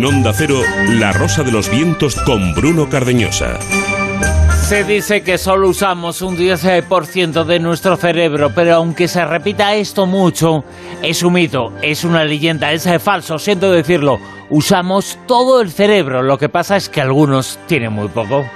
En Onda Cero, La Rosa de los Vientos con Bruno Cardeñosa. Se dice que solo usamos un 10% de nuestro cerebro, pero aunque se repita esto mucho, es un mito, es una leyenda, es falso, siento decirlo. Usamos todo el cerebro, lo que pasa es que algunos tienen muy poco.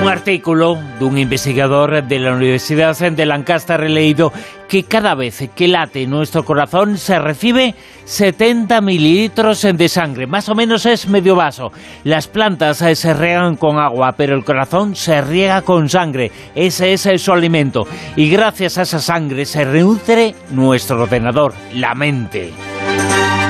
Un artículo de un investigador de la Universidad de Lancaster he leído que cada vez que late nuestro corazón se recibe 70 mililitros de sangre, más o menos es medio vaso. Las plantas eh, se riegan con agua, pero el corazón se riega con sangre, ese es su alimento. Y gracias a esa sangre se renutre nuestro ordenador, la mente.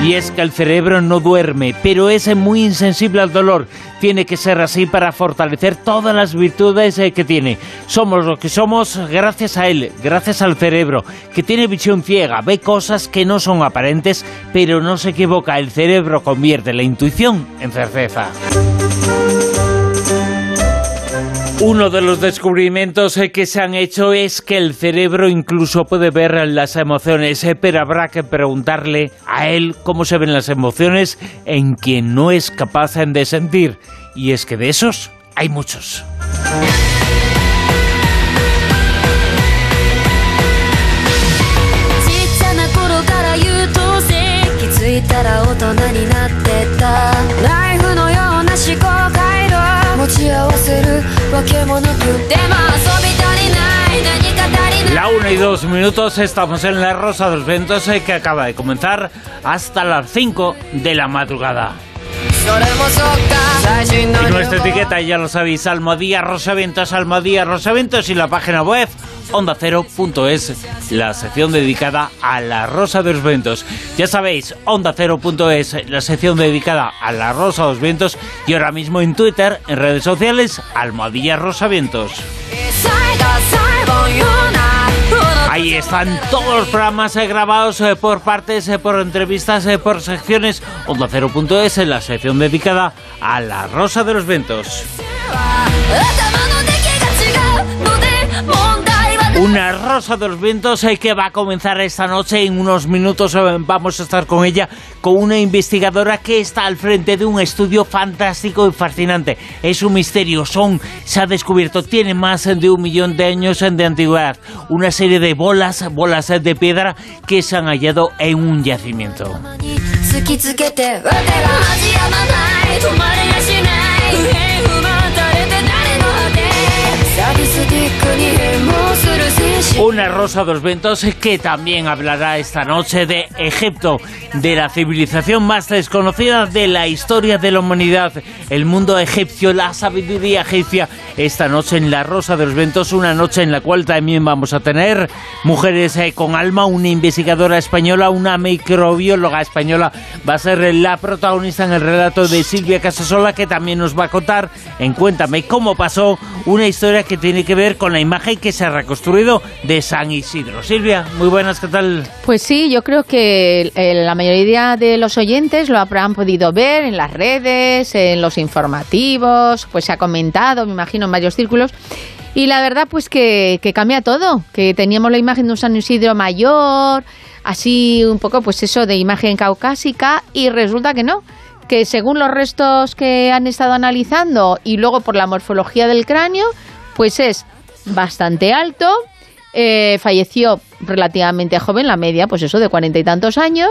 Y es que el cerebro no duerme, pero es muy insensible al dolor. Tiene que ser así para fortalecer todas las virtudes eh, que tiene. Somos lo que somos gracias a él, gracias al cerebro, que tiene visión ciega, ve cosas que no son aparentes, pero no se equivoca. El cerebro convierte la intuición en certeza. Uno de los descubrimientos eh, que se han hecho es que el cerebro incluso puede ver las emociones, eh, pero habrá que preguntarle a él cómo se ven las emociones en quien no es capaz de sentir. Y es que de esos hay muchos. La una y dos minutos estamos en la Rosa de los Ventos eh, que acaba de comenzar hasta las 5 de la madrugada. Y nuestra etiqueta ya lo sabéis, Almodía Rosavientos, Almodía Rosavientos y la página web ondacero.es, la sección dedicada a la Rosa de los Vientos. Ya sabéis, onda ondacero.es, la sección dedicada a la Rosa de los Vientos y ahora mismo en Twitter, en redes sociales, Almohadilla Rosavientos. Ahí están todos los programas eh, grabados eh, por partes, eh, por entrevistas, por secciones. Onda Cero.es, la sección dedicada a la Rosa de los Vientos. Una rosa de los vientos eh, que va a comenzar esta noche. En unos minutos eh, vamos a estar con ella, con una investigadora que está al frente de un estudio fantástico y fascinante. Es un misterio, son, se ha descubierto, tiene más de un millón de años de antigüedad. Una serie de bolas, bolas de piedra que se han hallado en un yacimiento. Una rosa dos ventos que también hablará esta noche de Egipto, de la civilización más desconocida de la historia de la humanidad, el mundo egipcio, la sabiduría egipcia. Esta noche en la rosa de los ventos, una noche en la cual también vamos a tener mujeres eh, con alma, una investigadora española, una microbióloga española, va a ser la protagonista en el relato de Silvia Casasola, que también nos va a contar en Cuéntame cómo pasó una historia que tiene que ver con la imagen que se ha reconstruido de San Isidro. Silvia, muy buenas, ¿qué tal? Pues sí, yo creo que eh, la mayoría de los oyentes lo habrán podido ver en las redes, en los informativos, pues se ha comentado, me imagino, en varios círculos. Y la verdad, pues que, que cambia todo, que teníamos la imagen de un San Isidro mayor, así un poco, pues eso, de imagen caucásica, y resulta que no, que según los restos que han estado analizando y luego por la morfología del cráneo, pues es bastante alto, eh, falleció relativamente joven, la media, pues eso, de cuarenta y tantos años,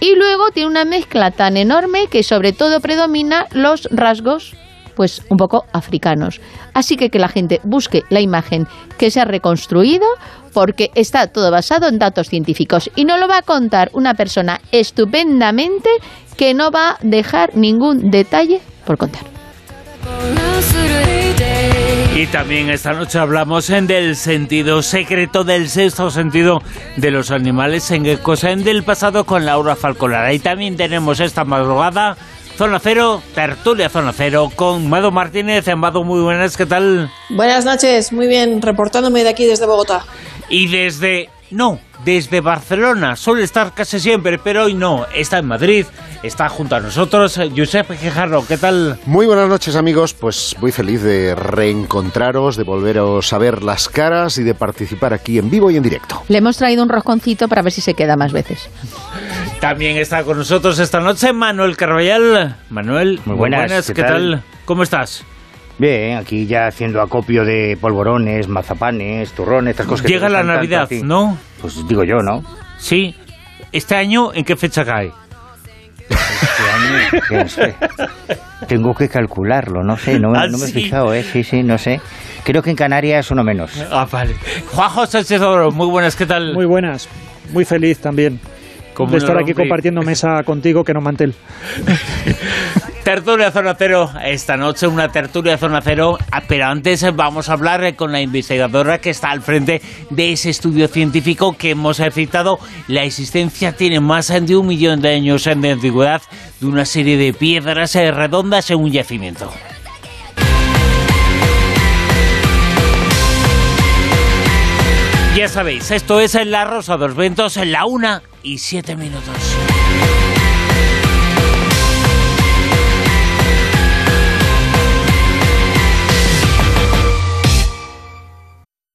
y luego tiene una mezcla tan enorme que sobre todo predomina los rasgos pues un poco africanos. Así que que la gente busque la imagen que se ha reconstruido porque está todo basado en datos científicos y no lo va a contar una persona estupendamente que no va a dejar ningún detalle por contar. Y también esta noche hablamos en del sentido secreto del sexto sentido de los animales en el Cosen del pasado con Laura Falcolara. Y también tenemos esta madrugada Zona Cero, tertulia Zona Cero con Mado Martínez. Mado, muy buenas, ¿qué tal? Buenas noches, muy bien, reportándome de aquí desde Bogotá. Y desde no, desde Barcelona. Suele estar casi siempre, pero hoy no. Está en Madrid, está junto a nosotros. Josep Quejarro, ¿qué tal? Muy buenas noches, amigos. Pues muy feliz de reencontraros, de volveros a ver las caras y de participar aquí en vivo y en directo. Le hemos traído un rosconcito para ver si se queda más veces. También está con nosotros esta noche Manuel Carvallal. Manuel, muy buenas, ¿qué, tal? ¿Cómo estás? Bien, aquí ya haciendo acopio de polvorones, mazapanes, turrones, estas cosas que Llega la Navidad, ¿no? Pues digo yo, ¿no? Sí. ¿Este año en qué fecha cae? Este año, sé. Tengo que calcularlo, no sé, no, ¿Ah, no me he fijado, ¿eh? Sí, sí, no sé. Creo que en Canarias uno menos. Ah, vale. Juanjo Sánchez Oro, muy buenas, ¿qué tal? Muy buenas, muy feliz también Como de estar aquí compartiendo mesa contigo, que no mantel. Tertulia Zona Cero, esta noche una tertulia Zona Cero, ah, pero antes vamos a hablar eh, con la investigadora que está al frente de ese estudio científico que hemos citado. La existencia tiene más de un millón de años de antigüedad de una serie de piedras eh, redondas en un yacimiento. Ya sabéis, esto es en La Rosa de Ventos, en la una y siete minutos.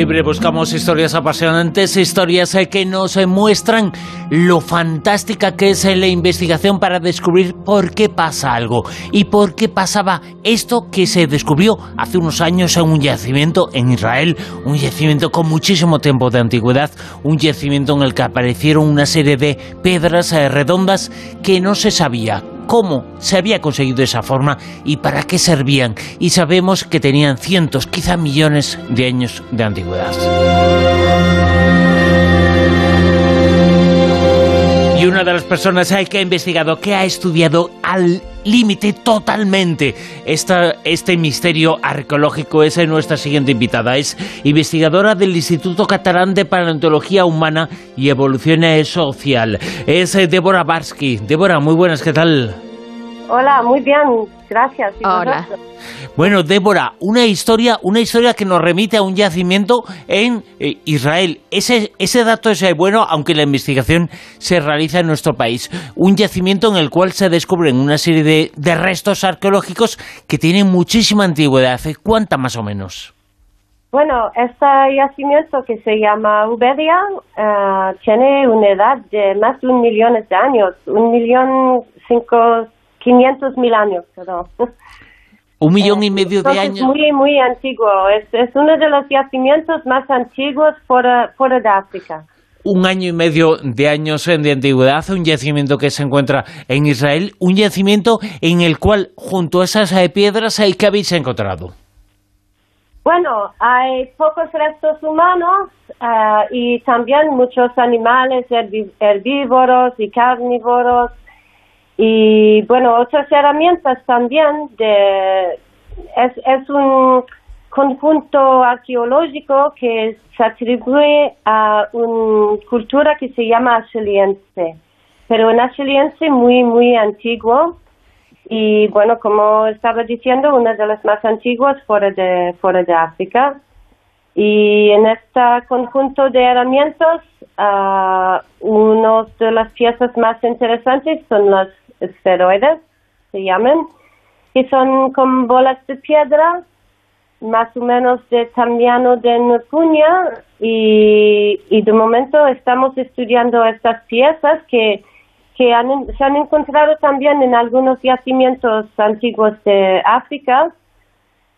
Siempre buscamos historias apasionantes, historias eh, que nos eh, muestran lo fantástica que es eh, la investigación para descubrir por qué pasa algo y por qué pasaba esto que se descubrió hace unos años en un yacimiento en Israel, un yacimiento con muchísimo tiempo de antigüedad, un yacimiento en el que aparecieron una serie de piedras redondas que no se sabía cómo se había conseguido esa forma y para qué servían. Y sabemos que tenían cientos, quizá millones de años de antigüedad. Y una de las personas que ha investigado, que ha estudiado al límite totalmente esta, este misterio arqueológico es nuestra siguiente invitada. Es investigadora del Instituto Catalán de Paleontología Humana y Evolución Social. Es eh, Débora Barsky. Débora, muy buenas, ¿qué tal? Hola, muy bien, gracias. ¿Y Hola. Bueno, Débora, una historia, una historia que nos remite a un yacimiento en eh, Israel. Ese, ese dato es eh, bueno, aunque la investigación se realiza en nuestro país. Un yacimiento en el cual se descubren una serie de, de restos arqueológicos que tienen muchísima antigüedad. ¿Eh? ¿Cuánta más o menos? Bueno, este yacimiento que se llama Uberia eh, tiene una edad de más de un millón de años, un millón cinco, quinientos mil años, perdón. Un millón y medio de años. muy, muy antiguo. Es, es uno de los yacimientos más antiguos fuera, fuera de África. Un año y medio de años eh, de antigüedad, un yacimiento que se encuentra en Israel, un yacimiento en el cual, junto a esas eh, piedras, hay que habéis encontrado. Bueno, hay pocos restos humanos eh, y también muchos animales herbívoros y carnívoros y bueno, otras herramientas también de es, un conjunto arqueológico que se atribuye a una cultura que se llama acheliense, pero un acheliense muy, muy antiguo y bueno, como estaba diciendo, una de las más antiguas fuera de, fuera de África. Y en este conjunto de herramientas, ah, una de las piezas más interesantes son los esferoides, se llaman, que son como bolas de piedra, más o menos de tamaño de una puña, y, y de momento estamos estudiando estas piezas que que han- se han encontrado también en algunos yacimientos antiguos de África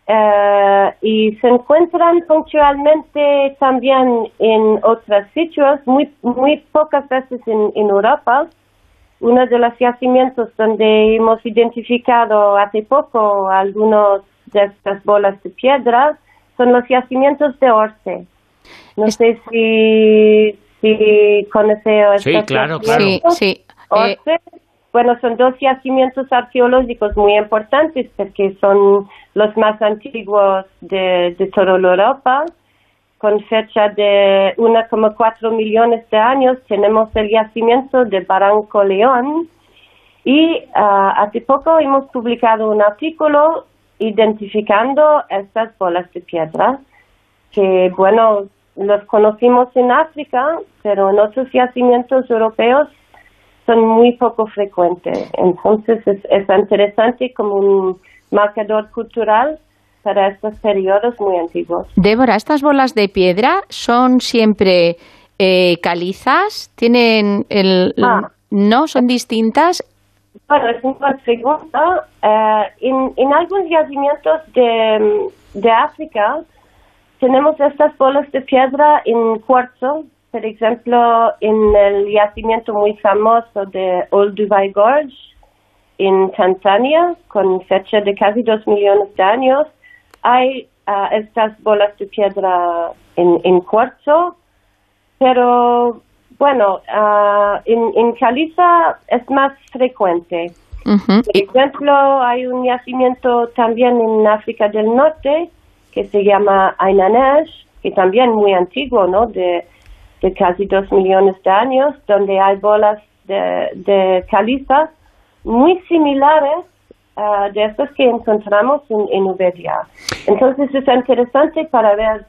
eh, y se encuentran puntualmente también en otros sitios, muy, muy pocas veces en, en Europa. Uno de los yacimientos donde hemos identificado hace poco algunos de estas bolas de piedra son los yacimientos de Orce. No sé si, si conoce Sí, claro, claro. Sí, sí. Eh, Orce, bueno, son dos yacimientos arqueológicos muy importantes porque son los más antiguos de, de toda Europa, con fecha de 1,4 millones de años, tenemos el yacimiento de Barranco León y ah, hace poco hemos publicado un artículo identificando estas bolas de piedra que, bueno, los conocimos en África, pero en otros yacimientos europeos son muy poco frecuentes. Entonces es, es interesante como un marcador cultural para estos periodos muy antiguos. Débora, ¿estas bolas de piedra son siempre eh, calizas? ¿Tienen el...? Ah. ¿No? ¿Son distintas? Bueno, es una pregunta. Eh, en, en algunos yacimientos de, de África tenemos estas bolas de piedra en cuarzo, por ejemplo, en el yacimiento muy famoso de Old Dubai Gorge, en Tanzania, con fecha de casi dos millones de años, hay ah, estas bolas de piedra en, en cuarzo, pero bueno, ah, en, en caliza es más frecuente. Por ejemplo, hay un yacimiento también en África del Norte que se llama Ainanesh, que también muy antiguo, ¿no? De, de casi dos millones de años, donde hay bolas de, de caliza muy similares ah, de estas que encontramos en, en Uberia. Entonces es interesante para ver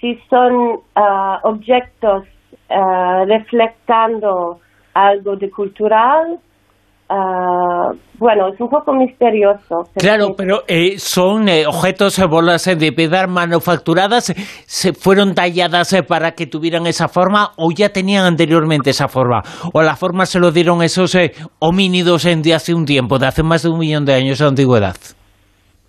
si son ah, objetos ah, reflectando algo de cultural. Ah, bueno, es un poco misterioso. Claro, pero eh, son eh, objetos, eh, bolas de piedra manufacturadas, ¿se fueron talladas eh, para que tuvieran esa forma o ya tenían anteriormente esa forma? ¿O la forma se lo dieron esos homínidos en de hace un tiempo, de hace más de un millón de años de antigüedad?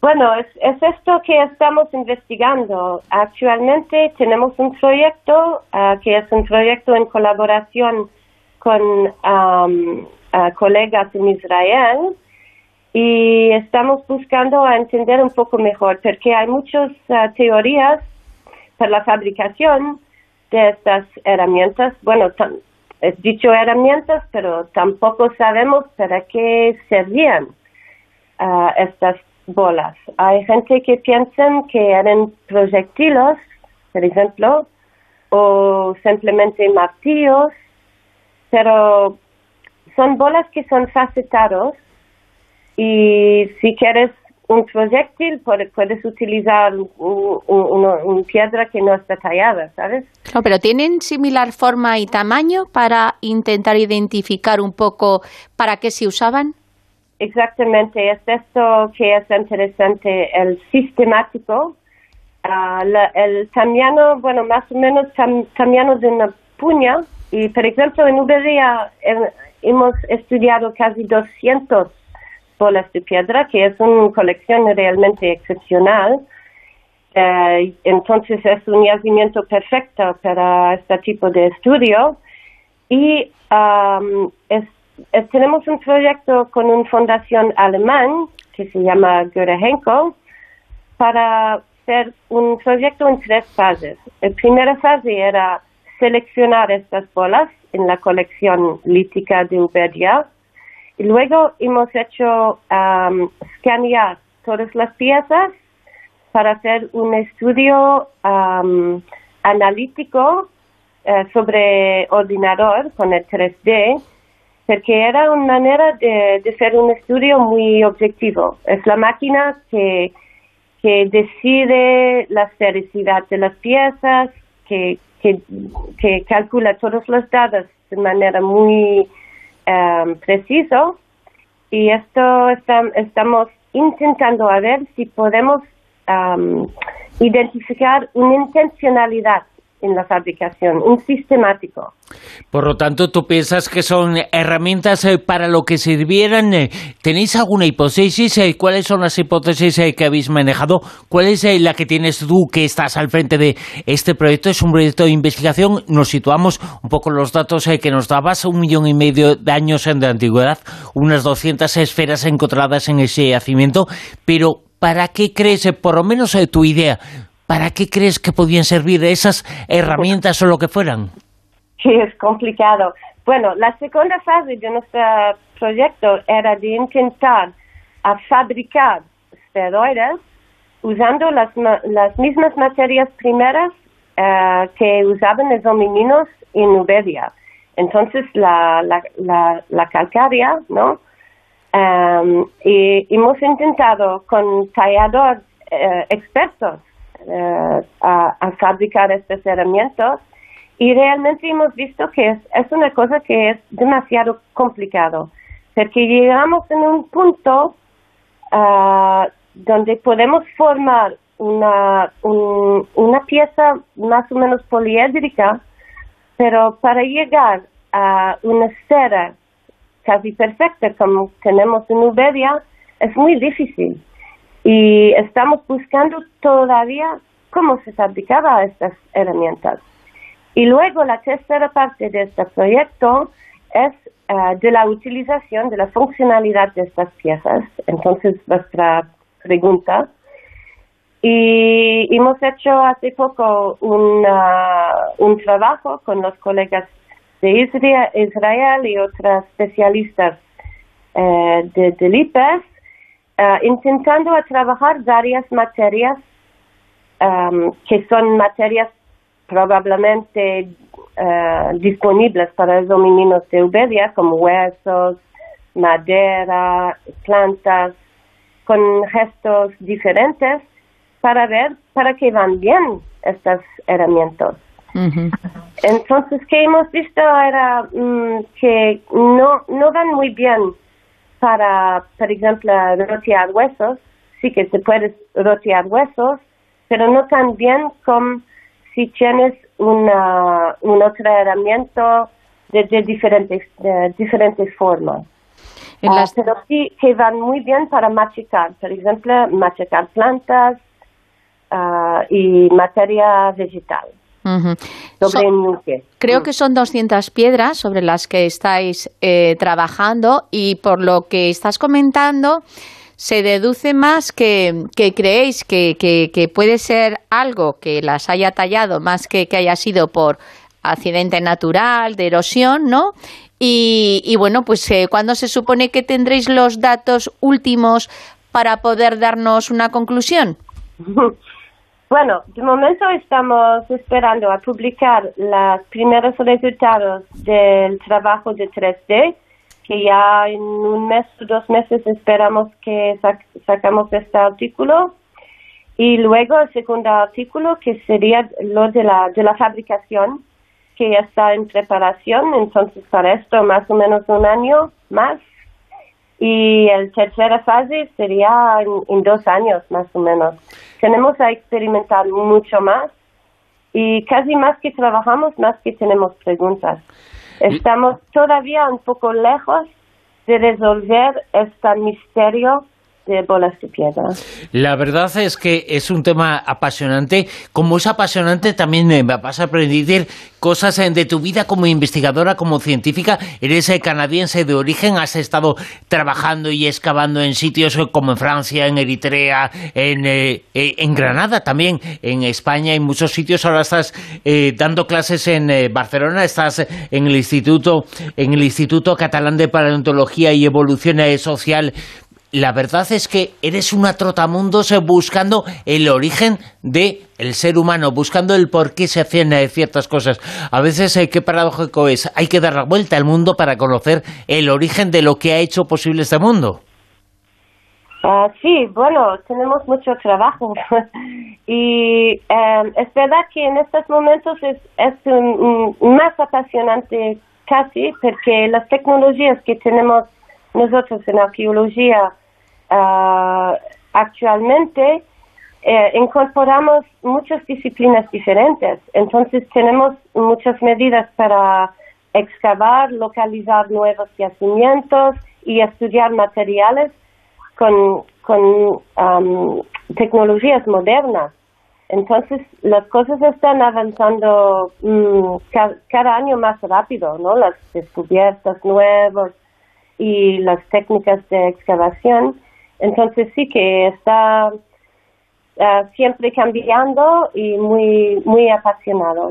Bueno, es, es esto que estamos investigando. Actualmente tenemos un proyecto ah, que es un proyecto en colaboración con ah, colegas en Israel y estamos buscando entender un poco mejor porque hay muchas ah, teorías para la fabricación de estas herramientas. Bueno, es dicho herramientas, pero tampoco sabemos para qué servían ah, estas bolas. Hay gente que piensan que eran proyectiles, por ejemplo, o simplemente martillos, pero son bolas que son facetados y si quieres un proyectil puede- puedes utilizar un- un- una un piedra que no está tallada, ¿sabes? No, pero tienen similar forma y tamaño para intentar identificar un poco para qué se usaban. Exactamente, es esto que es interesante, el sistemático. Ah, la- el tamiano, bueno, más o menos tam- tamiano de una puña. Y, por ejemplo, en Uberia eh, hemos estudiado casi 200 bolas de piedra, que es una colección realmente excepcional. Eh, entonces es un yacimiento perfecto para este tipo de estudio. Y es- tenemos un proyecto con una fundación alemán que se llama Göre Henkel para hacer un proyecto en tres fases. La primera fase era seleccionar estas bolas en la colección lítica de Uberia y luego hemos hecho am, escanear todas las piezas para hacer un estudio am, analítico eh, sobre ordenador con el 3D, porque era una manera de, de hacer un estudio muy objetivo. Es la máquina que, que decide la seriedad de las piezas, que, que, calcula todos los datos de manera muy um, preciso. Y esto estamos intentando a ver si podemos um, identificar una intencionalidad en la fabricación, un sistemático. Por lo tanto, tú piensas que son herramientas eh, para lo que sirvieran. eh, ¿Tenéis alguna hipótesis? eh, ¿Cuáles son las hipótesis que habéis manejado? ¿Cuál es la que tienes tú que estás al frente de este proyecto? Es un proyecto de investigación. Nos situamos un poco en los datos que nos dabas, un millón y medio de años de antigüedad, unas 200 esferas encontradas en ese yacimiento. Pero, ¿para qué crees, por lo menos tu idea, ¿para qué crees que podían servir esas herramientas o lo que fueran? Sí, es complicado. Bueno, la segunda fase de nuestro proyecto era de intentar fabricar esteroides usando las, las mismas materias primeras eh, que usaban los homininos en Uberia. Entonces, la, la, la, la calcárea, ¿no? Em, y hemos intentado con talladores eh, expertos eh, a, fabricar estos herramientas y realmente hemos visto que es, es una cosa que es demasiado complicado, porque llegamos en un punto ah, donde podemos formar una, una pieza más o menos poliédrica, pero para llegar a una cera casi perfecta como tenemos en Uberia es muy difícil. Y estamos buscando todavía cómo se fabricaba estas herramientas. Y luego la tercera parte de este proyecto es eh, de la utilización de la funcionalidad de estas piezas. Entonces, vuestra pregunta. Y hemos hecho hace poco un trabajo con los colegas de Israel, y otras especialistas eh, de, del IPES, eh, intentando trabajar varias materias um, que son materias probablemente uh, disponibles para los dominios de Uberia, como huesos, madera, plantas, con gestos diferentes, para ver para que van bien estas herramientas. Entonces, que hemos visto era mm, que no, no van muy bien para, por ejemplo, rotear huesos. Sí que se puede rotear huesos, pero no tan bien como si tienes una, un otro herramienta de, diferentes, de diferentes formas. Ah, pero sí que van muy bien para machacar, por ejemplo, machacar plantas uh, y materia vegetal. Creo mm. que son 200 piedras sobre las que estáis eh, trabajando y por lo que estás comentando, se deduce más que, que creéis que, que, puede ser algo que las haya tallado más que que haya sido por accidente natural, de erosión, ¿no? Y, y bueno, pues eh, ¿cuándo se supone que tendréis los datos últimos para poder darnos una conclusión? Bueno, de momento estamos esperando a publicar los primeros resultados del trabajo de 3D que ya en un mes o dos meses esperamos que sacamos este artículo y luego el segundo artículo que sería lo de la, de la fabricación que ya está en preparación, entonces para esto más o menos un año más y la tercera fase sería en, dos años más o menos. Tenemos a experimentar mucho más y casi más que trabajamos, más que tenemos preguntas. Estamos todavía un poco lejos de resolver este misterio de bolas de. La verdad es que es un tema apasionante. Como es apasionante, también me vas a aprender cosas de tu vida como investigadora, como científica. Eres eh, canadiense de origen, has estado trabajando y excavando en sitios como en Francia, en Eritrea, en, eh, eh, en Granada también, en España, en muchos sitios. Ahora estás dando clases en Barcelona, estás en el Instituto, en el Instituto Catalán de Paleontología y Evolución Social la verdad es que eres una trotamundos buscando el origen del el ser humano, buscando el por qué se hacen eh, ciertas cosas. A veces, eh, qué paradójico es, hay que dar la vuelta al mundo para conocer el origen de lo que ha hecho posible este mundo. Ah, sí, bueno, tenemos mucho trabajo y em, es verdad que en estos momentos es, es más apasionante casi porque las tecnologías que tenemos nosotros en arqueología Ah, actualmente eh, incorporamos muchas disciplinas diferentes, entonces tenemos muchas medidas para excavar, localizar nuevos yacimientos y estudiar materiales con, tecnologías modernas. Entonces, las cosas están avanzando mm, cada año más rápido, ¿no? Las descubiertas nuevas y las técnicas de excavación entonces sí que está eh, siempre cambiando y muy, muy apasionado.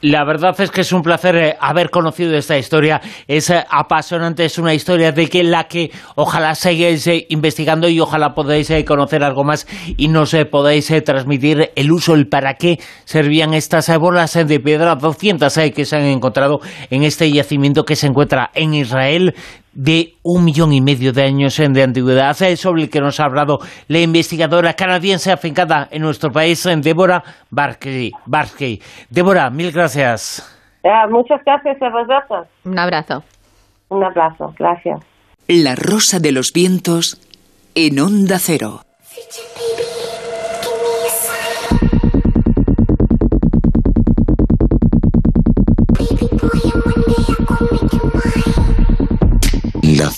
La verdad es que es un placer eh, haber conocido esta historia. Es eh, apasionante, es una historia de que la que ojalá sigáis investigando y ojalá podáis conocer algo más y nos podáis transmitir el uso, el para qué servían estas bolas de piedra 200 que se han encontrado en este yacimiento que se encuentra en Israel de un millón y medio de años de antigüedad, es sobre el que nos ha hablado la investigadora canadiense afincada en nuestro país, Débora Barkey. Débora, mil gracias. muchas gracias a vosotros. Un abrazo. Un abrazo, gracias. La rosa de los vientos en onda cero.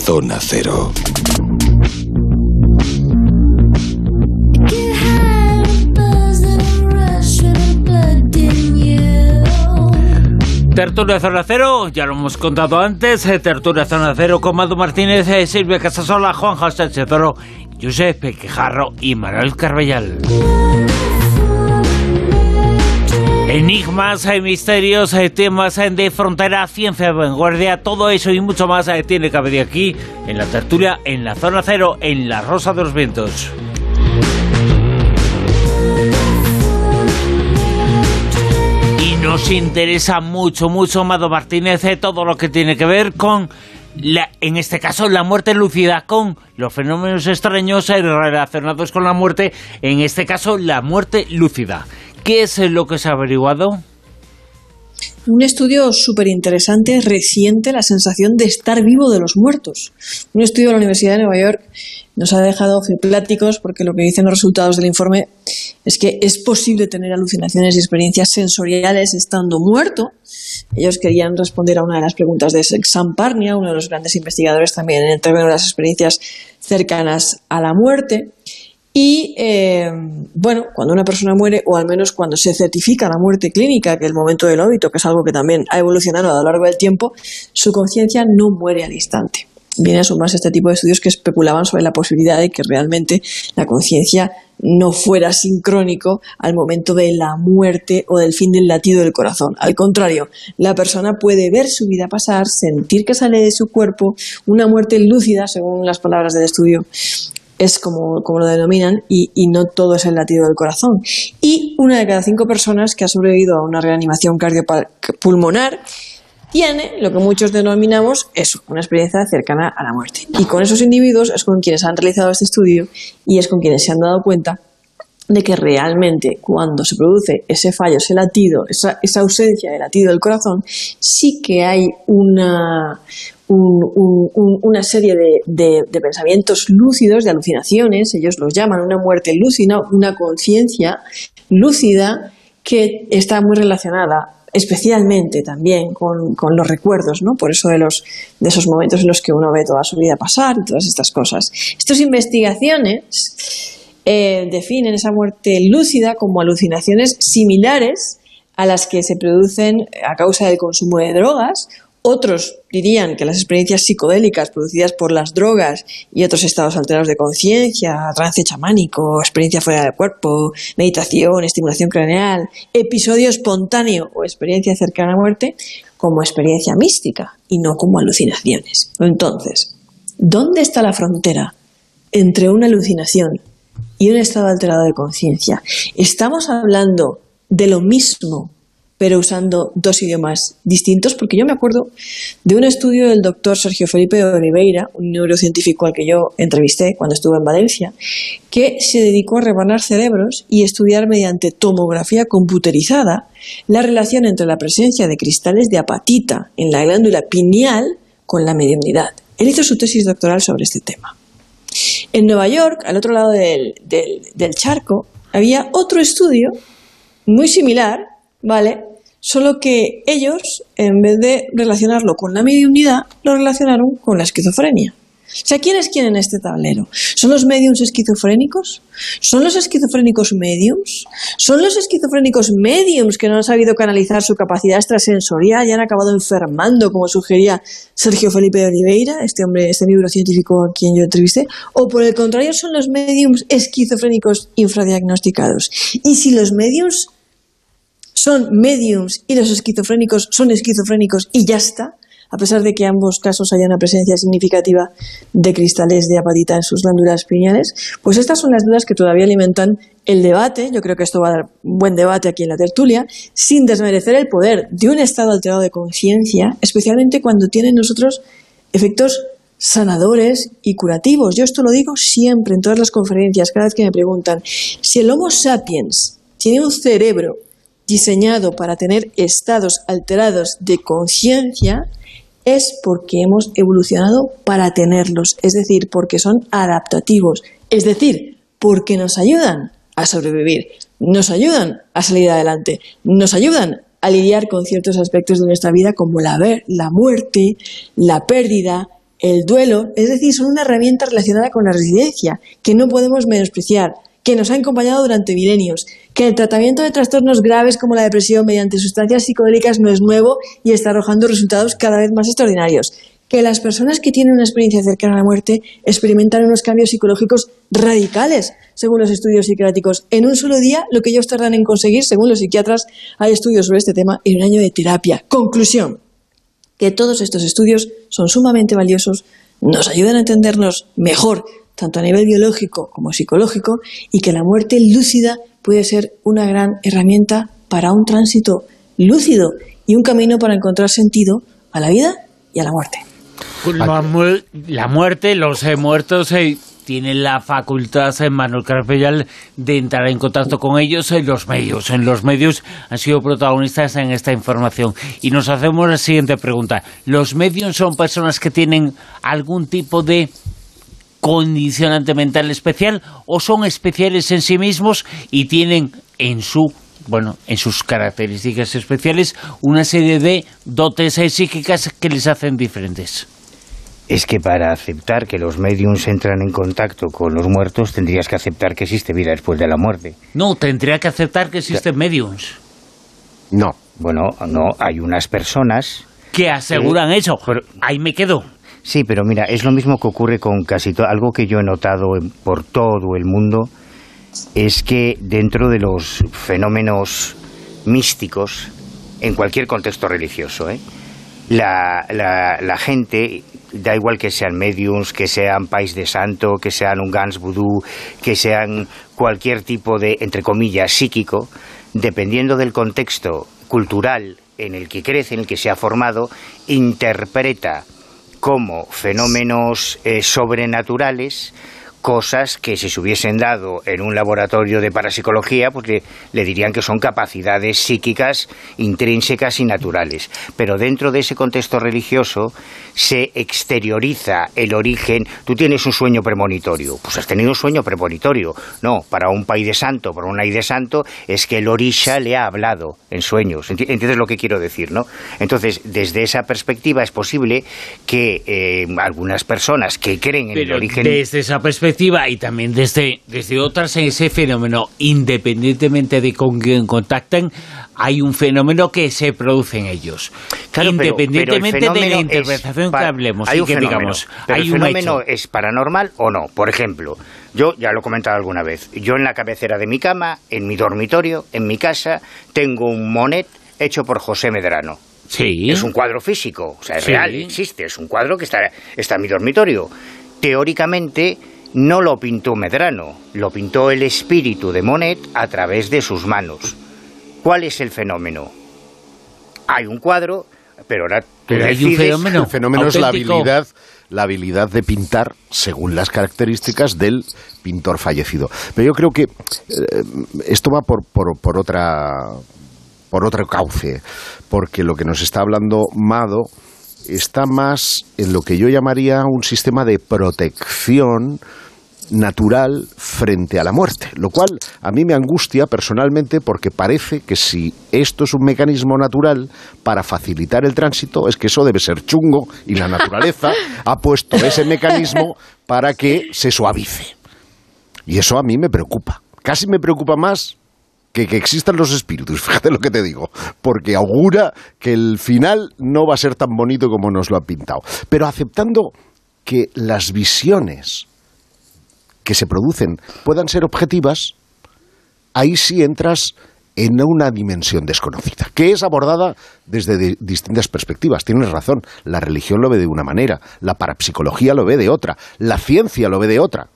Zona cero. Tertulia Zona Cero, ya lo hemos contado antes, eh, Tertulia Zona Cero con Madu Martínez, eh, Silvia Casasola, Juan José Toro, Josep Quejarro y Manuel Carbellal. Enigmas, hay misterios, hay temas de frontera, ciencia vanguardia, todo eso y mucho más eh, tiene que haber aquí en la tertulia, en la zona cero, en la Rosa de los Vientos. Y nos interesa mucho, mucho, Mado Martínez, eh, todo lo que tiene que ver con la, en este caso, la muerte lúcida con los fenómenos extraños eh, relacionados con la muerte, en este caso, la muerte lúcida. ¿Qué es lo que se ha averiguado? Un estudio súper interesante, reciente, la sensación de estar vivo de los muertos. Un estudio de la Universidad de Nueva York nos ha dejado pláticos porque lo que dicen los resultados del informe es que es posible tener alucinaciones y experiencias sensoriales estando muerto. Ellos querían responder a una de las preguntas de Sam Parnia, uno de los grandes investigadores también en el término de las experiencias cercanas a la muerte. Y eh, bueno, cuando una persona muere, o al menos cuando se certifica la muerte clínica, que el momento del óbito, que es algo que también ha evolucionado a lo largo del tiempo, su conciencia no muere al instante. Viene a sumarse este tipo de estudios que especulaban sobre la posibilidad de que realmente la conciencia no fuera sincrónico al momento de la muerte o del fin del latido del corazón. Al contrario, la persona puede ver su vida pasar, sentir que sale de su cuerpo, una muerte lúcida, según las palabras del estudio, es como, como lo denominan, y, y, no todo es el latido del corazón. Y una de cada cinco personas que ha sobrevivido a una reanimación cardiopulmonar tiene lo que muchos denominamos eso, una experiencia cercana a la muerte. Y con esos individuos es con quienes han realizado este estudio y es con quienes se han dado cuenta de que realmente cuando se produce ese fallo, ese latido, esa, esa ausencia de latido del corazón, sí que hay una, una serie de, pensamientos lúcidos, de alucinaciones, ellos los llaman una muerte lúcida, una conciencia lúcida que está muy relacionada especialmente también con, los recuerdos, ¿no? Por eso de, los, de esos momentos en los que uno ve toda su vida pasar y todas estas cosas. Estas investigaciones eh, definen esa muerte lúcida como alucinaciones similares a las que se producen a causa del consumo de drogas otros dirían que las experiencias psicodélicas producidas por las drogas y otros estados alterados de conciencia, trance chamánico, experiencia fuera del cuerpo, meditación, estimulación craneal, episodio espontáneo o experiencia cercana a muerte, como experiencia mística y no como alucinaciones. Entonces, ¿dónde está la frontera entre una alucinación y un estado alterado de conciencia? ¿Estamos hablando de lo mismo pero usando dos idiomas distintos, porque yo me acuerdo de un estudio del doctor Sergio Felipe Oliveira, un neurocientífico al que yo entrevisté cuando estuve en Valencia, que se dedicó a rebanar cerebros y estudiar mediante tomografía computerizada la relación entre la presencia de cristales de apatita en la glándula pineal con la mediunidad. Él hizo su tesis doctoral sobre este tema. En Nueva York, al otro lado del, del charco, había otro estudio muy similar, ¿vale? Solo que ellos, en vez de relacionarlo con la mediunidad, lo relacionaron con la esquizofrenia. O sea, ¿quién es quién en este tablero? ¿Son los mediums esquizofrénicos? ¿Son los esquizofrénicos mediums? ¿Son los esquizofrénicos mediums que no han sabido canalizar su capacidad extrasensorial y han acabado enfermando, como sugería Sergio Felipe de Oliveira, este hombre, este neurocientífico a quien yo entrevisté? ¿O por el contrario son los mediums esquizofrénicos infradiagnosticados? Y si los mediums son mediums y los esquizofrénicos son esquizofrénicos y ya está, a pesar de que en ambos casos haya una presencia significativa de cristales de apatita en sus glándulas pineales, pues estas son las dudas que todavía alimentan el debate, yo creo que esto va a dar buen debate aquí en la tertulia, sin desmerecer el poder de un estado alterado de conciencia, especialmente cuando tiene en nosotros efectos sanadores y curativos. Yo esto lo digo siempre en todas las conferencias, cada vez que me preguntan, si el Homo sapiens tiene un cerebro diseñado para tener estados alterados de conciencia, es porque hemos evolucionado para tenerlos, es decir, porque son adaptativos, es decir, porque nos ayudan a sobrevivir, nos ayudan a salir adelante, nos ayudan a lidiar con ciertos aspectos de nuestra vida como la, la muerte, la pérdida, el duelo, es decir, son una herramienta relacionada con la resiliencia que no podemos menospreciar, que nos ha acompañado durante milenios que el tratamiento de trastornos graves como la depresión mediante sustancias psicodélicas no es nuevo y está arrojando resultados cada vez más extraordinarios, que las personas que tienen una experiencia cercana a la muerte experimentan unos cambios psicológicos radicales, según los estudios psiquiátricos. En un solo día, lo que ellos tardan en conseguir, según los psiquiatras, hay estudios sobre este tema en un año de terapia. Conclusión, que todos estos estudios son sumamente valiosos, nos ayudan a entendernos mejor, tanto a nivel biológico como psicológico, y que la muerte lúcida puede ser una gran herramienta para un tránsito lúcido y un camino para encontrar sentido a la vida y a la muerte. La, muerte, los eh, muertos eh, tienen la facultad, en Manuel Carpellal, de entrar en contacto con ellos en los medios. En los medios han sido protagonistas en esta información. Y nos hacemos la siguiente pregunta. ¿Los medios son personas que tienen algún tipo de condicionante mental especial o son especiales en sí mismos y tienen en su bueno, en sus características especiales una serie de dotes psíquicas que les hacen diferentes. Es que para aceptar que los mediums entran en contacto con los muertos tendrías que aceptar que existe vida después de la muerte. No, tendría que aceptar que existen mediums. No. Bueno, no, hay unas personas que aseguran eso. Ahí me quedo. Sí, pero mira, es lo mismo que ocurre con casi todo. Algo que yo he notado por todo el mundo es que dentro de los fenómenos místicos, en cualquier contexto religioso, ¿eh? la, la, gente, da igual que sean mediums, que sean pais de santo, que sean un gans vudú, que sean cualquier tipo de, entre comillas, psíquico, dependiendo del contexto cultural en el que crece, en el que se ha formado, interpreta como fenómenos eh, sobrenaturales cosas que si se hubiesen dado en un laboratorio de parapsicología, pues le, dirían que son capacidades psíquicas intrínsecas y naturales. Pero dentro de ese contexto religioso se exterioriza el origen. Tú tienes un sueño premonitorio, pues has tenido un sueño premonitorio. No, para un país de santo, para un de santo, es que el orisha le ha hablado en sueños. ¿Entiendes lo que quiero decir, no? Entonces, desde esa perspectiva es posible que eh, algunas personas que creen en el origen... Desde esa perspectiva y también desde, desde otras en ese fenómeno, independientemente de con quién contacten, hay un fenómeno que se produce en ellos. independientemente de la interpretación que hablemos. Hay un fenómeno, el fenómeno es paranormal o no. Por ejemplo, yo ya lo he comentado alguna vez, yo en la cabecera de mi cama, en mi dormitorio, en mi casa, tengo un monet hecho por José Medrano. Sí. Es un cuadro físico, o sea, es real, existe, es un cuadro que está, está en mi dormitorio. Teóricamente, no lo pintó Medrano, lo pintó el espíritu de Monet a través de sus manos. ¿Cuál es el fenómeno? Hay un cuadro, pero ahora hay un fenómeno. El fenómeno es la habilidad, la habilidad de pintar según las características del pintor fallecido. Pero yo creo que eh, esto va por, por, por otra por otro cauce, porque lo que nos está hablando Mado está más en lo que yo llamaría un sistema de protección natural frente a la muerte, lo cual a mí me angustia personalmente porque parece que si esto es un mecanismo natural para facilitar el tránsito, es que eso debe ser chungo y la naturaleza ha puesto ese mecanismo para que se suavice. Y eso a mí me preocupa. Casi me preocupa más que, que existan los espíritus, fíjate lo que te digo, porque augura que el final no va a ser tan bonito como nos lo ha pintado. Pero aceptando que las visiones que se producen puedan ser objetivas, ahí sí entras en una dimensión desconocida, que es abordada desde di- distintas perspectivas. Tienes razón, la religión lo ve de una manera, la parapsicología lo ve de otra, la ciencia lo ve de otra.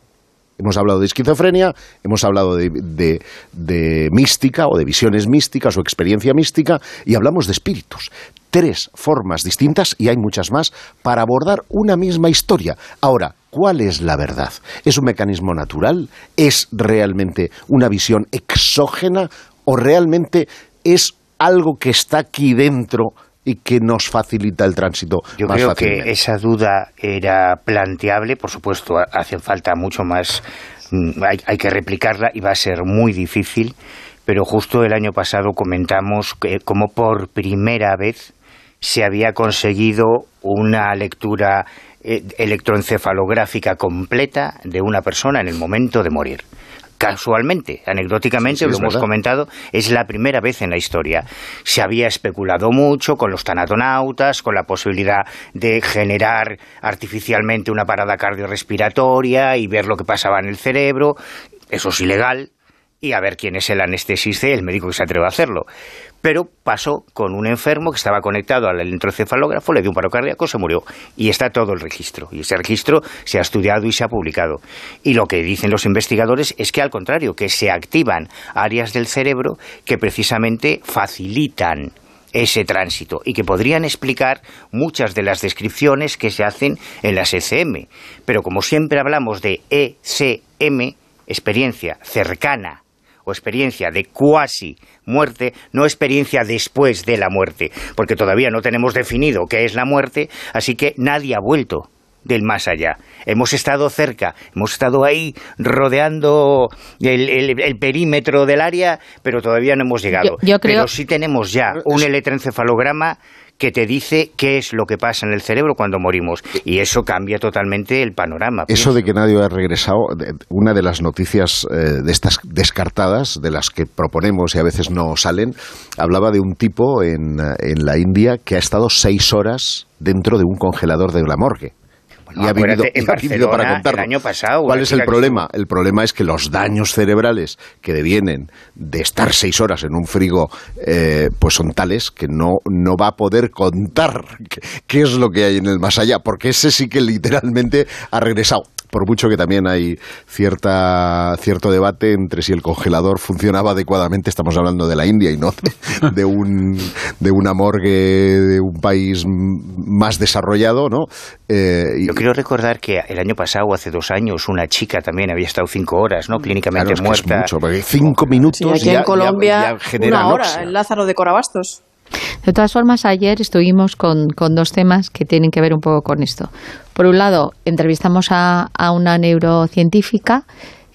Hemos hablado de esquizofrenia, hemos hablado de, de- de mística o de visiones místicas o experiencia mística y hablamos de espíritus. Tres formas distintas, y hay muchas más, para abordar una misma historia. Ahora, ¿cuál es la verdad? ¿Es un mecanismo natural? ¿Es realmente una visión exógena? ¿O realmente es algo que está aquí dentro y que nos facilita el tránsito Yo más creo fácilmente? que esa duda era planteable, por supuesto, ha- hace falta mucho más, mm, hay, hay que replicarla y va a ser muy difícil, pero justo el año pasado comentamos que como por primera vez se había conseguido una lectura eh, electroencefalográfica completa de una persona en el momento de morir. Casualmente, anecdóticamente, Sí, sí, lo hemos verdad. comentado, es la primera vez en la historia. Se había especulado mucho con los tanatonautas, con la posibilidad de generar artificialmente una parada cardiorrespiratoria y ver lo que pasaba en el cerebro. Eso es ilegal. Y a ver quién es el anestesista y el médico que se atreve a hacerlo. Pero pasó con un enfermo que estaba conectado al electroencefalógrafo, le dio un paro cardíaco, se murió. Y está todo el registro. Y ese registro se ha estudiado y se ha publicado. Y lo que dicen los investigadores es que al contrario, que se activan áreas del cerebro que precisamente facilitan ese tránsito y que podrían explicar muchas de las descripciones que se hacen en las ECM. Pero como siempre hablamos de ECM, experiencia cercana o experiencia de cuasi muerte, no experiencia después de la muerte, porque todavía no tenemos definido qué es la muerte, así que nadie ha vuelto del más allá. Hemos estado cerca, hemos estado ahí rodeando el, el- el perímetro del área, pero todavía no hemos llegado. Yo- yo creo- Pero sí tenemos ya un electroencefalograma que te dice qué es lo que pasa en el cerebro cuando morimos. Y eso cambia totalmente el panorama. Eso pienso. de que nadie ha regresado, una de las noticias eh, de estas descartadas, de las que proponemos y a veces no salen, hablaba de un tipo en, en la India que ha estado seis horas dentro de un congelador de la morgue. Bueno, acuérdate, en Barcelona, el año pasado, ¿Cuál es el problema? El problema es que los daños cerebrales que devienen de estar seis horas en un frigo, eh, pues son tales que no, no va a poder contar qué, qué es lo que hay en el más allá, porque ese sí que literalmente ha regresado. Por mucho que también hay cierta, cierto debate entre si el congelador funcionaba adecuadamente, estamos hablando de la India y no de, de un, de una morgue de un país más desarrollado, ¿no? Eh, y- Yo quiero recordar que el año pasado, o hace dos años, una chica también había estado cinco horas, ¿no? Clínicamente Claro, es que es muerta. mucho, porque cinco minutos Sí, aquí ya- en Colombia, ya una hora, anoxia. el Lázaro de Corabastos. De todas formas, ayer estuvimos con, con dos temas que tienen que ver un poco con esto. Por un lado, entrevistamos a, a una neurocientífica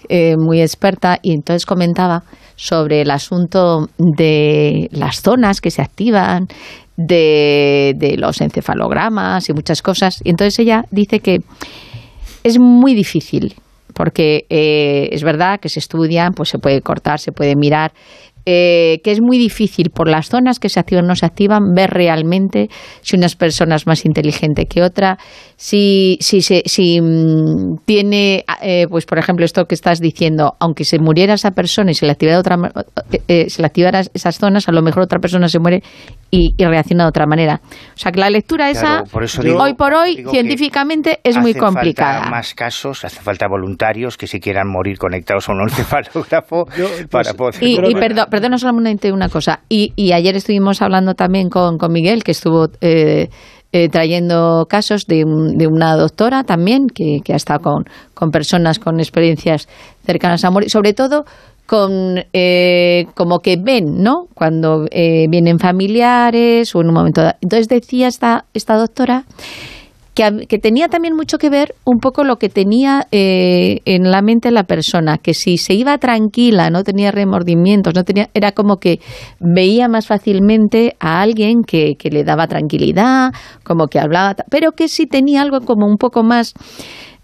eh, muy experta y entonces comentaba sobre el asunto de las zonas que se activan, de, de los encefalogramas y muchas cosas. Y entonces ella dice que es muy difícil porque eh, es verdad que se estudian, pues se puede cortar, se puede mirar, eh, que es muy difícil por las zonas que se activan o no se activan ver realmente si una persona es más inteligente que otra, si, si, se- si mm, tiene, eh, pues por ejemplo esto que estás diciendo, aunque se muriera esa persona y se le activara otra, eh, eh, se le activara esas zonas, a lo mejor otra persona se muere y, y reacciona de otra manera. O sea que la lectura Claro, esa, por eso digo- hoy por hoy, científicamente es muy Hacen falta complicada. más casos, hace falta voluntarios que si quieran morir conectados a un encefalógrafo para poder... Y, y perdón, perdona solamente una cosa. Y, y ayer estuvimos hablando también con, con Miguel, que estuvo eh, eh, trayendo casos de, un- de una doctora también, que, que ha estado con, con personas con experiencias cercanas a morir, sobre todo con eh, como que ven, ¿no? Cuando eh, vienen familiares o en un momento. Entonces decía esta, esta doctora que, tenía también mucho que ver un poco lo que tenía eh, en la mente la persona, que si se iba tranquila, no tenía remordimientos, no tenía, era como que veía más fácilmente a alguien que, que le daba tranquilidad, como que hablaba, pero que si tenía algo como un poco más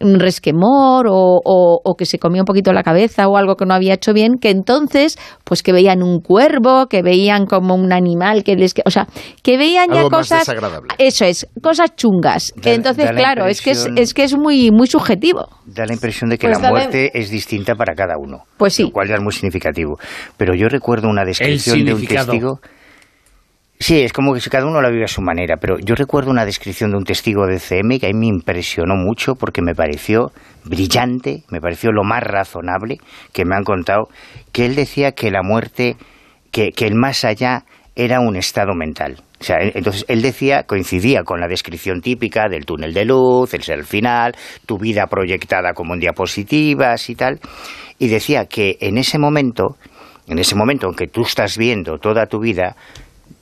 un resquemor o, o, que se comía un poquito la cabeza o algo que no había hecho bien, que entonces, pues que veían un cuervo, que veían como un animal que les... O sea, que veían ya cosas... Eso es, cosas chungas. entonces, claro, es que es, es, que es muy, muy subjetivo. Da la impresión de que pues la muerte es distinta para cada uno. Pues sí. Lo cual ya es muy significativo. Pero yo recuerdo una descripción de un testigo Sí, es como que cada uno la vive a su manera, pero yo recuerdo una descripción de un testigo de CM que a mí me impresionó mucho porque me pareció brillante, me pareció lo más razonable que me han contado, que él decía que la muerte, que, que el más allá era un estado mental. O sea, entonces él decía, coincidía con la descripción típica del túnel de luz, el ser final, tu vida proyectada como en diapositivas y tal, y decía que en ese momento, en ese momento en que tú estás viendo toda tu vida,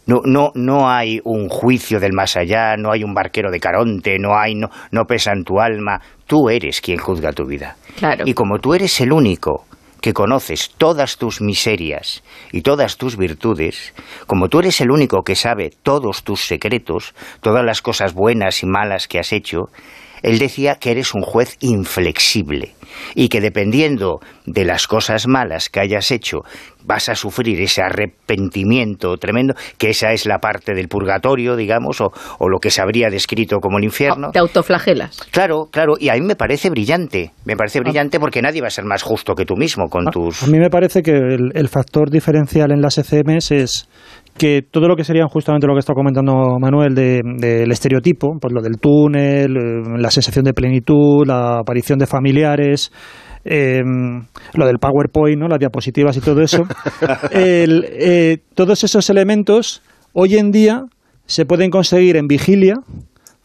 no, no, no hay un juicio del más allá, no hay un barquero de Caronte, no hay, no, no pesa en tu alma. Tú eres quien juzga tu vida. Y como tú eres el único que conoces todas tus miserias y todas tus virtudes, como tú eres el único que sabe todos tus secretos, todas las cosas buenas y malas que has hecho, él decía que eres un juez inflexible y que dependiendo de las cosas malas que hayas hecho, vas a sufrir ese arrepentimiento tremendo, que esa es la parte del purgatorio, digamos, o, lo que se habría descrito como el infierno. Te autoflagelas. Claro, claro, y a mí me parece brillante, me parece brillante porque nadie va a ser más justo que tú mismo con tus... A mí me parece que el, factor diferencial en las ECMs es que todo lo que sería justamente lo que está comentando Manuel del estereotipo, pues lo del túnel, eh, la sensación de plenitud, la aparición de familiares, eh, lo del PowerPoint, ¿no? las diapositivas y todo eso, eh, todos esos elementos hoy en día se pueden conseguir en vigilia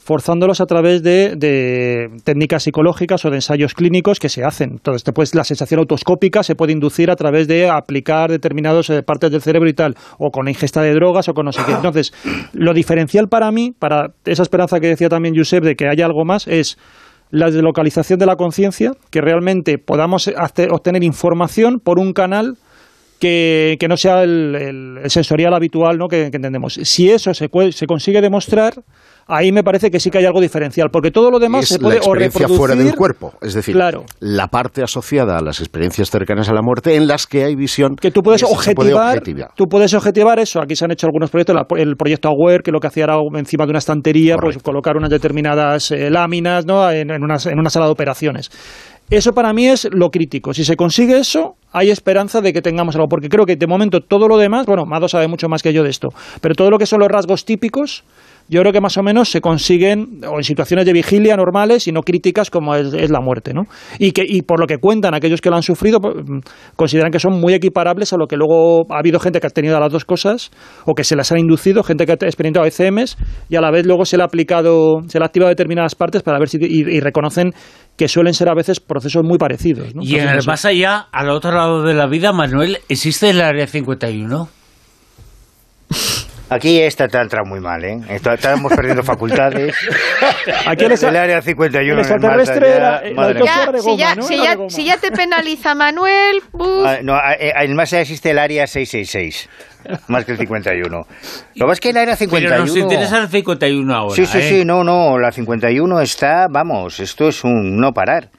forzándolos a través de, técnicas psicológicas o de ensayos clínicos que se hacen. Entonces, después la sensación autoscópica se puede inducir a través de aplicar determinadas eh, partes del cerebro y tal, o con la ingesta de drogas o con no sé qué. Entonces, lo diferencial para mí, para esa esperanza que decía también Josep de que haya algo más, es la deslocalización de la conciencia, que realmente podamos obtener información por un canal que, no sea el, sensorial habitual ¿no? que, entendemos. Si eso se, se consigue demostrar, ahí me parece que sí que hay algo diferencial, porque todo lo demás se puede la experiencia fuera del cuerpo, es decir, la parte asociada a las experiencias cercanas a la muerte en las que hay visión que tú puedes objetivar, tú puedes objetivar eso. Aquí se han hecho algunos proyectos, el proyecto Aware que lo que hacía era encima de una estantería, pues colocar unas determinadas eh, láminas, ¿no? En, en, una, en una sala de operaciones. Eso para mí es lo crítico. Si se consigue eso, hay esperanza de que tengamos algo. Porque creo que de momento todo lo demás, bueno, Mado sabe mucho más que yo de esto, pero todo lo que son los rasgos típicos, yo creo que más o menos se consiguen o en situaciones de vigilia normales y no críticas como es, la muerte, ¿no? Y que y por lo que cuentan aquellos que lo han sufrido pues, consideran que son muy equiparables a lo que luego ha habido gente que ha tenido las dos cosas o que se las ha inducido, gente que ha experimentado ECMs y a la vez luego se le ha aplicado, se le ha activado determinadas partes para ver si y, reconocen que suelen ser a veces procesos muy parecidos. Y en el más allá, al otro lado de la vida, Manuel, ¿existe el Área 51? Aquí está te entrado muy mal, ¿eh? Estamos perdiendo facultades. Aquí el área 51. El extraterrestre era si, ya, te penaliza Manuel... Ah, no, en más allá existe el área 666 más que el 51. Lo que pasa es que la área 51... Pero nos interesa el 51 ahora, Sí, sí, ¿eh? sí, no, no, la 51 está, vamos, esto es un no parar.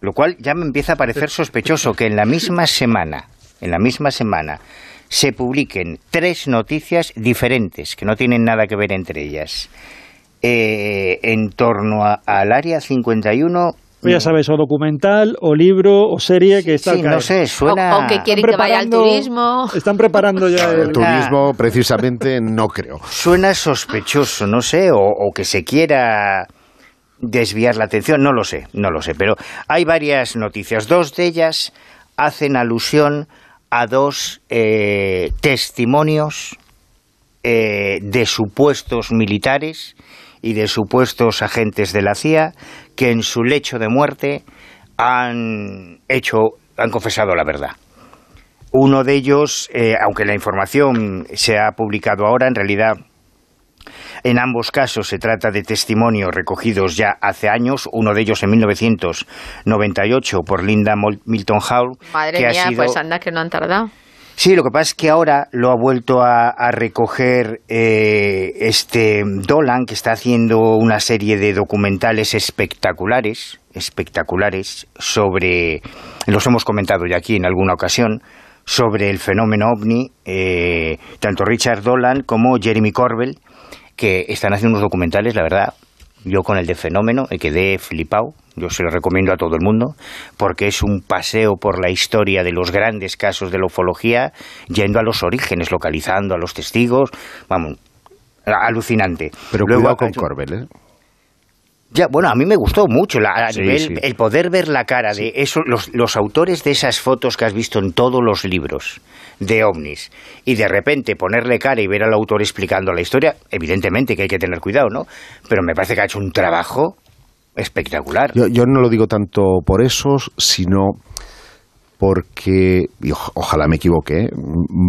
Lo cual ya me empieza a parecer sospechoso que en la misma semana, en la misma semana, se publiquen tres noticias diferentes, que no tienen nada que ver entre ellas, eh, en torno al Área 51 pues ya sabes, o documental, o libro, o serie que está... Sí, no sé, suena... O, que quieren que vaya al turismo. Están preparando ya el... turismo, precisamente, no creo. Suena sospechoso, no sé, o, que se quiera desviar la atención, no lo sé, no lo sé, pero hay varias noticias. Dos de ellas hacen alusión a dos eh, testimonios eh, de supuestos militares y de supuestos agentes de la CIA que en su lecho de muerte han hecho, han confesado la verdad. Uno de ellos, eh, aunque la información se ha publicado ahora, en realidad En ambos casos se trata de testimonios recogidos ya hace años, uno de ellos en 1998 por Linda Milton Hall. Madre que ha mía, sido- pues anda que no han tardado. Sí, lo que pasa es que ahora lo ha vuelto a, a recoger eh, este Dolan, que está haciendo una serie de documentales espectaculares, espectaculares, sobre, los hemos comentado ya aquí en alguna ocasión, sobre el fenómeno ovni, eh, tanto Richard Dolan como Jeremy Corbell, que están haciendo unos documentales, la verdad, yo con el de fenómeno me quedé flipado. Yo se lo recomiendo a todo el mundo porque es un paseo por la historia de los grandes casos de la ufología, yendo a los orígenes, localizando a los testigos. Vamos, alucinante. Pero Luego cuidado con Corbel, ¿eh? Ya, bueno, a mí me gustó mucho la- a Sí, el poder ver la cara de eso, los, los autores de esas fotos que has visto en todos los libros de ovnis y de repente ponerle cara y ver al autor explicando la historia, evidentemente que hay que tener cuidado, ¿no? Pero me parece que ha hecho un trabajo espectacular. Yo, yo no lo digo tanto por eso, sino porque, y oj- ojalá me equivoque, ¿eh?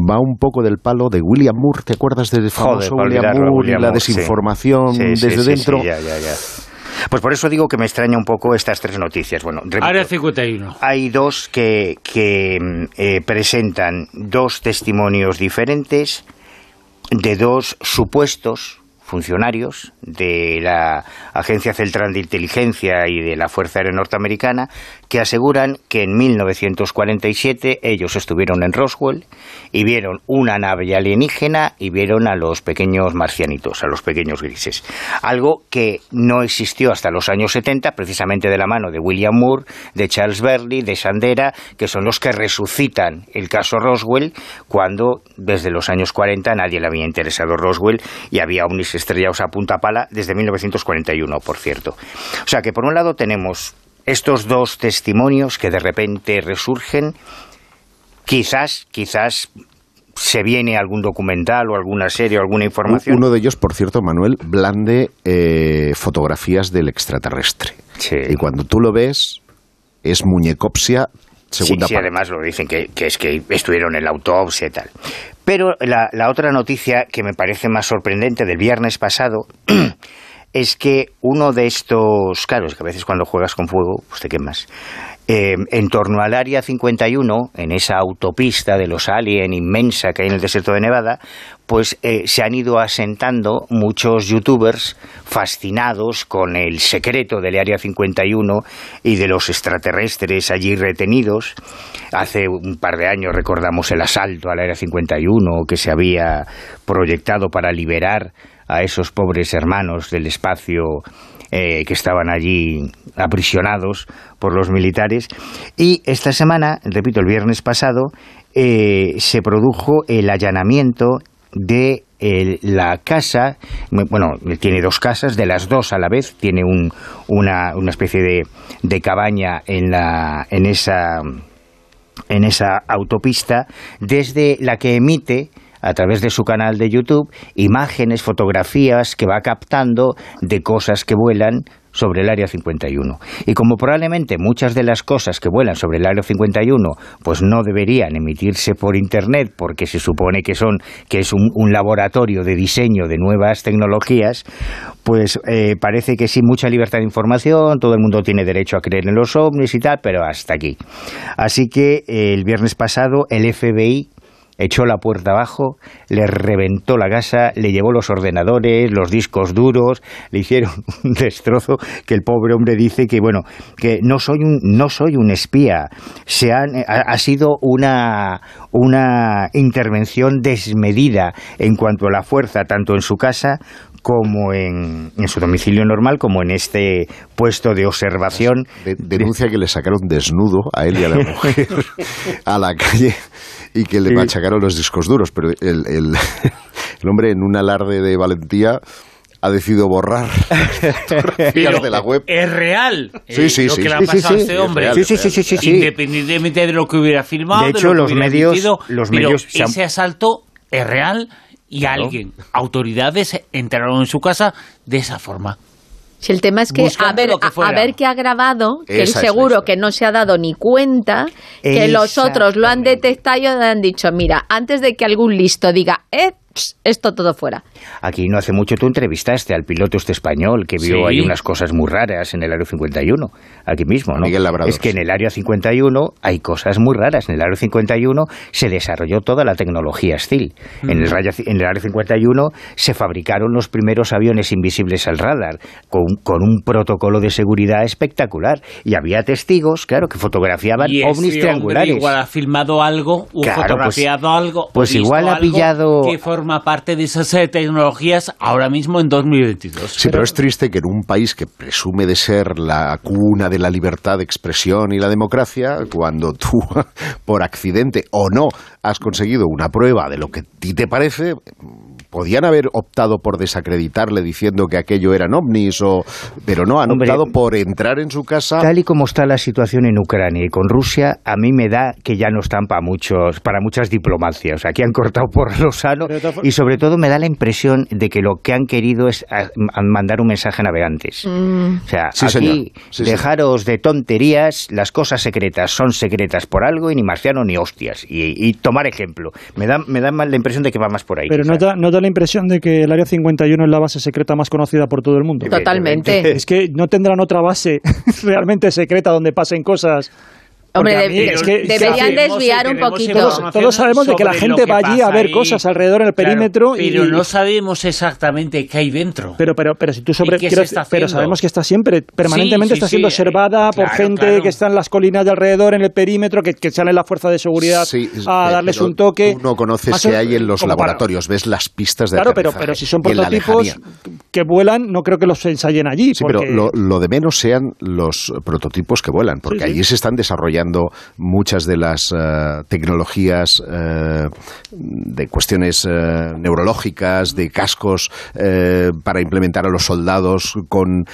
va un poco del palo de William Moore. ¿Te acuerdas del famoso William Moore William y la Moore, sí. desinformación Sí, sí, desde sí, dentro? sí, ya, ya, ya. Pues por eso digo que me extraña un poco estas tres noticias. Bueno, repito, Área 51. hay dos que, que, mm, eh, presentan dos testimonios diferentes de dos supuestos funcionarios de la Agencia Central de Inteligencia y de la Fuerza Aérea Norteamericana que aseguran que en 1947 ellos estuvieron en Roswell y vieron una nave alienígena y vieron a los pequeños marcianitos, a los pequeños grises. Algo que no existió hasta los años 70, precisamente de la mano de William Moore, de Charles Berley, de Sandera, que son los que resucitan el caso Roswell cuando desde los años 40 nadie le había interesado Roswell y había ovnis estrellados a punta pala desde 1941, por cierto. O sea que por un lado tenemos estos dos testimonios que de repente resurgen, quizás, quizás se viene algún documental o alguna serie o alguna información. Uno de ellos, por cierto, Manuel, blande eh, fotografías del extraterrestre. Sí. Y cuando tú lo ves, es muñecopsia segunda sí, sí, además lo dicen que, que es que estuvieron en la autopsia y tal. Pero la, la otra noticia que me parece más sorprendente del viernes pasado es que uno de estos, claro, es que a veces cuando juegas con fuego, pues te quemas. Eh, en torno al área 51, en esa autopista de los Alien inmensa que hay en el desierto de Nevada, pues eh, se han ido asentando muchos youtubers fascinados con el secreto del área 51 y de los extraterrestres allí retenidos. Hace un par de años recordamos el asalto al área 51 que se había proyectado para liberar a esos pobres hermanos del espacio eh, que estaban allí aprisionados por los militares. Y esta semana, repito, el viernes pasado, eh, se produjo el allanamiento de el- la casa, bueno, tiene dos casas, de las dos a la vez, tiene un, una, una especie de, de cabaña en, la, en esa en esa autopista desde la que emite a través de su canal de YouTube imágenes, fotografías que va captando de cosas que vuelan sobre el Área 51. Y como probablemente muchas de las cosas que vuelan sobre el Área 51 pues no deberían emitirse por internet porque se supone que son que es un, un laboratorio de diseño de nuevas tecnologías, pues eh, parece que sí mucha libertad de información, todo el mundo tiene derecho a creer en los ovnis y tal, pero hasta aquí. Así que eh, el viernes pasado el FBI echó la puerta abajo, le reventó la casa, le llevó los ordenadores, los discos duros, le hicieron un destrozo que el pobre hombre dice que bueno, que no soy un no soy un espía, se han, ha, ha sido una una intervención desmedida en cuanto a la fuerza tanto en su casa como en, en su domicilio normal como en este puesto de observación De- denuncia que le sacaron desnudo a él y a la mujer a la calle y que le machacaron los discos duros. Pero el, el- el hombre, en un alarde de valentía, ha decidido borrar fotografías de la web. Es real Sí, eh, sí, lo sí, que le ha pasado sí, a este es hombre. real, Sí, sí, sí, sí, sí, sí. Independientemente de lo que hubiera filmado, De de, hecho, lo que los hubiera medios- emitido, los pero medios se han- ese asalto es real y alguien, autoridades, entraron en su casa de esa forma. Si el tema es que Buscando a ver, que a- ver qué ha grabado, que la seguro que no se ha dado ni cuenta, que los otros lo han detectado y han dicho, mira, antes de que algún listo diga, eh, esto todo fuera. Aquí no hace mucho tú entrevistaste al piloto este español que vio Sí. ahí unas cosas muy raras en el Área 51, aquí mismo, ¿no? Miguel Labrador, es que en el Área 51 hay cosas muy raras. En el Área 51 se desarrolló toda la tecnología STIL. En, el Raya- en el Área 51 se fabricaron los primeros aviones invisibles al radar con, con un protocolo de seguridad espectacular. Y había testigos, claro, que fotografiaban Y ovnis triangulares. igual ha filmado algo o Claro, fotografiado algo. pues visto igual ha algo pillado- Que forma parte de esas eh, tecnologías ahora mismo en 2022. Sí, pero es triste que en un país que presume de ser la cuna de la libertad de expresión y la democracia, cuando tú, por accidente o no, has conseguido una prueba de lo que a ti te parece, podían haber optado por desacreditarle diciendo que aquello eran ovnis, o, pero no, han Hombre, optado por entrar en su casa. Tal y como está la situación en Ucrania y con Rusia, a mí me da que ya no están para muchos, para muchas diplomacias. Aquí han cortado por lo sano y sobre todo me da la impresión de que lo que han querido es a- a mandar un mensaje a navegantes. O sea, Sí, aquí. Sí, dejaros de tonterías, las cosas secretas son secretas por algo y ni marciano ni hostias. Y, y tomar ejemplo. Me da, me da más la impresión de que va más por ahí. Pero no no da la impresión de que el Área 51 es la base secreta más conocida por todo el mundo. Totalmente. Es que no tendrán otra base realmente secreta donde pasen cosas. Hombre, de- es que- deberían desviar un poquito. información Todos sabemos de que la gente que va allí a ver ahí. cosas alrededor en el Claro, perímetro y- pero no sabemos exactamente qué hay dentro. Pero, pero, pero si tú sobre, ¿Y quiero pero sabemos que está siempre, permanentemente Sí, sí, está siendo sí, observada por claro, gente claro. que está en las colinas de alrededor, en el perímetro, que, que sale la fuerza de seguridad Sí, a eh, darles un toque. Tú no conoces o- hay en los para- laboratorios, ves las pistas de Claro, pero, pero si son y prototipos que vuelan, no creo que los ensayen allí. Sí, porque- pero lo, lo de menos sean los prototipos que vuelan, porque allí se están desarrollando muchas de las eh, tecnologías eh, de cuestiones eh, neurológicas, de cascos para implementar a los soldados con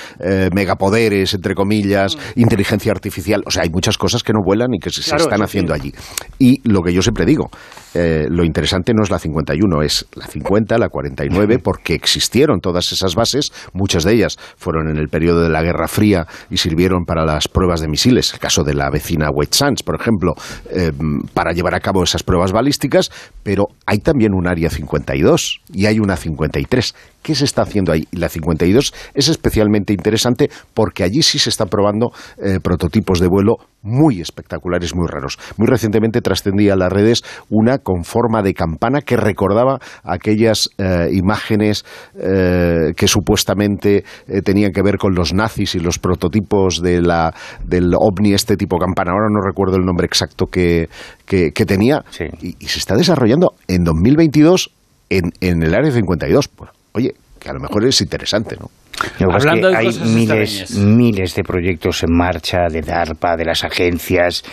megapoderes, entre comillas, inteligencia artificial. O sea, hay muchas cosas que no vuelan y que se, están haciendo sí. allí. Y lo que yo siempre digo, eh, lo interesante no es la 51, es la 50, la 49, porque existieron todas esas bases, muchas de ellas fueron en el periodo de la Guerra Fría y sirvieron para las pruebas de misiles, el caso de la vecina White Sands, por ejemplo, eh, para llevar a cabo esas pruebas balísticas, pero hay también un área 52 y hay una 53. ¿Qué se está haciendo ahí? Y la 52 es especialmente interesante porque allí sí se están probando eh, prototipos de vuelo muy espectaculares, muy raros. Muy recientemente trascendía a las redes una con forma de campana que recordaba aquellas eh, imágenes eh, que supuestamente eh, tenían que ver con los nazis y los prototipos de la, del ovni este tipo campana. Ahora no recuerdo el nombre exacto que, que, que tenía. Sí. Y, y se está desarrollando en 2022 en, en el área 52. Pues, oye, que a lo mejor es interesante, ¿no? Lo es Hablando que de hay cosas miles, de proyectos en marcha de DARPA, de las agencias,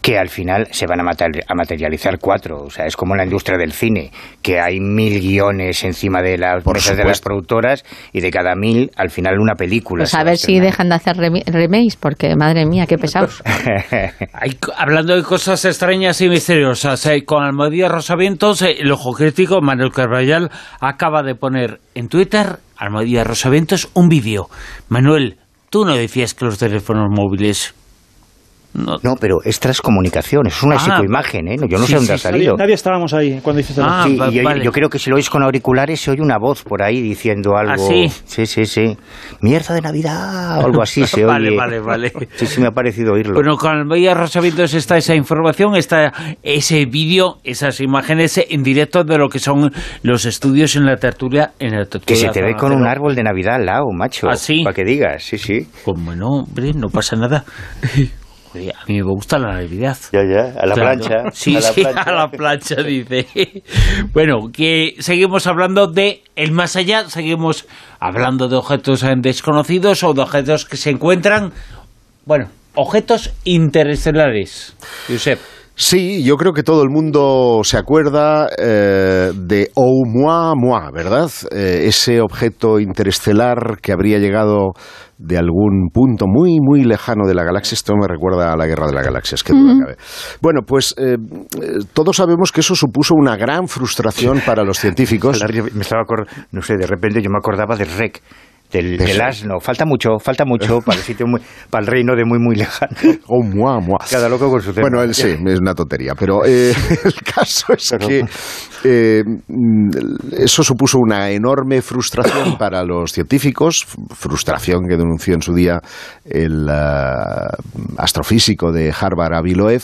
que al final se van a, mater- a materializar cuatro. O sea, es como la industria del cine, que hay mil guiones encima de las Por mesas de las productoras y de cada mil, al final una película. Pues a ver si dejan de hacer remakes, porque madre mía, qué pesados. Hay hablando de cosas extrañas y misteriosas, eh, con Almodía Rosavientos, eh, el ojo crítico, Manuel Carvallal, acaba de poner en Twitter, Almodía Rosavientos, un vídeo. Manuel, tú no decías que los teléfonos móviles... No, No, pero es transcomunicación, es una Ah, psicoimagen, ¿eh? Yo no sí, sé dónde sí, ha. Nadie, salido. nadie estábamos ahí cuando hiciste Ah, la Sí, va- y yo, vale. yo creo que si lo oís con auriculares se oye una voz por ahí diciendo algo. ¿Ah, sí? Sí, sí, sí. Mierda de Navidad o algo así se Vale, oye. vale, vale. Sí, sí, me ha parecido oírlo. Bueno, con Almodía Rosavientos está esa información, está ese vídeo, esas imágenes en directo de lo que son los estudios en la tertulia. En la tertulia que se te ve con un árbol de Navidad al lado, macho. ¿Ah, sí? Para que digas, sí, sí. Como no, hombre, no pasa nada. A mí me gusta la Navidad. Ya, ya, a la Claro. plancha. Sí, a la sí, plancha. a la plancha, dice. Bueno, que seguimos hablando de el más allá, seguimos hablando de objetos eh, desconocidos o de objetos que se encuentran, bueno, objetos interestelares. Josep. Sí, yo creo que todo el mundo se acuerda eh, de Oumuamua, ¿verdad? Eh, ese objeto interestelar que habría llegado de algún punto muy, muy lejano de la galaxia. Esto me recuerda a la Guerra de las Galaxias, que duda cabe. Bueno, pues eh, todos sabemos que eso supuso una gran frustración para los científicos. Me estaba acor- no sé, de repente yo me acordaba del REC, del, del asno. Falta mucho, falta mucho para el sitio muy, para el reino de muy muy lejano. Oh, mua, mua. Cada loco con su tema. Bueno, él sí, es una tontería, pero eh, el caso es que eh, mm, eso supuso una enorme frustración para los científicos, frustración que denunció en su día el eh, astrofísico de Harvard, Avi Loeb,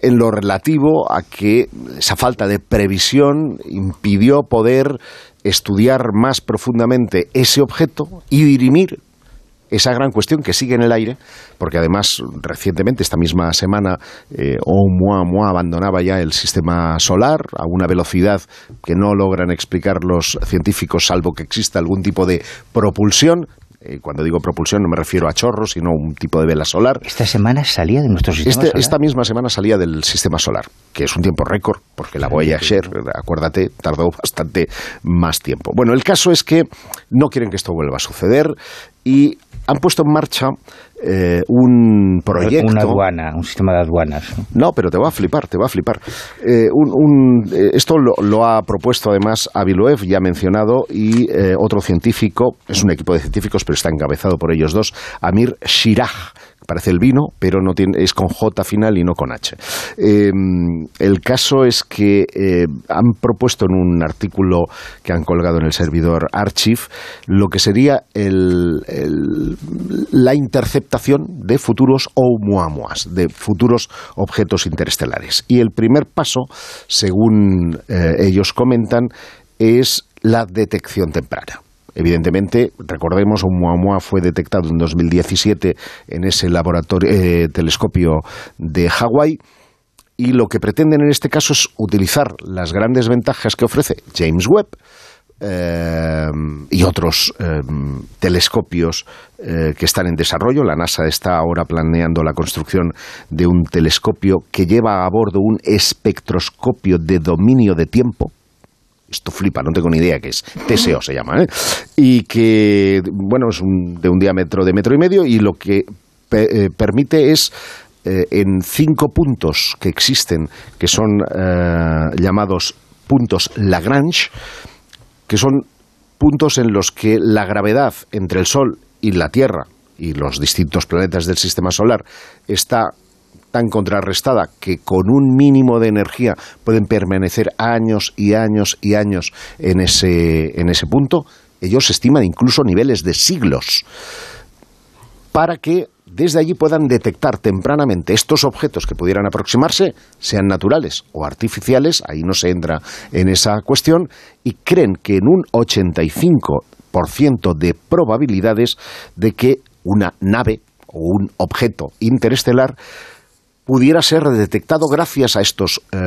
en lo relativo a que esa falta de previsión impidió poder estudiar más profundamente ese objeto y dirimir esa gran cuestión que sigue en el aire, porque además recientemente, esta misma semana, eh, Oumuamua abandonaba ya el sistema solar a una velocidad que no logran explicar los científicos, salvo que exista algún tipo de propulsión. Eh, cuando digo propulsión no me refiero a chorros, sino a un tipo de vela solar. Esta semana salía de nuestro sistema Este- solar. esta misma semana salía del sistema solar, que es un tiempo récord, porque la Voyager, acuérdate, tardó bastante más tiempo. Bueno, el caso es que no quieren que esto vuelva a suceder y han puesto en marcha eh, un proyecto. Una aduana, un sistema de aduanas. ¿no? Pero te va a flipar, te va a flipar. Eh, un- un- eh, esto lo, lo ha propuesto además Aviloev, ya mencionado, y eh, otro científico, es un equipo de científicos, pero está encabezado por ellos dos, Amir Shiraj. Parece el vino, pero no tiene, es con J final y no con H. Eh, el caso es que eh, han propuesto en un artículo que han colgado en el servidor Archive lo que sería la interceptación de futuros Oumuamuas, de futuros objetos interestelares. Y el primer paso, según eh, ellos comentan, es la detección temprana. Evidentemente, recordemos, Oumuamua fue detectado en 2017 en ese laboratorio, eh, telescopio de Hawái y lo que pretenden en este caso es utilizar las grandes ventajas que ofrece James Webb eh, y otros eh, telescopios que están en desarrollo. La NASA está ahora planeando la construcción de un telescopio que lleva a bordo un espectroscopio de dominio de tiempo. Esto flipa, no tengo ni idea qué es. TSO se llama, ¿eh? Y que, bueno, es un- de un diámetro de metro y medio y lo que pe- eh, permite es eh, en cinco puntos que existen, que son eh, llamados puntos Lagrange, que son puntos en los que la gravedad entre el Sol y la Tierra y los distintos planetas del sistema solar está tan contrarrestada que con un mínimo de energía pueden permanecer años y años y años en ese, en ese punto, ellos estiman incluso niveles de siglos para que desde allí puedan detectar tempranamente estos objetos que pudieran aproximarse, sean naturales o artificiales, ahí no se entra en esa cuestión, y creen que en un 85% de probabilidades de que una nave o un objeto interestelar pudiera ser detectado gracias a estos eh,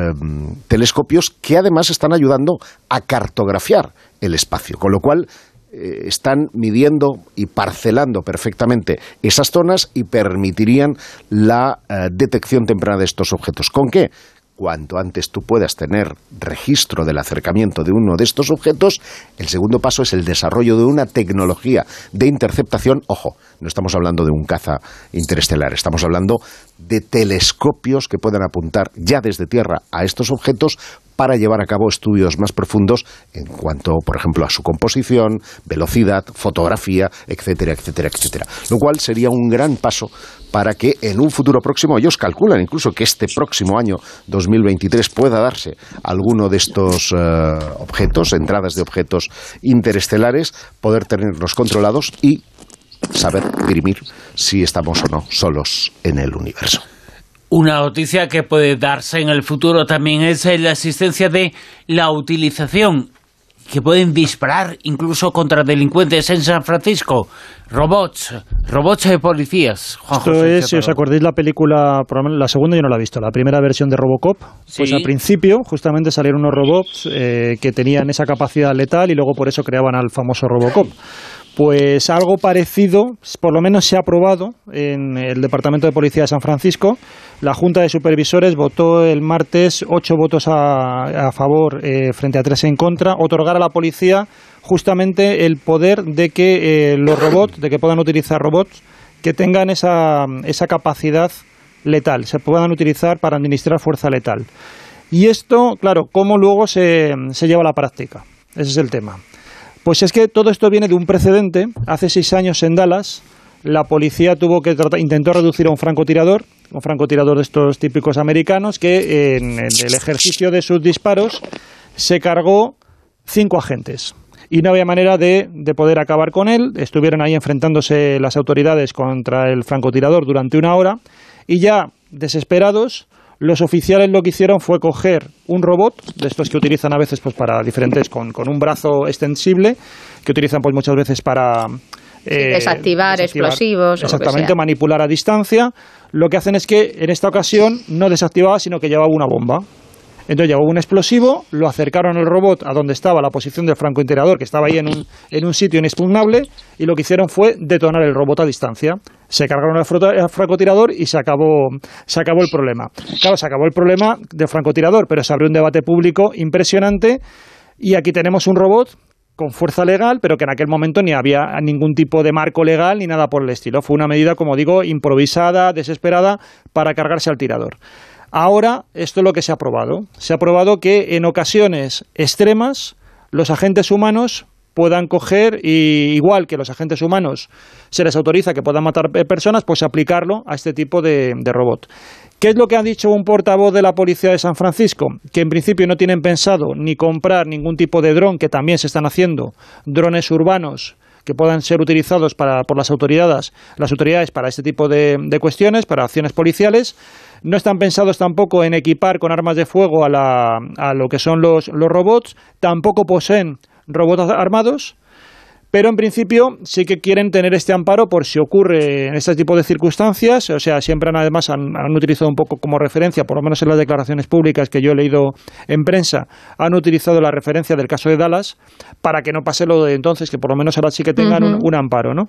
telescopios que además están ayudando a cartografiar el espacio, con lo cual eh, están midiendo y parcelando perfectamente esas zonas y permitirían la eh, detección temprana de estos objetos. ¿Con qué? Cuanto antes tú puedas tener registro del acercamiento de uno de estos objetos, el segundo paso es el desarrollo de una tecnología de interceptación. Ojo, no estamos hablando de un caza interestelar, estamos hablando de telescopios que puedan apuntar ya desde Tierra a estos objetos para llevar a cabo estudios más profundos en cuanto, por ejemplo, a su composición, velocidad, fotografía, etcétera, etcétera, etcétera. Lo cual sería un gran paso para que en un futuro próximo, ellos calculan incluso que este próximo año 2023 pueda darse alguno de estos eh, objetos, entradas de objetos interestelares, poder tenerlos controlados y saber dirimir si estamos o no solos en el universo. Una noticia que puede darse en el futuro también es eh, la existencia de la utilización que pueden disparar incluso contra delincuentes en San Francisco. Robots, robots de policías. Juan Esto José es, si os acordáis la película, la segunda yo no la he visto, la primera versión de Robocop, pues al principio justamente salieron unos robots eh, que tenían esa capacidad letal y luego por eso creaban al famoso Robocop. Pues algo parecido, por lo menos se ha aprobado en el Departamento de Policía de San Francisco. La Junta de Supervisores votó el martes ocho votos a, a favor eh, frente a tres en contra, otorgar a la policía justamente el poder de que eh, los robots, de que puedan utilizar robots que tengan esa, esa capacidad letal, se puedan utilizar para administrar fuerza letal. Y esto, claro, ¿cómo luego se, se lleva a la práctica? Ese es el tema. Pues es que todo esto viene de un precedente. Hace seis años en Dallas, la policía tuvo que tratar, intentó reducir a un francotirador, un francotirador de estos típicos americanos, que en el ejercicio de sus disparos se cargó cinco agentes y no había manera de, de, poder acabar con él. Estuvieron ahí enfrentándose las autoridades contra el francotirador durante una hora y ya desesperados, los oficiales lo que hicieron fue coger un robot, de estos que utilizan a veces pues, para diferentes, con, con un brazo extensible, que utilizan pues, muchas veces para eh, desactivar, explosivos. Exactamente, manipular a distancia. Lo que hacen es que en esta ocasión no desactivaba, sino que llevaba una bomba. Entonces llevó un explosivo, lo acercaron el robot a donde estaba la posición del francotirador, que estaba ahí en un, en un sitio inexpugnable, y lo que hicieron fue detonar el robot a distancia. Se cargaron el francotirador y se acabó, se acabó el problema. Claro, se acabó el problema del francotirador, pero se abrió un debate público impresionante. Y aquí tenemos un robot con fuerza legal, pero que en aquel momento ni había ningún tipo de marco legal ni nada por el estilo. Fue una medida, como digo, improvisada, desesperada, para cargarse al tirador. Ahora, esto es lo que se ha probado. Se ha probado que en ocasiones extremas los agentes humanos puedan coger y igual que los agentes humanos se les autoriza que puedan matar personas, pues aplicarlo a este tipo de, de robot. ¿Qué es lo que ha dicho un portavoz de la policía de San Francisco? Que en principio no tienen pensado ni comprar ningún tipo de dron, que también se están haciendo, drones urbanos que puedan ser utilizados para, por las autoridades, las autoridades para este tipo de, de cuestiones, para acciones policiales. No están pensados tampoco en equipar con armas de fuego a, la, a lo que son los, los robots, tampoco poseen robots armados, pero en principio sí que quieren tener este amparo por si ocurre en este tipo de circunstancias, o sea, siempre han, además han, han, utilizado un poco como referencia, por lo menos en las declaraciones públicas que yo he leído en prensa, han utilizado la referencia del caso de Dallas para que no pase lo de entonces, que por lo menos ahora sí que tengan uh -huh. un, un amparo, ¿no?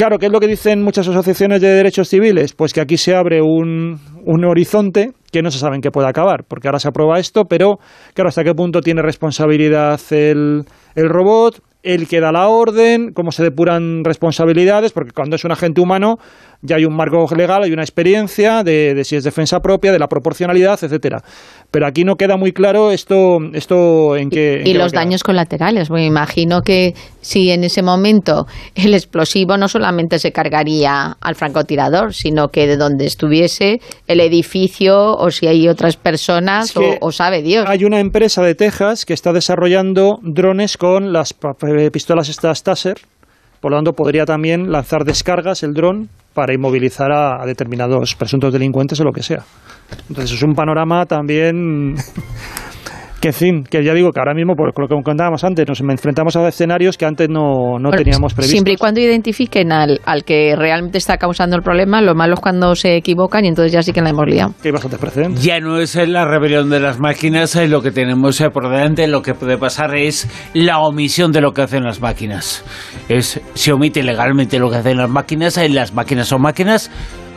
Claro, ¿qué es lo que dicen muchas asociaciones de derechos civiles? Pues que aquí se abre un, un, horizonte que no se sabe en qué puede acabar, porque ahora se aprueba esto, pero claro, ¿hasta qué punto tiene responsabilidad el, el robot? el que da la orden, cómo se depuran responsabilidades, porque cuando es un agente humano ya hay un marco legal, hay una experiencia de, de si es defensa propia, de la proporcionalidad, etcétera. Pero aquí no queda muy claro esto, esto en qué. En y qué los daños colaterales. Me imagino que si en ese momento el explosivo no solamente se cargaría al francotirador, sino que de donde estuviese el edificio o si hay otras personas es que o, o, sabe Dios. Hay una empresa de Texas que está desarrollando drones con las pistolas estas Taser. Por lo tanto, podría también lanzar descargas el dron para inmovilizar a, a determinados presuntos delincuentes o lo que sea. Entonces es un panorama también que en fin, que ya digo que ahora mismo, por lo que contábamos antes, nos enfrentamos a escenarios que antes no, no bueno, teníamos previstos. Siempre y cuando identifiquen al, al, que realmente está causando el problema, lo malo es cuando se equivocan y entonces ya sí que la hemos liado. Que hay bastantes precedentes. Ya no es la rebelión de las máquinas eh, lo que tenemos eh, por delante, lo que puede pasar es la omisión de lo que hacen las máquinas. Es, se omite legalmente lo que hacen las máquinas, eh, las máquinas son máquinas,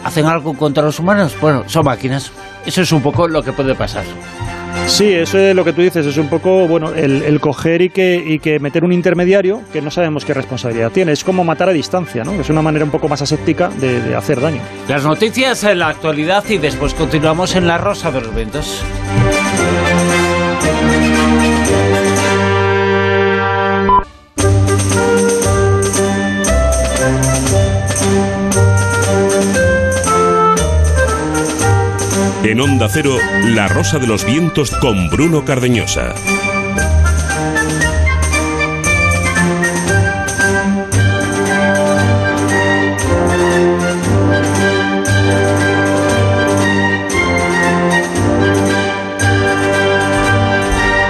hacen algo contra los humanos, bueno, son máquinas. Eso es un poco lo que puede pasar. Sí, eso es lo que tú dices, es un poco, bueno, el, el coger y que, y que, meter un intermediario que no sabemos qué responsabilidad tiene. Es como matar a distancia, ¿no? Es una manera un poco más aséptica de, de hacer daño. Las noticias en la actualidad y después continuamos en la Rosa de los Vientos. En Onda Cero, La Rosa de los Vientos con Bruno Cardeñosa.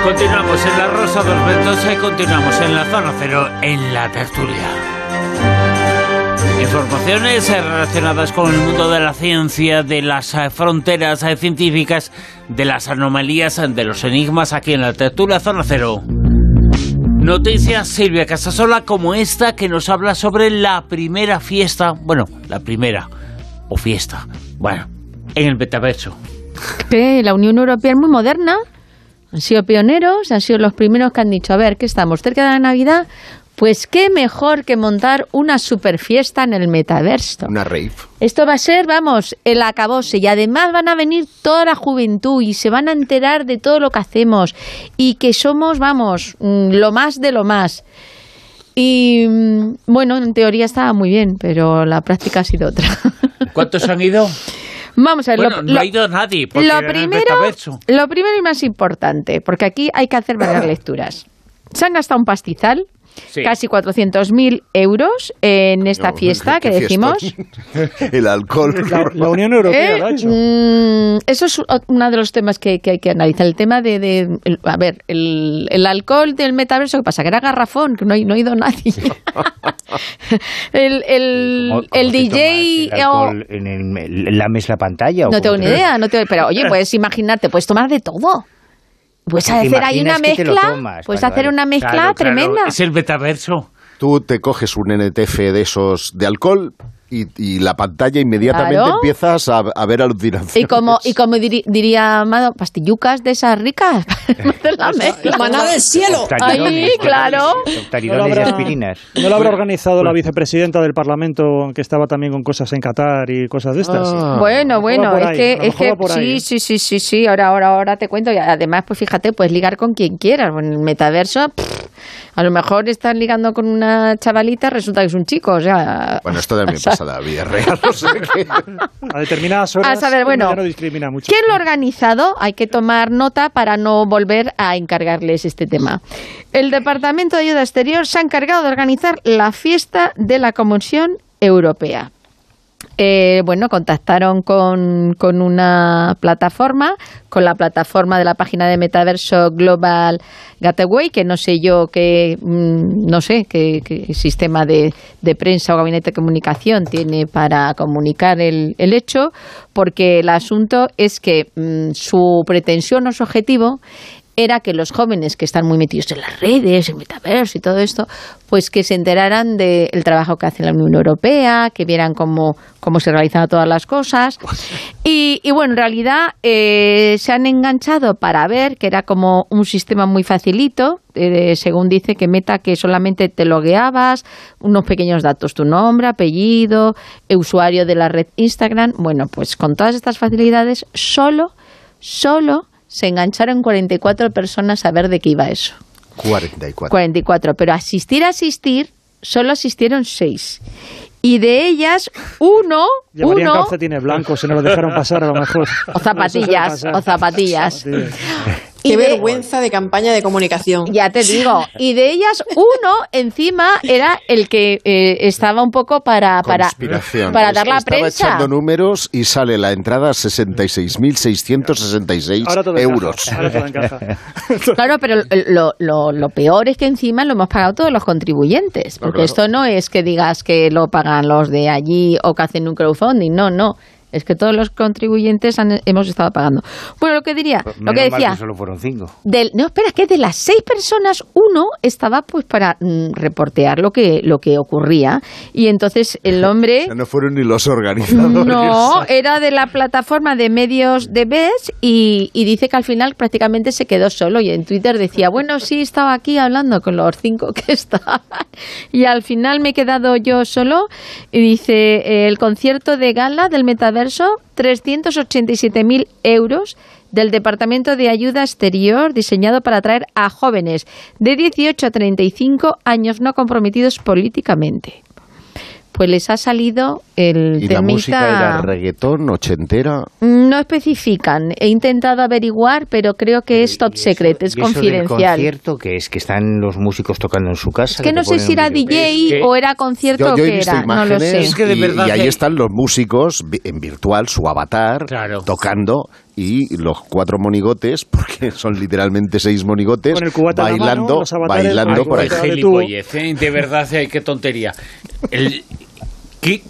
Continuamos en La Rosa de los Vientos y continuamos en la Zona Cero, en la tertulia. Informaciones relacionadas con el mundo de la ciencia, de las fronteras científicas, de las anomalías, de los enigmas aquí en la tertulia Zona Cero. Noticias Silvia Casasola como esta que nos habla sobre la primera fiesta, bueno, la primera, o fiesta, bueno, en el metaverso. Que la Unión Europea es muy moderna, han sido pioneros, han sido los primeros que han dicho, a ver, que estamos cerca de la Navidad, pues qué mejor que montar una super fiesta en el metaverso. Una rave. Esto va a ser, vamos, el acabose. Y además van a venir toda la juventud y se van a enterar de todo lo que hacemos. Y que somos, vamos, lo más de lo más. Y mm, bueno, en teoría estaba muy bien, pero la práctica ha sido otra. ¿Cuántos han ido? Vamos a ver, Bueno, lo, no lo- ha ido nadie. porque lo primero, metaverso. lo primero y más importante, porque aquí hay que hacer varias lecturas. Se han gastado un pastizal, Sí. casi 400.000 euros en esta No, fiesta que decimos. El alcohol. La, la Unión Europea ¿Eh? lo ha hecho. Mm, eso es uno de los temas que, que hay que analizar. El tema de, de- el- a ver, el, el alcohol del metaverso, ¿qué pasa? Que era garrafón, que no, ha- no ha ido nadie. el el, ¿Cómo- cómo el DJ toma el o- alcohol en el- ¿Lames la pantalla? o no tengo ni idea, no te- pero oye, puedes imaginarte, puedes tomar de todo. Puedes Te hacer ahí una mezcla, puedes vale, hacer vale. una mezcla Claro, claro, tremenda. Es el metaverso. Tú te coges un NTF de esos de alcohol y, y la pantalla inmediatamente Claro. empiezas a, a ver alucinaciones. Y como, y como diri- diría Amado, pastillucas de esas ricas. Maná del cielo. Ahí, claro. No lo habrá- aspirinas. ¿No lo habrá organizado la vicepresidenta del Parlamento que estaba también con cosas en Qatar y cosas de estas? Ah. Bueno, bueno, es ahí, que, es que sí, ¿eh? sí, sí, sí, sí, ahora, ahora, ahora te cuento. Y además, pues fíjate, puedes ligar con quien quieras. En el metaverso, pff, a lo mejor estás ligando con una chavalita, resulta que es un chico, o sea... Bueno, esto también pasa en la vida real, no sé qué. A determinadas horas A saber, bueno, ya no discrimina mucho. ¿Quién lo ha organizado? Hay que tomar nota para no volver a encargarles este tema. El Departamento de Ayuda Exterior se ha encargado de organizar la fiesta de la Comisión Europea. Eh, bueno, contactaron con, con una plataforma, con la plataforma de la página de metaverso Global Gateway, que no sé yo qué, mm, no sé qué, sistema de, de prensa o gabinete de comunicación tiene para comunicar el, el hecho, porque el asunto es que mm, su pretensión o su objetivo era que los jóvenes que están muy metidos en las redes, en metaverso y todo esto, pues que se enteraran del trabajo que hace la Unión Europea, que vieran cómo, cómo se realizan todas las cosas. Y, y bueno, en realidad eh, se han enganchado para ver que era como un sistema muy facilito, eh, según dice que Meta que solamente te logueabas, unos pequeños datos, tu nombre, apellido, eh, usuario de la red Instagram. Bueno, pues con todas estas facilidades, solo, solo se engancharon 44 personas a ver de qué iba eso. 44. 44, pero asistir, asistir, solo asistieron 6. Y de ellas, uno, Llevarían uno, calcetines blancos y no lo dejaron pasar a lo mejor. o zapatillas, o zapatillas. Qué Y vergüenza de campaña de comunicación. Ya te digo, y de ellas uno encima era el que eh, estaba un poco para para para dar la Estaba prensa. echando números y sale la entrada a 66.666 Ahora todo encaja, euros. ahora todo encaja. Claro, pero lo, lo, lo peor es que encima lo hemos pagado todos los contribuyentes, No, porque claro. esto no es que digas que lo pagan los de allí o que hacen un crowdfunding, no, no. Es que todos los contribuyentes han- hemos estado pagando. Bueno, lo que diría, lo Menos que decía, solo fueron cinco. del, no, espera, es que de las seis personas, uno estaba pues para mm, reportear lo que, lo que ocurría. Y entonces el hombre... Ya no fueron ni los organizadores. No, era de la plataforma de medios de BES y, y dice que al final prácticamente se quedó solo y en Twitter decía, bueno, sí, estaba aquí hablando con los cinco que estaban y al final me he quedado yo solo y dice, el concierto de gala del metaverso, 387.000 euros del Departamento de Ayuda Exterior diseñado para atraer a jóvenes de 18 a 35 años no comprometidos políticamente. Pues les ha salido el Y la temita- música era reggaetón, ochentera. No especifican. He intentado averiguar, pero creo que es top secret, es ¿Y eso del confidencial. concierto que es? ¿Que están los músicos tocando en su casa? Es que te no sé si era? DJ Es que- o era concierto Yo, yo visto era, no lo imágenes sé. Es que de y- verdad y, ahí que- están los músicos en virtual, su avatar, Claro. tocando y los cuatro monigotes, porque son literalmente seis monigotes, Con el cubata en la mano, bailando, bailando por ahí. de ¿eh? de verdad, eh, qué tontería. El- ¿qué,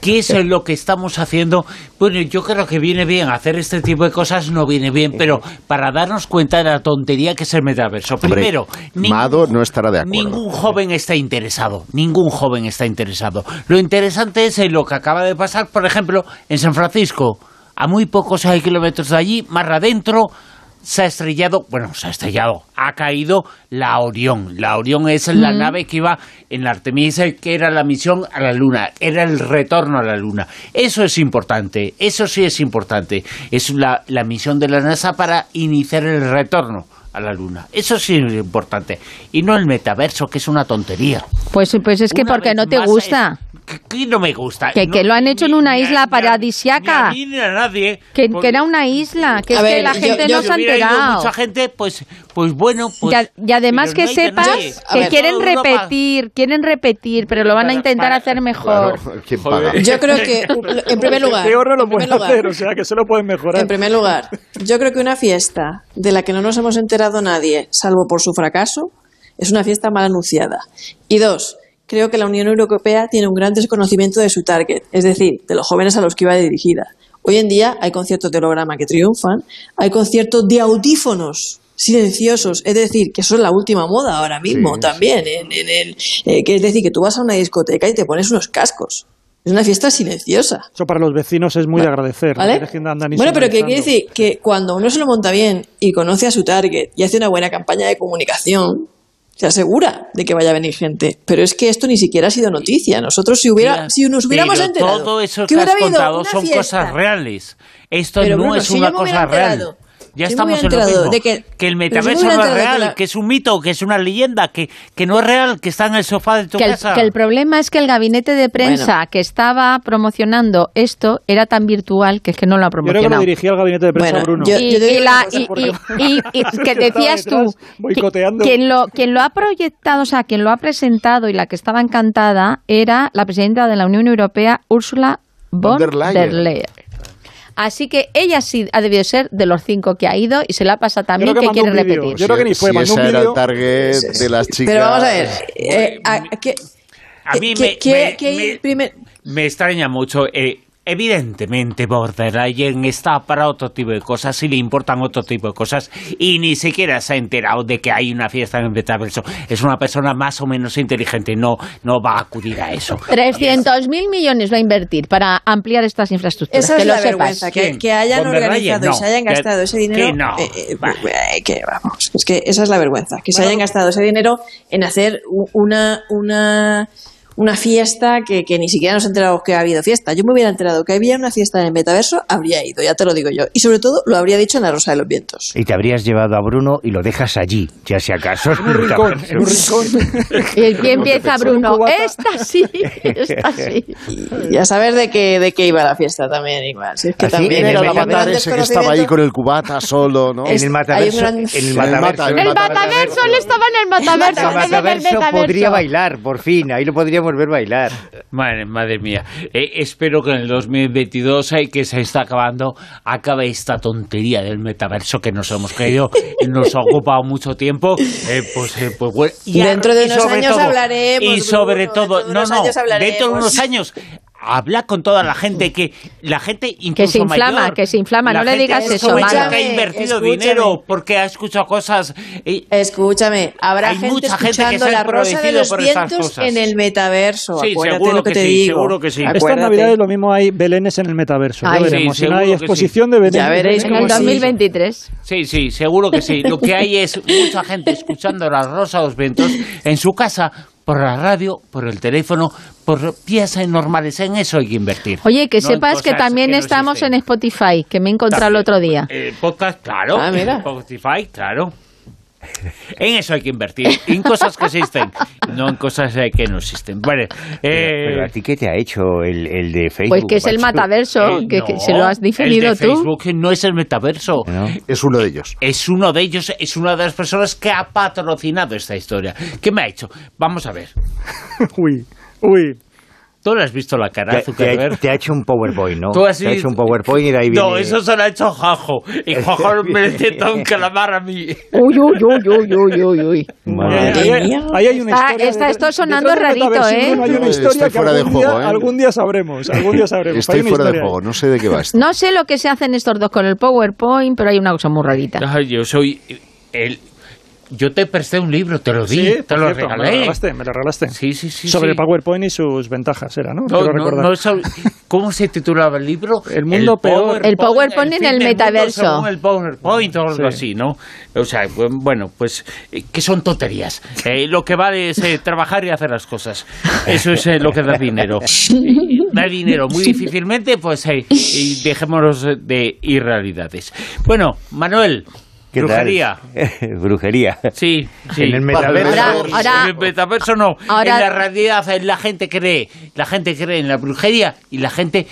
qué es lo que estamos haciendo? Bueno, yo creo que viene bien hacer este tipo de cosas, no viene bien, pero para darnos cuenta de la tontería que es el metaverso. Primero, Mado no estará de acuerdo. Ningún joven está interesado, ningún joven está interesado. Lo interesante es en lo que acaba de pasar, por ejemplo, en San Francisco. A muy pocos kilómetros de allí, más adentro, se ha estrellado, bueno, se ha estrellado, ha caído la Orión. La Orión es la nave que iba en la Artemisa, que era la misión a la Luna, era el retorno a la Luna. Eso es importante, eso sí es importante. Es la, la misión de la NASA para iniciar el retorno a la luna. Eso sí es importante. Y no el metaverso, que es una tontería. Pues, pues es que Una porque no te gusta. es- que, que no me gusta. Que, No, que lo han hecho en una ni isla paradisiaca. Ni a mí ni a nadie. Que, Porque que era una isla, que A es ver, que la yo- gente yo- no si se ha enterado. mucha gente, pues, pues bueno. Pues, y, a- y además que no sepas nadie. Que ver, quieren repetir, quieren repetir, pero lo van a intentar para- hacer mejor. Claro, ¿quién Joder. paga? Yo creo que, en primer lugar, Peor no lo pueden hacer, o sea que solo pueden mejorar. En primer lugar, yo creo que una fiesta de la que no nos hemos enterado nadie, salvo por su fracaso, es una fiesta mal anunciada. Y dos, creo que la Unión Europea tiene un gran desconocimiento de su target, es decir, de los jóvenes a los que iba dirigida. Hoy en día hay conciertos de holograma que triunfan, hay conciertos de audífonos silenciosos, es decir, que eso es la última moda ahora mismo Sí, también, en, en el, eh, que es decir, que tú vas a una discoteca y te pones unos cascos. Es una fiesta silenciosa. Eso para los vecinos es muy de agradecer. ¿Vale? Que Bueno, pero que quiere decir que cuando uno se lo monta bien y conoce a su target y hace una buena campaña de comunicación, se asegura de que vaya a venir gente. Pero es que esto ni siquiera ha sido noticia. Nosotros si hubiera, si nos hubiéramos pero enterado Todo eso que que, has contado son fiesta, cosas reales. Esto Pero, no Bruno, es si yo una cosa real. enterado, Ya yo estamos en lo mismo. de que- que el yo metaverso no es real, la- que es un mito, que es una leyenda, que, que no es real, que está en el sofá de tu Que el, casa. que el problema es que el gabinete de prensa Bueno. que estaba promocionando esto era tan virtual que es que no lo ha Yo creo que lo promocionado. dirigía al gabinete de prensa Bueno, Bruno. yo- y, digo y la- y- y- y- y que decías tú, quien lo, quien lo ha proyectado, o sea, quien lo ha presentado y la que estaba encantada era la presidenta de la Unión Europea, Ursula von der Leyen. Así que ella sí ha debido ser de los cinco que ha ido y se la pasa también que que, quiere un repetir. Yo creo que ni fue, si mandó un ese era el vídeo. target de las chicas. Pero vamos a ver. eh, a- ¿qué- A mí qué- me, qué- me- qué- me- primer- me extraña mucho. eh, evidentemente, Borderline está para otro tipo de cosas y le importan otro tipo de cosas y ni siquiera se ha enterado de que hay una fiesta en el metaverso. Es una persona más o menos inteligente, no, no va a acudir a eso. 300 mil millones va a invertir para ampliar estas infraestructuras. Esa que es lo la sepas. vergüenza, que, hayan organizado y no. se hayan Que- gastado ese dinero. que no. eh, eh, eh, que vamos, es que esa es la vergüenza, que se hayan gastado ese dinero en hacer una, una, una fiesta que, que ni siquiera nos enteramos que ha habido fiesta. Yo me hubiera enterado que había una fiesta en el metaverso, habría ido, ya te lo digo yo. Y sobre todo lo habría dicho en la Rosa de los Vientos. Y te habrías llevado a Bruno y lo dejas allí, ya si acaso. En un rincón, en un rincón. Y aquí empieza Bruno. Esta sí, esta sí. Y ya saber de qué, de qué iba la fiesta también, igual. Si es que Así, también en el avatar ese que estaba ahí con el cubata solo, ¿no? En el metaverso, gran- en el En el metaverso, mata- El metaverso, él estaba en el metaverso. el en el metaverso metaverso. podría bailar, por fin, ahí lo podríamos ver bailar. Madre, madre mía. Eh, espero que en el 2022, eh, que se está acabando, acabe esta tontería del metaverso que nos hemos creído y nos ha ocupado mucho tiempo. Eh, pues, eh, pues bueno. Y dentro de unos años todo- hablaremos, Y sobre Bruno, todo, no, no, dentro de unos años. Habla con toda la gente que la gente incluso Que se inflama, mayor, que se inflama, la no le digas que eso, malo. que ha invertido Escúchame. dinero porque ha escuchado cosas Escúchame, habrá Hay gente mucha gente que escuchando se la rosa de los vientos en el metaverso. Sí, Acuérdate seguro lo que, que te sí, digo. seguro que sí. Estas navidades lo mismo hay belenes en el metaverso. Ay, ya sí, veremos. Si no hay exposición de belenes. Ya veréis En el sí. 2023. Sí, sí, seguro que sí. Lo que hay es mucha gente escuchando la Rosa de los Vientos en su casa, por la radio, por el teléfono, por piezas normales. En eso hay que invertir. Oye, que No sepas que también no estamos existen. en Spotify, que me he encontrado el otro día. Eh, podcast, claro. Ah, mira. Spotify, claro. En eso hay que invertir, en cosas que existen, no en cosas eh, que no existen. Vale, eh, Pero a ti, ¿qué te ha hecho el, el de Facebook? Pues que es el macho? mataverso, eh, que, no, que se lo has definido el de tú. Facebook no es el metaverso. ¿No? Es uno de ellos. Es uno de ellos, es una de las personas que ha patrocinado esta historia. ¿Qué me ha hecho? Vamos a ver. Uy, uy. ¿Tú le has visto la cara, Te, te ha, Zuckerberg? te ha hecho un PowerPoint, ¿no? Tú has te ha hecho un PowerPoint y de ahí viene... No, eso se lo ha hecho Jajo. Y Jajo me intenta un calamar a mí. Uy, uy, uy, uy, uy, uy, uy. Madre Ahí, mía. ahí hay una Está- historia. está esto sonando rarito, ¿eh? Hay una Estoy historia que fuera de juego, día, ¿eh? algún día sabremos. Algún día sabremos. Estoy Hay fuera de juego, no sé de qué va esto. No sé lo que se hacen estos dos con el PowerPoint, pero hay una cosa muy rarita. Ay, yo soy el... Yo te presté un libro, te lo di, Sí, te lo cierto, Me lo regalé. regalaste, me lo regalaste. Sí, sí, sí. Sobre sí. el PowerPoint y sus ventajas, era, ¿no? No, no, no, eso- ¿Cómo se titulaba el libro? El mundo peor. El PowerPoint en el mundo metaverso. según el PowerPoint o algo Sí. así, ¿no? O sea, bu- bueno, pues eh, que son tonterías. Eh, lo que vale es eh, trabajar y hacer las cosas. Eso es eh, lo que da dinero. Da dinero muy difícilmente, pues eh, dejémonos de irrealidades. Bueno, Manuel. Brujería. Brujería. Sí, sí. En el metaverso. Ahora- ahora- en el metaverso no. ahora- en la realidad eh, la gente cree, la gente cree en la brujería y la gente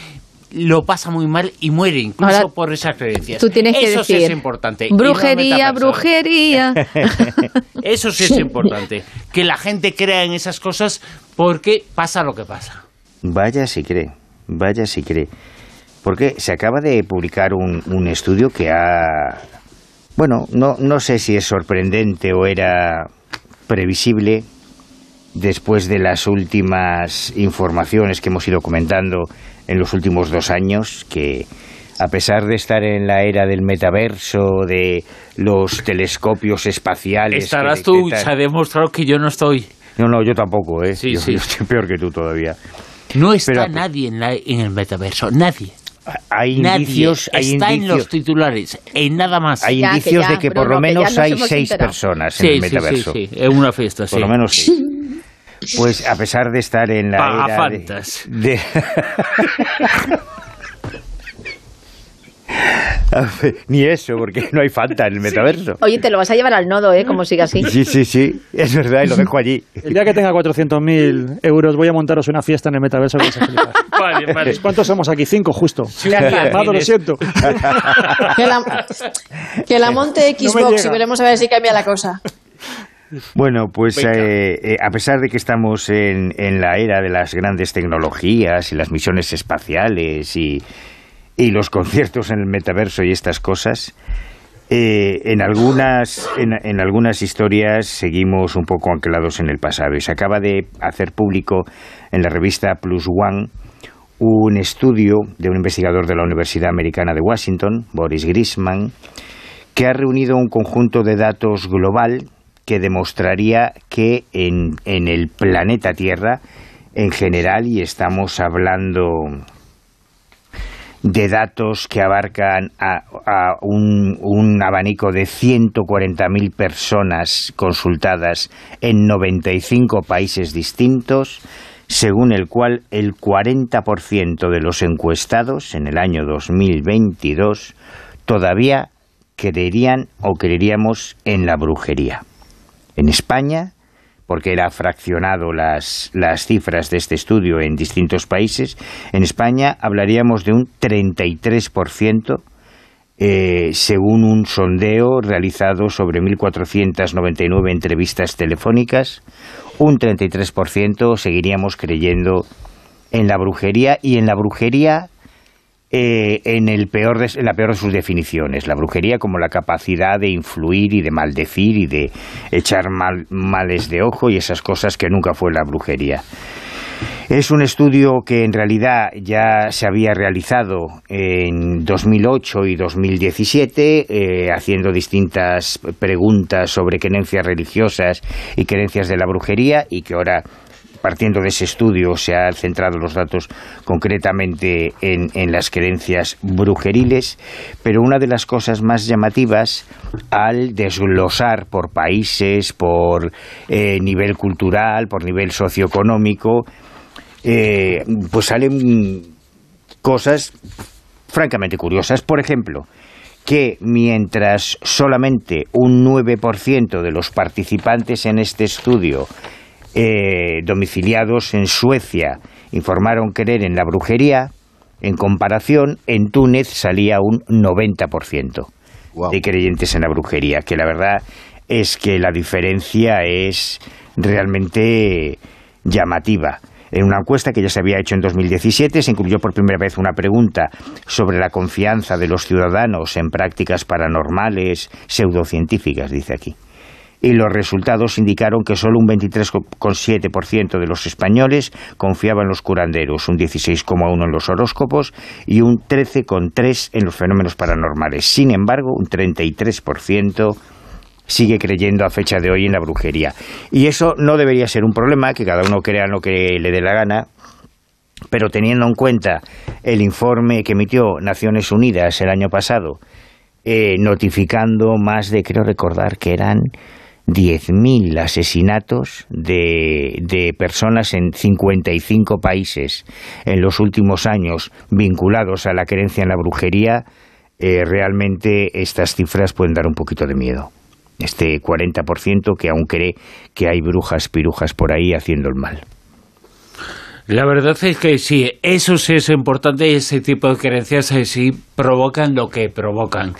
lo pasa muy mal y muere incluso Ahora, por esas creencias. Tú tienes que Eso decir. sí es importante. no Brujería, brujería. Eso sí es importante. Que la gente crea en esas cosas porque pasa lo que pasa. Vaya si cree, vaya si cree. Porque se acaba de publicar un, un estudio que ha... Bueno, no, no sé si es sorprendente o era previsible después de las últimas informaciones que hemos ido comentando en los últimos dos años, que a pesar de estar en la era del metaverso, de los telescopios espaciales... Estarás tú, se ha demostrado que yo no estoy. No, no, yo tampoco, ¿eh? Sí, yo, sí. yo estoy peor que tú todavía. No está Pero- nadie en, la- en el metaverso, nadie. Hay Nadie indicios, hay está en indicios, los titulares, en nada más. hay Ya, que indicios ya, de que por Bruno, lo que ya menos nos hay seis enterado. personas sí, en el sí, sí, metaverso. sí, en una fiesta, sí. Por lo menos sí. Pues a pesar de estar en la era de, de- Ni eso, porque no hay Fanta en el metaverso. Oye, te lo vas a llevar al nodo, ¿eh? Como siga así. Sí, sí, sí, es verdad, y lo dejo allí. El día que tenga 400.000 euros voy a montaros una fiesta en el metaverso que. Vale, vale. ¿Cuántos somos aquí? Cinco, justo. Mado, lo siento. Que la, que la monte Xbox y veremos a ver si cambia la cosa. Bueno, pues eh, eh, a pesar de que estamos en, en la era de las grandes tecnologías y las misiones espaciales y, y los conciertos en el metaverso y estas cosas, eh, en, algunas, en, algunas historias seguimos un poco anclados en el pasado. Y se acaba de hacer público en la revista Plus One un estudio de un investigador de la Universidad Americana de Washington, Boris Grisman, que ha reunido un conjunto de datos global que demostraría que en, en el planeta Tierra, en general, y estamos hablando de datos que abarcan a, a un, un abanico de 140.000 personas consultadas en 95 países distintos, según el cual el 40% de los encuestados en el año 2022 todavía creerían o creeríamos en la brujería. En España, porque era fraccionado las, las cifras de este estudio en distintos países, en España hablaríamos de un 33%, eh, según un sondeo realizado sobre 1.499 entrevistas telefónicas, un 33% seguiríamos creyendo en la brujería y en la brujería eh, en, el peor de, la peor de sus definiciones. La brujería como la capacidad de influir y de maldecir y de echar mal- males de ojo y esas cosas que nunca fue la brujería. Es un estudio que en realidad ya se había realizado en 2008 y 2017, eh, haciendo distintas preguntas sobre creencias religiosas y creencias de la brujería, y que ahora, partiendo de ese estudio, se han centrado los datos concretamente en, las creencias brujeriles. Pero una de las cosas más llamativas al desglosar por países, por eh, nivel cultural, por nivel socioeconómico, eh, pues salen cosas francamente curiosas. Por ejemplo, que mientras solamente un 9% de los participantes en este estudio eh, domiciliados en Suecia informaron creer en la brujería, en comparación, en Túnez salía un 90% Guau. de creyentes en la brujería, que la verdad es que la diferencia es realmente llamativa. En una encuesta que ya se había hecho en 2017 se incluyó por primera vez una pregunta sobre la confianza de los ciudadanos en prácticas paranormales, pseudocientíficas, dice aquí. Y los resultados indicaron que solo un 23,7% de los españoles confiaban en los curanderos, un 16,1% en los horóscopos y un 13,3% en los fenómenos paranormales. Sin embargo, un 33% sigue creyendo a fecha de hoy en la brujería. Y eso no debería ser un problema, que cada uno crea lo que le dé la gana, pero teniendo en cuenta el informe que emitió Naciones Unidas el año pasado, eh, notificando más de, creo recordar que eran 10.000 asesinatos de, de personas en 55 países en los últimos años vinculados a la creencia en la brujería, eh, realmente estas cifras pueden dar un poquito de miedo. Este 40% que aún cree que hay brujas, pirujas por ahí haciendo el mal. La verdad es que sí, eso sí es importante, ese tipo de creencias eh, sí provocan lo que provocan.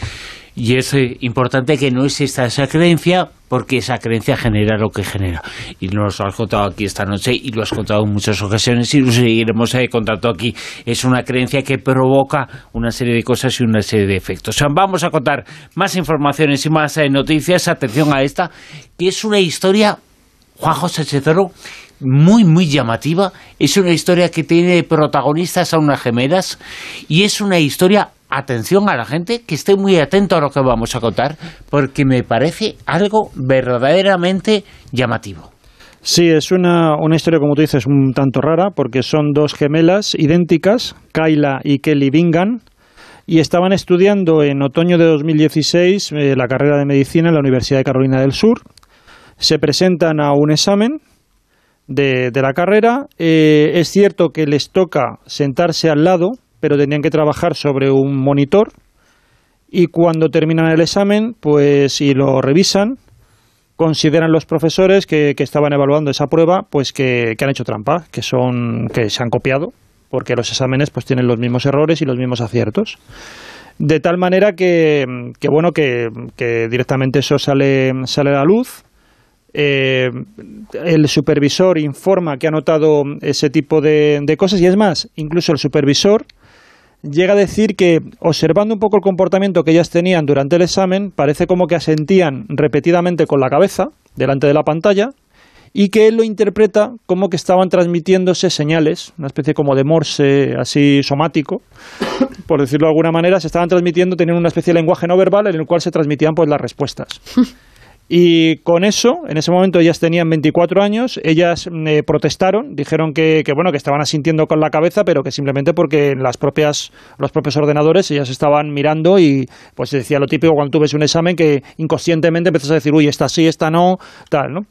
Y es eh, importante que no exista esa creencia porque esa creencia genera lo que genera. Y nos lo has contado aquí esta noche y lo has contado en muchas ocasiones y lo seguiremos eh, contando aquí. Es una creencia que provoca una serie de cosas y una serie de efectos. vamos a contar más informaciones y más eh, noticias. Atención a esta, que es una historia, Juan José Chezoro, muy, muy llamativa. Es una historia que tiene protagonistas a unas gemelas y es una historia atención a la gente, que esté muy atento a lo que vamos a contar, porque me parece algo verdaderamente llamativo. Sí, es una, una, historia, como tú dices, un tanto rara, porque son dos gemelas idénticas, Kyla y Kelly Bingham, y estaban estudiando en otoño de 2016 eh, la carrera de medicina en la Universidad de Carolina del Sur. Se presentan a un examen de, la carrera. Eh, es cierto que les toca sentarse al lado pero tenían que trabajar sobre un monitor y cuando terminan el examen, pues si lo revisan, consideran los profesores que, estaban evaluando esa prueba, pues que, han hecho trampa, que son que se han copiado, porque los exámenes pues tienen los mismos errores y los mismos aciertos. De tal manera que, que bueno, que, directamente eso sale, sale a la luz. Eh, el supervisor informa que ha notado ese tipo de, de cosas y es más, incluso el supervisor llega a decir que, observando un poco el comportamiento que ellas tenían durante el examen, parece como que asentían repetidamente con la cabeza delante de la pantalla y que él lo interpreta como que estaban transmitiéndose señales, una especie como de morse así somático, por decirlo de alguna manera, se estaban transmitiendo, tenían una especie de lenguaje no verbal en el cual se transmitían pues las respuestas. Y con eso, en ese momento ellas tenían 24 años, ellas mm, eh, protestaron, dijeron que, bueno, que estaban asintiendo con la cabeza, pero que simplemente porque las propias, los propios ordenadores ellas estaban mirando y pues decía lo típico cuando tú ves un examen que inconscientemente empiezas a decir, uy, esta sí, esta no, tal, ¿no?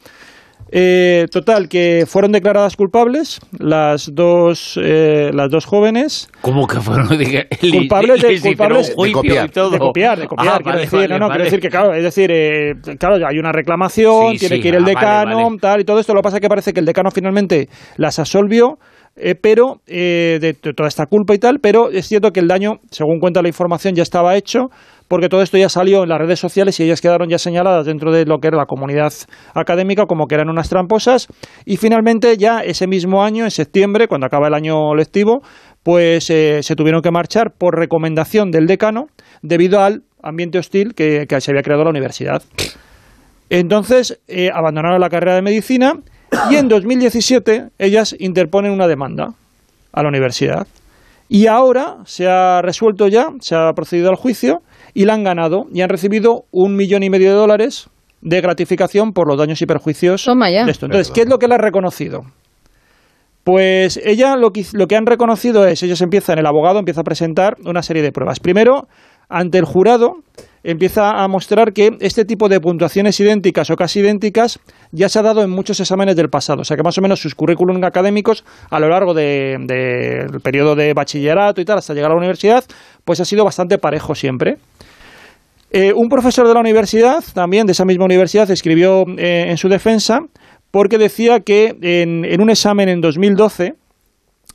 Eh, total, que fueron declaradas culpables las dos, eh, las dos jóvenes. ¿Cómo que fueron culpables de, culpables de, copiar, de copiar, de copiar, ah, quiero decir, no, no, quiero decir que claro, es decir, eh, claro, hay una reclamación, tiene que ir el ah, decano, tal y todo esto. Lo que pasa es que parece que el decano finalmente las absolvió. Eh, pero eh, de toda esta culpa y tal, pero es cierto que el daño, según cuenta la información, ya estaba hecho porque todo esto ya salió en las redes sociales y ellas quedaron ya señaladas dentro de lo que era la comunidad académica como que eran unas tramposas y finalmente ya ese mismo año, en septiembre, cuando acaba el año lectivo, pues eh, se tuvieron que marchar por recomendación del decano debido al ambiente hostil que, se había creado la universidad. Entonces eh, abandonaron la carrera de medicina y en 2017 ellas interponen una demanda a la universidad. Y ahora se ha resuelto ya, se ha procedido al juicio y la han ganado y han recibido un millón y medio de dólares de gratificación por los daños y perjuicios de esto. Entonces, ¿qué es lo que le ha reconocido? Pues ella lo que, lo que han reconocido es, ellos empiezan, el abogado empieza a presentar una serie de pruebas. Primero, ante el jurado, empieza a mostrar que este tipo de puntuaciones idénticas o casi idénticas ya se ha dado en muchos exámenes del pasado. O sea que más o menos sus currículum académicos a lo largo del periodo de bachillerato y tal, hasta llegar a la universidad, pues ha sido bastante parejo siempre. Eh, un profesor de la universidad, también de esa misma universidad, escribió eh, en su defensa porque decía que en un examen en 2012,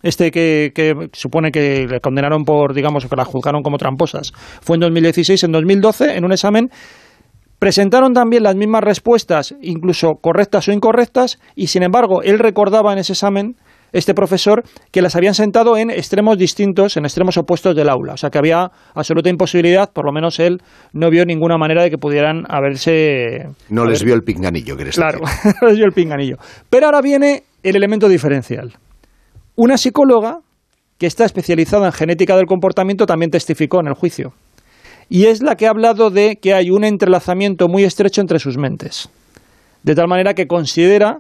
este que, supone que le condenaron por, digamos, que la juzgaron como tramposas, fue en 2016, en 2012, en un examen, presentaron también las mismas respuestas, incluso correctas o incorrectas, y sin embargo, él recordaba en ese examen este profesor que las habían sentado en extremos distintos, en extremos opuestos del aula. O sea que había absoluta imposibilidad, por lo menos él no vio ninguna manera de que pudieran haberse... No les vio el pinganillo, ¿quieres Claro, no les vio el pinganillo. Pero ahora viene el elemento diferencial. Una psicóloga que está especializada en genética del comportamiento también testificó en el juicio. Y es la que ha hablado de que hay un entrelazamiento muy estrecho entre sus mentes. De tal manera que considera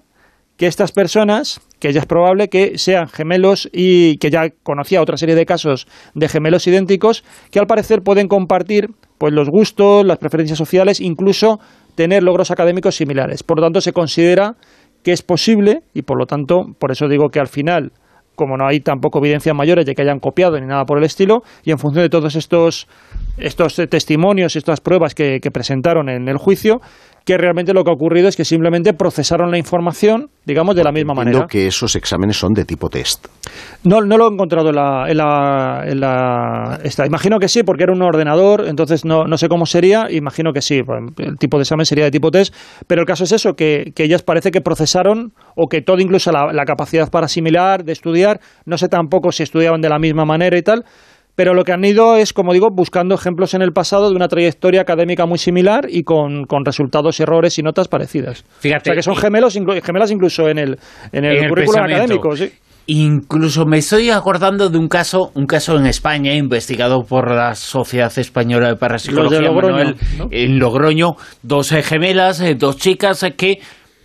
que estas personas, que ya es probable que sean gemelos y que ya conocía otra serie de casos de gemelos idénticos, que al parecer pueden compartir pues los gustos, las preferencias sociales, incluso tener logros académicos similares. Por lo tanto, se considera que es posible y por lo tanto, por eso digo que al final como no hay tampoco evidencias mayores de que hayan copiado ni nada por el estilo, y en función de todos estos, estos testimonios y estas pruebas que, que presentaron en el juicio, que realmente lo que ha ocurrido es que simplemente procesaron la información, digamos, de la misma Entiendo manera. que esos exámenes son de tipo test. No, no lo he encontrado en la, en la, en la- esta. Imagino que sí, porque era un ordenador, entonces no, no sé cómo sería. Imagino que sí, pues, el tipo de examen sería de tipo test. Pero el caso es eso, que, que ellas parece que procesaron, o que todo, incluso la, la capacidad para asimilar, de estudiar, no sé tampoco si estudiaban de la misma manera y tal. Pero lo que han ido es, como digo, buscando ejemplos en el pasado de una trayectoria académica muy similar y con, con resultados, errores y notas parecidas. Fíjate, o sea que son gemelos, inclu- gemelas incluso en el, en el En el currículum académico. Sí. Incluso me estoy acordando de un caso, un caso en España investigado por la Sociedad Española de Parapsicología Los de Logroño, Manuel, ¿no? en Logroño, dos eh, gemelas, eh, dos chicas eh, que,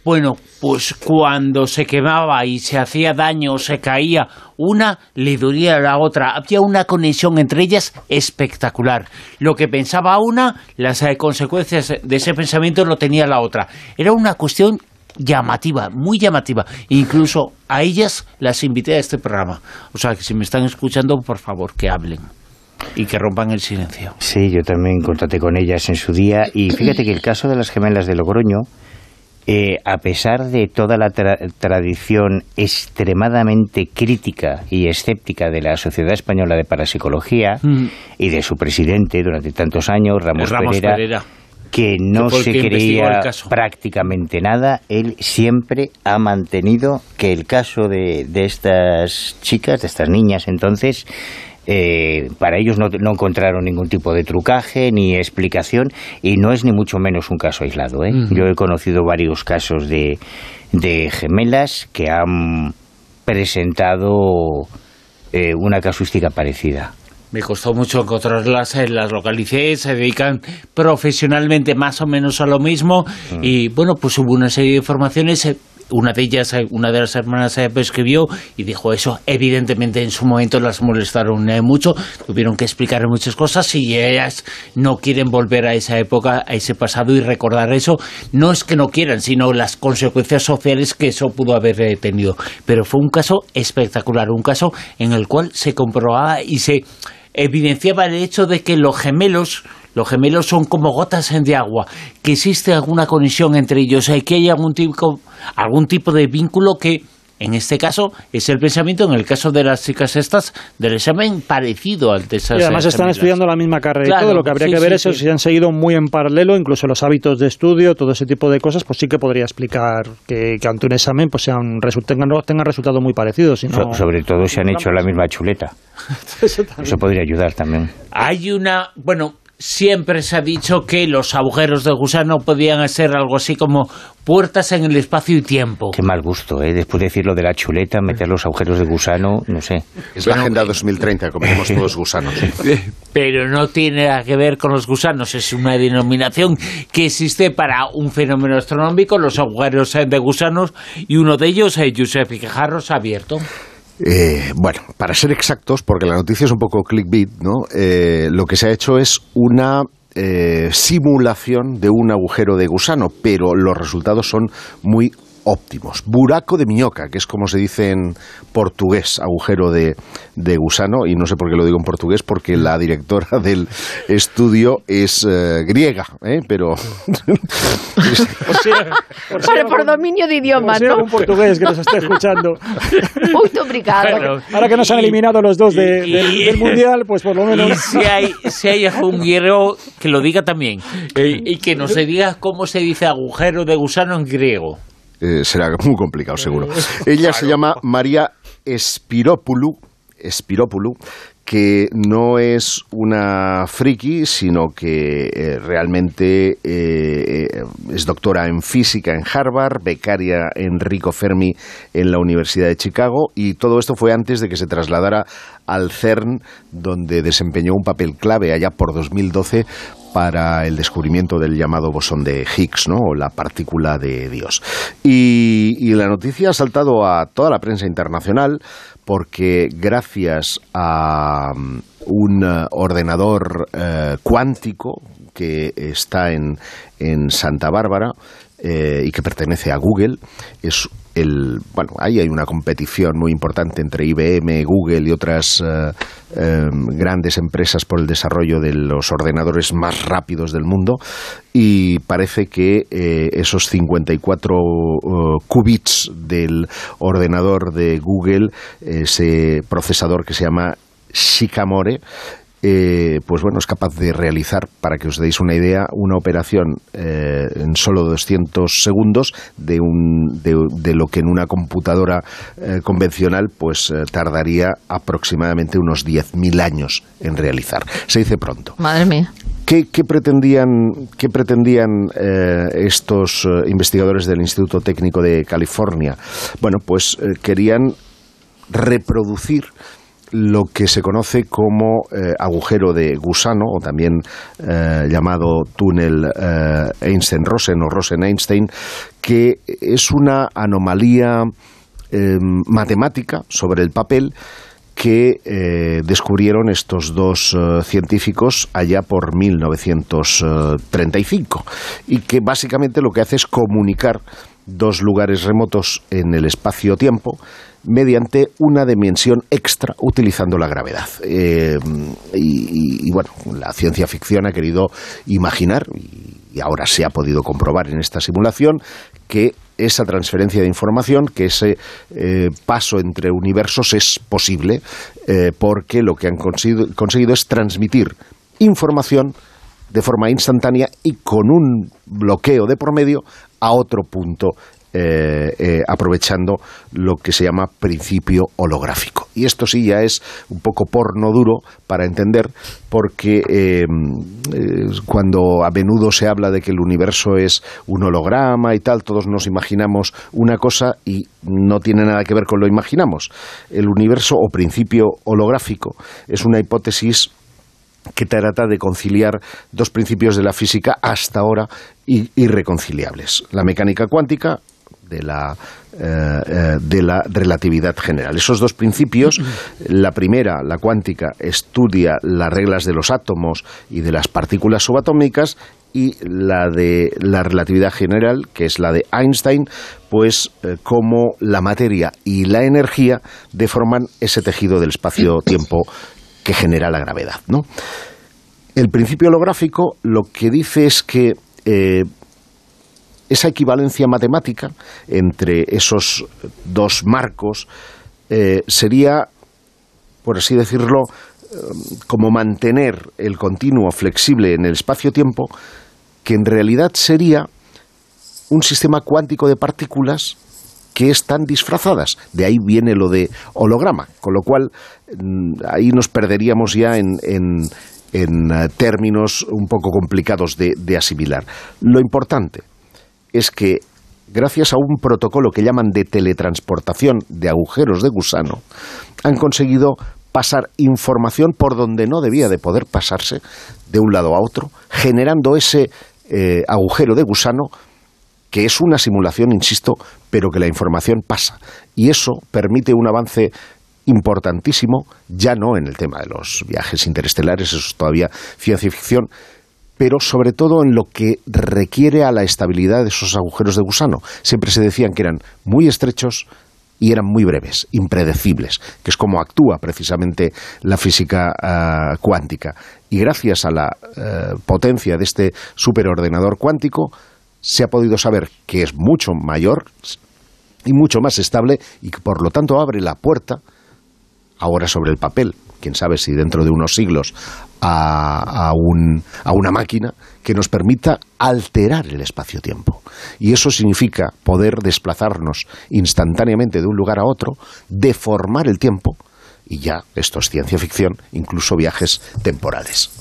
bueno, pues cuando se quemaba y se hacía daño, se caía, una le dolía a la otra. Había una conexión entre ellas espectacular. Lo que pensaba una, las eh, consecuencias de ese pensamiento lo tenía la otra. Era una cuestión llamativa, muy llamativa. Incluso a ellas las invité a este programa. O sea, que si me están escuchando, por favor, que hablen y que rompan el silencio. Sí, yo también contacté con ellas en su día y fíjate que el caso de las gemelas de Logroño, eh, a pesar de toda la tra- tradición extremadamente crítica y escéptica de la Sociedad Española de Parapsicología Mm. y de su presidente durante tantos años, Ramos, Ramos Pereira, Pereira. que no se creía prácticamente nada, él siempre ha mantenido que el caso de, de estas chicas, de estas niñas entonces, eh, para ellos no, no encontraron ningún tipo de trucaje ni explicación y no es ni mucho menos un caso aislado. ¿eh? Yo he conocido varios casos de, de gemelas que han presentado eh, una casuística parecida. Me costó mucho encontrarlas, eh, las localicé, se dedican profesionalmente más o menos a lo mismo y bueno, pues hubo una serie de informaciones. Una de ellas, eh, una de las hermanas eh, me escribió y dijo eso. Evidentemente en su momento las molestaron eh, mucho, tuvieron que explicar muchas cosas y ellas no quieren volver a esa época, a ese pasado y recordar eso. No es que no quieran, sino las consecuencias sociales que eso pudo haber tenido. Pero fue un caso espectacular, un caso en el cual se comprobaba y se evidenciaba el hecho de que los gemelos, los gemelos son como gotas de agua, que existe alguna conexión entre ellos, que hay algún tipo, algún tipo de vínculo que en este caso es el pensamiento, en el caso de las chicas estas, del examen parecido al de esas Y además eh, están gemelas. estudiando la misma carrera Claro, y todo. Lo que habría sí, que ver sí, es sí. si han seguido muy en paralelo, incluso los hábitos de estudio, todo ese tipo de cosas, pues sí que podría explicar que, que ante un examen pues sean, tengan, tengan resultados muy parecidos. si no- So- sobre todo si han hecho la misma chuleta. Eso podría ayudar también. Hay una, bueno, siempre se ha dicho que los agujeros de gusano podían ser algo así como puertas en el espacio y tiempo. Qué mal gusto, ¿eh? Después de decir lo de la chuleta, meter los agujeros de gusano, no sé. Es la Agenda 2030, comemos todos gusanos. Pero no tiene nada que ver con los gusanos, es una denominación que existe para un fenómeno astronómico, los agujeros eh, de gusanos, y uno de ellos, eh, Giuseppe Quejarros, ha abierto. Eh, bueno, para ser exactos, porque la noticia es un poco clickbait, ¿no? Eh, lo que se ha hecho es una eh, simulación de un agujero de gusano, pero los resultados son muy óptimos. Buraco de miñoca, que es como se dice en portugués, agujero de, de gusano, y no sé por qué lo digo en portugués, porque la directora del estudio es eh, griega, ¿eh? pero... Vale, por dominio de hay ¿no? algún portugués que nos esté escuchando. Muy obrigado. Claro. Ahora que nos han eliminado los dos de- Y- del, Mundial, pues por lo Y menos... si hay, si hay algún griego que lo diga también, eh, y que nos diga cómo se dice agujero de gusano en griego. Eh, será muy complicado, seguro. Ella se llama María Espirópulu, que no es una friki, sino que eh, realmente eh, eh, es doctora en física en Harvard, becaria Enrico Fermi en la Universidad de Chicago, y todo esto fue antes de que se trasladara al CERN, donde desempeñó un papel clave allá por 2012 para el descubrimiento del llamado bosón de Higgs, ¿no? o la partícula de Dios. Y, la noticia ha saltado a toda la prensa internacional porque gracias a um, un eh, ordenador eh, cuántico que está en, en Santa Bárbara, eh, y que pertenece a Google. Es el, bueno, ahí hay una competición muy importante entre IBM, Google y otras eh, em, grandes empresas por el desarrollo de los ordenadores más rápidos del mundo. Y parece que eh, esos 54 qubits del ordenador de Google, ese procesador que se llama Shikamore, eh, pues bueno, es capaz de realizar, para que os deis una idea, una operación eh, en solo 200 segundos de, un, de, lo que en una computadora eh, convencional pues tardaría aproximadamente unos 10.000 años en realizar. Se dice pronto. Madre mía. ¿Qué, pretendían, qué pretendían estos investigadores del Instituto Técnico de California? Bueno, pues querían reproducir lo que se conoce como eh, agujero de gusano, o también eh, llamado túnel eh, Einstein-Rosen o Rosen-Einstein, que es una anomalía matemática sobre el papel que descubrieron estos dos científicos allá por 1935 y que básicamente lo que hace es comunicar dos lugares remotos en el espacio-tiempo mediante una dimensión extra utilizando la gravedad. Eh, y, bueno, la ciencia ficción ha querido imaginar, y ahora se ha podido comprobar en esta simulación, que esa transferencia de información, que ese eh, paso entre universos es posible, eh, porque lo que han conseguido es transmitir información de forma instantánea y con un bloqueo de promedio a otro punto eh, eh, aprovechando lo que se llama principio holográfico. Y esto sí ya es un poco porno duro para entender, porque eh, cuando a menudo se habla de que el universo es un holograma y tal, todos nos imaginamos una cosa y no tiene nada que ver con lo imaginamos. El universo o principio holográfico es una hipótesis que trata de conciliar dos principios de la física hasta ahora irreconciliables. La mecánica cuántica de la, eh, eh, de la relatividad general. Esos dos principios, la primera, la cuántica, estudia las reglas de los átomos y de las partículas subatómicas y la de la relatividad general, que es la de Einstein, pues eh, cómo la materia y la energía deforman ese tejido del espacio-tiempo que genera la gravedad. ¿no? El principio holográfico lo que dice es que esa equivalencia matemática entre esos dos marcos eh, sería, por así decirlo, eh, como mantener el continuo flexible en el espacio-tiempo, que en realidad sería un sistema cuántico de partículas que están disfrazadas. De ahí viene lo de holograma, con lo cual mm, ahí nos perderíamos ya en, en, eh, términos un poco complicados de asimilar. Lo importante, es que gracias a un protocolo que llaman de teletransportación de agujeros de gusano, han conseguido pasar información por donde no debía de poder pasarse de un lado a otro, generando ese eh, agujero de gusano que es una simulación, insisto, pero que la información pasa. Y eso permite un avance importantísimo, ya no en el tema de los viajes interestelares, eso es todavía ciencia ficción, pero sobre todo en lo que requiere a la estabilidad de esos agujeros de gusano. Siempre se decían que eran muy estrechos y eran muy breves, impredecibles, que es como actúa precisamente la física ah, cuántica. Y gracias a la eh, potencia de este superordenador cuántico, se ha podido saber que es mucho mayor y mucho más estable y que por lo tanto abre la puerta, ahora sobre el papel, quién sabe si dentro de unos siglos a, una máquina que nos permita alterar el espacio-tiempo. Y eso significa poder desplazarnos instantáneamente de un lugar a otro, deformar el tiempo, y ya, esto es ciencia ficción, incluso viajes temporales.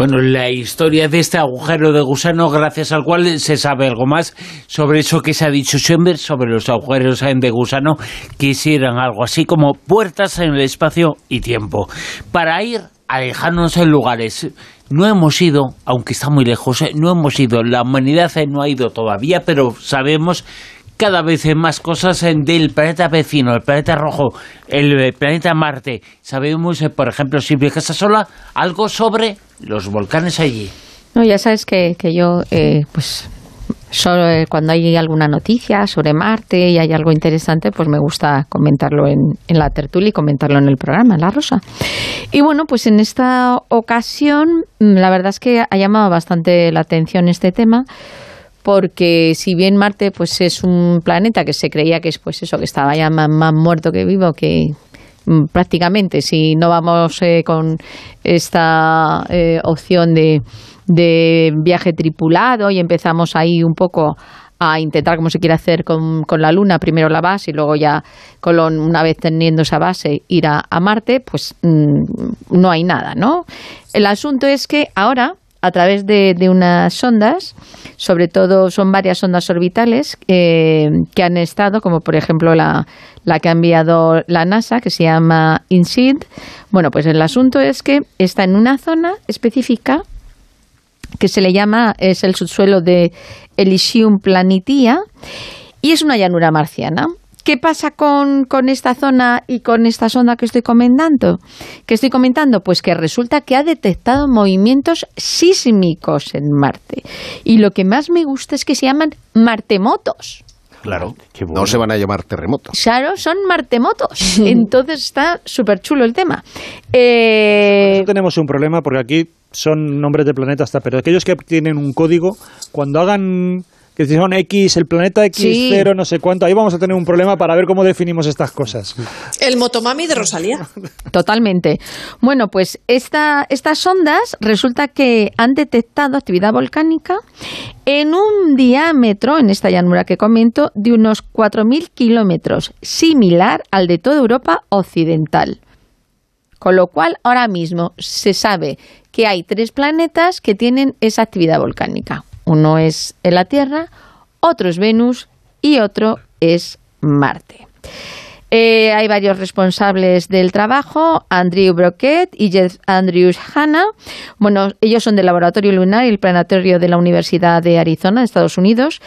Bueno, la historia de este agujero de gusano, gracias al cual se sabe algo más sobre eso que se ha dicho Schoenberg, sobre los agujeros de gusano, que hicieran algo así como puertas en el espacio y tiempo. Para ir alejarnos en lugares. No hemos ido, aunque está muy lejos, eh, no hemos ido, la humanidad eh, no ha ido todavía, pero sabemos cada vez más cosas eh, del planeta vecino, el planeta rojo, el planeta Marte. Sabemos, por ejemplo, si viajas sola, algo sobre los volcanes allí. No, ya sabes que, que yo, pues sobre- cuando hay alguna noticia sobre Marte y hay algo interesante, pues me gusta comentarlo en, en la tertulia y comentarlo en el programa, en La Rosa. Y bueno, pues en esta ocasión, mm, la verdad es que ha llamado bastante la atención este tema porque si bien Marte pues es un planeta que se creía que es pues eso que estaba ya más, más muerto que vivo que mm, prácticamente si no vamos eh, con esta eh, opción de, de viaje tripulado y empezamos ahí un poco a intentar como se quiere hacer con, con la Luna, primero la base y luego ya una vez teniendo esa base ir a, a Marte, pues mm, no hay nada, ¿no? El asunto es que ahora a través de, de unas sondas, sobre todo son varias ondas orbitales eh, que han estado, como por ejemplo la, la que ha enviado la NASA, que se llama INSEED. Bueno, pues el asunto es que está en una zona específica que se le llama, es el subsuelo de Elysium Planitia, y es una llanura marciana. ¿Qué pasa con, con esta zona y con esta sonda que estoy comentando? Que estoy comentando, pues que resulta que ha detectado movimientos sísmicos en Marte. Y lo que más me gusta es que se llaman martemotos. Claro. Qué bueno. No se van a llamar terremotos. Claro, son martemotos. Entonces está súper chulo el tema. Eh, Nosotros tenemos un problema porque aquí son nombres de planetas, pero aquellos que tienen un código, cuando hagan que si son X, el planeta X, Sí. cero, no sé cuánto, ahí vamos a tener un problema para ver cómo definimos estas cosas. El motomami de Rosalía. Totalmente. Bueno, pues esta, estas ondas resulta que han detectado actividad volcánica en un diámetro, en esta llanura que comento, de unos 4.000 kilómetros, similar al de toda Europa occidental. Con lo cual, ahora mismo se sabe que hay tres planetas que tienen esa actividad volcánica. Uno es la Tierra, otro es Venus y otro es Marte. Eh, hay varios responsables del trabajo, Andrew Broquet y Jeff Andrews Hanna. Bueno, ellos son del Laboratorio Lunar y el Planetario de la Universidad de Arizona, Estados Unidos.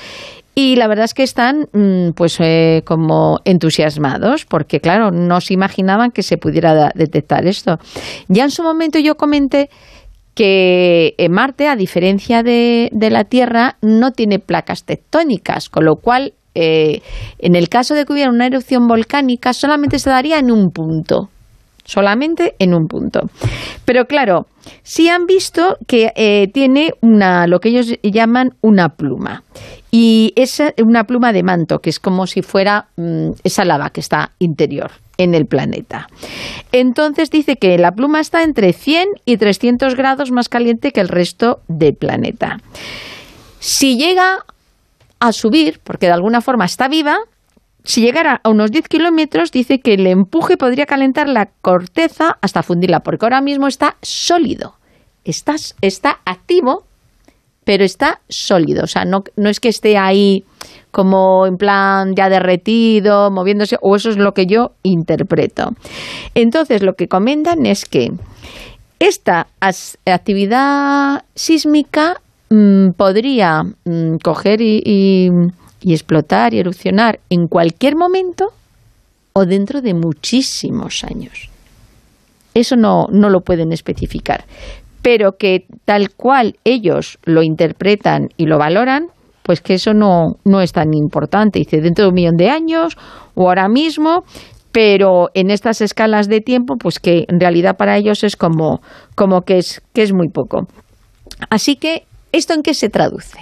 Y la verdad es que están mm, pues eh, como entusiasmados porque claro, no se imaginaban que se pudiera detectar esto. Ya en su momento yo comenté que en Marte, a diferencia de, de la Tierra, no tiene placas tectónicas, con lo cual, eh, en el caso de que hubiera una erupción volcánica, solamente se daría en un punto. Solamente en un punto. Pero claro, sí han visto que eh, tiene una, lo que ellos llaman una pluma. Y es una pluma de manto, que es como si fuera mm, esa lava que está interior en el planeta. Entonces dice que la pluma está entre 100 y 300 grados más caliente que el resto del planeta. Si llega a subir, porque de alguna forma está viva, si llegara a unos 10 kilómetros, dice que el empuje podría calentar la corteza hasta fundirla, porque ahora mismo está sólido. Está, está activo, pero está sólido. O sea, no, no es que esté ahí como en plan ya derretido, moviéndose, o eso es lo que yo interpreto. Entonces, lo que comentan es que esta actividad sísmica mm, podría mm, coger y, y- y explotar y erupcionar en cualquier momento o dentro de muchísimos años. Eso no, no lo pueden especificar. Pero que tal cual ellos lo interpretan y lo valoran, pues que eso no, no es tan importante. Dice, dentro de un millón de años o ahora mismo, pero en estas escalas de tiempo, pues que en realidad para ellos es como, como que, es, que es muy poco. Así que, ¿esto en qué se traduce?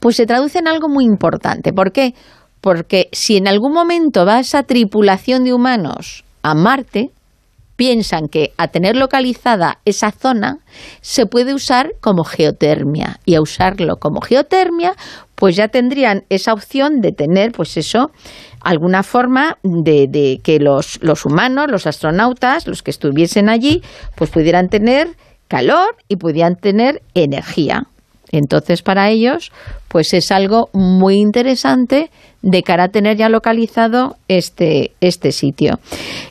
Pues se traduce en algo muy importante. ¿Por qué? Porque si en algún momento va esa tripulación de humanos a Marte, piensan que a tener localizada esa zona se puede usar como geotermia. Y a usarlo como geotermia pues ya tendrían esa opción de tener pues eso alguna forma de, que los, los humanos los astronautas los que estuviesen allí pues pudieran tener calor y pudieran tener energía. Entonces, para ellos, pues es algo muy interesante de cara a tener ya localizado este, este sitio.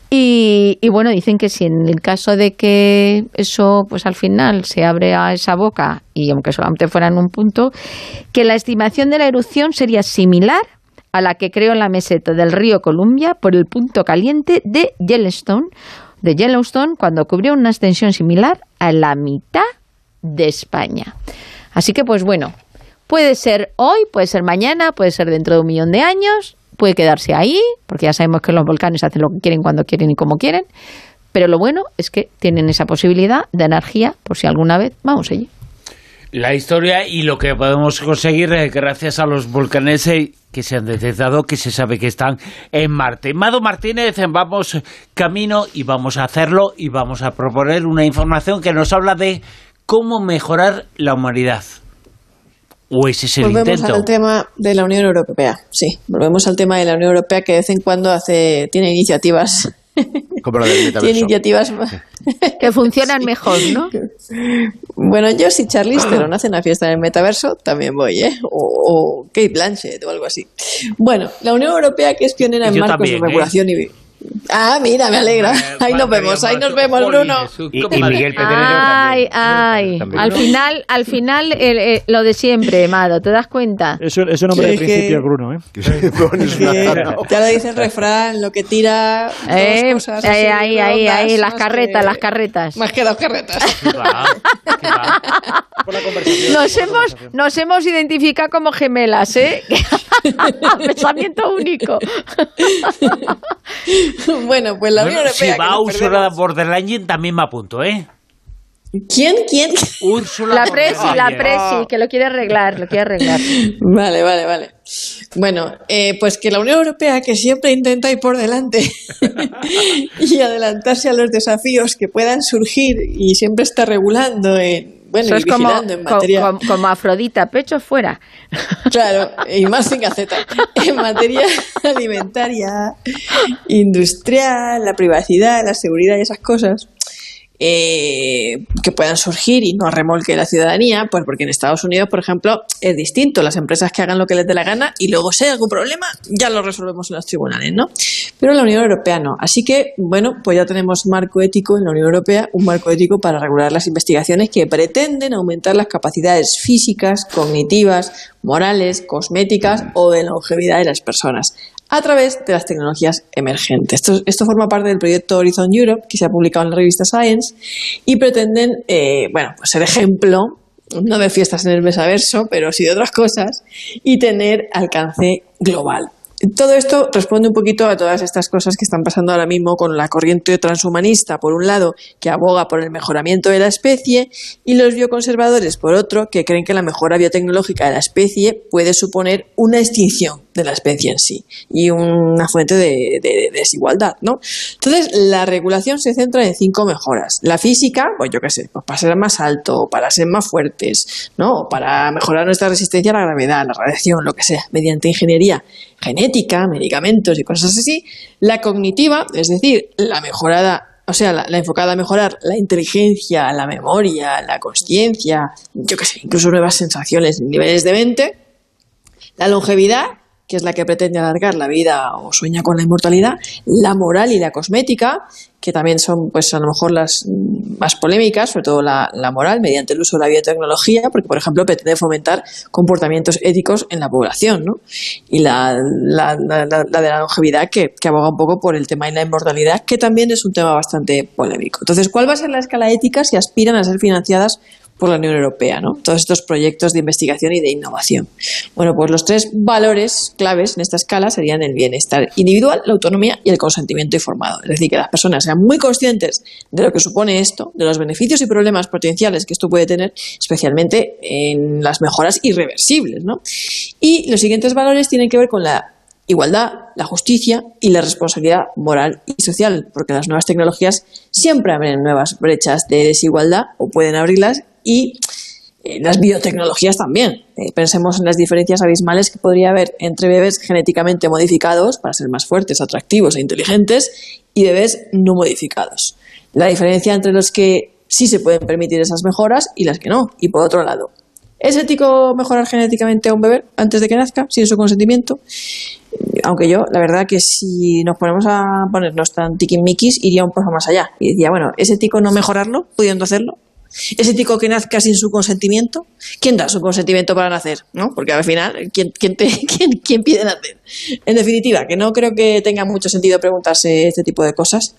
Y, bueno, dicen que si en el caso de que eso, pues al final se abre a esa boca, y aunque solamente fuera en un punto, que la estimación de la erupción sería similar a la que creó en la meseta del río Columbia por el punto caliente de Yellowstone, de Yellowstone, cuando cubrió una extensión similar a la mitad de España. Así que, pues bueno, Puede ser hoy, puede ser mañana, puede ser dentro de un millón de años, puede quedarse ahí, porque ya sabemos que los volcanes hacen lo que quieren cuando quieren y como quieren. Pero lo bueno es que tienen esa posibilidad de energía por si alguna vez vamos allí. La historia y lo que podemos conseguir eh, gracias a los volcanes que se han detectado, que se sabe que están en Marte. Mado Martínez, vamos camino y vamos a hacerlo y vamos a proponer una información que nos habla de cómo mejorar la humanidad. ¿O ese es el volvemos intento? al tema de la Unión Europea, sí. Volvemos al tema de la Unión Europea que de vez en cuando hace tiene iniciativas. Como la del tiene metaverso. iniciativas. Que funcionan mejor, ¿no? Bueno, yo si Charlize Theron hace una fiesta en el metaverso, también voy, ¿eh? O, o Kate Blanchett o algo así. Bueno, la Unión Europea que es pionera en Yo marcos también, de ¿eh? regulación y... Ah, mira, me alegra. Ahí nos vemos, ahí nos vemos, Bruno. Y, y Miguel Pedrero Ay, también. ay. Al final, al final el- el- lo de siempre, Mado, ¿te das cuenta? Es un, es un hombre Sí, de es que- principio, Bruno. ¿eh? Ya lo dice el refrán, lo que tira dos Eh, cosas eh, así ahí, ahí, ahí, las carretas, que- las carretas. Más que dos carretas. Nos hemos, nos hemos identificado como gemelas, ¿eh? Pensamiento único. bueno, pues la Unión Bueno, Europea. si que va perdemos. von der Leyen, también me apunto, ¿eh? ¿Quién? ¿Quién? Úrsula La presi, la presi, que lo quiere arreglar, lo quiere arreglar. Vale, vale, vale. Bueno, eh, pues que la Unión Europea, que siempre intenta ir por delante y adelantarse a los desafíos que puedan surgir y siempre está regulando en, bueno, y es como, en materia. como, como Afrodita, pecho fuera. Claro, y más sin gaceta. En materia alimentaria, industrial, la privacidad, la seguridad y esas cosas eh, que puedan surgir y no remolque la ciudadanía, pues porque en Estados Unidos, por ejemplo, es distinto. Las empresas que hagan lo que les dé la gana y luego si hay algún problema, ya lo resolvemos en los tribunales, ¿no? Pero en la Unión Europea no. Así que, bueno, pues ya tenemos marco ético en la Unión Europea, un marco ético para regular las investigaciones que pretenden aumentar las capacidades físicas, cognitivas, morales, cosméticas o de longevidad de las personas a través de las tecnologías emergentes. Esto, forma parte del proyecto Horizon Europe, que se ha publicado en la revista Science, y pretenden, eh, bueno, pues ser ejemplo, no de fiestas en el mesaverso, pero sí de otras cosas, y tener alcance global. Todo esto responde un poquito a todas estas cosas que están pasando ahora mismo con la corriente transhumanista, por un lado, que aboga por el mejoramiento de la especie, y los bioconservadores, por otro, que creen que la mejora biotecnológica de la especie puede suponer una extinción de la especie en sí y una fuente de, de- de desigualdad, ¿no? Entonces, la regulación se centra en cinco mejoras. La física, pues yo qué sé, pues para ser más alto, para ser más fuertes, ¿no? Para mejorar nuestra resistencia a la gravedad, a la radiación, lo que sea, mediante ingeniería genética, medicamentos y cosas así. La cognitiva, es decir, la mejorada, o sea, la, enfocada a mejorar la inteligencia, la memoria, la conciencia, yo qué sé, incluso nuevas sensaciones, niveles de mente. La longevidad, que es la que pretende alargar la vida o sueña con la inmortalidad, la moral y la cosmética, que también son, pues a lo mejor las más polémicas, sobre todo la, moral, mediante el uso de la biotecnología, porque, por ejemplo, pretende fomentar comportamientos éticos en la población, ¿no? Y la- la- la de la longevidad, que, que aboga un poco por el tema de la inmortalidad, que también es un tema bastante polémico. Entonces, ¿cuál va a ser la escala ética si aspiran a ser financiadas por la Unión Europea, ¿no? Todos estos proyectos de investigación y de innovación. Bueno, pues los tres valores claves en esta escala serían el bienestar individual, la autonomía y el consentimiento informado. Es decir, que las personas sean muy conscientes de lo que supone esto, de los beneficios y problemas potenciales que esto puede tener, especialmente en las mejoras irreversibles, ¿no? Y los siguientes valores tienen que ver con la igualdad, la justicia y la responsabilidad moral y social, porque las nuevas tecnologías siempre abren nuevas brechas de desigualdad o pueden abrirlas y eh, las biotecnologías también. Eh, pensemos en las diferencias abismales que podría haber entre bebés genéticamente modificados para ser más fuertes, atractivos e inteligentes y bebés no modificados. La diferencia entre los que sí se pueden permitir esas mejoras y las que no. Y por otro lado, ¿es ético mejorar genéticamente a un bebé antes de que nazca, sin su consentimiento? aunque yo, la verdad que si nos ponemos a ponernos tan tiquismiquis, iría un poco más allá. Y decía, bueno, ¿es ético no mejorarlo, pudiendo hacerlo? ¿Es ético que nazca sin su consentimiento? ¿Quién da su consentimiento para nacer? ¿No? Porque al final, ¿quién, quién, te- quién, quién pide nacer? En definitiva, que no creo que tenga mucho sentido preguntarse este tipo de cosas.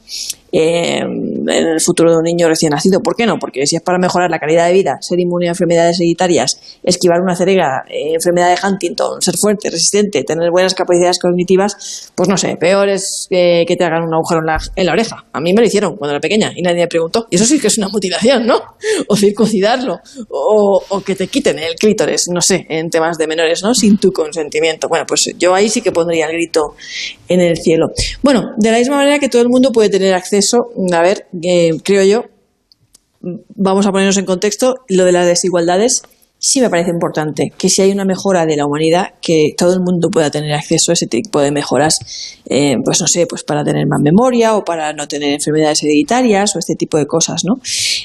Eh, en el futuro de un niño recién nacido. ¿Por qué no? Porque si es para mejorar la calidad de vida, ser inmune a enfermedades hereditarias, esquivar una ceguera, eh, enfermedad de Huntington, ser fuerte, resistente, tener buenas capacidades cognitivas, pues no sé, peor es que te hagan un agujero en la, en la oreja. A mí me lo hicieron cuando era pequeña y nadie me preguntó. Y eso sí que es una mutilación, ¿no? O circuncidarlo, o, o que te quiten el clítoris, no sé, en temas de menores, ¿no? Sin tu consentimiento. Bueno, pues yo ahí sí que pondría el grito en el cielo. Bueno, de la misma manera que todo el mundo puede tener acceso, a ver, creo yo, vamos a ponernos en contexto, lo de las desigualdades sí me parece importante que si hay una mejora de la humanidad, que todo el mundo pueda tener acceso a ese tipo de mejoras, eh, pues no sé, pues para tener más memoria o para no tener enfermedades hereditarias o este tipo de cosas, ¿no?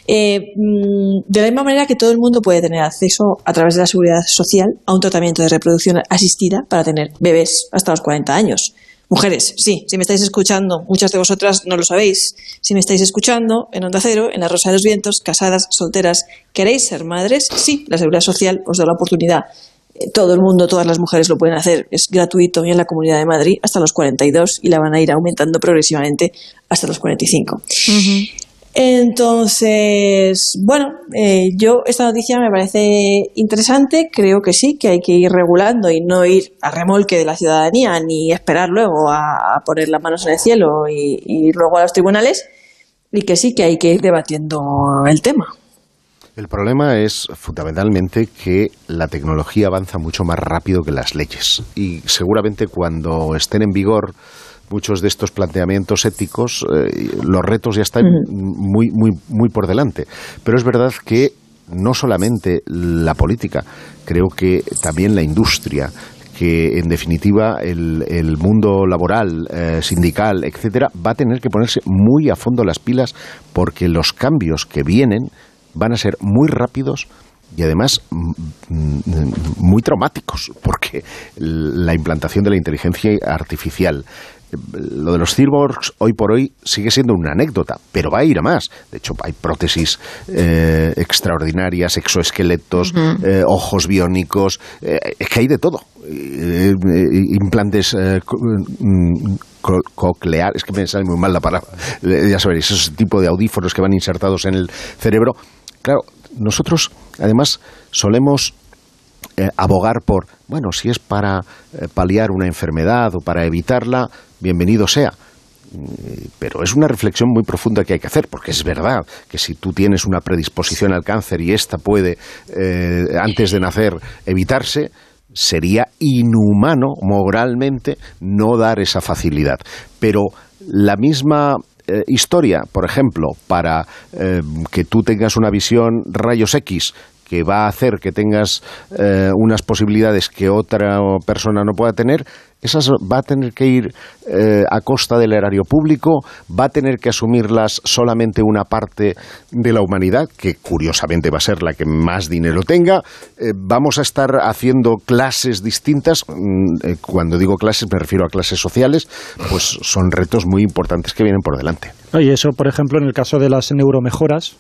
Eh, mm, de la misma manera que todo el mundo puede tener acceso a través de la seguridad social a un tratamiento de reproducción asistida para tener bebés hasta los 40 años. Mujeres, sí, si me estáis escuchando, muchas de vosotras no lo sabéis. Si me estáis escuchando en Onda Cero, en la Rosa de los Vientos, casadas, solteras, ¿queréis ser madres? Sí, la Seguridad Social os da la oportunidad. Eh, todo el mundo, todas las mujeres lo pueden hacer. Es gratuito y en la Comunidad de Madrid hasta los 42 y la van a ir aumentando progresivamente hasta los 45. Entonces, bueno, eh, yo esta noticia me parece interesante, creo que sí, que hay que ir regulando y no ir a remolque de la ciudadanía ni esperar luego a, poner las manos en el cielo y, y, luego a los tribunales y que sí que hay que ir debatiendo el tema. El problema es fundamentalmente que la tecnología avanza mucho más rápido que las leyes y seguramente cuando estén en vigor muchos de estos planteamientos éticos, eh, los retos ya están muy, muy, muy por delante. Pero es verdad que no solamente la política, creo que también la industria, que en definitiva el, mundo laboral, eh, sindical, etcétera, va a tener que ponerse muy a fondo las pilas porque los cambios que vienen van a ser muy rápidos y además mm, mm, muy traumáticos, porque la implantación de la inteligencia artificial, lo de los cyborgs hoy por hoy sigue siendo una anécdota, pero va a ir a más. De hecho, hay prótesis eh, extraordinarias, exoesqueletos, eh, ojos biónicos, eh, es que hay de todo. implantes mm, cocleares, es que me sale muy mal la palabra, ya sabéis, esos tipo de audífonos que van insertados en el cerebro. Claro, nosotros además solemos abogar por, bueno, si es para paliar una enfermedad o para evitarla, bienvenido sea. Mm, pero es una reflexión muy profunda que hay que hacer, porque es verdad que si tú tienes una predisposición al cáncer y esta puede, eh, antes de nacer, evitarse, sería inhumano moralmente no dar esa facilidad. Pero la misma eh, historia, por ejemplo, para eh, que tú tengas una visión rayos X que va a hacer que tengas unas posibilidades que otra persona no pueda tener, esas va a tener que ir eh, a costa del erario público, va a tener que asumirlas solamente una parte de la humanidad, que curiosamente va a ser la que más dinero tenga. Eh, vamos a estar haciendo clases distintas. Mm, eh, cuando digo clases me refiero a clases sociales, pues son retos muy importantes que vienen por delante. Y eso, por ejemplo, en el caso de las neuromejoras,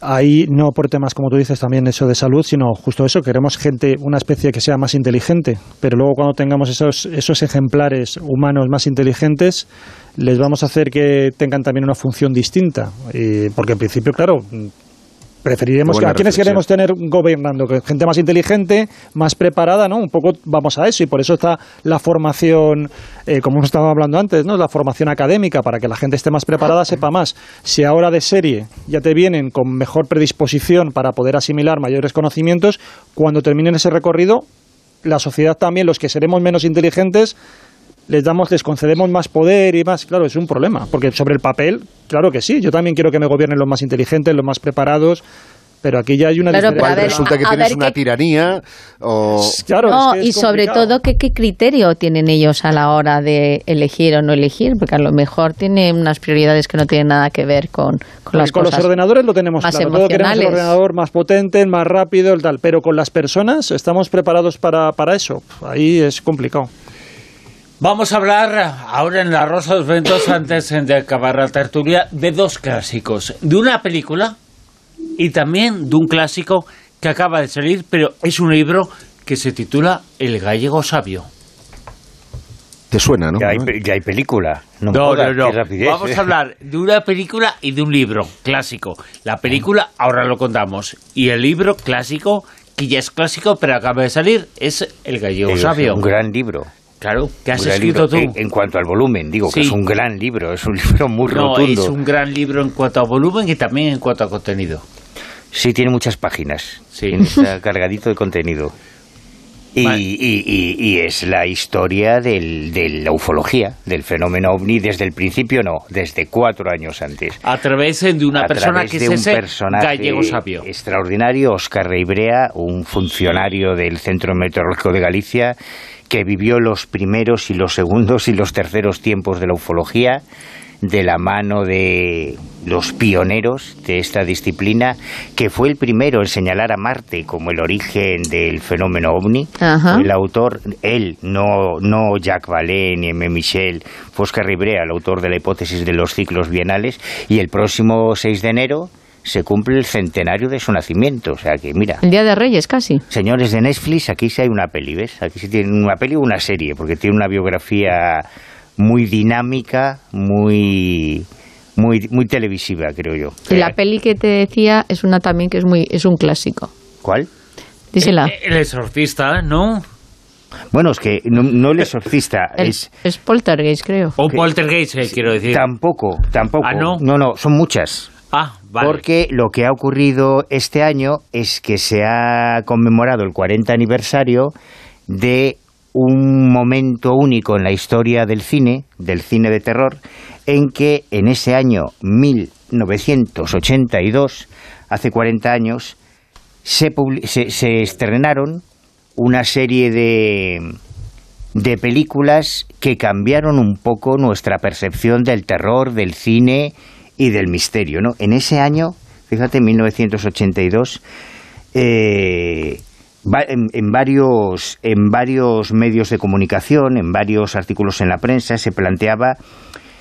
ahí no por temas, como tú dices, también eso de salud, sino justo eso, queremos gente, una especie que sea más inteligente, pero luego cuando tengamos esos, esos ejemplares humanos más inteligentes, les vamos a hacer que tengan también una función distinta, porque en principio, claro, preferiremos que, a quienes queremos tener gobernando, que gente más inteligente, más preparada, ¿no? Un poco vamos a eso y por eso está la formación, eh, como hemos estado hablando antes, ¿no? La formación académica para que la gente esté más preparada, sepa más. Si ahora de serie ya te vienen con mejor predisposición para poder asimilar mayores conocimientos, cuando terminen ese recorrido, la sociedad también, los que seremos menos inteligentes, les damos, les concedemos más poder y más, claro, es un problema, porque sobre el papel, claro que sí, yo también quiero que me gobiernen los más inteligentes, los más preparados, pero aquí ya hay una diferencia. resulta que tienes una tiranía o... Claro, no, y sobre todo ¿qué, qué criterio tienen ellos a la hora de elegir o no elegir, porque a lo mejor tienen unas prioridades que no tienen nada que ver con, con las con los ordenadores lo tenemos más claro, todo queremos el ordenador más potente, más rápido, el tal, pero con las personas estamos preparados para, para eso, ahí es complicado. Vamos a hablar ahora en La Rosa de los Ventos, antes de acabar la tertulia, de dos clásicos. De una película y también de un clásico que acaba de salir, pero es un libro que se titula El gallego sabio. ¿Te suena, no? Ya hay, Manuel? ya hay película. No, No, jodas, no, no. qué rapidez, Vamos ¿eh? a hablar de una película y de un libro clásico. La película, ahora lo contamos. Y el libro clásico, que ya es clásico, pero acaba de salir, es El Gallego Sabio. un gran libro. Claro, ¿qué has escrito libro. tú? En, en cuanto al volumen, digo que es un gran libro, es un libro muy no, rotundo. es un gran libro en cuanto a volumen y también en cuanto a contenido. Sí, tiene muchas páginas. Sí. Está cargadito de contenido. Y, Vale. y- y- y es la historia del- de la ufología, del fenómeno ovni desde el principio, no, desde cuatro años antes. A través de una a persona que es un ese personaje gallego sabio. extraordinario, Oscar Reibrea, un funcionario del Centro Meteorológico de Galicia, que vivió los primeros y los segundos y los terceros tiempos de la ufología de la mano de los pioneros de esta disciplina, que fue el primero en señalar a Marte como el origen del fenómeno ovni. Ajá. El autor, él, no, no Jacques Vallée ni M. Michel, fue Oscar Ribrea, el autor de la hipótesis de los ciclos bienales, y el próximo 6 de enero se cumple el centenario de su nacimiento. O sea que, mira, El Día de Reyes, casi. señores de Netflix, aquí sí hay una peli, ¿ves? Aquí sí tienen una peli o una serie, porque tiene una biografía muy dinámica, muy, muy, muy televisiva, creo yo. Y la Eh, peli que te decía es una también que es muy es un clásico. ¿Cuál? Dísela. El exorcista, ¿no? Bueno, es que no, no el exorcista, El- es... es Poltergeist, creo. O Poltergeist, eh, quiero decir. Tampoco, tampoco. Ah, ¿no? No, no, son muchas. Ah, vale. Porque lo que ha ocurrido este año es que se ha conmemorado el 40 aniversario de un momento único en la historia del cine, del cine de terror, en que en ese año 1982, hace 40 años, se, se, estrenaron una serie de, de películas que cambiaron un poco nuestra percepción del terror, del cine y del misterio. ¿no? En ese año, fíjate, 1982, eh, va- en, en varios, en varios medios de comunicación, en varios artículos en la prensa, se planteaba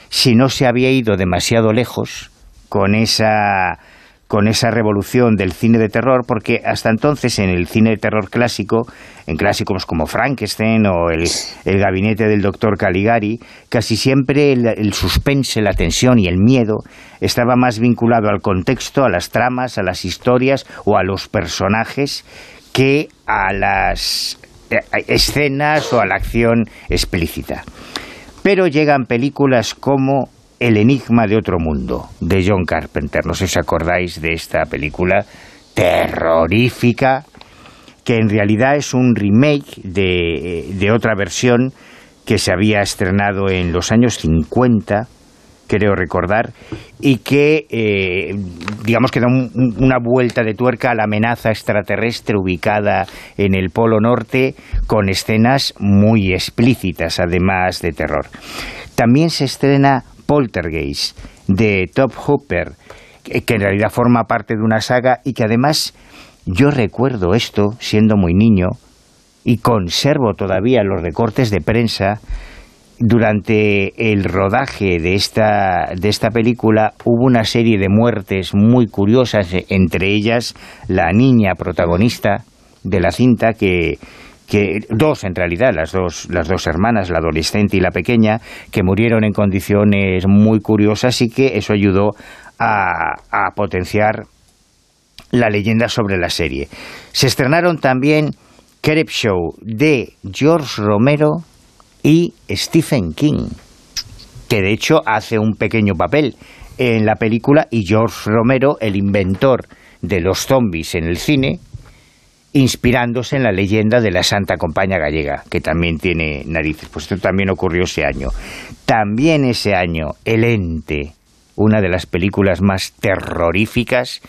si no se había ido demasiado lejos con esa con esa revolución del cine de terror, porque hasta entonces en el cine de terror clásico, en clásicos como Frankenstein o el, el gabinete del doctor Caligari, casi siempre el, el suspense, la tensión y el miedo estaba más vinculado al contexto, a las tramas, a las historias o a los personajes que a las eh, escenas o a la acción explícita. Pero llegan películas como El enigma de otro mundo, de John Carpenter. No sé si os acordáis de esta película terrorífica, que en realidad es un remake de, de otra versión que se había estrenado en los años 50, creo recordar, y que, eh, digamos, que da un- un- una vuelta de tuerca a la amenaza extraterrestre ubicada en el Polo Norte, con escenas muy explícitas, además de terror. También se estrena Poltergeist, de Top Hooper, que en realidad forma parte de una saga y que además yo recuerdo esto siendo muy niño y conservo todavía los recortes de prensa durante el rodaje de esta, de esta película hubo una serie de muertes muy curiosas, eh, entre ellas la niña protagonista de la cinta que, dos en realidad, las dos, las dos hermanas, la adolescente y la pequeña, que murieron en condiciones muy curiosas y que eso ayudó a, a potenciar la leyenda sobre la serie. Se estrenaron también Creepshow de George Romero y Stephen King, que de hecho hace un pequeño papel en la película y George Romero, el inventor de los zombies en el cine, inspirándose en la leyenda de la Santa Compañía Gallega, que también tiene narices. Pues esto también ocurrió ese año. También ese año, El Ente, una de las películas más terroríficas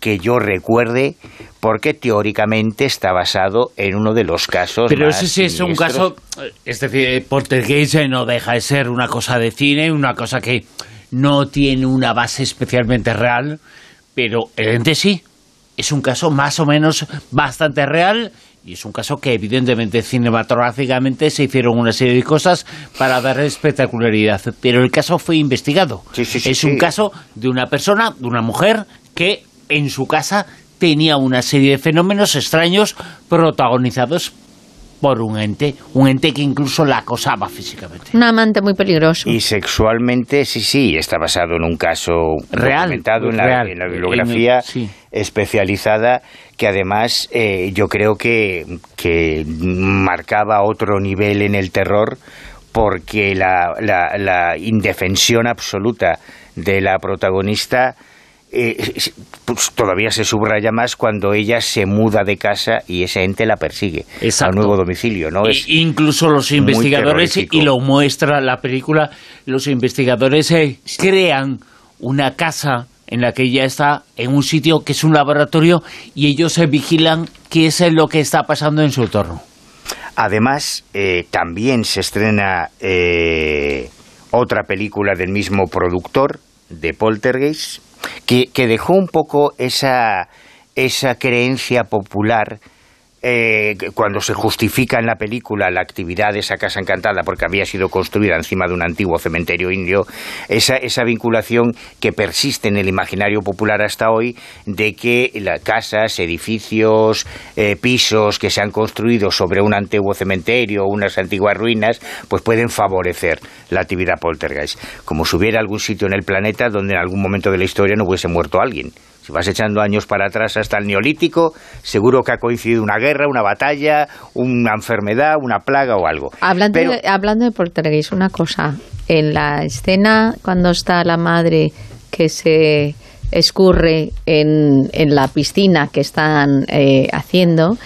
que yo recuerde, porque teóricamente está basado en uno de los casos Pero más ese sí es un caso, es decir, eh, no deja de ser una cosa de cine, una cosa que no tiene una base especialmente real, pero el ente sí. Es un caso más o menos bastante real y es un caso que evidentemente cinematográficamente se hicieron una serie de cosas para dar espectacularidad, pero el caso fue investigado. Sí, sí, sí, es un caso de una persona, de una mujer que en su casa tenía una serie de fenómenos extraños protagonizados por un ente, un ente que incluso la acosaba físicamente. Un amante muy peligroso. Y sexualmente, sí, sí, está basado en un caso Real, documentado en la, real. en la bibliografía En- sí. especializada que además eh, yo creo que, que marcaba otro nivel en el terror porque la, la- la indefensión absoluta de la protagonista eh, es- pues, todavía se subraya más cuando ella se muda de casa y ese ente la persigue Exacto. al nuevo domicilio, ¿no? Es incluso los investigadores, y lo muestra la película, los investigadores eh, crean una casa en la que ella está en un sitio que es un laboratorio y ellos se vigilan qué es lo que está pasando en su entorno. Además, eh, también se estrena eh, otra película del mismo productor, de Poltergeist, que, dejó un poco esa, esa creencia popular eh, cuando se justifica en la película la actividad de esa casa encantada porque había sido construida encima de un antiguo cementerio indio, esa, esa vinculación que persiste en el imaginario popular hasta hoy de que las casas, edificios, eh, pisos que se han construido sobre un antiguo cementerio o unas antiguas ruinas, pues pueden favorecer la actividad poltergeist. Como si hubiera algún sitio en el planeta donde en algún momento de la historia no hubiese muerto alguien. Si vas echando años para atrás hasta el neolítico, seguro que ha coincidido una guerra, una batalla, una enfermedad, una plaga o algo. Hablando, Pero- de, hablando de Poltergeist, una cosa. En la escena cuando está la madre que se escurre en, en la piscina que están eh, haciendo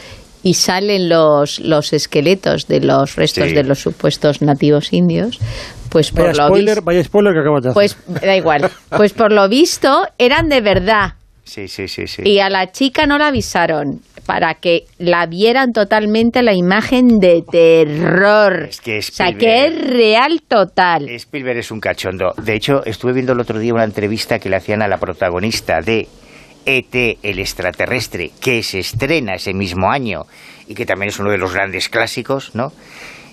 y salen los, los esqueletos de los restos Sí. de los supuestos nativos indios, pues por Vaya lo spoiler, visto... vaya spoiler que acabas de hacer. Pues da igual. Pues por lo visto eran de verdad. Sí, sí, sí, sí. Y a la chica no la avisaron para que la vieran totalmente la imagen de terror. Es que o sea, que es real total. Spielberg es un cachondo. De hecho, estuve viendo el otro día una entrevista que le hacían a la protagonista de ET, el extraterrestre, que se estrena ese mismo año y que también es uno de los grandes clásicos, ¿no?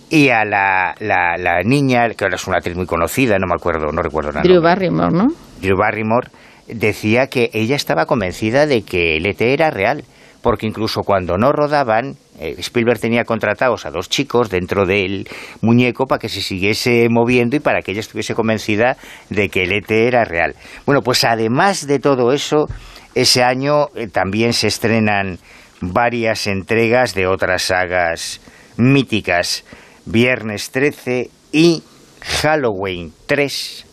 Y a la, la, la niña, que ahora es una actriz muy conocida, no me acuerdo, no recuerdo nada. Drew Barrymore, ¿no? Drew Barrymore decía que ella estaba convencida de que el ET era real, porque incluso cuando no rodaban, eh, Spielberg tenía contratados a dos chicos dentro del muñeco para que se siguiese moviendo y para que ella estuviese convencida de que el ET era real. Bueno, pues además de todo eso, ese año eh, también se estrenan varias entregas de otras sagas míticas, Viernes 13 y Halloween 3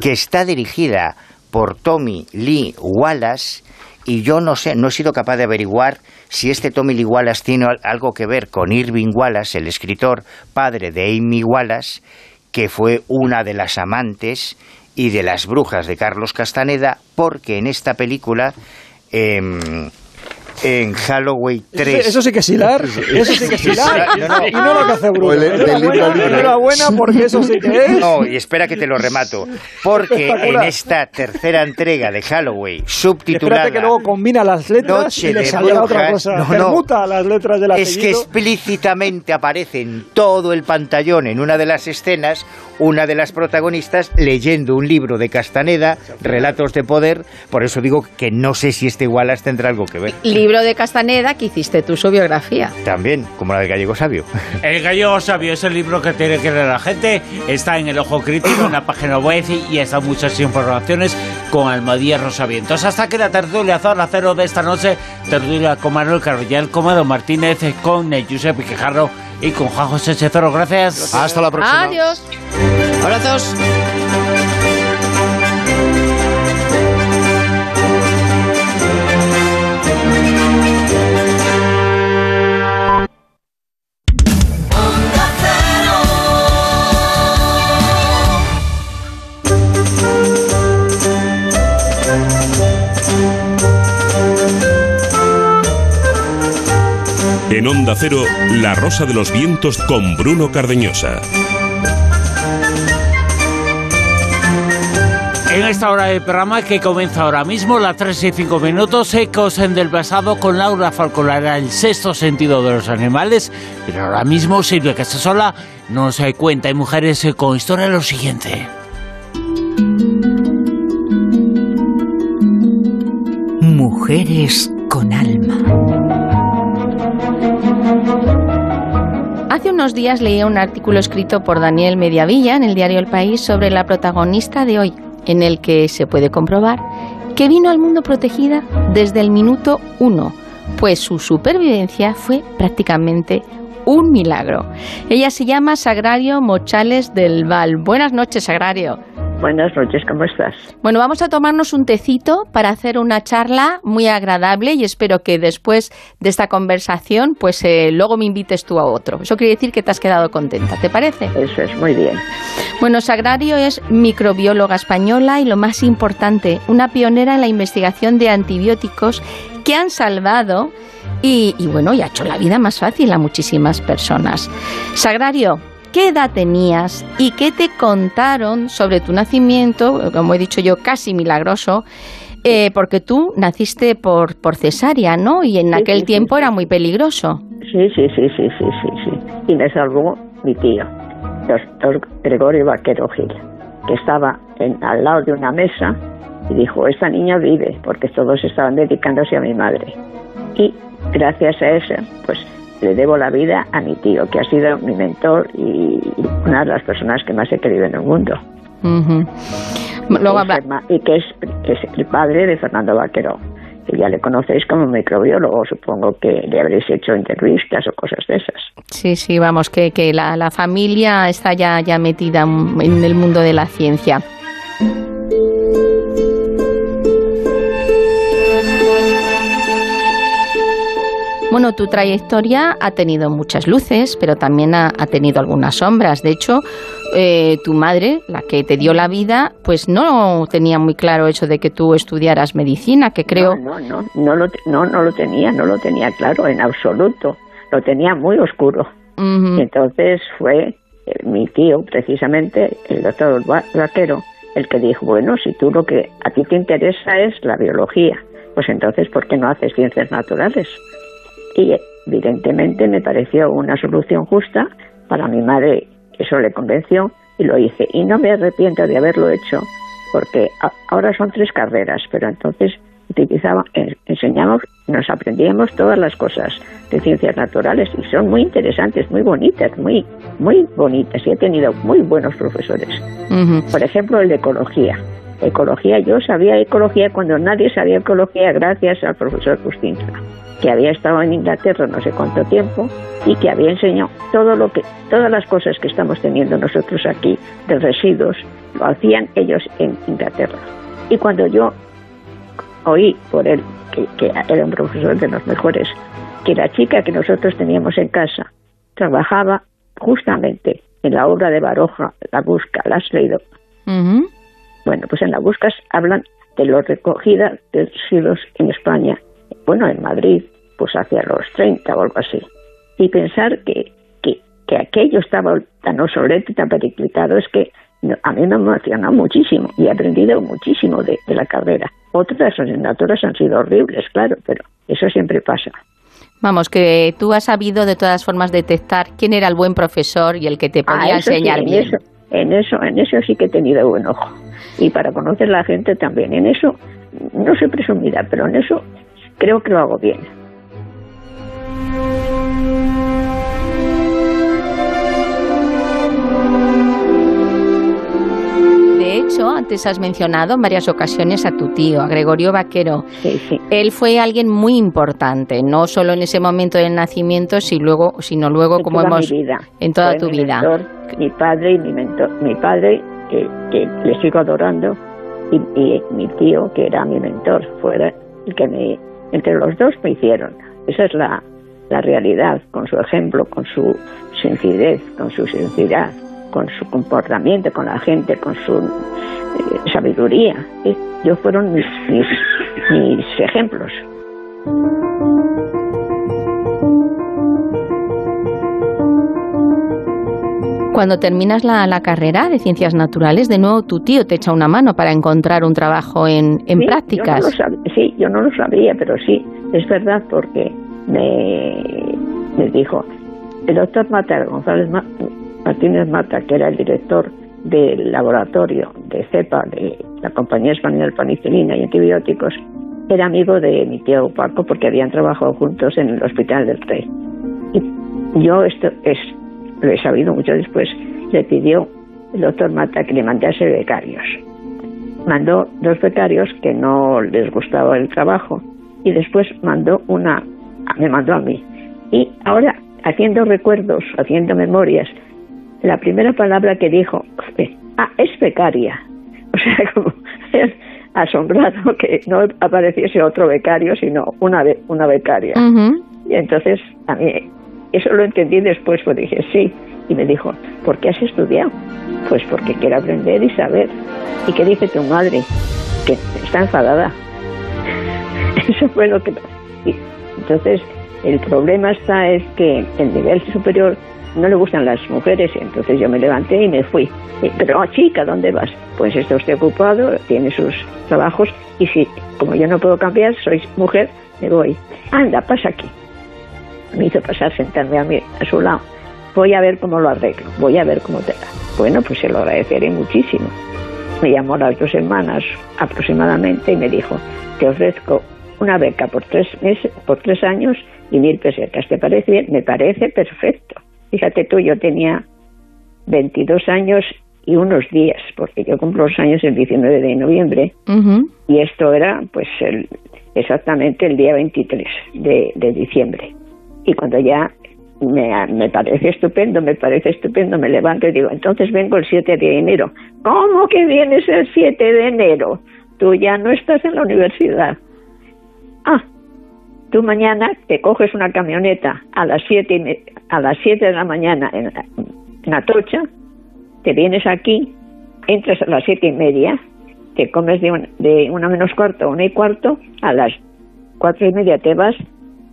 que está dirigida por Tommy Lee Wallace y yo no sé, no he sido capaz de averiguar si este Tommy Lee Wallace tiene al- algo que ver con Irving Wallace, el escritor padre de Amy Wallace, que fue una de las amantes y de las brujas de Carlos Castaneda, porque en esta película, em, en Halloween 3... Eso sí que es hilar, eso sí que es hilar. No, no. Y no lo que hace Bruno. Enhorabuena, al libro. enhorabuena, porque eso sí que es. No, y espera que te lo remato. Porque en esta tercera entrega de Halloween, subtitulada... espérate que luego combina las letras Noche y le de sale otra cosa. No, no. Permuta las letras del Es que explícitamente aparece en todo el pantallón, en una de las escenas, una de las protagonistas leyendo un libro de Castaneda, Relatos de Poder. Por eso digo que no sé si este Wallace tendrá algo que ver. Libro de Castaneda que hiciste tú su biografía. También, como la del gallego sabio. El Gallego Sabio es el libro que tiene que leer la gente. Está en el Ojo Crítico, en la página web y están muchas informaciones con Almadía Rosavientos. Hasta que la tertulia Zona Cero de esta noche, tertulia con Manuel Carvillal, con Mado Martínez, con Giuseppe Quijarro y con Juan José Chezoro. Gracias. Hasta la próxima. Adiós. Abrazos. En Onda Cero, La Rosa de los Vientos con Bruno Cardeñosa. En esta hora del programa que comienza ahora mismo, las 3 y 5 minutos, ecos en del pasado con Laura Falcolara, el sexto sentido de los animales. Pero ahora mismo Silvia Casasola nos cuenta en Mujeres con Historia lo siguiente. Mujeres con alma. Hace unos días leía un artículo escrito por Daniel Mediavilla en el diario El País sobre la protagonista de hoy, en el que se puede comprobar que vino al mundo protegida desde el minuto uno, pues su supervivencia fue prácticamente un milagro. Ella se llama Sagrario Mochales del Val. Buenas noches, Sagrario. Buenas noches, ¿cómo estás? Bueno, vamos a tomarnos un tecito para hacer una charla muy agradable y espero que después de esta conversación, pues eh, luego me invites tú a otro. Eso quiere decir que te has quedado contenta, ¿te parece? Eso es, muy bien. Bueno, Sagrario es microbióloga española y lo más importante, una pionera en la investigación de antibióticos que han salvado y, y bueno, y ha hecho la vida más fácil a muchísimas personas. Sagrario, ¿Qué edad tenías y qué te contaron sobre tu nacimiento, como he dicho yo, casi milagroso? Eh, porque tú naciste por, por cesárea, ¿no? Y en Sí, aquel sí, tiempo sí, era muy peligroso. Sí, sí, sí, sí, sí, sí, sí. Y me salvó mi tío, doctor Gregorio Vaquero Gil, que estaba en, al lado de una mesa y dijo, esta niña vive, porque todos estaban dedicándose a mi madre. Y gracias a eso, pues le debo la vida a mi tío, que ha sido mi mentor y una de las personas que más he querido en el mundo. Luego habla- y que es, es el padre de Fernando Vaquero. Que ya le conocéis como microbiólogo, supongo que le habréis hecho entrevistas o cosas de esas. Sí, sí, vamos, que, que la, la familia está ya, ya metida en el mundo de la ciencia. Bueno, tu trayectoria ha tenido muchas luces, pero también ha, ha tenido algunas sombras. De hecho, eh, tu madre, la que te dio la vida, pues no tenía muy claro eso de que tú estudiaras medicina, que creo... No, no, no, no lo, no, no lo tenía, no lo tenía claro en absoluto. Lo tenía muy oscuro. Y entonces fue eh, mi tío, precisamente, el doctor Va- Vaquero, el que dijo, bueno, si tú lo que a ti te interesa es la biología, pues entonces, ¿por qué no haces ciencias naturales? Y evidentemente me pareció una solución justa para mi madre, eso le convenció y lo hice. Y no me arrepiento de haberlo hecho, porque ahora son tres carreras, pero entonces utilizaba, en- enseñamos, nos aprendíamos todas las cosas de ciencias naturales y son muy interesantes, muy bonitas, muy, muy bonitas y he tenido muy buenos profesores. Por ejemplo, el de ecología. Ecología, yo sabía ecología cuando nadie sabía ecología gracias al profesor Justinza, que había estado en Inglaterra no sé cuánto tiempo y que había enseñado todo lo que, todas las cosas que estamos teniendo nosotros aquí de residuos, lo hacían ellos en Inglaterra. Y cuando yo oí por él, que, que era un profesor de los mejores, que la chica que nosotros teníamos en casa trabajaba justamente en la obra de Baroja, La Busca, ¿la has leído? Bueno, pues en la Buscas hablan de la recogida de residuos en España, bueno, en Madrid, pues hacia los 30 o algo así. Y pensar que, que, que aquello estaba tan obsoleto y tan periclitado es que a mí me ha emocionado muchísimo y he aprendido muchísimo de, de la carrera. Otras asignaturas han sido horribles, claro, pero eso siempre pasa. Vamos, que tú has sabido de todas formas detectar quién era el buen profesor y el que te podía Ah, eso sí, enseñar en bien. Eso, en eso, en eso sí que he tenido buen ojo. Y para conocer la gente también. En eso, no soy presumida, pero en eso creo que lo hago bien. De hecho, antes has mencionado en varias ocasiones a tu tío, a Gregorio Vaquero. Sí, sí. Él fue alguien muy importante, no solo en ese momento del nacimiento, sino luego, sino luego En como toda hemos vida. en toda Fue tu mi vida. mentor, mi padre y mi mentor. Mi padre, que, que le sigo adorando, y, y mi tío, que era mi mentor, fue el que me, entre los dos me hicieron. Esa es la, la realidad, con su ejemplo, con su sencillez, con su sinceridad, con su comportamiento con la gente, con su eh, sabiduría. Yo fueron mis, mis ejemplos. Cuando terminas la, la carrera de ciencias naturales, de nuevo tu tío te echa una mano para encontrar un trabajo en, en Sí, prácticas. Yo no sí, yo no lo sabía, pero sí, es verdad porque me, me dijo el doctor Mata, González Ma- Martínez Mata, que era el director del laboratorio de CEPA, de la Compañía Española de Penicilina y Antibióticos, era amigo de mi tío Paco porque habían trabajado juntos en el Hospital del Rey. Y yo esto es, lo he sabido mucho después, le pidió el doctor Mata que le mandase becarios. Mandó dos becarios que no les gustaba el trabajo y después mandó una, me mandó a mí. Y ahora, haciendo recuerdos, haciendo memorias, la primera palabra que dijo ah, es becaria. O sea, como asombrado que no apareciese otro becario, sino una, una becaria. Y entonces, a mí, eso lo entendí después, pues dije, sí. Y me dijo, ¿por qué has estudiado? Pues porque quiero aprender y saber. ¿Y qué dice tu madre? Que está enfadada. Eso fue lo que... Y entonces, el problema está es que el nivel superior no le gustan las mujeres, entonces yo me levanté y me fui. Pero, oh, chica, ¿dónde vas? Pues está usted ocupado, tiene sus trabajos, y si, como yo no puedo cambiar, soy mujer, me voy. Anda, pasa aquí. Me hizo pasar, sentarme a, mí, a su lado. Voy a ver cómo lo arreglo, voy a ver cómo te da. Bueno, pues se lo agradeceré muchísimo. Me llamó a las dos semanas aproximadamente y me dijo, te ofrezco una beca por tres meses, por tres años y mil pesetas. ¿Te parece bien? Me parece perfecto. Fíjate tú, yo tenía 22 años y unos días, porque yo cumplo los años el 19 de noviembre, y esto era pues el, exactamente el día 23 de, de diciembre. Y cuando ya me, me, parece estupendo, me parece estupendo, me levanto y digo, entonces vengo el 7 de enero. ¿Cómo que vienes el 7 de enero? Tú ya no estás en la universidad. Ah, tú mañana te coges una camioneta a las 7 a las 7 de la mañana en, en Atocha, te vienes aquí, entras a las siete y media, te comes de, de una menos cuarto a una y cuarto, a las cuatro y media te vas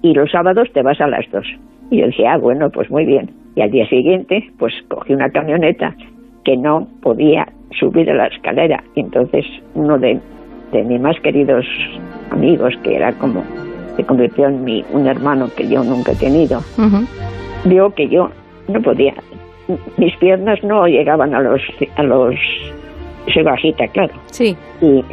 y los sábados te vas a las dos. Y yo decía, ah, bueno, pues muy bien. Y al día siguiente, pues cogí una camioneta que no podía subir a la escalera. Y entonces uno de, de mis más queridos amigos, que era como, se convirtió en mi, un hermano que yo nunca he tenido, vio que yo no podía, mis piernas no llegaban a los, a los, soy bajita, claro. Sí. Y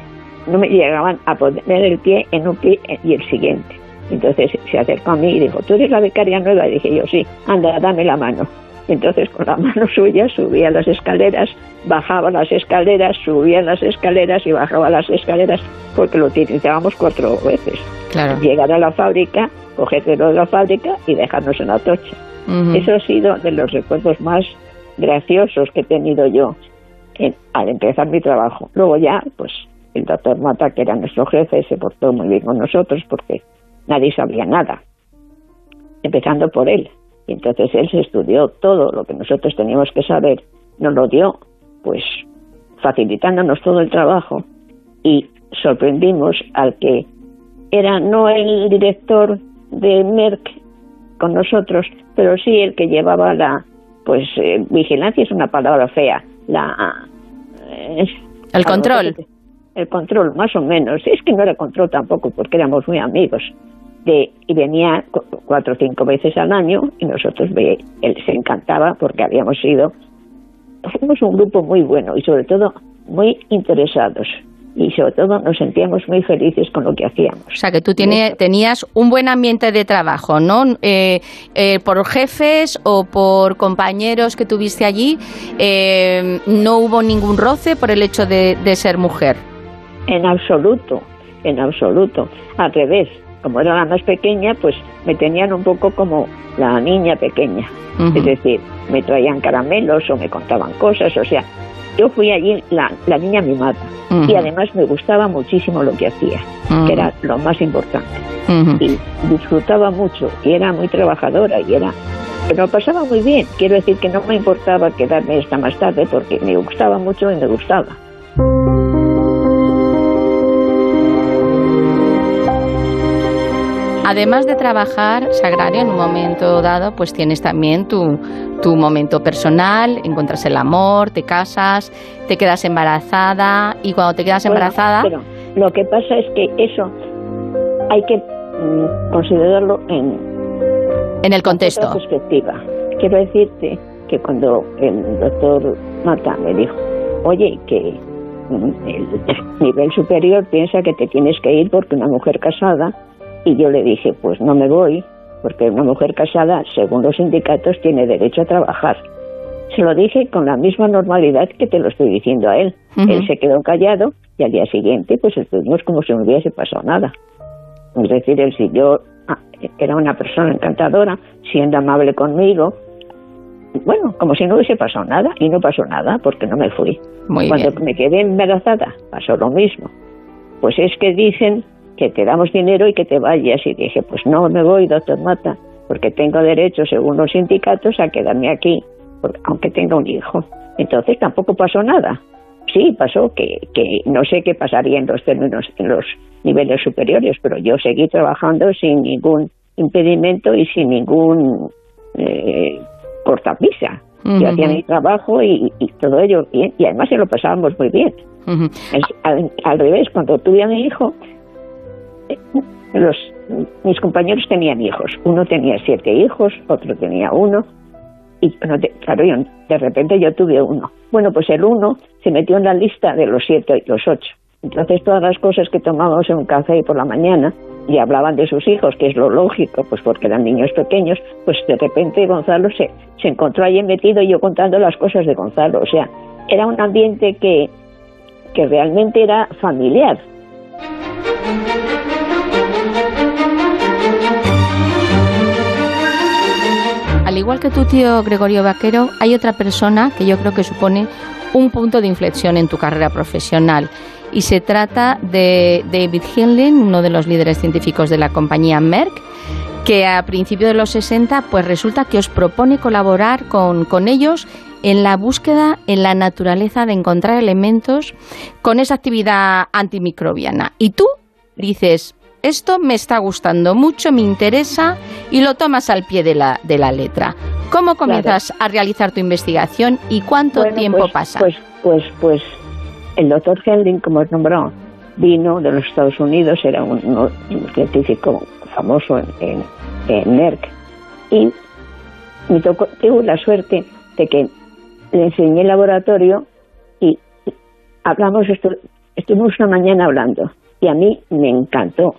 no me llegaban a poner el pie en un pie y el siguiente. Entonces se acercó a mí y dijo, ¿tú eres la becaria nueva? Y dije yo, sí, anda, dame la mano. Entonces con la mano suya subía las escaleras, bajaba las escaleras, subía las escaleras y bajaba las escaleras porque lo utilizábamos cuatro veces. Claro. Llegar a la fábrica, cogértelo de la fábrica y dejarnos en la tocha. Eso ha sido de los recuerdos más graciosos que he tenido yo al empezar mi trabajo. Luego ya, pues el doctor Mata, que era nuestro jefe, se portó muy bien con nosotros porque nadie sabía nada, empezando por él. Y entonces él se estudió todo lo que nosotros teníamos que saber, nos lo dio, pues facilitándonos todo el trabajo y sorprendimos al que era no el director de Merck con nosotros, pero sí el que llevaba la, pues eh, vigilancia es una palabra fea, la... Eh, el control. El control, más o menos. Es que no era control tampoco, porque éramos muy amigos. De, y venía cuatro o cinco veces al año y nosotros ve, él se encantaba porque habíamos sido, fuimos un grupo muy bueno y sobre todo muy interesados y sobre todo nos sentíamos muy felices con lo que hacíamos. O sea, que tú tenías un buen ambiente de trabajo, ¿no? Eh, eh, por jefes o por compañeros que tuviste allí, eh, no hubo ningún roce por el hecho de, ser mujer. En absoluto, en absoluto. Al revés, como era la más pequeña, pues me tenían un poco como la niña pequeña. Es decir, me traían caramelos o me contaban cosas, o sea, yo fui allí la, la niña mimada y además me gustaba muchísimo lo que hacía, que era lo más importante. Y disfrutaba mucho y era muy trabajadora y era... Pero pasaba muy bien, quiero decir que no me importaba quedarme esta más tarde porque me gustaba mucho y me gustaba. Además de trabajar, Sagrario, en un momento dado, pues tienes también tu, tu momento personal, encuentras el amor, te casas, te quedas embarazada y cuando te quedas embarazada... Pero lo que pasa es que eso hay que mm, considerarlo en... En el contexto. perspectiva. Quiero decirte que cuando el doctor Mata me dijo, oye, que mm, el nivel superior piensa que te tienes que ir porque una mujer casada y yo le dije, pues no me voy, porque una mujer casada, según los sindicatos, tiene derecho a trabajar. Se lo dije con la misma normalidad que te lo estoy diciendo a él. Él se quedó callado y al día siguiente pues estuvimos como si no hubiese pasado nada. Es decir, él siguió, ah, era una persona encantadora, siendo amable conmigo, bueno, como si no hubiese pasado nada, y no pasó nada porque no me fui. Cuando me quedé embarazada, pasó lo mismo. Pues es que dicen que te damos dinero y que te vayas. Y dije, pues no me voy, doctor Mata, porque tengo derecho, según los sindicatos, a quedarme aquí, aunque tenga un hijo. Entonces tampoco pasó nada. Sí, pasó que, que no sé qué pasaría en los términos, en los niveles superiores, pero yo seguí trabajando sin ningún impedimento y sin ningún eh, cortapisa. Yo hacía mi trabajo y, todo ello bien, y además se lo pasábamos muy bien. al, revés, cuando tuve a mi hijo, los, mis compañeros tenían hijos. Uno tenía siete hijos, otro tenía uno, y claro, de repente yo tuve uno. Bueno, pues el uno se metió en la lista de los siete y los ocho. Entonces todas las cosas que tomábamos en un café por la mañana y hablaban de sus hijos, que es lo lógico, pues porque eran niños pequeños, pues de repente Gonzalo se, se encontró ahí metido y yo contando las cosas de Gonzalo. O sea, era un ambiente que, que realmente era familiar. Al igual que tu tío Gregorio Vaquero, hay otra persona que yo creo que supone un punto de inflexión en tu carrera profesional y se trata de David Hinlin, uno de los líderes científicos de la compañía Merck, que a principios de los 60 pues resulta que os propone colaborar con, con ellos en la búsqueda en la naturaleza de encontrar elementos con esa actividad antimicrobiana. Y tú dices, esto me está gustando mucho, me interesa y lo tomas al pie de la, de la letra. ¿Cómo comienzas a realizar tu investigación y cuánto tiempo pues, pasa? Pues, pues, pues el doctor Hendling, como os nombró, vino de los Estados Unidos, era un, científico famoso en, en, Merck, y me tocó, tuve la suerte de que le enseñé el laboratorio y hablamos, estuvimos una mañana hablando, y a mí me encantó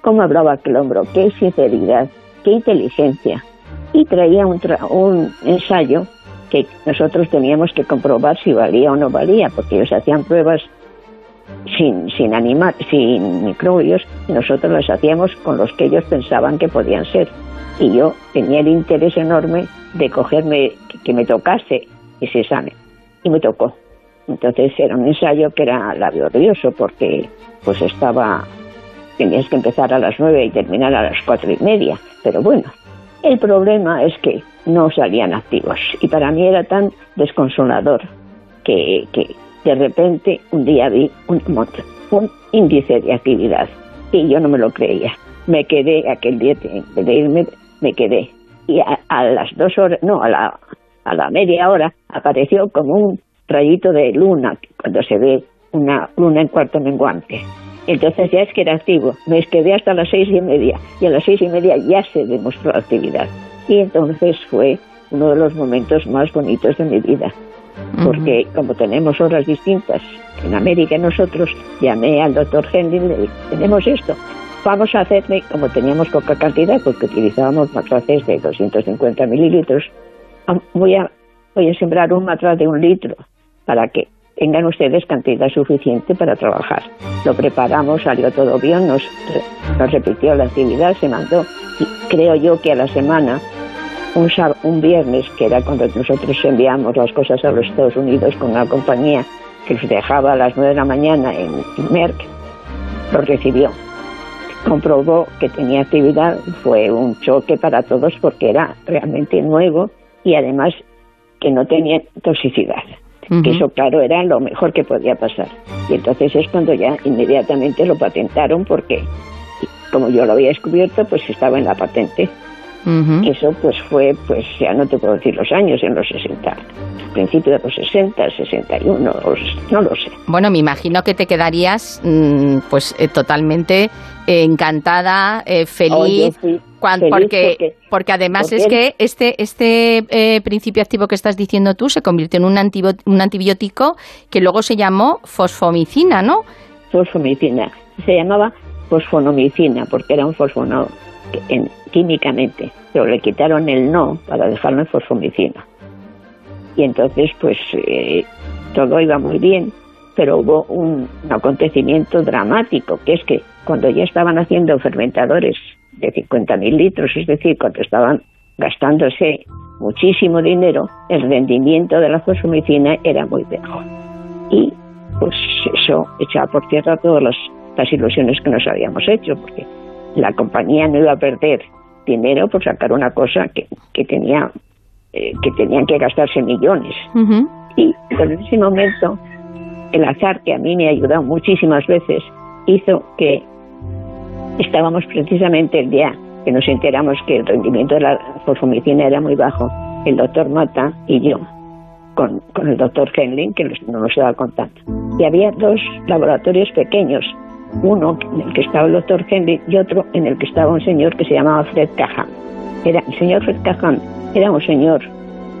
cómo hablaba aquel hombro, qué sinceridad, qué inteligencia, y traía un, un ensayo que nosotros teníamos que comprobar si valía o no valía, porque ellos hacían pruebas sin, sin, animar, sin microbios y nosotros las hacíamos con los que ellos pensaban que podían ser. Y yo tenía el interés enorme de cogerme, que, me tocase ese examen. Y me tocó. Entonces era un ensayo que era laborioso porque pues estaba, tenías que empezar a las nueve y terminar a las cuatro y media. Pero bueno, el problema es que no salían activos. Y para mí era tan desconsolador que, de repente un día vi un, un índice de actividad y yo no me lo creía. Me quedé aquel día de irme, me quedé. Y a, las dos horas, no, a la, a la media hora apareció como un rayito de luna cuando se ve una luna en cuarto menguante. Entonces ya es que era activo. Me quedé hasta las seis y media y a las seis y media ya se demostró actividad. Y entonces fue uno de los momentos más bonitos de mi vida. Porque como tenemos horas distintas en América nosotros, llamé al doctor Henry y le dije, tenemos esto, vamos a hacerle, como teníamos poca cantidad, porque utilizábamos matraces de 250 mililitros, voy a, voy a sembrar un matraz de un litro para que tengan ustedes cantidad suficiente para trabajar. Lo preparamos, salió todo bien, nos, nos repitió la actividad, se mandó, y creo yo que a la semana, un, un viernes, que era cuando nosotros enviamos las cosas a los Estados Unidos con una compañía que los dejaba a las nueve de la mañana en, Merck, lo recibió. Comprobó que tenía actividad, fue un choque para todos porque era realmente nuevo y además que no tenía toxicidad que eso claro era lo mejor que podía pasar. Y entonces es cuando ya inmediatamente lo patentaron porque como yo lo había descubierto, pues estaba en la patente. Eso pues fue, pues ya no te puedo decir los años, en los 60, principio de los 60, 61, no lo sé. Bueno, me imagino que te quedarías mm, pues eh, totalmente encantada, eh, feliz, porque, porque, además es que este, este eh, principio activo que estás diciendo tú se convirtió en un, un antibiótico que luego se llamó fosfomicina, ¿no? Fosfomicina. Se llamaba fosfonomicina porque era un fosfono en, químicamente, pero le quitaron el no para dejarlo en fosfomicina. Y entonces, pues eh, todo iba muy bien, pero hubo un, acontecimiento dramático, que es que cuando ya estaban haciendo fermentadores de 50.000 litros, es decir, cuando estaban gastándose muchísimo dinero, el rendimiento de la fosfomicina era muy bajo. Y pues eso echaba por tierra todas las, las ilusiones que nos habíamos hecho, porque la compañía no iba a perder dinero por sacar una cosa que, que tenía eh, que tenían que gastarse millones. Y en ese momento, el azar, que a mí me ha ayudado muchísimas veces, hizo que estábamos precisamente el día que nos enteramos que el rendimiento de la fosfomicina era muy bajo, el doctor Mata y yo, con, el doctor Henling, que no nos estaba contando. Y había dos laboratorios pequeños, uno en el que estaba el doctor Henling y otro en el que estaba un señor que se llamaba Fred Cahan. Era, el señor Fred Cahan era un señor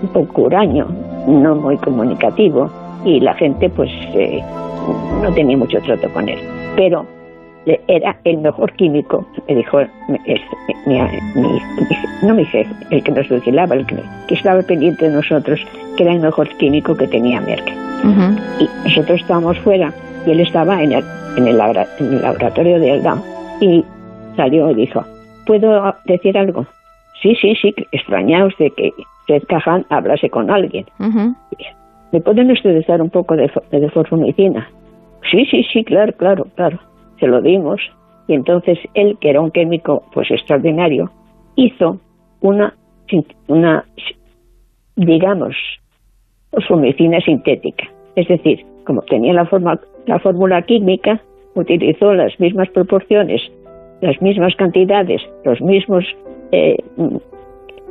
un poco huraño, no muy comunicativo, y la gente pues eh, no tenía mucho trato con él. Pero era el mejor químico, me dijo no mi jefe, el que nos vigilaba, el que, estaba pendiente de nosotros, que era el mejor químico que tenía Merck. Y nosotros estábamos fuera y él estaba en el, en el, laboratorio de Elda y salió y dijo, ¿puedo decir algo? Sí, sí, sí, extrañaos de que Seth Cajan hablase con alguien. ¿Me pueden ustedes dar un poco de, de? Sí, sí, sí, claro, claro, claro. Se lo dimos y entonces él, que era un químico pues extraordinario, hizo una, una digamos, fosfomicina sintética. Es decir, como tenía la, forma, la fórmula química, utilizó las mismas proporciones, las mismas cantidades, los mismos eh,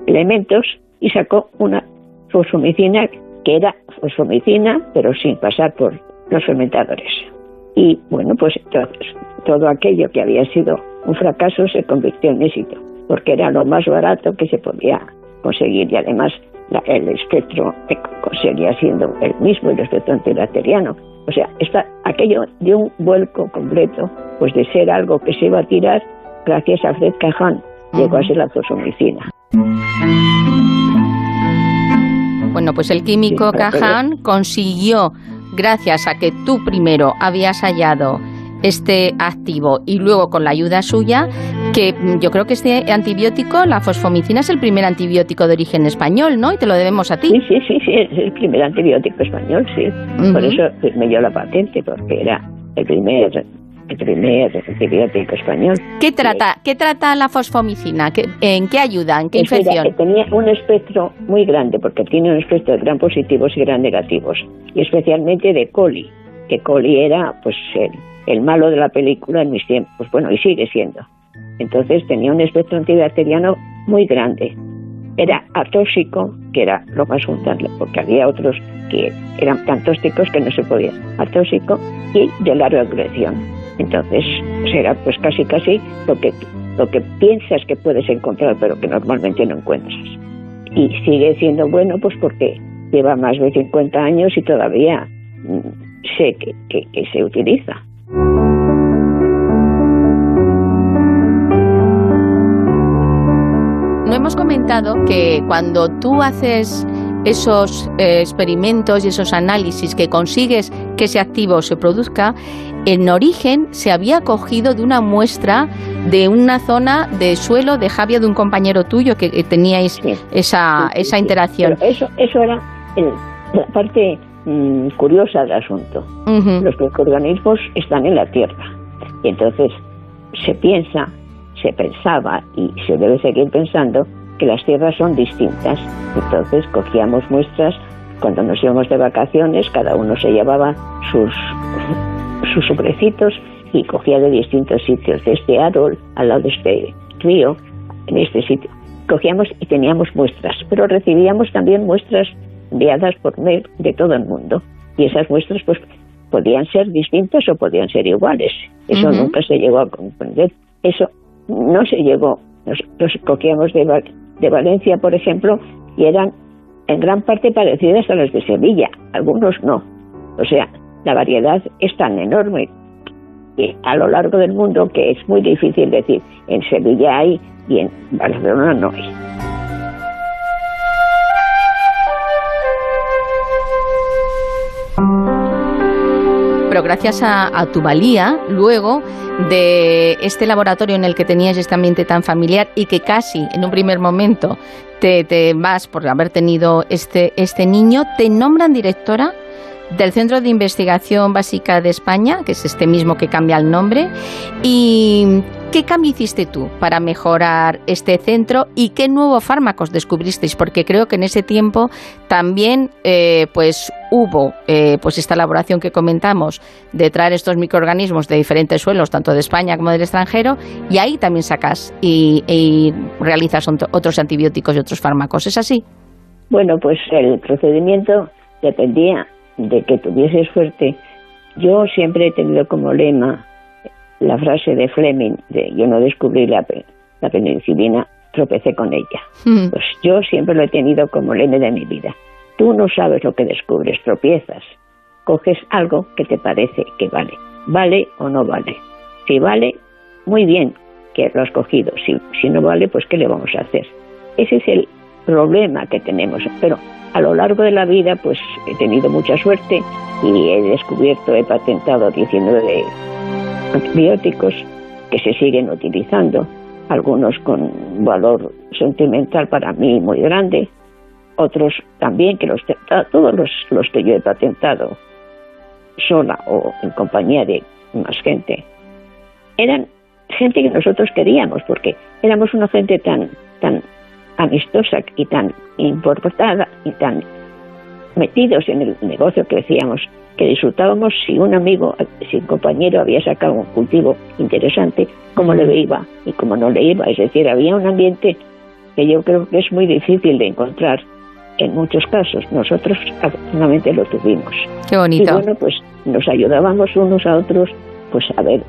elementos y sacó una fosfomicina que era fosfomicina, pero sin pasar por los fermentadores. Y bueno, pues todo aquello que había sido un fracaso se convirtió en éxito, porque era lo más barato que se podía conseguir y además el espectro seguía siendo el mismo, el espectro antibacteriano. O sea, está, aquello dio un vuelco completo, pues de ser algo que se iba a tirar, gracias a Fred Cajan, llegó a ser la fosfomicina. Bueno, pues el químico Cajan consiguió, gracias a que tú primero habías hallado este activo y luego con la ayuda suya, que yo creo que este antibiótico, la fosfomicina, es el primer antibiótico de origen español, ¿no? Y te lo debemos a ti. Sí, sí, sí, sí es el primer antibiótico español, sí. Por eso me dio la patente, porque era el primer primer antibiótico español. ¿Qué trata, ¿qué trata la fosfomicina? ¿En qué ayuda? ¿En qué infección? Que tenía un espectro muy grande, porque tiene un espectro de gran positivos y gran negativos, y especialmente de coli, que coli era pues el, el malo de la película en mis tiempos, bueno, y sigue siendo. Entonces tenía un espectro antibacteriano muy grande. Era atóxico, que era lo más fundamental, porque había otros que eran tan tóxicos que no se podía. Atóxico y de larga duración. Entonces, será pues casi casi lo que, lo que piensas que puedes encontrar, pero que normalmente no encuentras. Y sigue siendo bueno, pues porque lleva más de 50 años y todavía mm, sé que, que se utiliza. No hemos comentado que cuando tú haces esos eh, experimentos y esos análisis que consigues que ese activo se produzca, en origen se había cogido de una muestra de una zona de suelo de Javia de un compañero tuyo que, teníais esa, esa interacción. eso, eso era la parte mm, curiosa del asunto. Los microorganismos están en la Tierra y entonces se piensa se pensaba y se debe seguir pensando que las tierras son distintas. Entonces cogíamos muestras cuando nos íbamos de vacaciones, cada uno se llevaba sus, sus sobrecitos y cogía de distintos sitios, de este árbol al lado de este río, en este sitio. Cogíamos y teníamos muestras, pero recibíamos también muestras enviadas por mail de todo el mundo. Y esas muestras pues podían ser distintas o podían ser iguales. Eso nunca se llegó a comprender. Eso no se llegó. Nos, cogíamos de, de Valencia, por ejemplo, y eran en gran parte parecidas a las de Sevilla, algunos no. O sea, la variedad es tan enorme eh, a lo largo del mundo que es muy difícil decir. En Sevilla hay y en Barcelona no hay. Pero gracias a, tu valía, luego de este laboratorio en el que tenías este ambiente tan familiar y que casi en un primer momento te, te vas por haber tenido este, este niño, te nombran directora del Centro de Investigación Básica de España, que es este mismo que cambia el nombre. ¿Y qué cambio hiciste tú para mejorar este centro y qué nuevos fármacos descubristeis? Porque creo que en ese tiempo también eh, pues hubo eh, pues esta elaboración que comentamos de traer estos microorganismos de diferentes suelos, tanto de España como del extranjero, y ahí también sacas y, y realizas otros antibióticos y otros fármacos. ¿Es así? Bueno, pues el procedimiento dependía de que tuviese suerte, yo siempre he tenido como lema la frase de Fleming, de yo no descubrí la, la penicilina, tropecé con ella. Hmm. Pues yo siempre lo he tenido como lema de mi vida. Tú no sabes lo que descubres, tropiezas. Coges algo que te parece que vale. ¿Vale o no vale? Si vale, muy bien que lo has cogido. Si, si no vale, pues ¿qué le vamos a hacer? Ese es el problema que tenemos. Pero a lo largo de la vida, pues he tenido mucha suerte y he descubierto, he patentado 19 antibióticos que se siguen utilizando, algunos con valor sentimental para mí muy grande, otros también que los todos los, los que yo he patentado sola o en compañía de más gente. Eran gente que nosotros queríamos porque éramos una gente tan tan amistosa y tan importada y tan metidos en el negocio que decíamos que disfrutábamos si un amigo, si un compañero había sacado un cultivo interesante, cómo le iba y cómo no le iba. Es decir, había un ambiente que yo creo que es muy difícil de encontrar en muchos casos. Nosotros afortunadamente lo tuvimos. Qué bonito. Y bueno, pues nos ayudábamos unos a otros, pues a ver,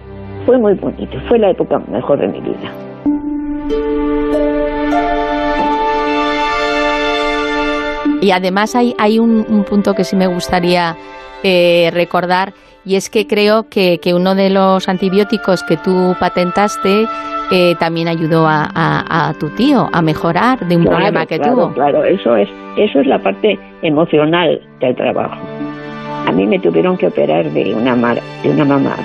fue muy bonito, fue la época mejor de mi vida. Y además hay, hay un, punto que sí me gustaría eh, recordar y es que creo que, que, uno de los antibióticos que tú patentaste eh, también ayudó a, tu tío a mejorar de un problema que tuvo. Claro, eso es, eso es la parte emocional del trabajo. A mí me tuvieron que operar de una, de una mamá,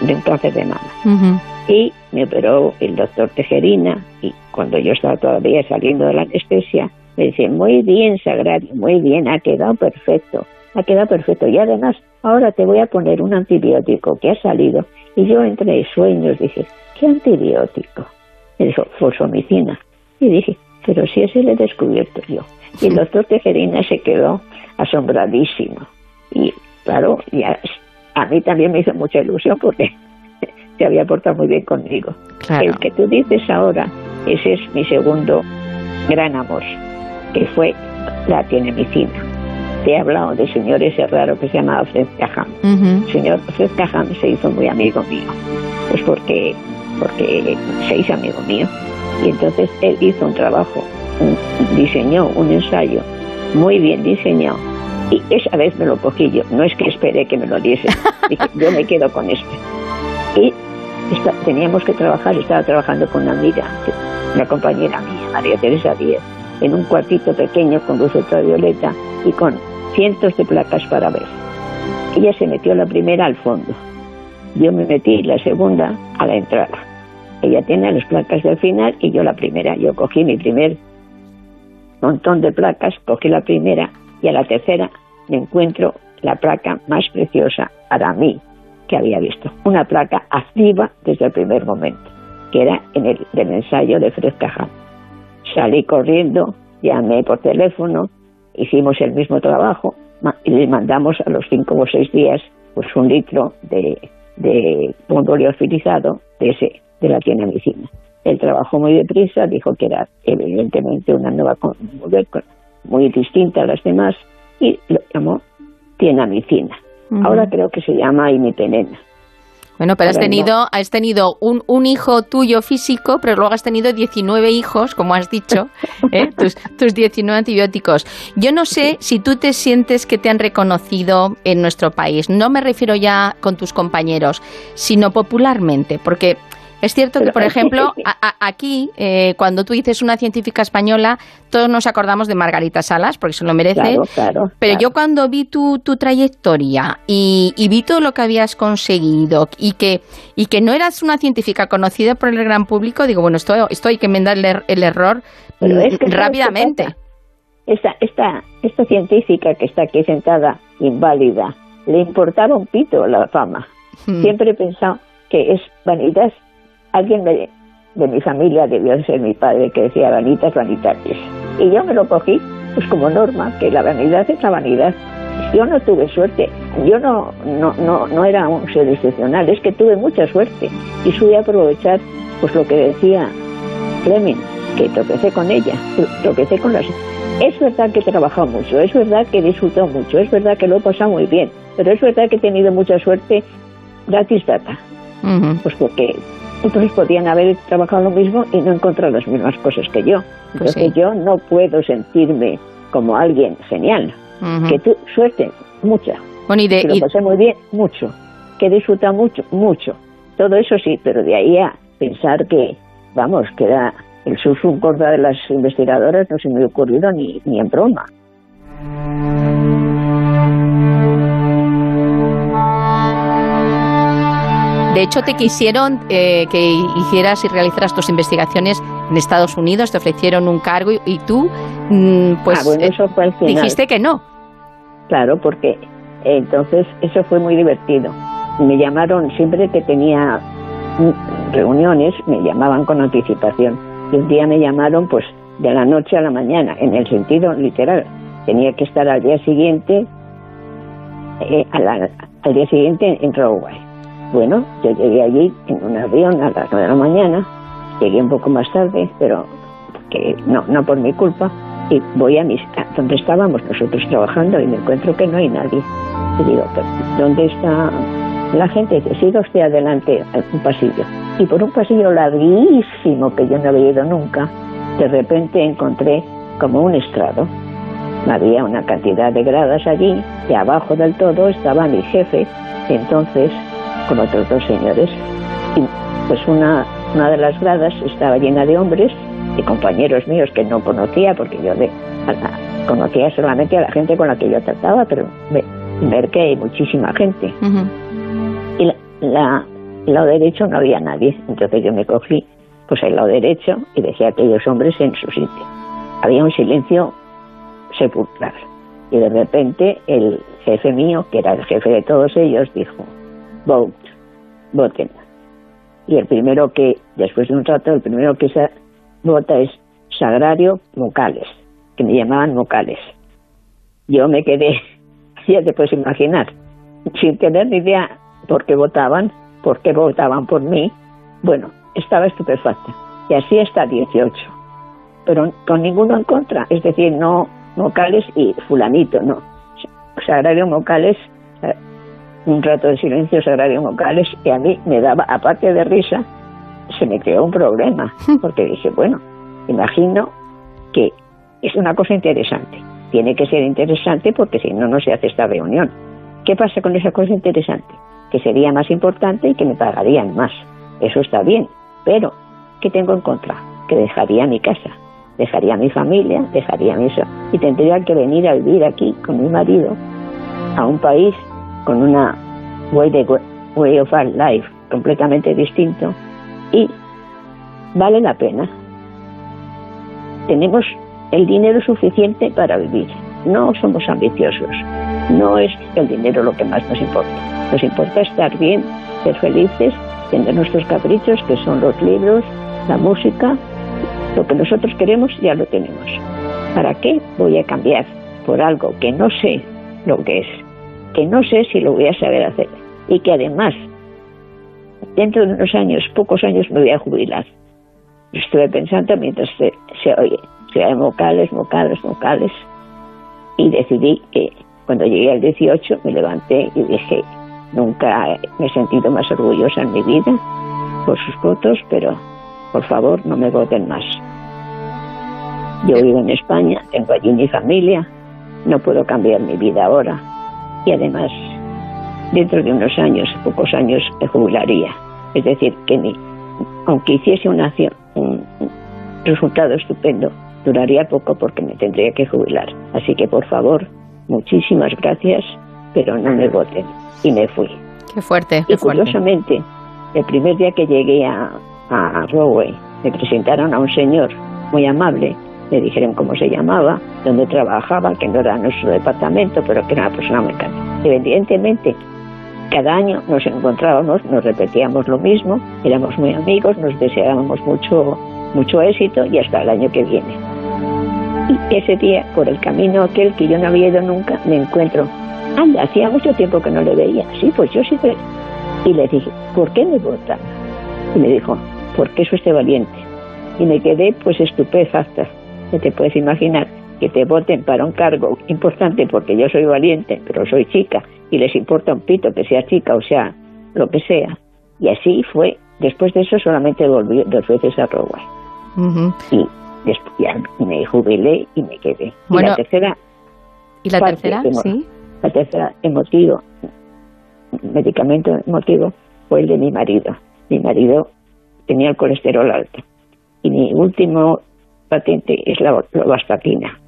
de un cáncer de mama. Y me operó el doctor Tejerina y cuando yo estaba todavía saliendo de la anestesia, me dice, muy bien, Sagrario, muy bien, ha quedado perfecto, ha quedado perfecto. Y además, ahora te voy a poner un antibiótico que ha salido. Y yo entre sueños dije, ¿qué antibiótico? Me dijo, fosfomicina. Y dije, pero si ese lo he descubierto yo. Y el doctor Tejerina se quedó asombradísimo. Y claro, ya, a mí también me hizo mucha ilusión porque se había portado muy bien conmigo. El que tú dices ahora, ese es mi segundo gran amor que fue la medicina. Te he hablado de señor ese raro que se llamaba Fred Cajam. Señor Fred Cajam se hizo muy amigo mío, pues porque, porque se hizo amigo mío. Y entonces él hizo un trabajo, diseñó un ensayo muy bien diseñado. Y esa vez me lo cogí yo, no es que esperé que me lo diese, dije, yo me quedo con este. Y teníamos que trabajar, estaba trabajando con una amiga, una compañera mía, María Teresa Díez, en un cuartito pequeño con luz ultravioleta y con cientos de placas para ver. Ella se metió la primera al fondo. Yo me metí la segunda a la entrada. Ella tiene las placas del final y yo la primera. Yo cogí mi primer montón de placas, cogí la primera y a la tercera me encuentro la placa más preciosa para mí que había visto. Una placa activa desde el primer momento, que era en el del ensayo de Fred Caján. Salí corriendo, llamé por teléfono, hicimos el mismo trabajo y le mandamos a los cinco o seis días pues un litro de, de utilizado de, ese, de la medicina. Él trabajó muy deprisa, dijo que era evidentemente una nueva muy distinta a las demás y lo llamó tienamicina. Ahora creo que se llama imipenena. Bueno, pero has no. tenido, has tenido un, un hijo tuyo físico, pero luego has tenido 19 hijos, como has dicho, ¿eh? tus, tus 19 antibióticos. Yo no sé si tú te sientes que te han reconocido en nuestro país. No me refiero ya con tus compañeros, sino popularmente, porque es cierto que, por ejemplo, a- a- aquí, eh, cuando tú dices una científica española, todos nos acordamos de Margarita Salas, porque se lo merece. Claro, claro. Pero claro. yo cuando vi tu, tu trayectoria y, y vi todo lo que habías conseguido y que, y que no eras una científica conocida por el gran público, digo, bueno, esto, esto hay que enmendar el, er- el error Pero mm, es que, ¿sabes qué rápidamente. Esta, esta, esta científica que está aquí sentada, inválida, le importaba un pito la fama. Mm. Siempre he pensado que es vanidad. Alguien de, de mi familia debió de ser mi padre que decía vanitas, vanitatis. Y yo me lo cogí pues como norma, que la vanidad es la vanidad. Yo no tuve suerte, yo no, no, no, no era un ser excepcional, es que tuve mucha suerte y supe aprovechar pues lo que decía Fleming, que tropecé con ella, tropecé con las... Es verdad que he trabajado mucho, es verdad que he disfrutado mucho, es verdad que lo he pasado muy bien, pero es verdad que he tenido mucha suerte gratis data, pues porque otros podían haber trabajado lo mismo y no encontrar las mismas cosas que yo. Pues Entonces sí. yo no puedo sentirme como alguien genial, que tu suerte, mucha, Bueno, y de, que lo y- pasé muy bien, mucho, que he disfrutado mucho, mucho, todo eso sí, pero de ahí a pensar que, vamos, que era el sursum corda de las investigadoras no se me ha ocurrido ni, ni en broma. De hecho te quisieron eh, que hicieras y realizaras tus investigaciones en Estados Unidos, te ofrecieron un cargo y, y tú, mm, pues, ah, bueno, eh, eso fue al final. dijiste que no. Claro, porque entonces eso fue muy divertido. Me llamaron siempre que tenía mm, reuniones, me llamaban con anticipación. Y un día me llamaron pues de la noche a la mañana, en el sentido literal. Tenía que estar al día siguiente, eh, a la- al día siguiente en Broadway. Bueno, yo llegué allí en un avión a las nueve de la mañana, llegué un poco más tarde, pero que no, no por mi culpa, y voy a mis, donde estábamos nosotros trabajando y me encuentro que no hay nadie. Y digo, "¿Pero ¿dónde está la gente? Dice, siga usted adelante a un pasillo. Y por un pasillo larguísimo que yo no había ido nunca, de repente encontré como un estrado. Había una cantidad de gradas allí y abajo del todo estaba mi jefe, entonces con otros dos señores. Y pues una, una de las gradas estaba llena de hombres, de compañeros míos que no conocía, porque yo de, la- conocía solamente a la gente con la que yo trataba, pero ve- ver que hay muchísima gente. Ujú. Y la, la- el lado derecho no había nadie, entonces yo me cogí pues el lado derecho y dejé a aquellos hombres en su sitio. Había un silencio sepulcral. Y de repente el jefe mío, que era el jefe de todos ellos, dijo, vote, voten. Y el primero que, después de un rato, el primero que se vota es Sagrario Vocales, que me llamaban Vocales. Yo me quedé, ya te puedes imaginar, sin tener ni idea por qué votaban, por qué votaban por mí. Bueno, estaba estupefacta. Y así hasta 18. Pero con ninguno en contra. Es decir, no vocales y fulanito, no. Sagrario vocales, eh, un rato de silencio sagrario vocales, y a mí me daba, aparte de risa, se me creó un problema. Porque dije, bueno, imagino que es una cosa interesante. Tiene que ser interesante porque si no, no se hace esta reunión. ¿Qué pasa con esa cosa interesante? Que sería más importante y que me pagarían más. Eso está bien, pero ¿qué tengo en contra? Que dejaría mi casa, dejaría mi familia, dejaría mi eso y tendría que venir a vivir aquí con mi marido a un país con una way, way of life completamente distinto y vale la pena. Tenemos el dinero suficiente para vivir. No somos ambiciosos. No es el dinero lo que más nos importa. Nos importa estar bien, ser felices, tener nuestros caprichos, que son los libros, la música. Lo que nosotros queremos ya lo tenemos. ¿Para qué voy a cambiar por algo que no sé lo que es? Que no sé si lo voy a saber hacer. Y que además, dentro de unos años, pocos años, me voy a jubilar. Estuve pensando mientras se, se oye, se vocales, vocales, vocales. Y decidí que cuando llegué al 18 me levanté y dije, Nunca me he sentido más orgullosa en mi vida por sus votos, pero por favor no me voten más. Yo vivo en España, tengo allí mi familia, no puedo cambiar mi vida ahora y además dentro de unos años, pocos años, me jubilaría. Es decir, que mi, aunque hiciese una acción, un resultado estupendo, duraría poco porque me tendría que jubilar. Así que por favor, muchísimas gracias, pero no me voten. Y me fui. Qué fuerte, qué y curiosamente, el primer día que llegué a, a me presentaron a un señor muy amable, me dijeron cómo se llamaba, dónde trabajaba, que no era nuestro departamento, pero que era una persona muy Evidentemente, cada año nos encontrábamos, nos repetíamos lo mismo, éramos muy amigos, nos deseábamos mucho, mucho éxito y hasta el año que viene. Y ese día, por el camino aquel que yo no había ido nunca, me encuentro. Anda, hacía mucho tiempo que no le veía. Sí, pues yo sí. Y le dije, ¿por qué me vota? Y me dijo, porque es usted valiente. Y me quedé pues estupefacta. Te puedes imaginar que te voten para un cargo importante porque yo soy valiente, pero soy chica y les importa un pito que sea chica o sea lo que sea. Y así fue. Después de eso solamente volví dos veces a Roguay. Y después ya me jubilé y me quedé. y la tercera. ¿Y la tercera? Sí. La tercera emotivo, medicamento emotivo, fue el de mi marido. Mi marido tenía el colesterol alto. Y mi último patente es la vastatina.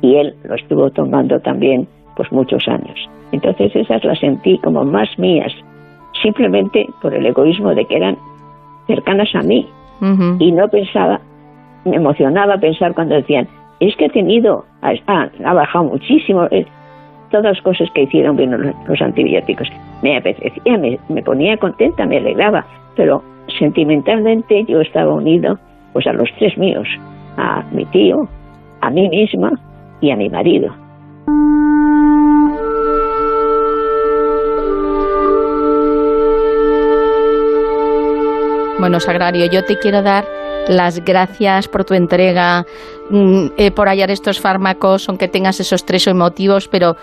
Y él lo estuvo tomando también pues muchos años. Entonces esas las sentí como más mías, simplemente por el egoísmo de que eran cercanas a mí. Y no pensaba, me emocionaba pensar cuando decían, es que he tenido, ha, bajado muchísimo, eh, todas las cosas que hicieron bien los, antibióticos. Me apetecía, me, me, ponía contenta, me alegraba, pero sentimentalmente yo estaba unido pues a los tres míos, a mi tío, a mí misma y a mi marido. Bueno, Sagrario, yo te quiero dar las gracias por tu entrega, mm, eh, por hallar estos fármacos, aunque tengas esos tres emotivos, pero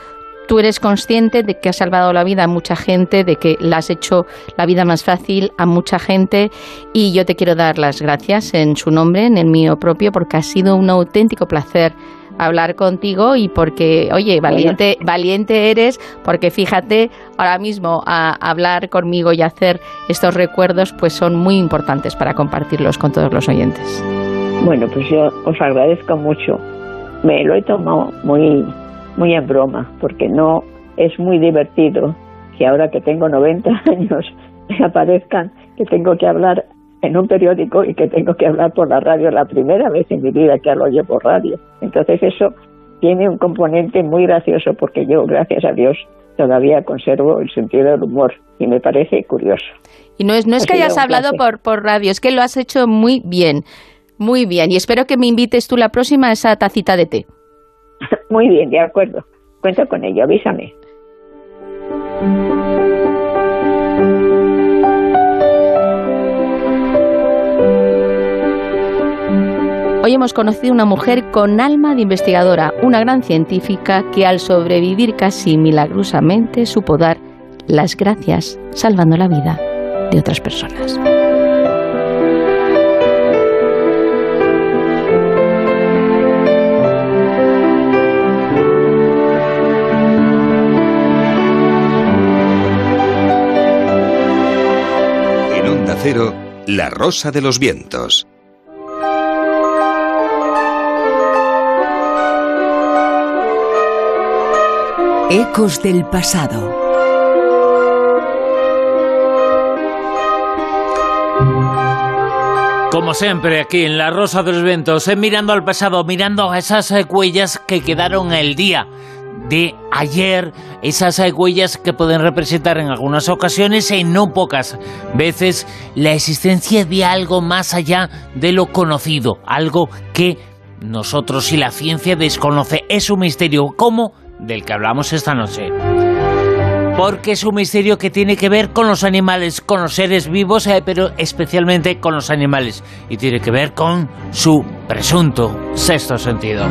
tú eres consciente de que has salvado la vida a mucha gente, de que le has hecho la vida más fácil a mucha gente y yo te quiero dar las gracias en su nombre, en el mío propio, porque ha sido un auténtico placer hablar contigo y porque, oye, valiente, valiente eres, porque fíjate, ahora mismo a hablar conmigo y hacer estos recuerdos, pues son muy importantes para compartirlos con todos los oyentes. Bueno, pues yo os agradezco mucho. Me lo he tomado muy, muy en broma, porque no es muy divertido que ahora que tengo 90 años me aparezcan que tengo que hablar en un periódico y que tengo que hablar por la radio la primera vez en mi vida que hablo yo por radio. Entonces eso tiene un componente muy gracioso porque yo, gracias a Dios, todavía conservo el sentido del humor y me parece curioso. Y no es, no es que hayas hablado por, por radio, es que lo has hecho muy bien, muy bien. Y espero que me invites tú la próxima a esa tacita de té. Muy bien, de acuerdo. Cuento con ello, avísame. Hoy hemos conocido una mujer con alma de investigadora, una gran científica que al sobrevivir casi milagrosamente supo dar las gracias salvando la vida de otras personas. Cero, La Rosa de los Vientos. Ecos del pasado. Como siempre aquí en La Rosa de los Vientos, eh, mirando al pasado, mirando a esas eh, huellas que quedaron el día de ayer, esas huellas que pueden representar en algunas ocasiones y no pocas veces la existencia de algo más allá de lo conocido, algo que nosotros y la ciencia desconoce. Es un misterio. ¿Cómo? del que hablamos esta noche. Porque es un misterio que tiene que ver con los animales, con los seres vivos, eh, pero especialmente con los animales. Y tiene que ver con su presunto sexto sentido.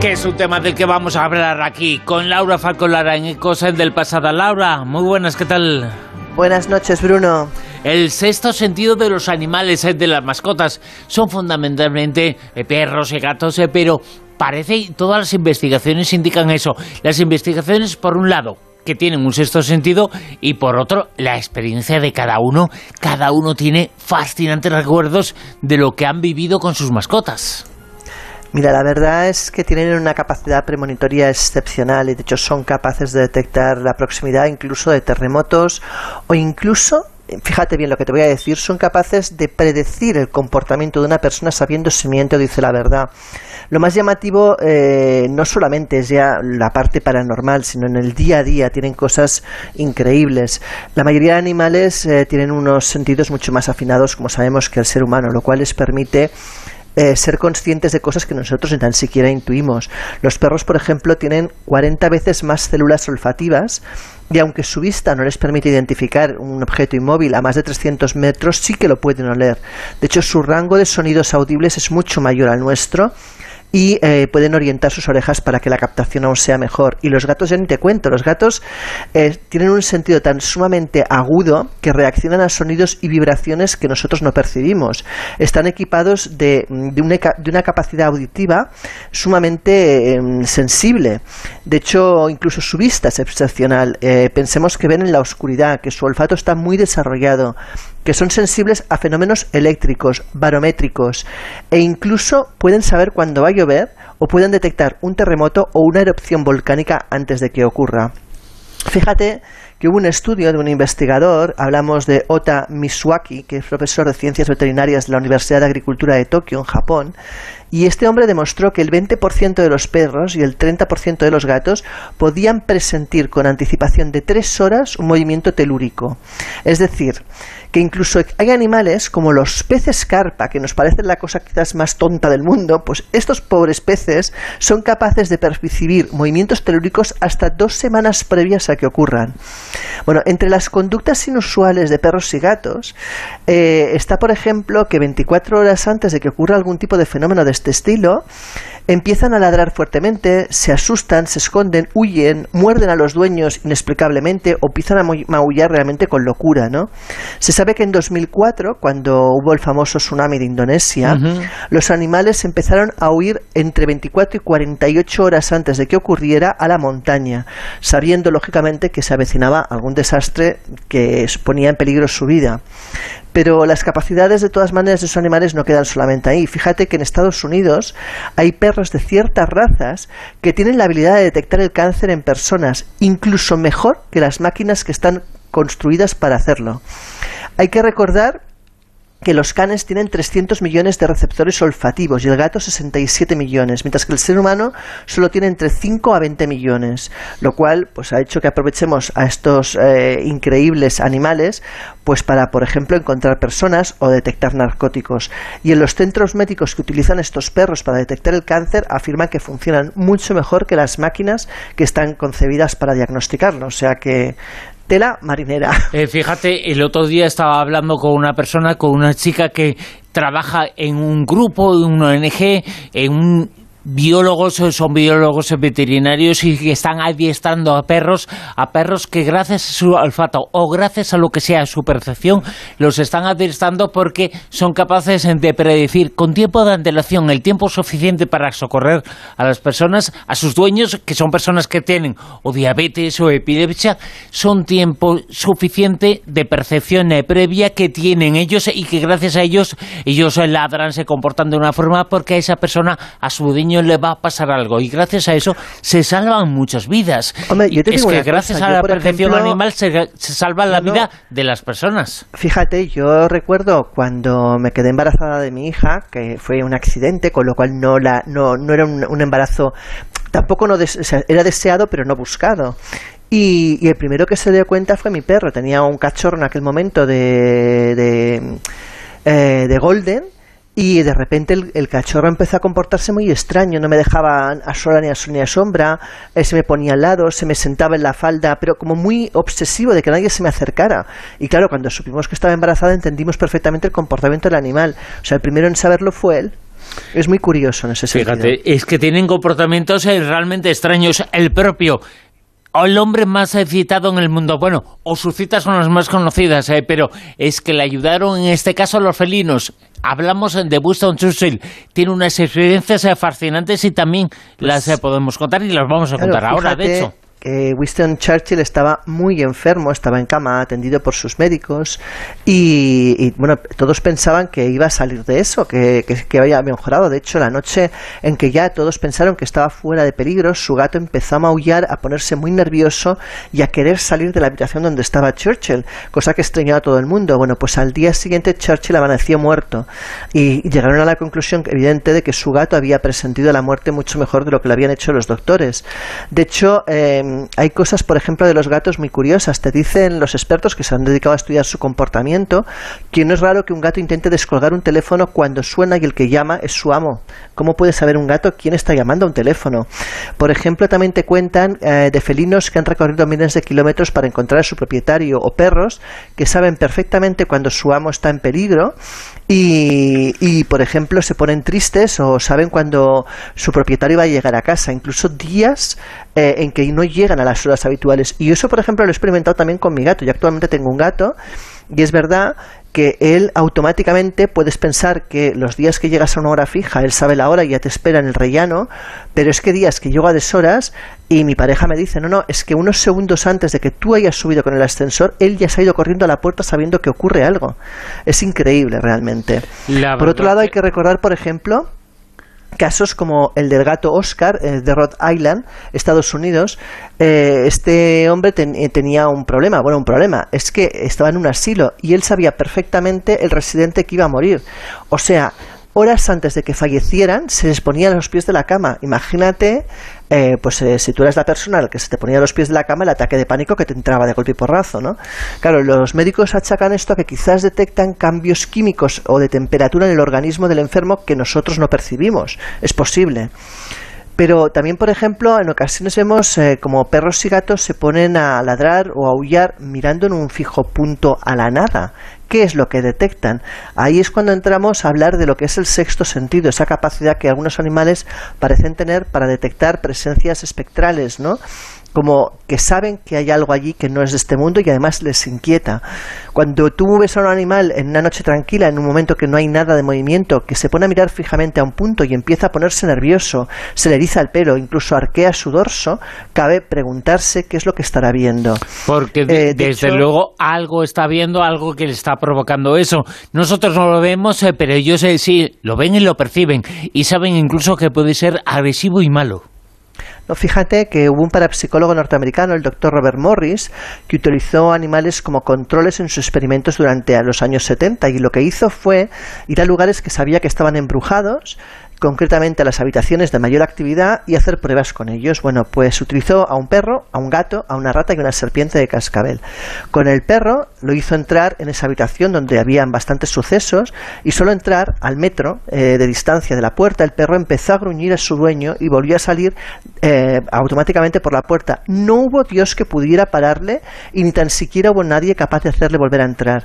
Que es un tema del que vamos a hablar aquí con Laura Falcolara en Cosas del Pasado. Laura, muy buenas, ¿qué tal? Buenas noches, Bruno. El sexto sentido de los animales, eh, de las mascotas, son fundamentalmente eh, perros y gatos, eh, pero parece, todas las investigaciones indican eso. Las investigaciones, por un lado, que tienen un sexto sentido y por otro la experiencia de cada uno. Cada uno tiene fascinantes recuerdos de lo que han vivido con sus mascotas. Mira, la verdad es que tienen una capacidad premonitoria excepcional y de hecho son capaces de detectar la proximidad incluso de terremotos o incluso fíjate bien lo que te voy a decir, son capaces de predecir el comportamiento de una persona sabiendo si miente o dice la verdad. Lo más llamativo eh, no solamente es ya la parte paranormal, sino en el día a día tienen cosas increíbles. La mayoría de animales eh, tienen unos sentidos mucho más afinados, como sabemos, que el ser humano, lo cual les permite eh, ser conscientes de cosas que nosotros ni tan siquiera intuimos. Los perros, por ejemplo, tienen 40 veces más células olfativas y aunque su vista no les permite identificar un objeto inmóvil a más de 300 metros, sí que lo pueden oler. De hecho, su rango de sonidos audibles es mucho mayor al nuestro y eh, pueden orientar sus orejas para que la captación aún sea mejor. Y los gatos, ya ni te cuento, los gatos eh, tienen un sentido tan sumamente agudo que reaccionan a sonidos y vibraciones que nosotros no percibimos. Están equipados de, una, de una, capacidad auditiva sumamente em, sensible. De hecho, incluso su vista es excepcional. Eh, pensemos que ven en la oscuridad, que su olfato está muy desarrollado que son sensibles a fenómenos eléctricos, barométricos e incluso pueden saber cuándo va a llover o pueden detectar un terremoto o una erupción volcánica antes de que ocurra. Fíjate que hubo un estudio de un investigador, hablamos de Ota Misuaki, que es profesor de ciencias veterinarias de la Universidad de Agricultura de Tokio, en Japón, y este hombre demostró que el 20% de los perros y el 30% de los gatos podían presentir con anticipación de tres horas un movimiento telúrico. Es decir, que incluso hay animales como los peces carpa, que nos parecen la cosa quizás más tonta del mundo, pues estos pobres peces son capaces de percibir movimientos telúricos hasta dos semanas previas a que ocurran. Bueno, entre las conductas inusuales de perros y gatos eh, está, por ejemplo, que 24 horas antes de que ocurra algún tipo de fenómeno de este estilo, empiezan a ladrar fuertemente, se asustan, se esconden, huyen, muerden a los dueños inexplicablemente o empiezan a maullar realmente con locura, ¿no? Se sabe que en 2004, cuando hubo el famoso tsunami de Indonesia, los animales empezaron a huir entre 24 y 48 horas antes de que ocurriera a la montaña, sabiendo lógicamente que se avecinaba algún desastre que ponía en peligro su vida. Pero las capacidades de todas maneras de esos animales no quedan solamente ahí. Fíjate que en Estados Unidos hay perros de ciertas razas que tienen la habilidad de detectar el cáncer en personas, incluso mejor que las máquinas que están construidas para hacerlo. Hay que recordar que los canes tienen 300 millones de receptores olfativos y el gato 67 millones, mientras que el ser humano solo tiene entre 5 a 20 millones, lo cual pues ha hecho que aprovechemos a estos eh, increíbles animales pues para, por ejemplo, encontrar personas o detectar narcóticos. Y en los centros médicos que utilizan estos perros para detectar el cáncer afirman que funcionan mucho mejor que las máquinas que están concebidas para diagnosticarlo, o sea que tela marinera. Eh, fíjate, el otro día estaba hablando con una persona, con una chica que trabaja en un grupo, en una ONG, en un biólogos son biólogos veterinarios y que están adiestrando a perros, a perros que gracias a su olfato o gracias a lo que sea su percepción, los están adiestrando porque son capaces de predecir con tiempo de antelación el tiempo suficiente para socorrer a las personas, a sus dueños, que son personas que tienen o diabetes o epilepsia, son tiempo suficiente de percepción previa que tienen ellos y que gracias a ellos ellos ladran, se comportan de una forma porque a esa persona, a su dueño le va a pasar algo y gracias a eso se salvan muchas vidas. es que gracias a la percepción animal se, salva la vida de las personas. Fíjate, yo recuerdo cuando me quedé embarazada de mi hija, que fue un accidente, con lo cual no, la, no, no era un, embarazo, tampoco no era deseado, pero no buscado. Y, el primero que se dio cuenta fue mi perro. Tenía un cachorro en aquel momento de, de, eh, de Golden y de repente el, cachorro empezó a comportarse muy extraño, no me dejaba a sola ni a, ni a sombra, eh, se me ponía al lado, se me sentaba en la falda, pero como muy obsesivo de que nadie se me acercara. Y claro, cuando supimos que estaba embarazada entendimos perfectamente el comportamiento del animal. O sea, el primero en saberlo fue él. Es muy curioso en ese sentido. Fíjate, es que tienen comportamientos eh, realmente extraños. El propio el hombre más citado en el mundo. Bueno, o sus citas son las más conocidas, eh, pero es que le ayudaron en este caso a los felinos. Hablamos de Winston Churchill. Tiene unas experiencias eh, fascinantes y también las eh, podemos contar y las vamos a contar ahora, de hecho que Winston Churchill estaba muy enfermo, estaba en cama, atendido por sus médicos y, bueno, todos pensaban que iba a salir de eso, que, que, había mejorado. De hecho, la noche en que ya todos pensaron que estaba fuera de peligro, su gato empezó a maullar, a ponerse muy nervioso y a querer salir de la habitación donde estaba Churchill, cosa que extrañaba a todo el mundo. Bueno, pues al día siguiente Churchill amaneció muerto y llegaron a la conclusión evidente de que su gato había presentido la muerte mucho mejor de lo que le habían hecho los doctores. De hecho, eh, hay cosas, por ejemplo, de los gatos muy curiosas. Te dicen los expertos que se han dedicado a estudiar su comportamiento que no es raro que un gato intente descolgar un teléfono cuando suena y el que llama es su amo. ¿Cómo puede saber un gato quién está llamando a un teléfono? Por ejemplo, también te cuentan eh, de felinos que han recorrido miles de kilómetros para encontrar a su propietario o perros que saben perfectamente cuando su amo está en peligro y, y, por ejemplo, se ponen tristes o saben cuando su propietario va a llegar a casa, incluso días eh, en que no llegan a las horas habituales. Y eso, por ejemplo, lo he experimentado también con mi gato. Yo actualmente tengo un gato y es verdad que él automáticamente puedes pensar que los días que llegas a una hora fija, él sabe la hora y ya te espera en el rellano, pero es que días que llego a deshoras y mi pareja me dice, no, no, es que unos segundos antes de que tú hayas subido con el ascensor, él ya se ha ido corriendo a la puerta sabiendo que ocurre algo. Es increíble realmente. por otro lado, hay que recordar, por ejemplo, casos como el del gato Oscar eh, de Rhode Island, Estados Unidos, eh, este hombre eh, tenía un problema. Bueno, un problema es que estaba en un asilo y él sabía perfectamente el residente que iba a morir. O sea, horas antes de que fallecieran, se les ponía a los pies de la cama. Imagínate, eh, pues eh, si tú eres la persona que se te ponía a los pies de la cama, el ataque de pánico que te entraba de golpe y porrazo, ¿no? Claro, los médicos achacan esto a que quizás detectan cambios químicos o de temperatura en el organismo del enfermo que nosotros no percibimos. Es posible. Pero también, por ejemplo, en ocasiones vemos eh, como perros y gatos se ponen a ladrar o a aullar mirando en un fijo punto a la nada. ¿Qué es lo que detectan? Ahí es cuando entramos a hablar de lo que es el sexto sentido, esa capacidad que algunos animales parecen tener para detectar presencias espectrales, ¿no? Como que saben que hay algo allí que no es de este mundo y además les inquieta. Cuando tú ves a un animal en una noche tranquila, en un momento que no hay nada de movimiento, que se pone a mirar fijamente a un punto y empieza a ponerse nervioso, se le eriza el pelo, incluso arquea su dorso, cabe preguntarse qué es lo que estará viendo. Porque eh, desde luego algo está viendo, algo que le está provocando eso. Nosotros no lo vemos, eh, pero ellos eh, sí lo ven y lo perciben y saben incluso que puede ser agresivo y malo. No, fíjate que hubo un parapsicólogo norteamericano, el doctor Robert Morris, que utilizó animales como controles en sus experimentos durante los años 70 y lo que hizo fue ir a lugares que sabía que estaban embrujados, concretamente a las habitaciones de mayor actividad y hacer pruebas con ellos. Bueno, pues utilizó a un perro, a un gato, a una rata y una serpiente de cascabel. Con el perro lo hizo entrar en esa habitación donde habían bastantes sucesos y solo entrar al metro eh, de distancia de la puerta, el perro empezó a gruñir a su dueño y volvió a salir eh, automáticamente por la puerta. No hubo Dios que pudiera pararle y ni tan siquiera hubo nadie capaz de hacerle volver a entrar.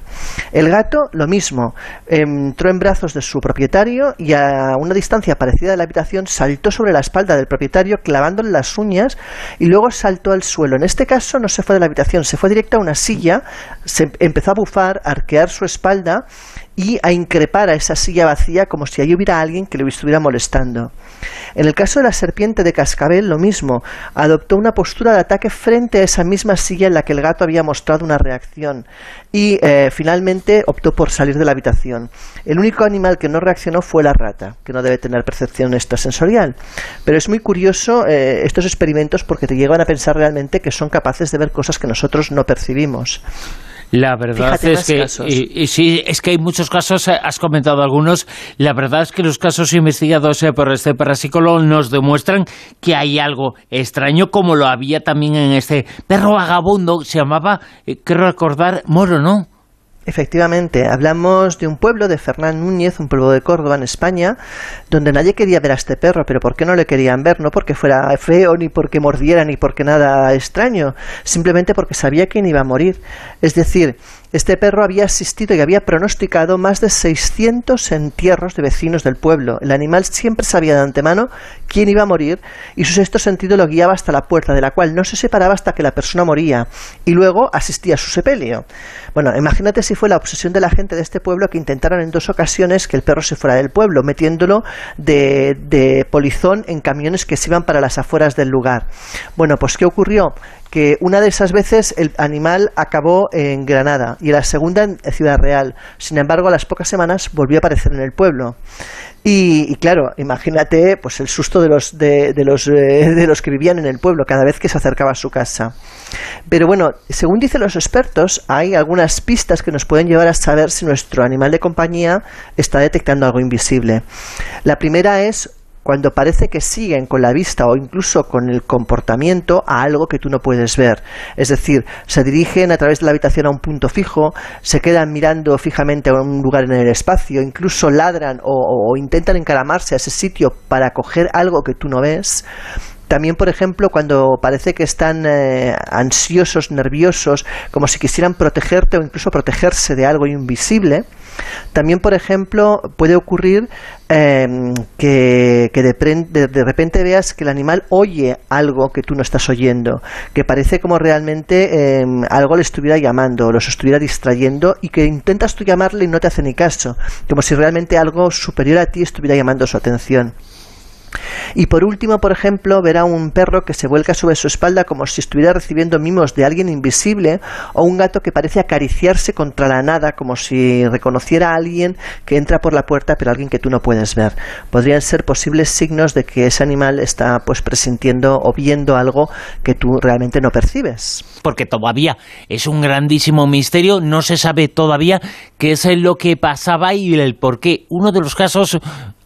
El gato, lo mismo, entró en brazos de su propietario y a una distancia parecida de la habitación, saltó sobre la espalda del propietario clavándole las uñas y luego saltó al suelo. En este caso no se fue de la habitación, se fue directo a una silla, se empezó a bufar, a arquear su espalda y a increpar a esa silla vacía como si allí hubiera alguien que le estuviera molestando. En el caso de la serpiente de cascabel, lo mismo, adoptó una postura de ataque frente a esa misma silla en la que el gato había mostrado una reacción y eh, finalmente optó por salir de la habitación. El único animal que no reaccionó fue la rata, que no debe tener percepción extrasensorial. Pero es muy curioso eh, estos experimentos porque te llevan a pensar realmente que son capaces de ver cosas que nosotros no percibimos. La verdad es que y, sí, es que hay muchos casos, eh, has comentado algunos, la verdad es que los casos investigados eh, por este parapsicólogo nos demuestran que hay algo extraño, como lo había también en este perro vagabundo, se llamaba, eh, quiero recordar, Moro, ¿no? Efectivamente, hablamos de un pueblo de Fernán Núñez, un pueblo de Córdoba, en España, donde nadie quería ver a este perro, pero ¿por qué no le querían ver? No porque fuera feo, ni porque mordiera, ni porque nada extraño, simplemente porque sabía que iba a morir. Es decir, este perro había asistido y había pronosticado más de 600 entierros de vecinos del pueblo. El animal siempre sabía de antemano quién iba a morir y su sexto sentido lo guiaba hasta la puerta, de la cual no se separaba hasta que la persona moría y luego asistía a su sepelio. Bueno, imagínate si fue la obsesión de la gente de este pueblo que intentaron en dos ocasiones que el perro se fuera del pueblo, metiéndolo de, de polizón en camiones que se iban para las afueras del lugar. Bueno, pues ¿qué ocurrió? Que una de esas veces el animal acabó en Granada y la segunda en Ciudad Real. Sin embargo, a las pocas semanas volvió a aparecer en el pueblo. Y, claro, imagínate pues el susto de los, de, los, eh, de los que vivían en el pueblo cada vez que se acercaba a su casa. Pero bueno, según dicen los expertos, hay algunas pistas que nos pueden llevar a saber si nuestro animal de compañía está detectando algo invisible. La primera es cuando parece que siguen con la vista o incluso con el comportamiento a algo que tú no puedes ver. Es decir, se dirigen a través de la habitación a un punto fijo, se quedan mirando fijamente a un lugar en el espacio, incluso ladran o, intentan encaramarse a ese sitio para coger algo que tú no ves. También, por ejemplo, cuando parece que están eh, ansiosos, nerviosos, como si quisieran protegerte o incluso protegerse de algo invisible. También, por ejemplo, puede ocurrir em, que, de, repente veas que el animal oye algo que tú no estás oyendo, que parece como realmente em, algo le estuviera llamando, los estuviera distrayendo y que intentas tú llamarle y no te hace ni caso, como si realmente algo superior a ti estuviera llamando su atención. Y por último, por ejemplo, ver a un perro que se vuelca sobre su espalda como si estuviera recibiendo mimos de alguien invisible o un gato que parece acariciarse contra la nada como si reconociera a alguien que entra por la puerta pero alguien que tú no puedes ver. Podrían ser posibles signos de que ese animal está pues presintiendo o viendo algo que tú realmente no percibes. Porque todavía es un grandísimo misterio, no se sabe todavía qué es lo que pasaba y el por qué. Uno de los casos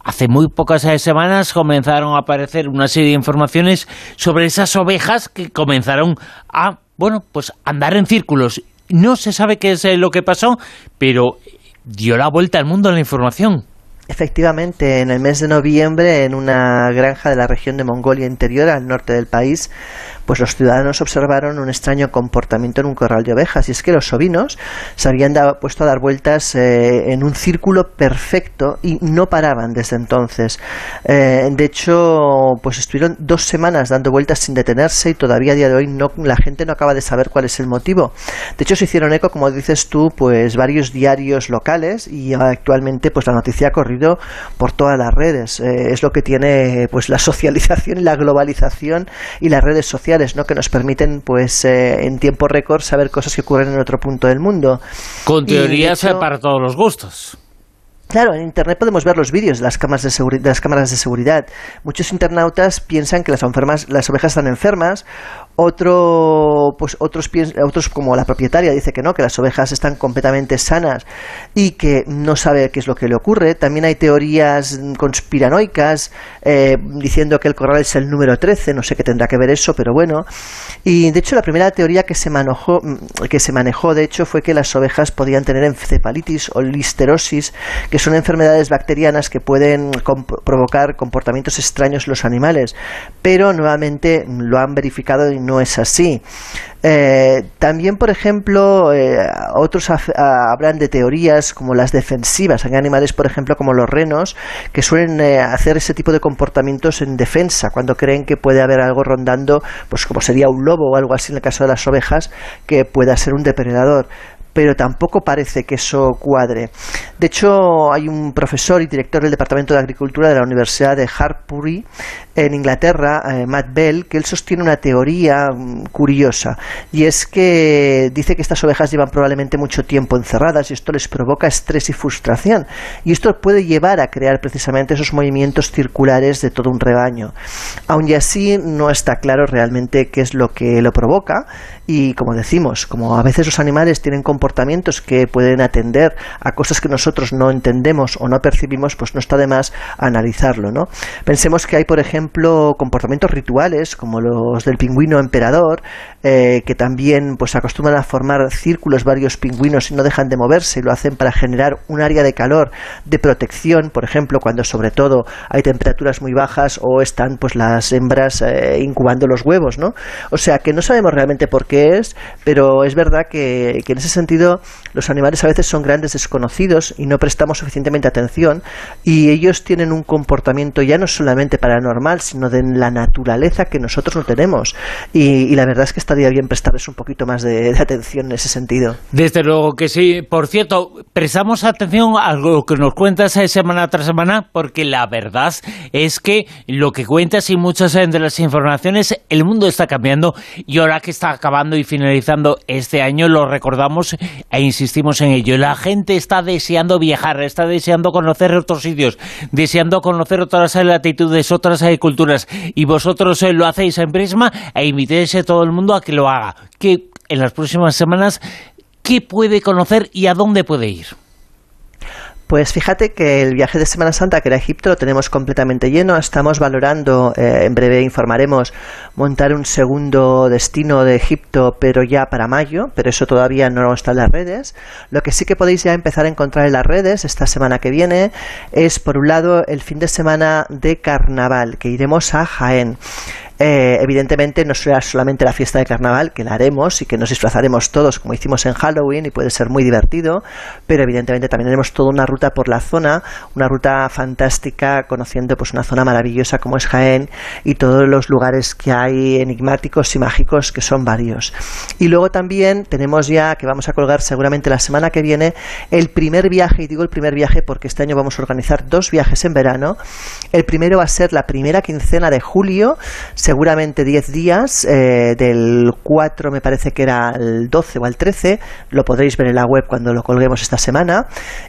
Hace muy pocas semanas comenzaron a aparecer una serie de informaciones sobre esas ovejas que comenzaron a, bueno, pues andar en círculos. No se sabe qué es lo que pasó, pero dio la vuelta al mundo la información. Efectivamente, en el mes de noviembre, en una granja de la región de Mongolia Interior, al norte del país, pues los ciudadanos observaron un extraño comportamiento en un corral de ovejas y es que los ovinos se habían puesto a dar vueltas eh, en un círculo perfecto y no paraban desde entonces. Eh, de hecho, pues estuvieron dos semanas dando vueltas sin detenerse y todavía a día de hoy no, la gente no acaba de saber cuál es el motivo. De hecho, se hicieron eco, como dices tú, pues varios diarios locales y actualmente pues la noticia ha corrido por todas las redes. Eh, es lo que tiene pues la socialización y la globalización y las redes sociales ¿no? que nos permiten pues eh, en tiempo récord saber cosas que ocurren en otro punto del mundo. Con teorías para todos los gustos. Claro, en Internet podemos ver los vídeos de las, cámaras de, las cámaras de seguridad. Muchos internautas piensan que las, enfermas, las ovejas están enfermas otro, pues otros, otros como la propietaria dice que no, que las ovejas están completamente sanas y que no sabe qué es lo que le ocurre. También hay teorías conspiranoicas eh, diciendo que el corral es el número 13, no sé qué tendrá que ver eso, pero bueno. Y de hecho la primera teoría que se manejó, que se manejó de hecho fue que las ovejas podían tener encefalitis o listerosis, que son enfermedades bacterianas que pueden provocar comportamientos extraños en los animales, pero nuevamente lo han verificado y no es así. Eh, también, por ejemplo, eh, otros hablan de teorías como las defensivas. Hay animales, por ejemplo, como los renos, que suelen eh, hacer ese tipo de comportamientos en defensa, cuando creen que puede haber algo rondando, pues como sería un lobo o algo así en el caso de las ovejas, que pueda ser un depredador pero tampoco parece que eso cuadre. De hecho, hay un profesor y director del Departamento de Agricultura de la Universidad de Hartpury en Inglaterra, eh, Matt Bell, que él sostiene una teoría mm, curiosa y es que dice que estas ovejas llevan probablemente mucho tiempo encerradas y esto les provoca estrés y frustración y esto puede llevar a crear precisamente esos movimientos circulares de todo un rebaño. Aun así no está claro realmente qué es lo que lo provoca y como decimos, como a veces los animales tienen que pueden atender a cosas que nosotros no entendemos o no percibimos, pues no está de más analizarlo, ¿no? Pensemos que hay, por ejemplo, comportamientos rituales, como los del pingüino emperador, eh, que también pues acostumbran a formar círculos varios pingüinos y no dejan de moverse y lo hacen para generar un área de calor de protección, por ejemplo, cuando sobre todo hay temperaturas muy bajas o están pues las hembras eh, incubando los huevos, ¿no? O sea que no sabemos realmente por qué es, pero es verdad que, que en ese sentido los animales a veces son grandes desconocidos y no prestamos suficientemente atención y ellos tienen un comportamiento ya no solamente paranormal, sino de la naturaleza que nosotros no tenemos. Y, la verdad es que estaría bien prestarles un poquito más de, de atención en ese sentido. Desde luego que sí. Por cierto, prestamos atención a lo que nos cuentas semana tras semana, porque la verdad es que lo que cuentas y muchas de las informaciones, el mundo está cambiando y ahora que está acabando y finalizando este año, lo recordamos e insistimos en ello. La gente está deseando viajar, está deseando conocer otros sitios, deseando conocer otras latitudes, otras culturas, y vosotros lo hacéis en Prisma e invitéis a todo el mundo a que lo haga. Que en las próximas semanas, ¿qué puede conocer y a dónde puede ir? Pues fíjate que el viaje de Semana Santa, que era Egipto, lo tenemos completamente lleno. Estamos valorando, eh, en breve informaremos, montar un segundo destino de Egipto, pero ya para mayo, pero eso todavía no está en las redes. Lo que sí que podéis ya empezar a encontrar en las redes esta semana que viene es, por un lado, el fin de semana de carnaval, que iremos a Jaén. Eh, evidentemente no será solamente la fiesta de carnaval, que la haremos y que nos disfrazaremos todos como hicimos en Halloween y puede ser muy divertido, pero evidentemente también haremos toda una ruta por la zona, una ruta fantástica, conociendo pues una zona maravillosa como es Jaén y todos los lugares que hay enigmáticos y mágicos que son varios. Y luego también tenemos ya que vamos a colgar seguramente la semana que viene el primer viaje, y digo el primer viaje porque este año vamos a organizar dos viajes en verano. El primero va a ser la primera quincena de julio, seguramente 10 días, eh, del 4 me parece que era el 12 o el 13, lo podréis ver en la web cuando lo colguemos esta semana,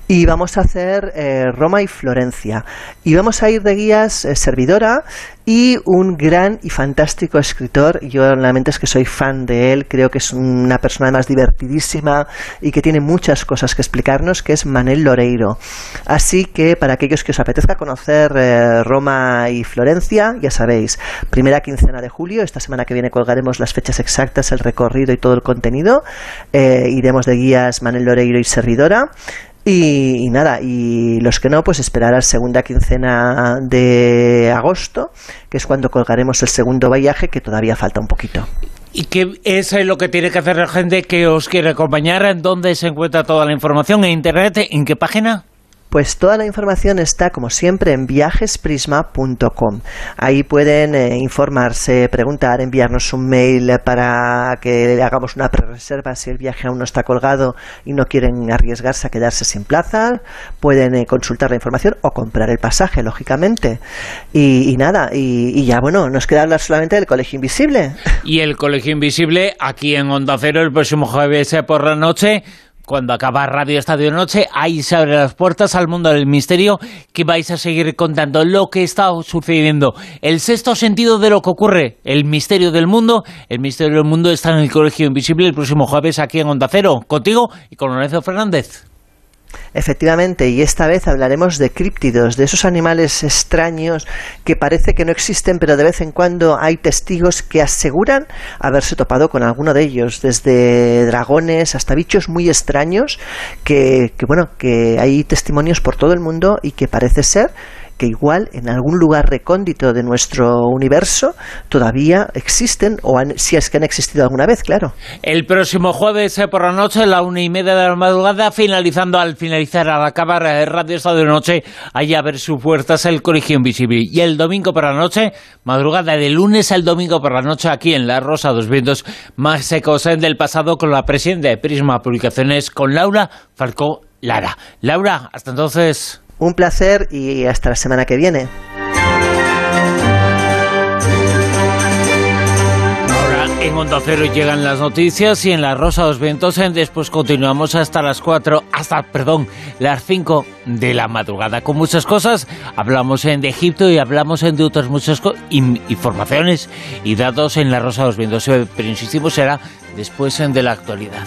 y vamos a hacer eh, Roma y Florencia. Y vamos a ir de guías eh, servidora y un gran y fantástico escritor. Yo realmente es que soy fan de él, creo que es una persona además divertidísima y que tiene muchas cosas que explicarnos, que es Manel Loreiro. Así que para aquellos que os apetezca conocer eh, Roma y Florencia, ya sabéis, primera quincena de julio, esta semana que viene colgaremos las fechas exactas, el recorrido y todo el contenido. Eh, iremos de guías Manel Loreiro y servidora. Y, nada, y los que no, pues esperar a la segunda quincena de agosto, que es cuando colgaremos el segundo viaje, que todavía falta un poquito. ¿Y qué es lo que tiene que hacer la gente que os quiere acompañar? ¿En dónde se encuentra toda la información? ¿En internet? ¿En qué página? Pues toda la información está, como siempre, en viajesprisma.com. Ahí pueden eh, informarse, preguntar, enviarnos un mail para que le hagamos una pre-reserva si el viaje aún no está colgado y no quieren arriesgarse a quedarse sin plaza. Pueden eh, consultar la información o comprar el pasaje, lógicamente. Y, nada, y, ya bueno, nos queda hablar solamente del Colegio Invisible. Y el Colegio Invisible aquí en Onda Cero el próximo jueves eh, por la noche cuando acaba Radio Estadio Noche, ahí se abren las puertas al mundo del misterio que vais a seguir contando lo que está sucediendo. El sexto sentido de lo que ocurre, el misterio del mundo. El misterio del mundo está en el Colegio Invisible el próximo jueves aquí en Onda Cero, contigo y con Lorenzo Fernández. Efectivamente, y esta vez hablaremos de críptidos, de esos animales extraños que parece que no existen, pero de vez en cuando hay testigos que aseguran haberse topado con alguno de ellos, desde dragones hasta bichos muy extraños, que, que bueno, que hay testimonios por todo el mundo y que parece ser que igual en algún lugar recóndito de nuestro universo todavía existen, o si es que han existido alguna vez, claro. El próximo jueves eh, por la noche, a la una y media de la madrugada, finalizando al finalizar, al acabar el eh, Radio Estado de Noche, allá a ver sus puertas el Colegio Invisible. Y el domingo por la noche, madrugada de lunes al domingo por la noche, aquí en La Rosa dos Vientos, más secos del pasado con la presidenta de Prisma Publicaciones, con Laura Falcó Lara. Laura, hasta entonces. Un placer y hasta la semana que viene. En Onda Cero llegan las noticias y en La Rosa dos Vientos después continuamos hasta las 4, hasta, perdón, las 5 de la madrugada con muchas cosas. Hablamos en de Egipto y hablamos en de otras muchas informaciones y datos en La Rosa dos Vientos, pero insistimos será después en de la actualidad.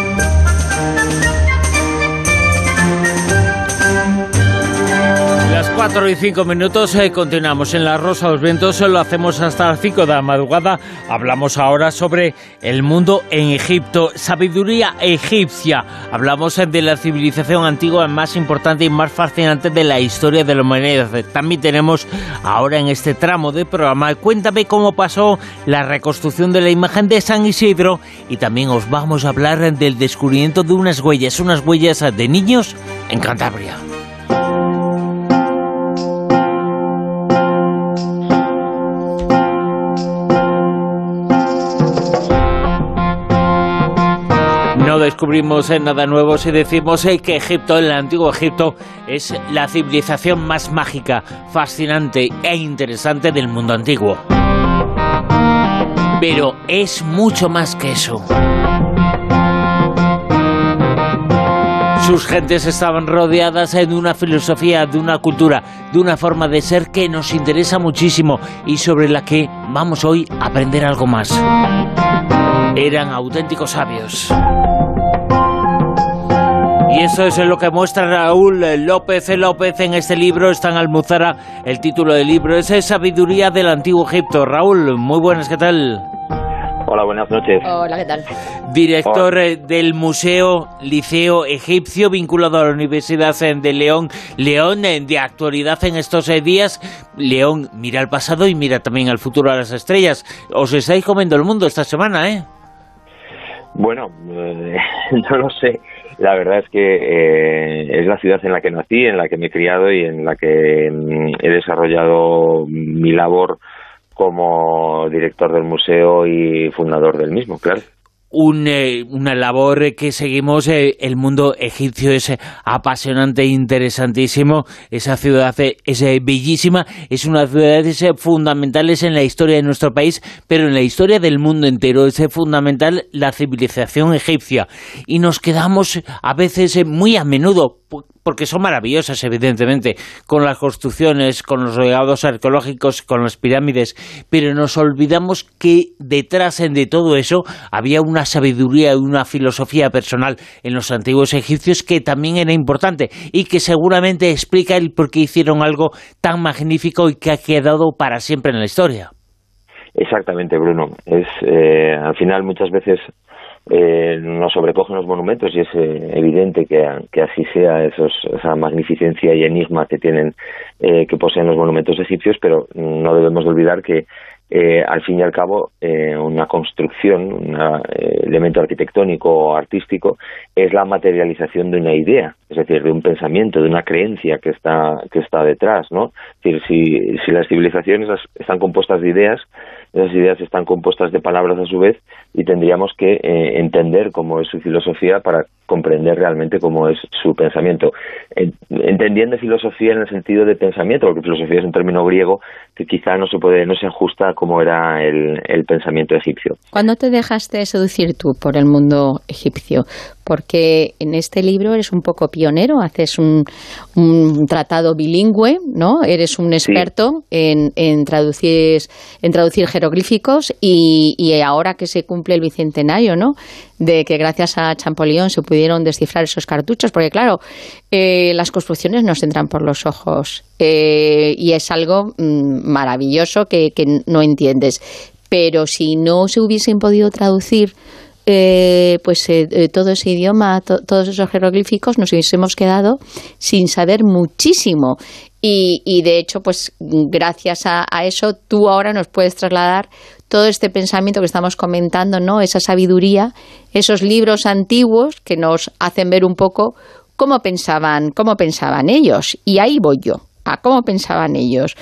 4 y 5 minutos eh, continuamos en La Rosa de los Vientos, lo hacemos hasta las 5 de la madrugada. Hablamos ahora sobre el mundo en Egipto, sabiduría egipcia. Hablamos eh, de la civilización antigua más importante y más fascinante de la historia de la humanidad. También tenemos ahora en este tramo de programa, cuéntame cómo pasó la reconstrucción de la imagen de San Isidro y también os vamos a hablar del descubrimiento de unas huellas, unas huellas de niños en Cantabria. Descubrimos eh, nada nuevo si decimos eh, que Egipto, el antiguo Egipto, es la civilización más mágica, fascinante e interesante del mundo antiguo. Pero es mucho más que eso. Sus gentes estaban rodeadas de una filosofía, de una cultura, de una forma de ser que nos interesa muchísimo y sobre la que vamos hoy a aprender algo más. Eran auténticos sabios. Y eso es lo que muestra Raúl López López en este libro, está en Almuzara, el título del libro es Sabiduría del Antiguo Egipto. Raúl, muy buenas, ¿qué tal? Hola, buenas noches. Hola, ¿qué tal? Director eh, del Museo Liceo Egipcio, vinculado a la Universidad eh, de León. León, eh, de actualidad en estos días. León mira al pasado y mira también al futuro a las estrellas. Os estáis comiendo el mundo esta semana, ¿eh? Bueno, eh, no lo sé. La verdad es que eh, es la ciudad en la que nací, en la que me he criado y en la que mm, he desarrollado mi labor como director del museo y fundador del mismo, claro un, eh, una labor que seguimos. Eh, el mundo egipcio es eh, apasionante e interesantísimo. Esa ciudad es bellísima. Es una ciudad fundamentales en la historia de nuestro país, pero en la historia del mundo entero. Es fundamental la civilización egipcia. Y nos quedamos a veces muy a menudo porque son maravillosas, evidentemente, con las construcciones, con los legados arqueológicos, con las pirámides, pero nos olvidamos que detrás de todo eso había una sabiduría y una filosofía personal en los antiguos egipcios que también era importante y que seguramente explica el por qué hicieron algo tan magnífico y que ha quedado para siempre en la historia. Exactamente, Bruno. Es eh, al final muchas veces eh, nos sobrecogen los monumentos y es eh, evidente que, que, así sea esos, esa magnificencia y enigma que tienen eh, que poseen los monumentos egipcios pero no debemos de olvidar que eh, al fin y al cabo eh, una construcción, un eh, elemento arquitectónico o artístico es la materialización de una idea, es decir, de un pensamiento, de una creencia que está que está detrás, ¿no? Es decir, si, si las civilizaciones están compuestas de ideas, esas ideas están compuestas de palabras a su vez y tendríamos que entender cómo es su filosofía para comprender realmente cómo es su pensamiento. Entendiendo filosofía en el sentido de pensamiento, porque filosofía es un término griego que quizá no se puede, no se ajusta como era el, el pensamiento egipcio. ¿Cuándo te dejaste seducir tú por el mundo egipcio? porque en este libro eres un poco pionero, haces un, un tratado bilingüe, ¿no? Eres un experto en, en, traducir, en traducir jeroglíficos y, y, ahora que se cumple el bicentenario, ¿no? De que gracias a Champollion se pudieron descifrar esos cartuchos, porque claro, eh, las construcciones nos entran por los ojos eh, y es algo mm, maravilloso que, que no entiendes. Pero si no se hubiesen podido traducir eh, pues eh, eh, todo ese idioma, todos esos jeroglíficos, nos hubiésemos quedado sin saber muchísimo. Y, de hecho, pues gracias a, eso, tú ahora nos puedes trasladar todo este pensamiento que estamos comentando, ¿no? Esa sabiduría, esos libros antiguos que nos hacen ver un poco cómo pensaban, cómo pensaban ellos. Y ahí voy yo a cómo pensaban ellos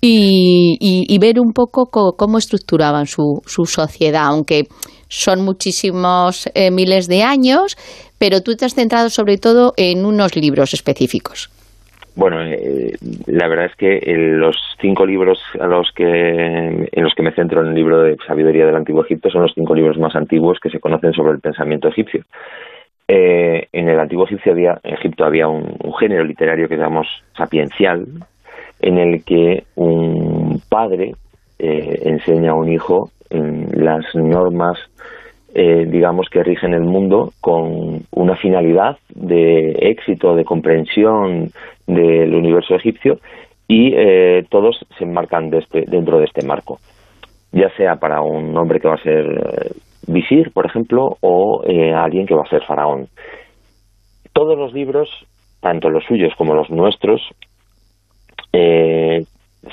y, ver un poco cómo, estructuraban su, su sociedad, aunque son muchísimos eh, miles de años, pero tú te has centrado sobre todo en unos libros específicos. Bueno, eh, la verdad es que los cinco libros a los que, en los que me centro en el libro de Sabiduría del Antiguo Egipto son los cinco libros más antiguos que se conocen sobre el pensamiento egipcio. Eh, en el Antiguo Egipcio había, Egipto había un, un género literario que llamamos sapiencial, en el que un padre enseña a un hijo las normas eh, digamos que rigen el mundo con una finalidad de éxito, de comprensión del universo egipcio y eh, todos se enmarcan de este, dentro de este marco, ya sea para un hombre que va a ser eh, visir, por ejemplo, o alguien que va a ser faraón. Todos los libros, tanto los suyos como los nuestros,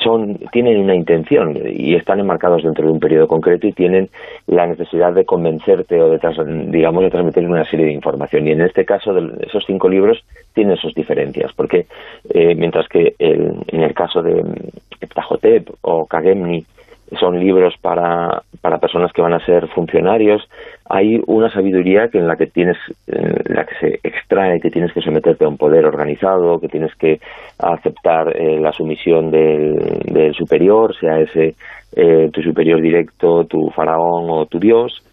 son tienen una intención y están enmarcados dentro de un periodo concreto y tienen la necesidad de convencerte o de digamos de transmitir una serie de información. Y en este caso de esos cinco libros tienen sus diferencias porque eh, mientras que en el caso de Ptahotep o Kagemni son libros para, para personas que van a ser funcionarios, hay una sabiduría que en la que tienes, la que se extrae que tienes que someterte a un poder organizado, que tienes que aceptar eh, la sumisión del, superior, sea ese eh, tu superior directo, tu faraón o tu dios,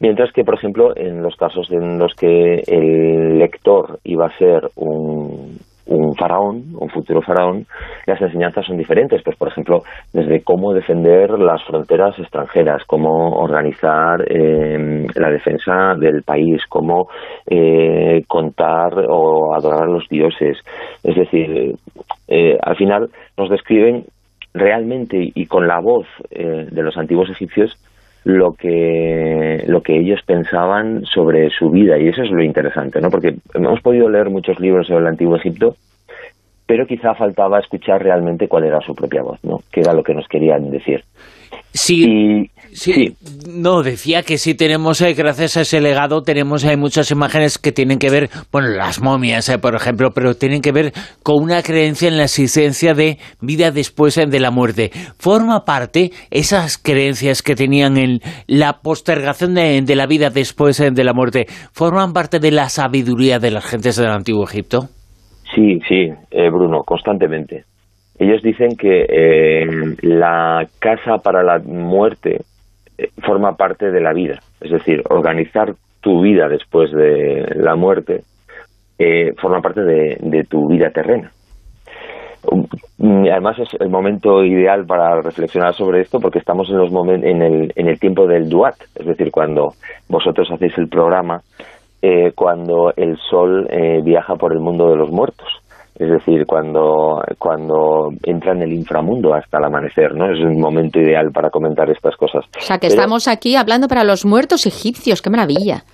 Mientras que, por ejemplo, en los casos en los que el lector iba a ser un, un faraón, un futuro faraón, las enseñanzas son diferentes. Pues, por ejemplo, desde cómo defender las fronteras extranjeras, cómo organizar eh, la defensa del país, cómo eh, contar o adorar a los dioses. Es decir, eh, al final nos describen realmente y con la voz de los antiguos egipcios lo que lo que ellos pensaban sobre su vida y eso es lo interesante, ¿no? Porque hemos podido leer muchos libros sobre el antiguo Egipto, pero quizá faltaba escuchar realmente cuál era su propia voz, ¿no? Que era lo que nos querían decir. Sí, sí, no, decía que sí tenemos, eh, gracias a ese legado, tenemos hay muchas imágenes que tienen que ver, bueno, las momias, eh, por ejemplo, pero tienen que ver con una creencia en la existencia de vida después eh, de la muerte. Forma parte, esas creencias que tenían en la postergación de, de la vida después de la muerte, forman parte de la sabiduría de las gentes del Antiguo Egipto. Sí, sí, Bruno, constantemente. Ellos dicen que eh, la casa para la muerte eh, forma parte de la vida, es decir, organizar tu vida después de la muerte eh, forma parte de, tu vida terrena. Um, además es el momento ideal para reflexionar sobre esto porque estamos en, los en, el, en el tiempo del duat, es decir, cuando vosotros hacéis el programa, cuando el sol viaja por el mundo de los muertos es decir, cuando, cuando entra en el inframundo hasta el amanecer, ¿no? Es un momento ideal para comentar estas cosas. O sea, que estamos aquí hablando para los muertos egipcios, qué maravilla.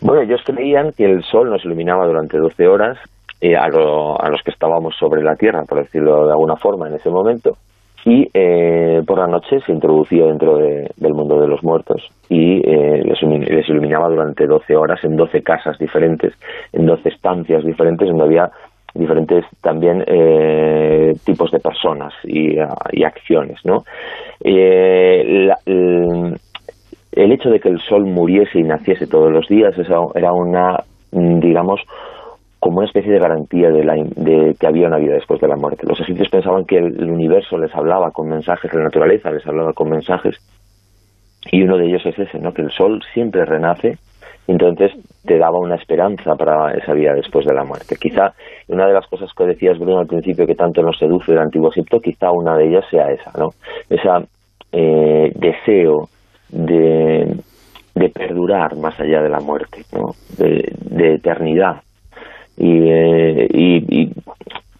Bueno, ellos creían que el sol nos iluminaba durante 12 horas eh, a, a, los que estábamos sobre la Tierra, por decirlo de alguna forma, en ese momento, y eh, por la noche se introducía dentro del mundo de los muertos y eh, les, iluminaba durante 12 horas en 12 casas diferentes, en 12 estancias diferentes, donde había diferentes también eh, tipos de personas y, acciones, ¿no? Eh, el, hecho de que el sol muriese y naciese todos los días era una, digamos, como una especie de garantía de, la, de, que había una vida después de la muerte. Los egipcios pensaban que el, universo les hablaba con mensajes, la naturaleza les hablaba con mensajes, y uno de ellos es ese, ¿no? que el sol siempre renace entonces te daba una esperanza para esa vida después de la muerte. Quizá una de las cosas que decías, Bruno, al principio que tanto nos seduce el Antiguo Egipto, quizá una de ellas sea esa, ¿no? Ese eh, deseo de, perdurar más allá de la muerte, ¿no? De, eternidad. Eh, y, y,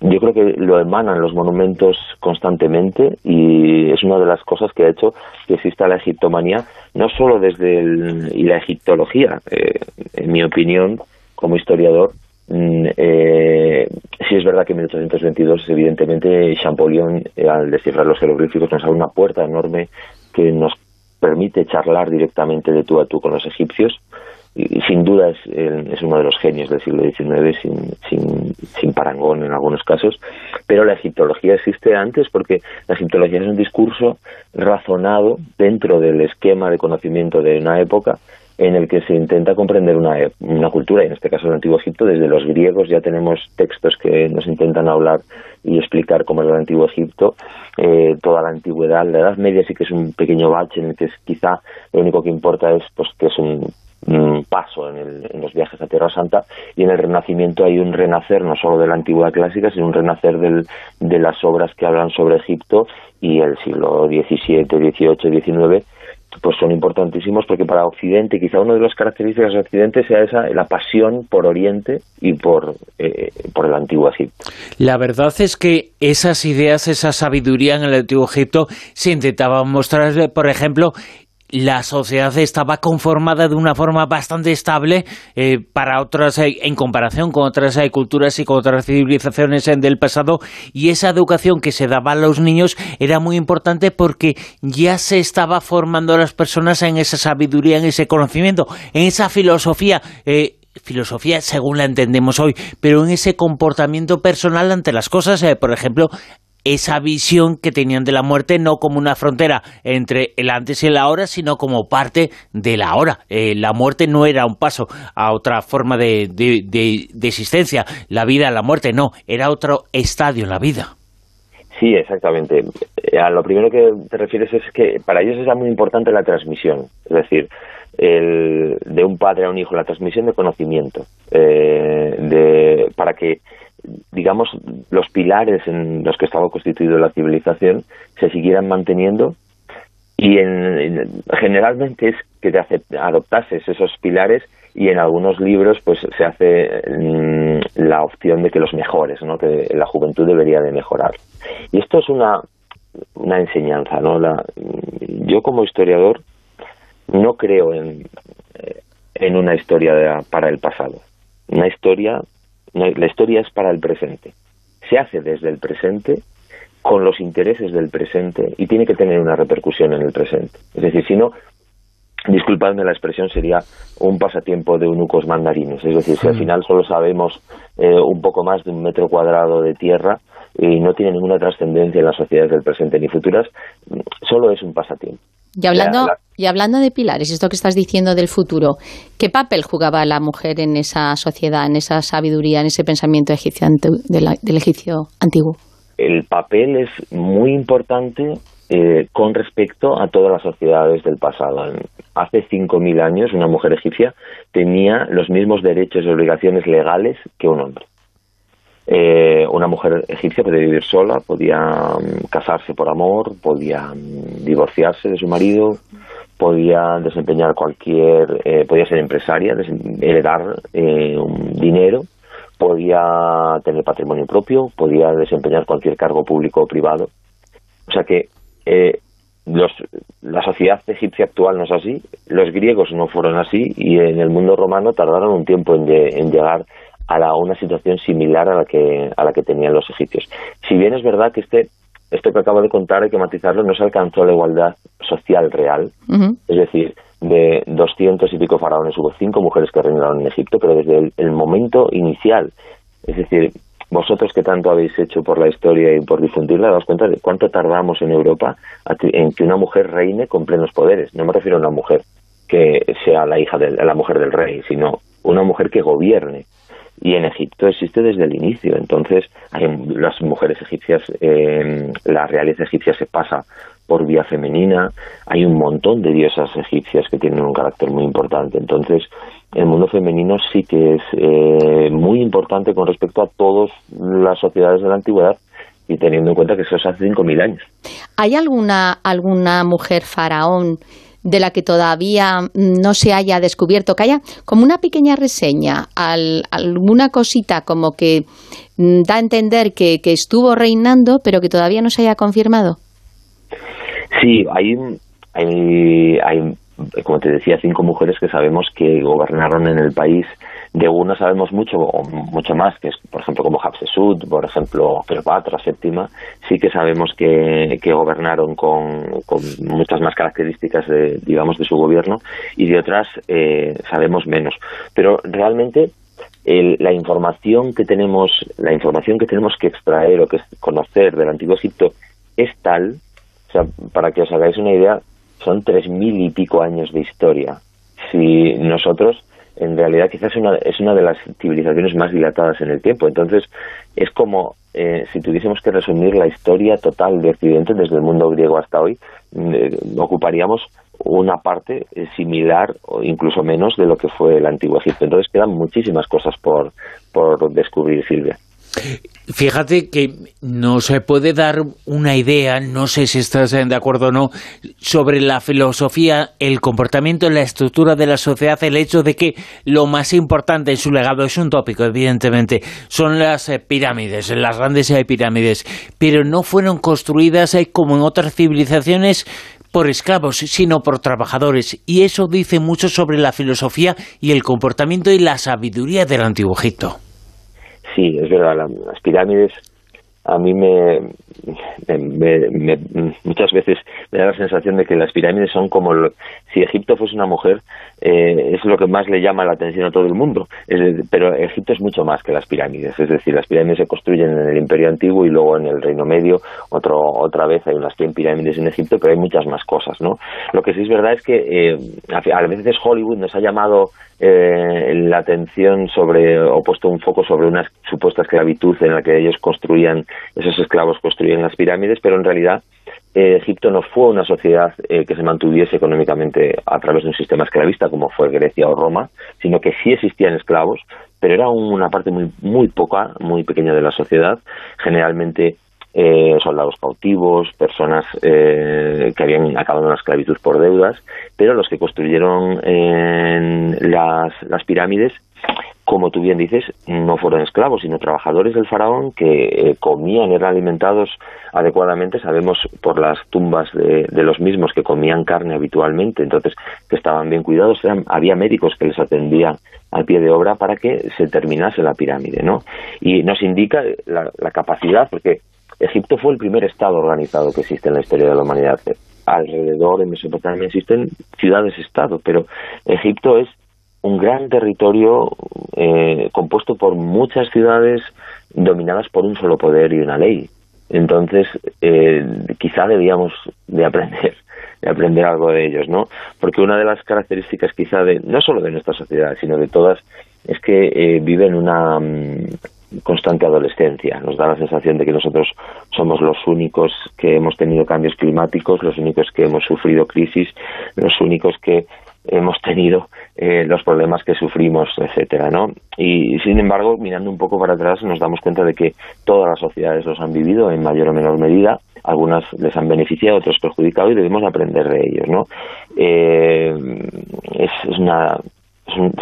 yo creo que lo emanan los monumentos constantemente y es una de las cosas que ha hecho que exista la egiptomanía, no solo desde el, y la egiptología, eh, en mi opinión, como historiador, mm, eh, sí es verdad que en 1822, evidentemente, Champollion, eh, al descifrar los jeroglíficos, nos abre una puerta enorme que nos permite charlar directamente de tú a tú con los egipcios, y sin duda es, es, uno de los genios del siglo XIX sin, sin, parangón en algunos casos, pero la egiptología existe antes porque la egiptología es un discurso razonado dentro del esquema de conocimiento de una época en el que se intenta comprender una, una cultura, y en este caso el Antiguo Egipto, desde los griegos ya tenemos textos que nos intentan hablar y explicar cómo es el Antiguo Egipto, eh, toda la antigüedad, la Edad Media sí que es un pequeño bache en el que quizá lo único que importa es pues que es un paso en, los viajes a Tierra Santa y en el Renacimiento hay un renacer no solo de la antigüedad clásica sino un renacer de las obras que hablan sobre Egipto y el siglo XVII, XVIII, XIX pues son importantísimos porque para Occidente, quizá una de las características de Occidente sea esa, la pasión por Oriente y por, eh, por el Antiguo Egipto. La verdad es que esas ideas, esa sabiduría en el Antiguo Egipto se intentaba mostrar, por ejemplo, la sociedad estaba conformada de una forma bastante estable eh, para otras, eh, en comparación con otras eh, culturas y con otras civilizaciones del pasado, y esa educación que se daba a los niños era muy importante porque ya se estaba formando a las personas en esa sabiduría, en ese conocimiento, en esa filosofía filosofía según la entendemos hoy, pero en ese comportamiento personal ante las cosas, por ejemplo, esa visión que tenían de la muerte no como una frontera entre el antes y el ahora, sino como parte de la ahora. Eh, la muerte no era un paso a otra forma de, existencia. La vida, la muerte, no. Era otro estadio en la vida. Sí, exactamente. Eh, a lo primero que te refieres es que para ellos es muy importante la transmisión. Es decir, el, de un padre a un hijo, la transmisión de conocimiento. Eh, de, para que digamos, los pilares en los que estaba constituida la civilización se siguieran manteniendo y en, generalmente es que te adoptases esos pilares y en algunos libros pues se hace mm, la opción de que los mejores, ¿no? que la juventud debería de mejorar. Y esto es una, una enseñanza, ¿no? La, yo como historiador no creo en, en una historia para el pasado. Una historia la historia es para el presente. Se hace desde el presente con los intereses del presente y tiene que tener una repercusión en el presente. Es decir, si no, disculpadme la expresión, sería un pasatiempo de eunucos mandarinos. Es decir, si al final solo sabemos eh, un poco más de un metro cuadrado de tierra y no tiene ninguna trascendencia en las sociedades del presente ni futuras, solo es un pasatiempo. Y hablando, y hablando de pilares, esto que estás diciendo del futuro, ¿qué papel jugaba la mujer en esa sociedad, en esa sabiduría, en ese pensamiento egipcio, del, egipcio antiguo? El papel es muy importante eh, con respecto a todas las sociedades del pasado. Hace 5.000 años una mujer egipcia tenía los mismos derechos y obligaciones legales que un hombre. Eh, una mujer egipcia podía vivir sola, podía mm, casarse por amor, podía mm, divorciarse de su marido, podía desempeñar cualquier, eh, podía ser empresaria, heredar eh, dinero, podía tener patrimonio propio, podía desempeñar cualquier cargo público o privado. O sea que la sociedad egipcia actual no es así, los griegos no fueron así y en el mundo romano tardaron un tiempo en, en llegar a una situación similar a la que a la que tenían los egipcios. Si bien es verdad que este esto que acabo de contar hay que matizarlo, no se alcanzó la igualdad social real, es decir, de 200 y pico faraones hubo cinco mujeres que reinaron en Egipto, pero desde el, momento inicial, es decir, vosotros que tanto habéis hecho por la historia y por difundirla, daos cuenta de cuánto tardamos en Europa en que una mujer reine con plenos poderes. No me refiero a una mujer que sea la hija de la mujer del rey, sino una mujer que gobierne y en Egipto existe desde el inicio. Entonces, hay, las mujeres egipcias, eh, la realeza egipcia se pasa por vía femenina, hay un montón de diosas egipcias que tienen un carácter muy importante. Entonces, el mundo femenino sí que es eh, muy importante con respecto a todas las sociedades de la antigüedad y teniendo en cuenta que eso es hace 5.000 años. ¿Hay alguna, alguna mujer faraón de la que todavía no se haya descubierto, que haya como una pequeña reseña, alguna cosita como que mm, da a entender que, estuvo reinando, pero que todavía no se haya confirmado. Sí, hay, hay, hay, como te decía, cinco mujeres que sabemos que gobernaron en el país de una sabemos mucho, mucho más, que es, por ejemplo, como Hatshepsut, por ejemplo, Cleopatra séptima, sí que sabemos que, que gobernaron con, muchas más características, de, digamos, de su gobierno, y de otras eh, sabemos menos. Pero realmente la información que tenemos, la información que tenemos que extraer o que conocer del Antiguo Egipto es tal, o sea, para que os hagáis una idea, son tres mil y pico años de historia. Si nosotros en realidad quizás una, es una de las civilizaciones más dilatadas en el tiempo. Entonces, es como eh, si tuviésemos que resumir la historia total de Occidente desde el mundo griego hasta hoy, eh, ocuparíamos una parte eh, similar o incluso menos de lo que fue el antiguo Egipto. Entonces quedan muchísimas cosas por, por descubrir, Silvia. Fíjate que no se puede dar una idea, no sé si estás de acuerdo o no, sobre la filosofía, el comportamiento, la estructura de la sociedad, el hecho de que lo más importante en su legado es un tópico, evidentemente, son las eh, pirámides, las grandes eh, pirámides, pero no fueron construidas eh, como en otras civilizaciones por esclavos, sino por trabajadores. Y eso dice mucho sobre la filosofía y el comportamiento y la sabiduría del Antiguo Egipto. Sí, es verdad, las pirámides a mí me, muchas veces me da la sensación de que las pirámides son como si Egipto fuese una mujer eh, es lo que más le llama la atención a todo el mundo pero Egipto es mucho más que las pirámides es decir las pirámides se construyen en el Imperio Antiguo y luego en el Reino Medio otro, otra vez hay unas 100 pirámides en Egipto pero hay muchas más cosas ¿no? lo que sí es verdad es que eh, a veces Hollywood nos ha llamado eh, la atención sobre, o puesto un foco sobre una supuesta esclavitud en la que ellos construían, esos esclavos construían las pirámides, pero en realidad eh, Egipto no fue una sociedad eh, que se mantuviese económicamente a través de un sistema esclavista como fue Grecia o Roma, sino que sí existían esclavos, pero era una parte muy, muy poca, muy pequeña de la sociedad, generalmente eh, soldados cautivos, personas eh, que habían acabado en la esclavitud por deudas, pero los que construyeron las, las pirámides como tú bien dices, no fueron esclavos, sino trabajadores del faraón que eh, comían, eran alimentados adecuadamente. Sabemos por las tumbas de, los mismos que comían carne habitualmente, entonces que estaban bien cuidados. había médicos que les atendían al pie de obra para que se terminase la pirámide, ¿no? Y nos indica la, la capacidad, porque Egipto fue el primer estado organizado que existe en la historia de la humanidad. Alrededor en Mesopotamia existen ciudades-estado, pero Egipto es un gran territorio eh, compuesto por muchas ciudades dominadas por un solo poder y una ley. Entonces, eh, quizá debíamos de aprender, de aprender algo de ellos, ¿no? Porque una de las características quizá de, no solo de nuestra sociedad, sino de todas, es que eh, viven una, mm, constante adolescencia. Nos da la sensación de que nosotros somos los únicos que hemos tenido cambios climáticos, los únicos que hemos sufrido crisis, los únicos que hemos tenido eh, los problemas que sufrimos, etcétera, ¿no? Y sin embargo, mirando un poco para atrás, nos damos cuenta de que todas las sociedades los han vivido en mayor o menor medida. Algunas les han beneficiado, otras perjudicado y debemos aprender de ellos, ¿no? Eh, es una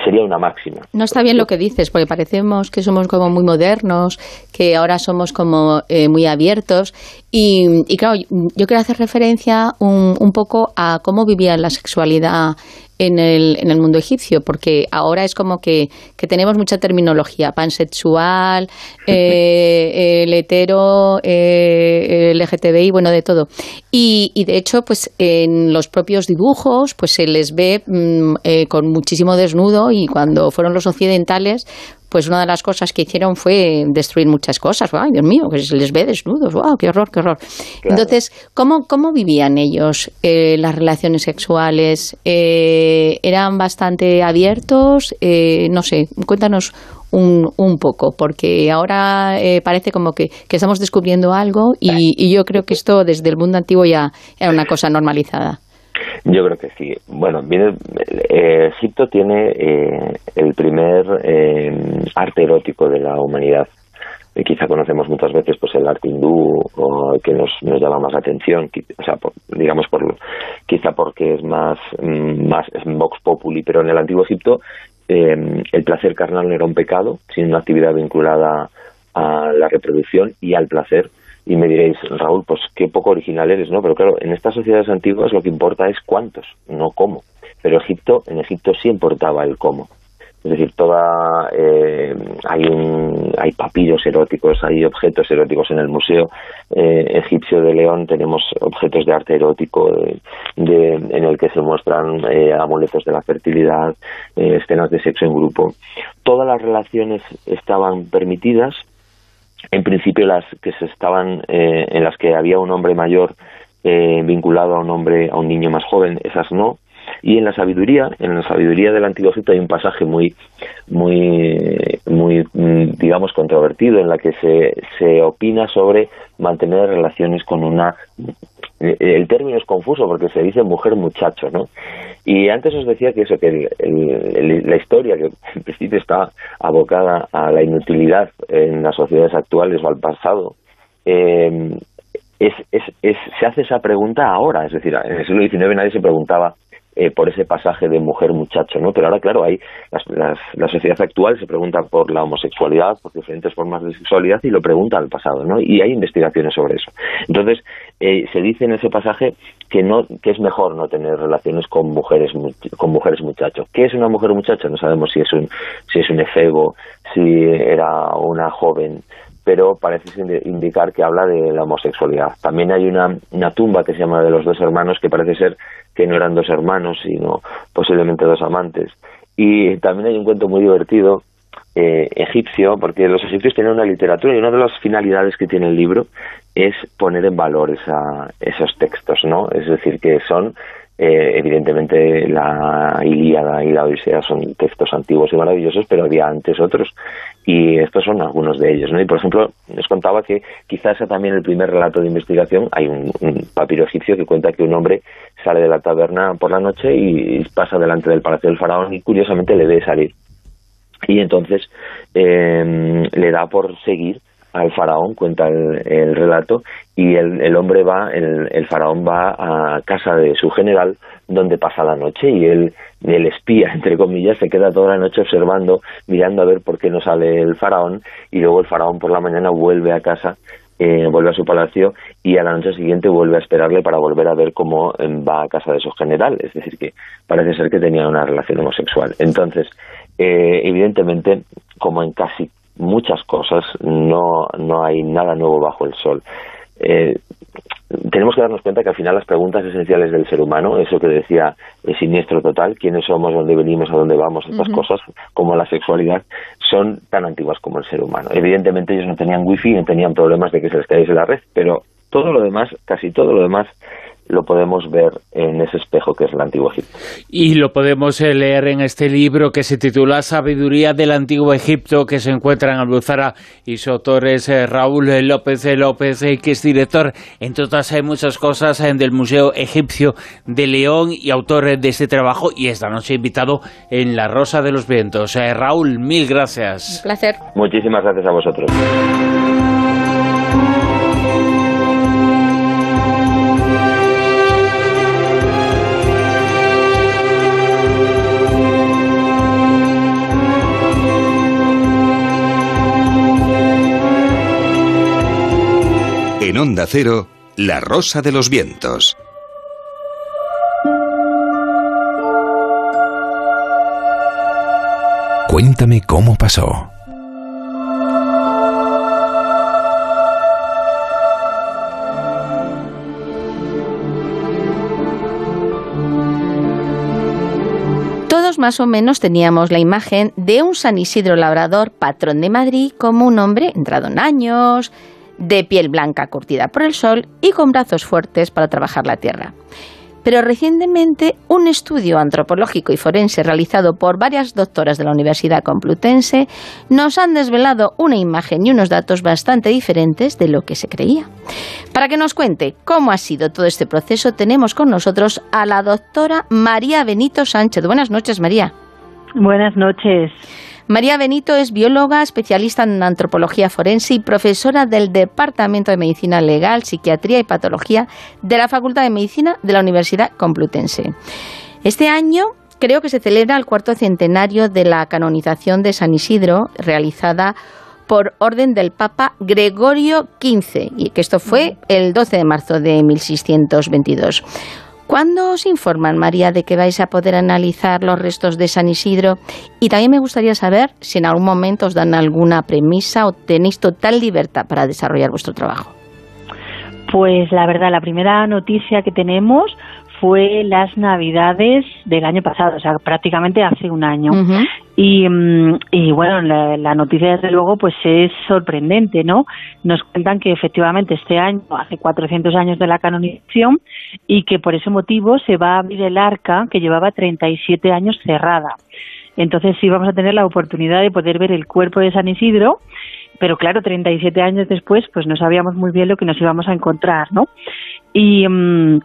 sería una máxima. No está bien lo que dices, porque parecemos que somos como muy modernos, que ahora somos como eh, muy abiertos. Y, claro, yo quiero hacer referencia un, un poco a cómo vivía la sexualidad en el, en el mundo egipcio, porque ahora es como que, que tenemos mucha terminología, pansexual, eh, el hetero, eh, LGTBI, bueno, de todo. Y, y, de hecho, pues en los propios dibujos, pues se les ve mm, eh, con muchísimo desnudo y cuando fueron los occidentales, pues una de las cosas que hicieron fue destruir muchas cosas. ¡Ay, Dios mío! Que se les ve desnudos. ¡Wow! ¡Qué horror, qué horror! Entonces, ¿cómo, ¿cómo vivían ellos eh, las relaciones sexuales? Eh, ¿Eran bastante abiertos? Eh, no sé, cuéntanos un, un poco, porque ahora parece como que, que, estamos descubriendo algo y, y yo creo que esto desde el mundo antiguo ya era una cosa normalizada. Yo creo que sí. Bueno, viene, eh, Egipto tiene eh, el primer eh, arte erótico de la humanidad. quizá conocemos muchas veces pues el arte hindú o que nos, nos llama más atención, o sea, digamos por quizá porque es más mm, más es vox populi, pero en el antiguo Egipto el placer carnal no era un pecado, sino una actividad vinculada a la reproducción y al placer y me diréis, Raúl, pues qué poco original eres, ¿no? Pero claro, en estas sociedades antiguas lo que importa es cuántos, no cómo. Pero Egipto, en Egipto sí importaba el cómo. Es decir, toda eh, hay un, hay papiros eróticos, hay objetos eróticos en el museo eh, egipcio de León. Tenemos objetos de arte erótico de, en el que se muestran eh, amuletos de la fertilidad, escenas de sexo en grupo. Todas las relaciones estaban permitidas, en principio las que se estaban eh, en las que había un hombre mayor eh, vinculado a un hombre a un niño más joven esas no. Y en la sabiduría en la sabiduría del antiguo Egipto hay un pasaje muy muy muy mm, digamos controvertido en la que se, se opina sobre mantener relaciones con una el término es confuso porque se dice mujer muchacho, ¿no? Y antes os decía que eso, que la historia que en principio está abocada a la inutilidad en las sociedades actuales o al pasado, eh, es, es, es, se hace esa pregunta ahora, es decir, en el siglo XIX nadie se preguntaba eh, por ese pasaje de mujer-muchacho, ¿no? Pero ahora, claro, hay la sociedad actual se pregunta por la homosexualidad, por diferentes formas de sexualidad y lo pregunta al pasado, ¿no? Y hay investigaciones sobre eso. Entonces, eh, se dice en ese pasaje que no que es mejor no tener relaciones con mujeres con mujeres muchachos. ¿Qué es una mujer muchacho? No sabemos si es un si es un efebo, si era una joven pero parece indicar que habla de la homosexualidad. También hay una, una tumba que se llama de los dos hermanos, que parece ser que no eran dos hermanos, sino posiblemente dos amantes. Y también hay un cuento muy divertido eh, egipcio, porque los egipcios tienen una literatura y una de las finalidades que tiene el libro es poner en valor esa, esos textos, ¿no? Es decir, que son eh, evidentemente la Ilíada y la Odisea son textos antiguos y maravillosos, pero había antes otros y estos son algunos de ellos. ¿no? Y por ejemplo, les contaba que quizás sea también el primer relato de investigación. Hay un, papiro egipcio que cuenta que un hombre sale de la taberna por la noche y pasa delante del palacio del faraón y curiosamente le ve salir. Y entonces eh, le da por seguir al faraón, cuenta el, relato, y el, hombre va, el, faraón va a casa de su general donde pasa la noche y él, el espía, entre comillas, se queda toda la noche observando, mirando a ver por qué no sale el faraón y luego el faraón por la mañana vuelve a casa eh, vuelve a su palacio y a la noche siguiente vuelve a esperarle para volver a ver cómo em, va a casa de su general. Es decir, que parece ser que tenía una relación homosexual. Entonces, eh, evidentemente, como en casi muchas cosas, no, no hay nada nuevo bajo el sol. Eh, tenemos que darnos cuenta que al final las preguntas esenciales del ser humano, eso que decía el siniestro total, quiénes somos, dónde venimos, a dónde vamos, estas cosas, como la sexualidad, son tan antiguas como el ser humano. Evidentemente ellos no tenían wifi, no tenían problemas de que se les cayese la red, pero todo lo demás, casi todo lo demás, lo podemos ver en ese espejo que es el Antiguo Egipto. Y lo podemos eh, leer en este libro que se titula Sabiduría del Antiguo Egipto, que se encuentra en Albuzara y su autor es eh, Raúl López López, eh, que es director, entre otras hay muchas cosas, del Museo Egipcio de León y autor de este trabajo y esta noche invitado en La Rosa de los Vientos. Raúl, mil gracias. Un placer. Muchísimas gracias a vosotros. En Onda Cero, La Rosa de los Vientos. Cuéntame cómo pasó. Todos más o menos teníamos la imagen de un San Isidro Labrador, patrón de Madrid, como un hombre entrado en años, de piel blanca curtida por el sol y con brazos fuertes para trabajar la tierra. Pero recientemente un estudio antropológico y forense realizado por varias doctoras de la Universidad Complutense nos han desvelado una imagen y unos datos bastante diferentes de lo que se creía. Para que nos cuente cómo ha sido todo este proceso, tenemos con nosotros a la doctora María Benito Sánchez. Buenas noches, María. Buenas noches. María Benito es bióloga, especialista en antropología forense y profesora del Departamento de Medicina Legal, Psiquiatría y Patología de la Facultad de Medicina de la Universidad Complutense. Este año creo que se celebra el cuarto centenario de la canonización de San Isidro, realizada por orden del Papa Gregorio XV, y que esto fue el 12 de marzo de 1622. ¿Cuándo os informan, María, de que vais a poder analizar los restos de San Isidro? Y también me gustaría saber si en algún momento os dan alguna premisa o tenéis total libertad para desarrollar vuestro trabajo. Pues la verdad, la primera noticia que tenemos fue las Navidades del año pasado, o sea, prácticamente hace un año. y, mm, y, bueno, la, noticia desde luego pues es sorprendente, ¿no? Nos cuentan que efectivamente este año, hace 400 años de la canonización, y que por ese motivo se va a abrir el arca que llevaba 37 años cerrada. Entonces sí vamos a tener la oportunidad de poder ver el cuerpo de San Isidro pero claro, 37 años después, pues no sabíamos muy bien lo que nos íbamos a encontrar, ¿no? Y, mm,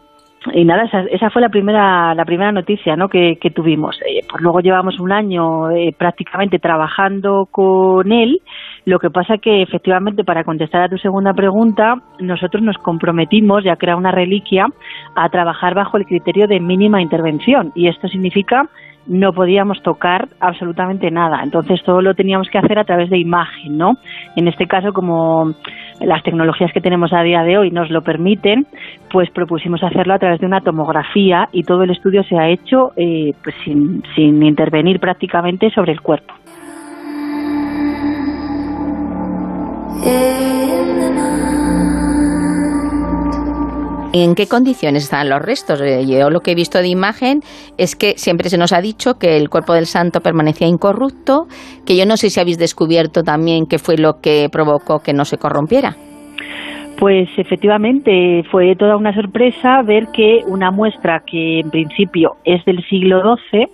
y nada, esa, esa, fue la primera, la primera noticia ¿no? que, que tuvimos. Eh, pues luego llevamos un año eh, prácticamente trabajando con él. Lo que pasa que efectivamente para contestar a tu segunda pregunta, nosotros nos comprometimos, ya que era una reliquia, a trabajar bajo el criterio de mínima intervención. Y esto significa no podíamos tocar absolutamente nada. Entonces todo lo teníamos que hacer a través de imagen, ¿no? En este caso, como las tecnologías que tenemos a día de hoy nos lo permiten, pues propusimos hacerlo a través de una tomografía y todo el estudio se ha hecho eh, pues sin, sin intervenir prácticamente sobre el cuerpo. ¿En qué condiciones están los restos? Eh, yo lo que he visto de imagen es que siempre se nos ha dicho que el cuerpo del santo permanecía incorrupto, que yo no sé si habéis descubierto también qué fue lo que provocó que no se corrompiera. Pues efectivamente fue toda una sorpresa ver que una muestra que en principio es del siglo XII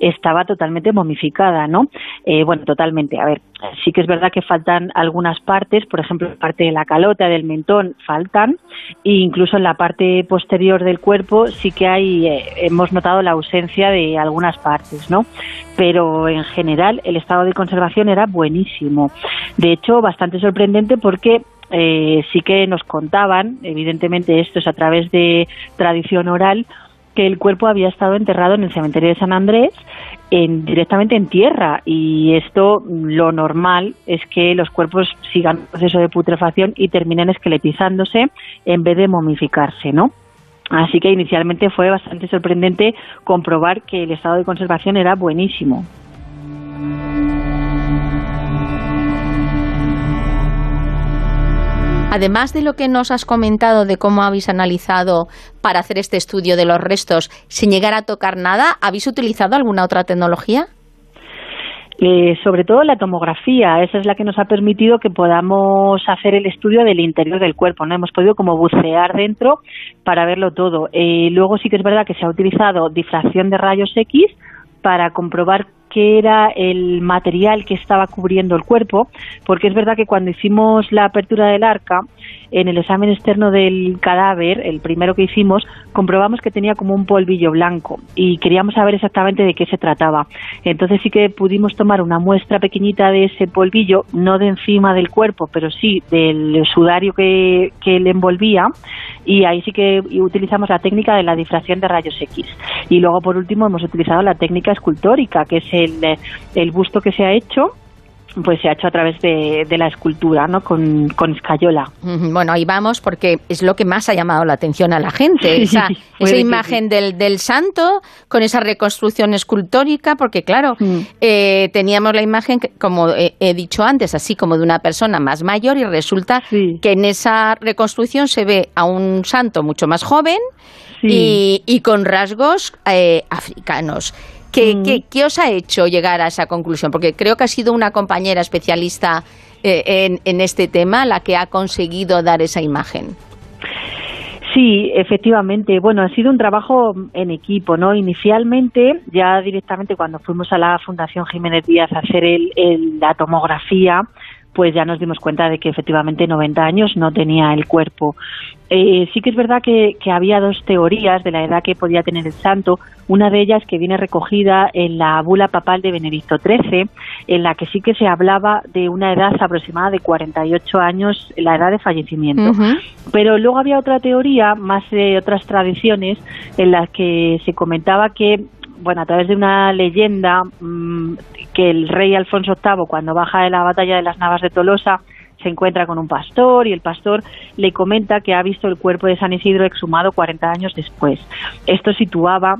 estaba totalmente momificada, ¿no? Eh, bueno, totalmente. A ver, sí que es verdad que faltan algunas partes, por ejemplo, parte de la calota, del mentón, faltan, e incluso en la parte posterior del cuerpo sí que hay, eh, hemos notado la ausencia de algunas partes, ¿no? Pero en general el estado de conservación era buenísimo. De hecho, bastante sorprendente porque eh, sí que nos contaban, evidentemente esto es a través de tradición oral, que el cuerpo había estado enterrado en el cementerio de San Andrés en, directamente en tierra y esto lo normal es que los cuerpos sigan un proceso de putrefacción y terminen esqueletizándose en vez de momificarse, ¿no? Así que inicialmente fue bastante sorprendente comprobar que el estado de conservación era buenísimo. Además de lo que nos has comentado de cómo habéis analizado para hacer este estudio de los restos sin llegar a tocar nada, ¿habéis utilizado alguna otra tecnología? Eh, sobre todo la tomografía, esa es la que nos ha permitido que podamos hacer el estudio del interior del cuerpo, ¿no? Hemos podido como bucear dentro para verlo todo. Eh, luego sí que es verdad que se ha utilizado difracción de rayos X para comprobar qué era el material que estaba cubriendo el cuerpo, porque es verdad que cuando hicimos la apertura del arca, en el examen externo del cadáver, el primero que hicimos, comprobamos que tenía como un polvillo blanco y queríamos saber exactamente de qué se trataba. Entonces sí que pudimos tomar una muestra pequeñita de ese polvillo, no de encima del cuerpo, pero sí del sudario que, que le envolvía y ahí sí que utilizamos la técnica de la difracción de rayos X. Y luego por último hemos utilizado la técnica escultórica, que es el, el busto que se ha hecho pues se ha hecho a través de, la escultura, ¿no? Con, con, escayola. Bueno, ahí vamos porque es lo que más ha llamado la atención a la gente, esa, esa imagen del, del, santo con esa reconstrucción escultórica, porque claro, mm. eh, teníamos la imagen, como he, dicho antes, así como de una persona más mayor y resulta que en esa reconstrucción se ve a un santo mucho más joven y, y, con rasgos eh, africanos. Mm. ¿Qué, os ha hecho llegar a esa conclusión? Porque creo que ha sido una compañera especialista eh, en, este tema la que ha conseguido dar esa imagen. Sí, efectivamente. Bueno, ha sido un trabajo en equipo, ¿no? Inicialmente, ya directamente cuando fuimos a la Fundación Jiménez Díaz a hacer la tomografía, pues ya nos dimos cuenta de que efectivamente 90 años no tenía el cuerpo. Eh, sí que es verdad que, había dos teorías de la edad que podía tener el santo. Una de ellas que viene recogida en la bula papal de Benedicto XIII, en la que sí que se hablaba de una edad aproximada de 48 años, la edad de fallecimiento. Pero luego había otra teoría, más de otras tradiciones, en las que se comentaba que bueno, a través de una leyenda mm, que el rey Alfonso VIII, cuando baja de la batalla de las Navas de Tolosa, se encuentra con un pastor y el pastor le comenta que ha visto el cuerpo de San Isidro exhumado 40 años después. Esto situaba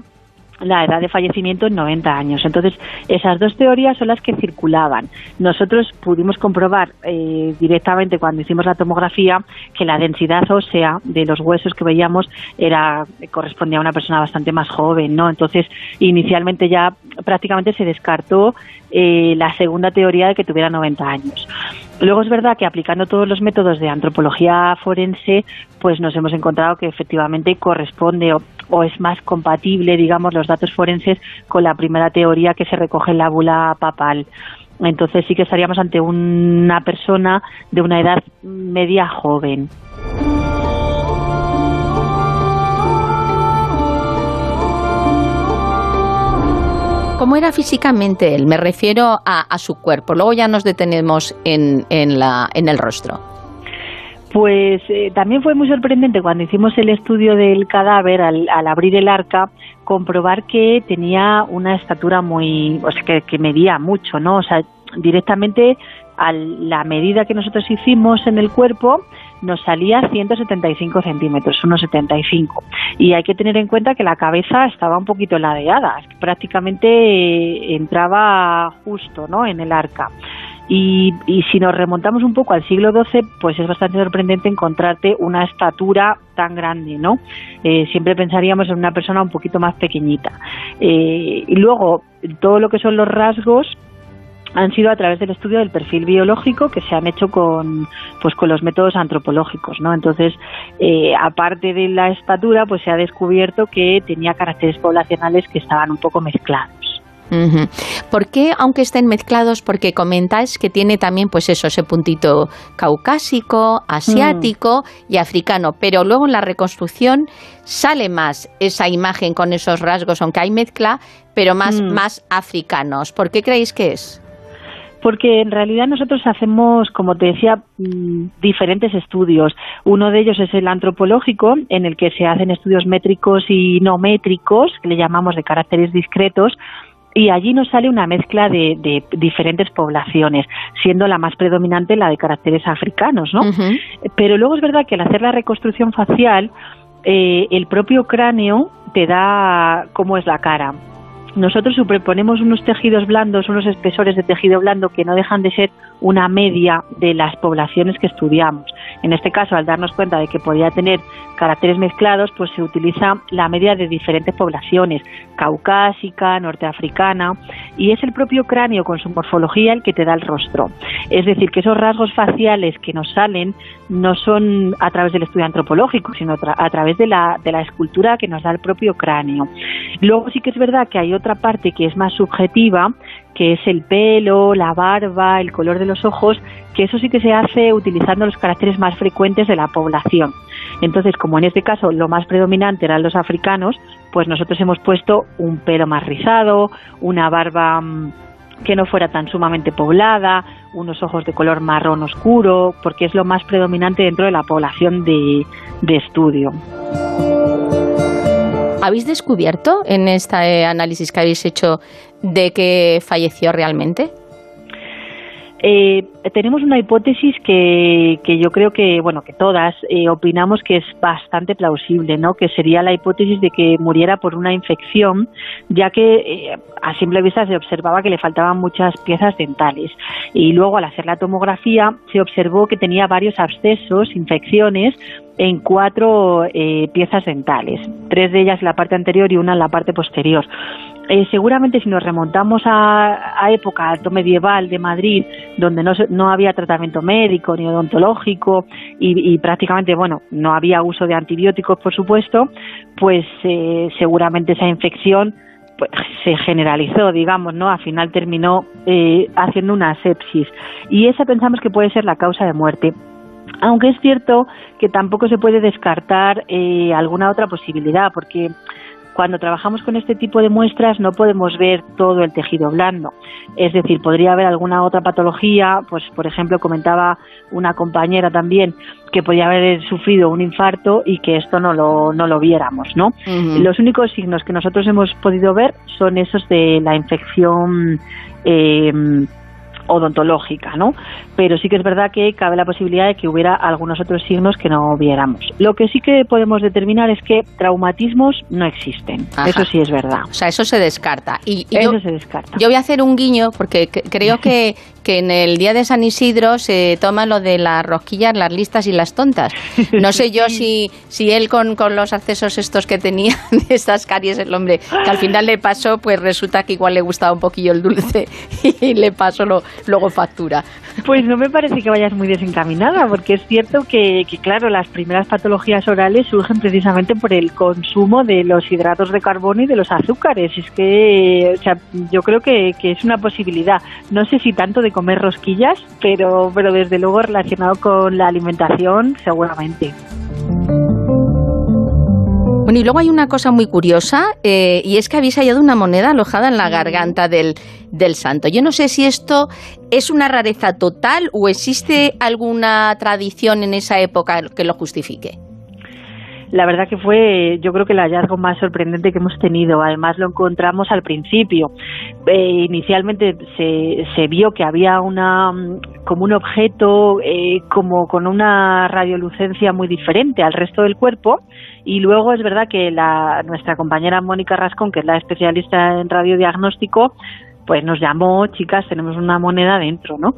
la edad de fallecimiento en 90 años. Entonces, esas dos teorías son las que circulaban. Nosotros pudimos comprobar eh, directamente cuando hicimos la tomografía que la densidad ósea de los huesos que veíamos era correspondía a una persona bastante más joven, ¿no? Entonces, inicialmente ya prácticamente se descartó eh, la segunda teoría de que tuviera 90 años. Luego es verdad que aplicando todos los métodos de antropología forense, pues nos hemos encontrado que efectivamente corresponde o es más compatible, digamos, los datos forenses con la primera teoría que se recoge en la bula papal. Entonces sí que estaríamos ante una persona de una edad media joven. ¿Cómo era físicamente él? Me refiero a, su cuerpo. Luego ya nos detenemos en el rostro. Pues eh, también fue muy sorprendente cuando hicimos el estudio del cadáver, al, abrir el arca, comprobar que tenía una estatura muy, o sea, que, que medía mucho, ¿no? O sea, directamente a la medida que nosotros hicimos en el cuerpo, nos salía 175 centímetros, unos 75. Y hay que tener en cuenta que la cabeza estaba un poquito ladeada, prácticamente eh, entraba justo ¿no? en el arca. Y, si nos remontamos un poco al siglo XII, pues es bastante sorprendente encontrarte una estatura tan grande, ¿no? Eh, siempre pensaríamos en una persona un poquito más pequeñita. Eh, y luego, todo lo que son los rasgos, han sido a través del estudio del perfil biológico que se han hecho con pues con los métodos antropológicos no entonces eh, aparte de la estatura pues se ha descubierto que tenía caracteres poblacionales que estaban un poco mezclados ¿Por qué, aunque estén mezclados, porque comentáis que tiene también, pues eso, ese puntito caucásico, asiático mm. y africano, pero luego en la reconstrucción sale más esa imagen con esos rasgos, aunque hay mezcla, pero más, mm. más africanos. ¿Por qué creéis que es? Porque en realidad nosotros hacemos, como te decía, mm, diferentes estudios. Uno de ellos es el antropológico, en el que se hacen estudios métricos y no métricos, que le llamamos de caracteres discretos, y allí nos sale una mezcla de, diferentes poblaciones, siendo la más predominante la de caracteres africanos, ¿no? Pero luego es verdad que al hacer la reconstrucción facial, eh, el propio cráneo te da cómo es la cara nosotros superponemos unos tejidos blandos, unos espesores de tejido blando que no dejan de ser una media de las poblaciones que estudiamos. En este caso, al darnos cuenta de que podía tener caracteres mezclados, pues se utiliza la media de diferentes poblaciones, caucásica, norteafricana, y es el propio cráneo con su morfología el que te da el rostro. Es decir, que esos rasgos faciales que nos salen no son a través del estudio antropológico, sino a través de la, de la escultura que nos da el propio cráneo. Luego sí que es verdad que hay otra parte que es más subjetiva, que es el pelo, la barba, el color de los ojos, que eso sí que se hace utilizando los caracteres más frecuentes de la población. Entonces, como en este caso lo más predominante eran los africanos, pues nosotros hemos puesto un pelo más rizado, una barba mm, que no fuera tan sumamente poblada, unos ojos de color marrón oscuro, porque es lo más predominante dentro de la población de, de estudio. ¿Habéis descubierto en este análisis que habéis hecho de que falleció realmente? Eh, tenemos una hipótesis que, que, yo creo que, bueno, que todas eh, opinamos que es bastante plausible, ¿no? Que sería la hipótesis de que muriera por una infección, ya que eh, a simple vista se observaba que le faltaban muchas piezas dentales. Y luego, al hacer la tomografía, se observó que tenía varios abscesos, infecciones, en cuatro piezas dentales, tres de ellas en la parte anterior y una en la parte posterior. Eh, seguramente si nos remontamos a, a, época medieval de Madrid, donde no, no había tratamiento médico ni odontológico y, prácticamente, bueno, no había uso de antibióticos, por supuesto, pues eh, seguramente esa infección pues, se generalizó, digamos, ¿no? Al final terminó eh, haciendo una sepsis. Y esa pensamos que puede ser la causa de muerte. Aunque es cierto que tampoco se puede descartar alguna otra posibilidad, porque cuando trabajamos con este tipo de muestras no podemos ver todo el tejido blando. Es decir, podría haber alguna otra patología, pues por ejemplo comentaba una compañera también que podía haber sufrido un infarto y que esto no lo, no lo viéramos, ¿no? Los únicos signos que nosotros hemos podido ver son esos de la infección eh, odontológica, ¿no? Pero sí que es verdad que cabe la posibilidad de que hubiera algunos otros signos que no viéramos. Lo que sí que podemos determinar es que traumatismos no existen. Eso sí es verdad. O sea, eso se descarta. Y, eso se descarta. Yo voy a hacer un guiño porque creo que que en el día de San Isidro se toma lo de las rosquillas, las listas y las tontas. No sé yo si, si él con, con los accesos estos que tenía de estas caries, el hombre, que al final le pasó, pues resulta que igual le gustaba un poquillo el dulce y le pasó lo, luego factura. Pues no me parece que vayas muy desencaminada, porque es cierto que, que, claro, las primeras patologías orales surgen precisamente por el consumo de los hidratos de carbono y de los azúcares. Es que, o sea, yo creo que, que es una posibilidad. No sé si tanto de comer rosquillas, pero, pero desde luego relacionado con la alimentación, seguramente. Bueno, y luego hay una cosa muy curiosa, eh, y es que habéis hallado una moneda alojada en la garganta del, del santo. Yo no sé si esto es una rareza total o existe alguna tradición en esa época que lo justifique la verdad que fue yo creo que el hallazgo más sorprendente que hemos tenido. Además lo encontramos al principio. Eh, inicialmente se, se vio que había una como un objeto eh, como con una radiolucencia muy diferente al resto del cuerpo y luego es verdad que la, nuestra compañera Mónica Rascón, que es la especialista en radiodiagnóstico, pues nos llamó, chicas, tenemos una moneda dentro, ¿no?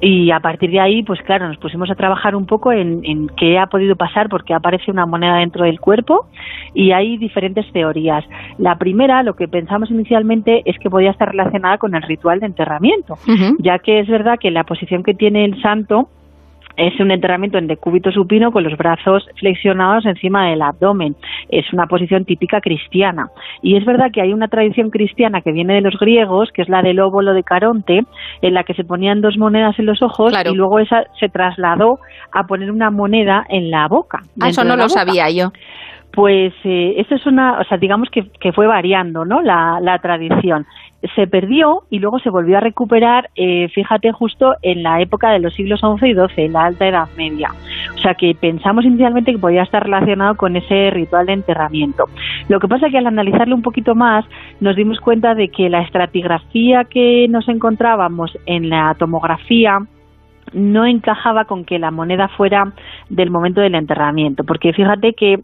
Y a partir de ahí, pues claro, nos pusimos a trabajar un poco en, en qué ha podido pasar, porque aparece una moneda dentro del cuerpo y hay diferentes teorías. La primera, lo que pensamos inicialmente, es que podía estar relacionada con el ritual de enterramiento, ya que es verdad que la posición que tiene el santo es un entrenamiento en decúbito supino con los brazos flexionados encima del abdomen. Es una posición típica cristiana. Y es verdad que hay una tradición cristiana que viene de los griegos, que es la del óvulo de Caronte, en la que se ponían dos monedas en los ojos y luego esa se trasladó a poner una moneda en la boca. Ah, eso no lo sabía yo. Pues eh, eso es una, o sea, digamos que, que fue variando, ¿no? La, la tradición se perdió y luego se volvió a recuperar, eh, fíjate, justo en la época de los siglos XI y XII, en la Alta Edad Media. O sea que pensamos inicialmente que podía estar relacionado con ese ritual de enterramiento. Lo que pasa es que al analizarlo un poquito más nos dimos cuenta de que la estratigrafía que nos encontrábamos en la tomografía no encajaba con que la moneda fuera del momento del enterramiento, porque fíjate que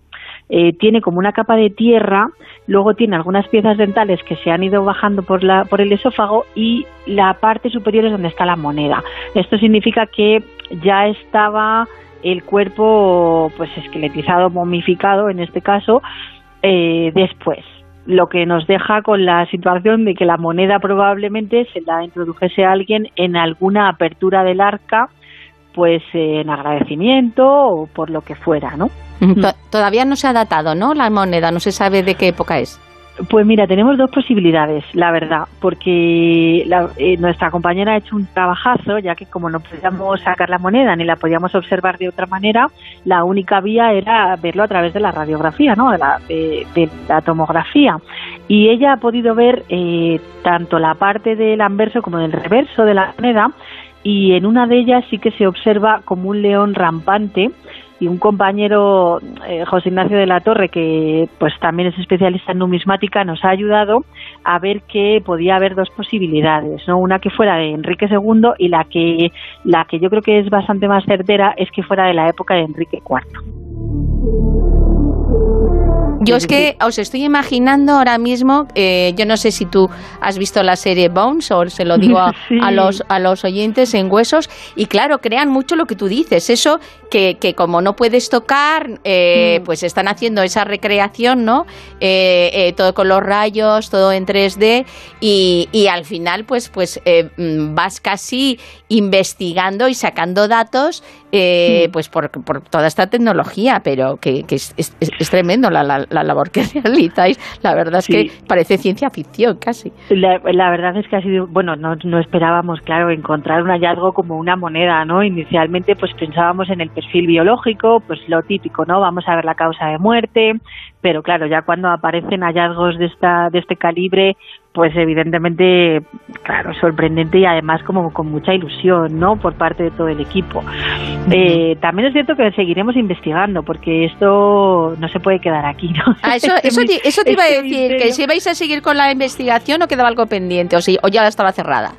eh, tiene como una capa de tierra, luego tiene algunas piezas dentales que se han ido bajando por, la, por el esófago y la parte superior es donde está la moneda. Esto significa que ya estaba el cuerpo pues esqueletizado, momificado en este caso, eh, después lo que nos deja con la situación de que la moneda probablemente se la introdujese a alguien en alguna apertura del arca pues en agradecimiento o por lo que fuera, ¿no? Todavía no se ha datado, ¿no? La moneda, no se sabe de qué época es. Pues mira, tenemos dos posibilidades, la verdad, porque eh, nuestra compañera ha hecho un trabajazo, ya que como no podíamos sacar la moneda ni la podíamos observar de otra manera, la única vía era verlo a través de la radiografía, ¿no? de, la, de, la tomografía. Y ella ha podido ver eh, tanto la parte del anverso como del reverso de la moneda, y en una de ellas sí que se observa como un león rampante y un compañero, eh, José Ignacio de la Torre, que pues también es especialista en numismática, nos ha ayudado a ver que podía haber dos posibilidades, ¿no? Una que fuera de Enrique II y la que la que yo creo que es bastante más certera es que fuera de la época de Enrique IV. Yo es que os estoy imaginando ahora mismo, eh, yo no sé si tú has visto la serie Bones o se lo digo a, los, a los oyentes en huesos, y claro, crean mucho lo que tú dices, eso que, que como no puedes tocar, eh, mm. pues están haciendo esa recreación, ¿no? Eh, todo con los rayos, todo en 3D, y, y al final pues, pues mm, vas casi investigando y sacando datos mm. pues por, por, toda esta tecnología, pero que, que es, es, es, tremendo la, la, la labor que realizáis, la verdad es que parece ciencia ficción casi. La, verdad es que ha sido, bueno, no, no esperábamos, claro, encontrar un hallazgo como una moneda, ¿no? Inicialmente pues pensábamos en el perfil biológico, pues lo típico, ¿no? Vamos a ver la causa de muerte, pero claro, ya cuando aparecen hallazgos de, esta, de este calibre, pues evidentemente, claro, sorprendente y además como con mucha ilusión, ¿no? Por parte de todo el equipo. Eh, también es cierto que seguiremos investigando porque esto no se puede quedar aquí, ¿no? Ah, eso, eso, te, eso te iba a decir, que si vais a seguir con la investigación o quedaba algo pendiente o, si, o ya estaba cerrada.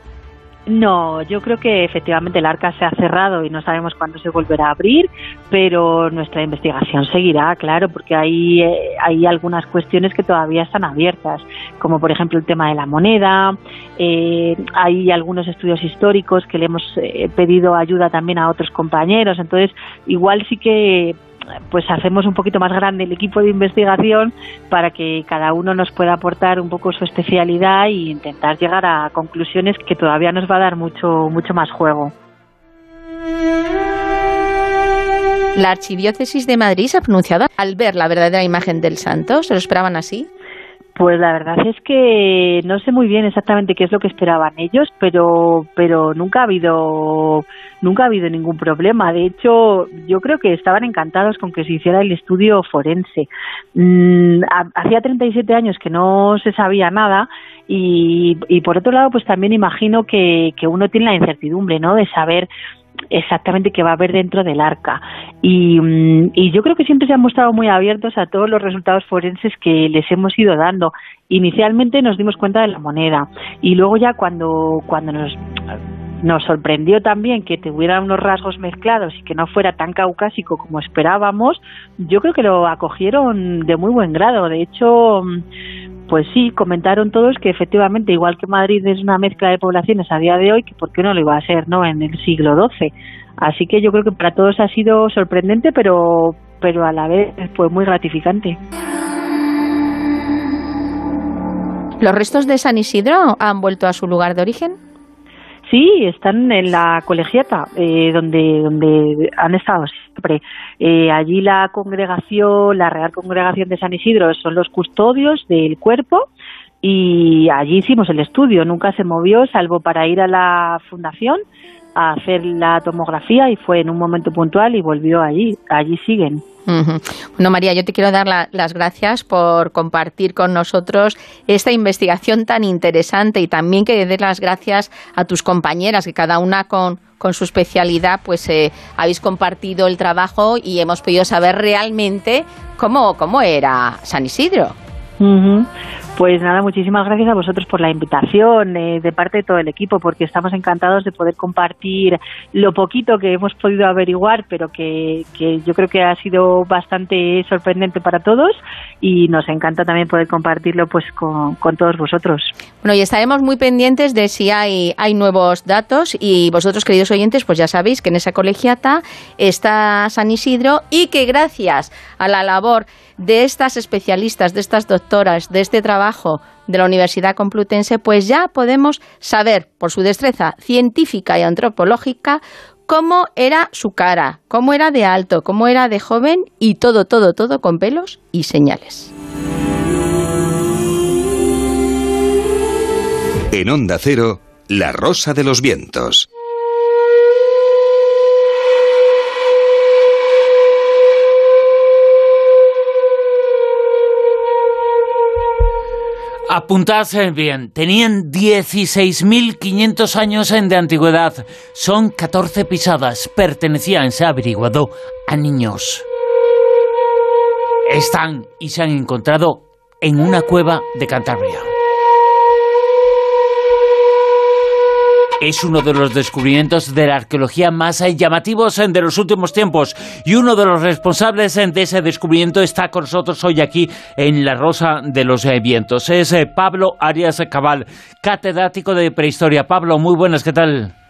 No, yo creo que efectivamente el arca se ha cerrado y no sabemos cuándo se volverá a abrir, pero nuestra investigación seguirá, claro, porque hay, eh, hay algunas cuestiones que todavía están abiertas, como por ejemplo el tema de la moneda, eh, hay algunos estudios históricos que le hemos eh, pedido ayuda también a otros compañeros, entonces igual sí que pues hacemos un poquito más grande el equipo de investigación para que cada uno nos pueda aportar un poco su especialidad e intentar llegar a conclusiones que todavía nos va a dar mucho, mucho más juego. La Archidiócesis de Madrid ha pronunciado al ver la verdadera imagen del santo. ¿Se lo esperaban así? Pues la verdad es que no sé muy bien exactamente qué es lo que esperaban ellos, pero pero nunca ha habido nunca ha habido ningún problema. De hecho, yo creo que estaban encantados con que se hiciera el estudio forense. Mm, hacía 37 años que no se sabía nada y, y por otro lado, pues también imagino que, que uno tiene la incertidumbre, ¿no? De saber exactamente qué va a haber dentro del arca. Y, mm, y, yo creo que siempre se han mostrado muy abiertos a todos los resultados forenses que les hemos ido dando. Inicialmente nos dimos cuenta de la moneda y luego ya cuando, cuando nos, nos sorprendió también que tuviera unos rasgos mezclados y que no fuera tan caucásico como esperábamos, yo creo que lo acogieron de muy buen grado. De hecho, pues sí, comentaron todos que efectivamente, igual que Madrid es una mezcla de poblaciones a día de hoy, que por qué no lo iba a ser, ¿no? En el siglo XII. Así que yo creo que para todos ha sido sorprendente, pero, pero a la vez fue muy gratificante. ¿Los restos de San Isidro han vuelto a su lugar de origen? Sí, están en la colegiata, eh, donde, donde han estado siempre. Eh, allí la congregación, la Real Congregación de San Isidro, son los custodios del cuerpo y allí hicimos el estudio. Nunca se movió, salvo para ir a la fundación a hacer la tomografía y fue en un momento puntual y volvió allí. Allí siguen. Bueno, María, yo te quiero dar las gracias por compartir con nosotros esta investigación tan interesante y también que des las gracias a tus compañeras, que cada una con, con su especialidad, pues eh, habéis compartido el trabajo y hemos podido saber realmente cómo, cómo era San Isidro. Pues nada, muchísimas gracias a vosotros por la invitación eh, de parte de todo el equipo, porque estamos encantados de poder compartir lo poquito que hemos podido averiguar, pero que, yo creo que ha sido bastante sorprendente para todos y nos encanta también poder compartirlo pues con, todos vosotros. Bueno, y estaremos muy pendientes de si hay, hay nuevos datos y vosotros, queridos oyentes, pues ya sabéis que en esa colegiata está San Isidro y que gracias a la labor de estas especialistas, de estas doctoras, de este trabajo de la Universidad Complutense, pues ya podemos saber, por su destreza científica y antropológica, cómo era su cara, cómo era de alto, cómo era de joven y todo, todo, todo con pelos y señales. En Onda Cero, La Rosa de los Vientos. Apuntadse bien, tenían 16.500 años de antigüedad, son 14 pisadas, pertenecían, se ha averiguado, a niños. Están y se han encontrado en una cueva de Cantabria. Es uno de los descubrimientos de la arqueología más llamativos de los últimos tiempos y uno de los responsables de ese descubrimiento está con nosotros hoy aquí en La Rosa de los Vientos. Es eh, Pablo Arias Cabal, catedrático de prehistoria. Pablo, muy buenas, ¿qué tal?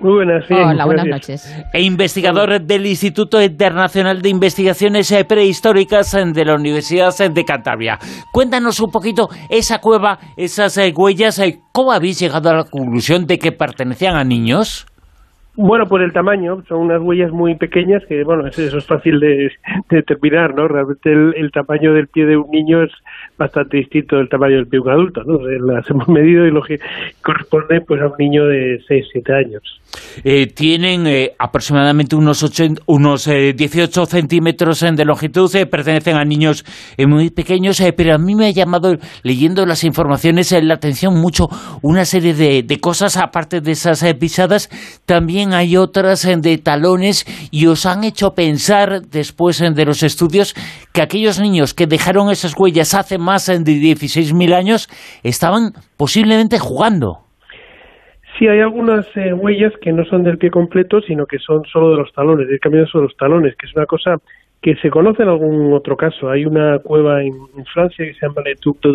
Muy buenas, Hola, buenas noches. E investigador del Instituto Internacional de Investigaciones Prehistóricas de la Universidad de Cantabria. Cuéntanos un poquito esa cueva, esas eh, huellas, eh, ¿cómo habéis llegado a la conclusión de que pertenecían a niños? Bueno, por el tamaño, son unas huellas muy pequeñas que, bueno, eso es fácil de, determinar, ¿no? Realmente el, tamaño del pie de un niño es bastante distinto del tamaño del pie de un adulto, ¿no? Las hemos medido y lo que corresponde pues a un niño de 6, 7 años. Eh, tienen eh, aproximadamente unos, unos 18 eh, centímetros de longitud, pertenecen a niños muy pequeños, pero a mí me ha llamado, leyendo las informaciones, la atención mucho una serie de cosas, aparte de esas pisadas, también hay otras de talones y os han hecho pensar, después de los estudios, que aquellos niños que dejaron esas huellas hace más de 16.000 años estaban posiblemente jugando. Sí, hay algunas eh, huellas que no son del pie completo, sino que son solo de los talones, de camino sobre los talones, que es una cosa que se conoce en algún otro caso. Hay una cueva en, Francia que se llama Le Tuc de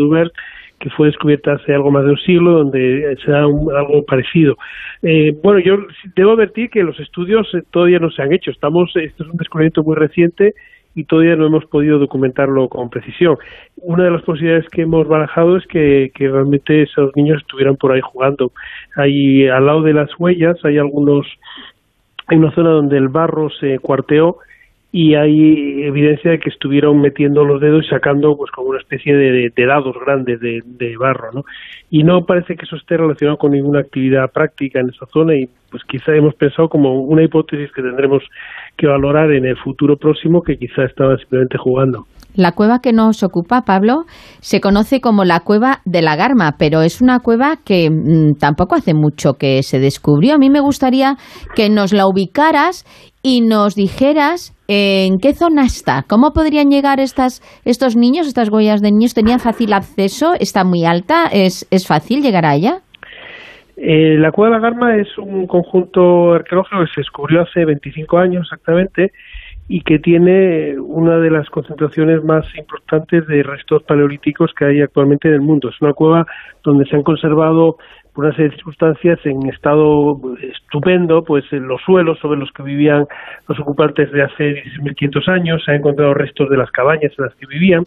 que fue descubierta hace algo más de un siglo, donde se da algo parecido. Eh, bueno, yo debo advertir que los estudios eh, todavía no se han hecho. Estamos, esto es un descubrimiento muy reciente y todavía no hemos podido documentarlo con precisión. Una de las posibilidades que hemos barajado es que, realmente esos niños estuvieran por ahí jugando. Ahí al lado de las huellas hay algunos, hay una zona donde el barro se cuarteó y hay evidencia de que estuvieron metiendo los dedos y sacando pues como una especie de, dados grandes de, de, barro, ¿no? Y no parece que eso esté relacionado con ninguna actividad práctica en esa zona y pues quizá hemos pensado como una hipótesis que tendremos que valorar en el futuro próximo que quizá estaban simplemente jugando. La cueva que nos ocupa, Pablo, se conoce como la cueva de la Garma, pero es una cueva que mm, tampoco hace mucho que se descubrió. A mí me gustaría que nos la ubicaras y nos dijeras en qué zona está. ¿Cómo podrían llegar estas, estos niños, estas huellas de niños? ¿Tenían fácil acceso? ¿Está muy alta? ¿Es, es fácil llegar a ella? Eh, la Cueva de la Garma es un conjunto arqueológico que se descubrió hace 25 años exactamente y que tiene una de las concentraciones más importantes de restos paleolíticos que hay actualmente en el mundo. Es una cueva donde se han conservado por una serie de circunstancias en estado estupendo, pues en los suelos sobre los que vivían los ocupantes de hace 16.500 años, se han encontrado restos de las cabañas en las que vivían,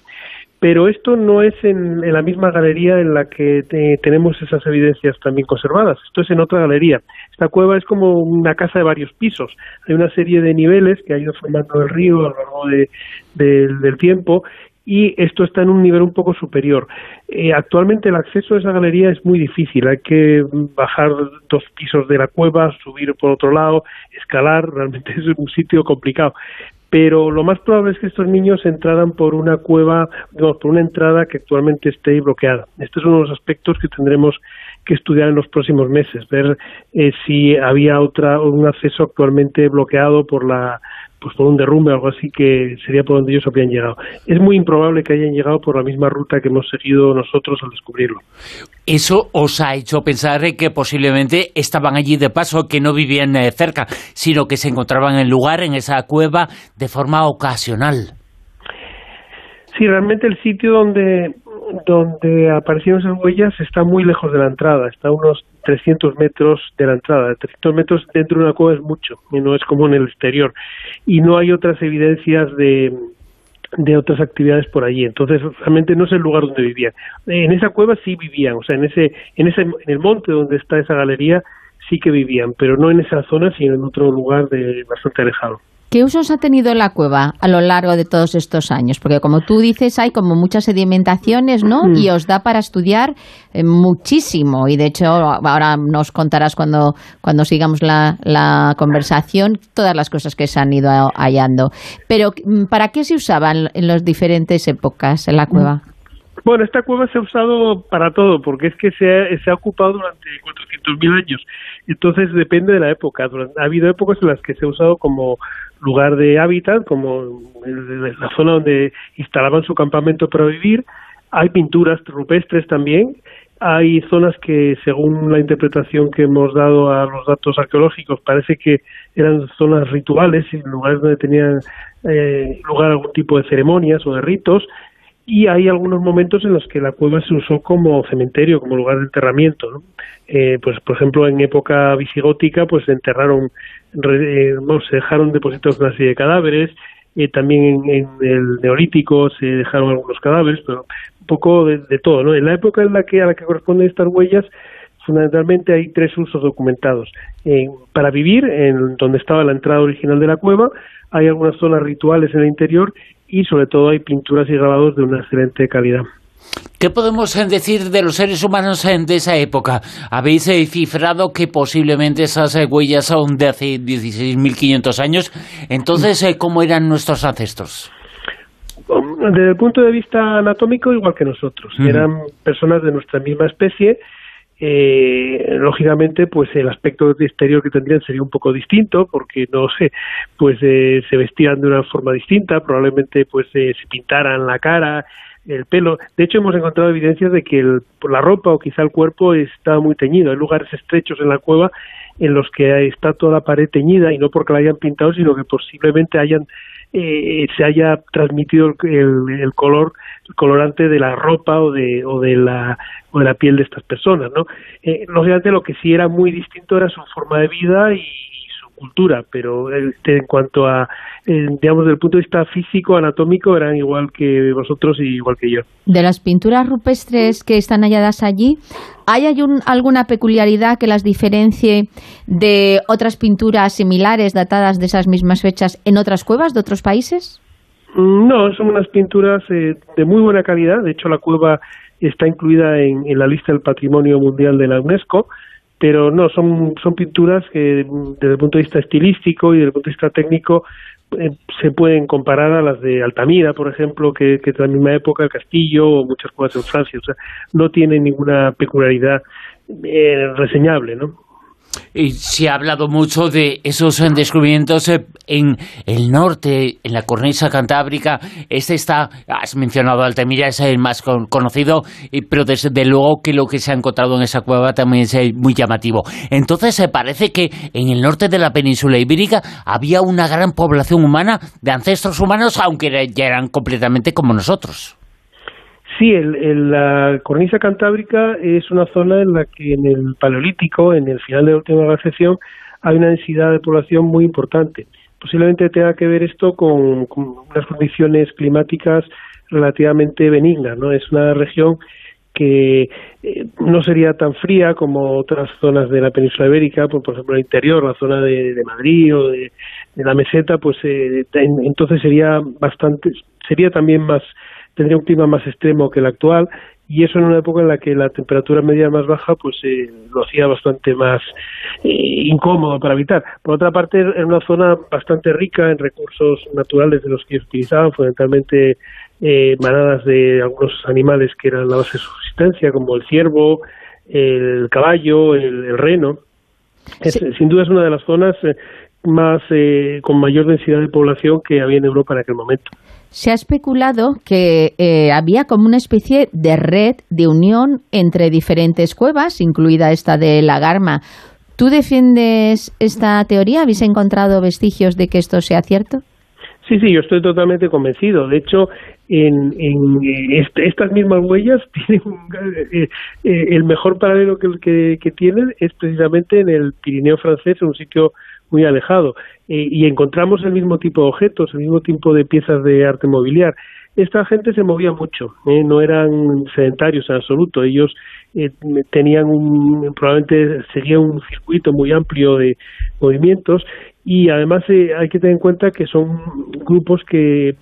pero esto no es en, la misma galería en la que tenemos esas evidencias también conservadas, esto es en otra galería. Esta cueva es como una casa de varios pisos, hay una serie de niveles que ha ido formando el río a lo largo del tiempo y esto está en un nivel un poco superior. Eh, actualmente el acceso a esa galería es muy difícil, hay que bajar dos pisos de la cueva, subir por otro lado, escalar, realmente es un sitio complicado pero lo más probable es que estos niños entraran por una cueva, por una entrada que actualmente esté bloqueada. Este es uno de los aspectos que tendremos que estudiar en los próximos meses, ver eh, si había otra un acceso actualmente bloqueado por la pues por un derrumbe o algo así que sería por donde ellos habrían llegado. Es muy improbable que hayan llegado por la misma ruta que hemos seguido nosotros al descubrirlo. Eso os ha hecho pensar que posiblemente estaban allí de paso, que no vivían eh, cerca, sino que se encontraban en el lugar, en esa cueva, de forma ocasional. Sí, realmente el sitio donde donde aparecieron esas huellas está muy lejos de la entrada, está a unos 300 metros de la entrada. 300 metros dentro de una cueva es mucho, y no es como en el exterior. Y no hay otras evidencias de, de otras actividades por allí. Entonces, realmente no es el lugar donde vivían. En esa cueva sí vivían, o sea, en ese, en ese, en el monte donde está esa galería sí que vivían, pero no en esa zona, sino en otro lugar de bastante alejado. ¿Qué usos ha tenido la cueva a lo largo de todos estos años? Porque como tú dices, hay como muchas sedimentaciones, ¿no? Mm. Y os da para estudiar eh, muchísimo. Y de hecho, ahora nos contarás cuando, cuando sigamos la, la conversación todas las cosas que se han ido hallando. Pero, mm, ¿para qué se usaban en las diferentes épocas en la cueva? Bueno, esta cueva se ha usado para todo, porque es que se ha, ocupado durante 400.000 años. Entonces depende de la época. ha habido épocas en las que se ha usado como lugar de hábitat, como la zona donde instalaban su campamento para vivir. Hay pinturas rupestres también. Hay zonas que, según la interpretación que hemos dado a los datos arqueológicos, parece que eran zonas rituales, lugares donde tenían eh, lugar algún tipo de ceremonias o de ritos y hay algunos momentos en los que la cueva se usó como cementerio, como lugar de enterramiento. ¿no? Eh, pues, por ejemplo, en época visigótica, pues se enterraron, eh, se dejaron depositados una serie de cadáveres. Eh, también en, el neolítico se dejaron algunos cadáveres, pero un poco de, todo. ¿no? En la época en la que a la que corresponden estas huellas, fundamentalmente hay tres usos documentados. para vivir, en donde estaba la entrada original de la cueva, hay algunas zonas rituales en el interior y sobre todo hay pinturas y grabados de una excelente calidad. ¿Qué podemos decir de los seres humanos de esa época? Habéis eh, cifrado que posiblemente esas eh, huellas son de hace 16.500 años. Entonces, eh, ¿cómo eran nuestros ancestros? Desde el punto de vista anatómico, igual que nosotros. Eran personas de nuestra misma especie eh, lógicamente pues el aspecto exterior que tendrían sería un poco distinto porque no sé pues eh, se vestían de una forma distinta probablemente pues eh, se pintaran la cara el pelo. De hecho hemos encontrado evidencias de que el, la ropa o quizá el cuerpo está muy teñido. Hay lugares estrechos en la cueva en los que está toda la pared teñida y no porque la hayan pintado sino que posiblemente hayan eh, se haya transmitido el, color colorante de la ropa o de o de la o de la piel de estas personas no eh, lógicamente lo que sí era muy distinto era su forma de vida y, su cultura, pero este, en cuanto a, eh, digamos, desde el punto de vista físico, anatómico, eran igual que vosotros y igual que yo. De las pinturas rupestres que están halladas allí, ¿hay alguna peculiaridad que las diferencie de otras pinturas similares datadas de esas mismas fechas en otras cuevas de otros países? Mm, no, son unas pinturas eh, de muy buena calidad. De hecho, la cueva está incluida en, la lista del Patrimonio Mundial de la UNESCO, pero no, son, son pinturas que desde el punto de vista estilístico y desde el punto de vista técnico eh, se pueden comparar a las de Altamira, por ejemplo, que, que es de la misma época, el Castillo o muchas cuevas en Francia. O sea, no tienen ninguna peculiaridad eh, reseñable, ¿no? Y se ha hablado mucho de esos descubrimientos eh, en el norte, en la cornisa cantábrica. Este está, has mencionado Altamira, es el más conocido, pero desde luego que lo que se ha encontrado en esa cueva también es eh, muy llamativo. Entonces se parece que en el norte de la península ibérica había una gran población humana de ancestros humanos, aunque ya eran completamente como nosotros. Sí, el, la cornisa cantábrica es una zona en la que en el Paleolítico, en el final de la última glaciación, hay una densidad de población muy importante. Posiblemente tenga que ver esto con, unas condiciones climáticas relativamente benignas, ¿no? Es una región que eh, no sería tan fría como otras zonas de la península ibérica, por, ejemplo el interior, la zona de, Madrid o de, la meseta, pues eh, entonces sería bastante, sería también más tendría un clima más extremo que el actual y eso en una época en la que la temperatura media más baja pues eh, lo hacía bastante más eh, incómodo para habitar. Por otra parte, era una zona bastante rica en recursos naturales de los que utilizaban, fundamentalmente eh, manadas de algunos animales que eran la base de subsistencia, como el ciervo, el caballo, el, reno. sin duda es una de las zonas más con mayor densidad de población que había en Europa en aquel momento se ha especulado que eh, había como una especie de red de unión entre diferentes cuevas, incluida esta de la Garma. ¿Tú defiendes esta teoría? ¿Habéis encontrado vestigios de que esto sea cierto? Sí, sí, yo estoy totalmente convencido. De hecho, en, estas mismas huellas tienen eh, eh, el mejor paralelo que, que, tienen es precisamente en el Pirineo francés, en un sitio muy alejado. Eh, y encontramos el mismo tipo de objetos, el mismo tipo de piezas de arte mobiliar. Esta gente se movía mucho, ¿eh? no eran sedentarios en absoluto. Ellos eh, tenían un, probablemente seguían un circuito muy amplio de movimientos y además hay que tener en cuenta que son grupos que,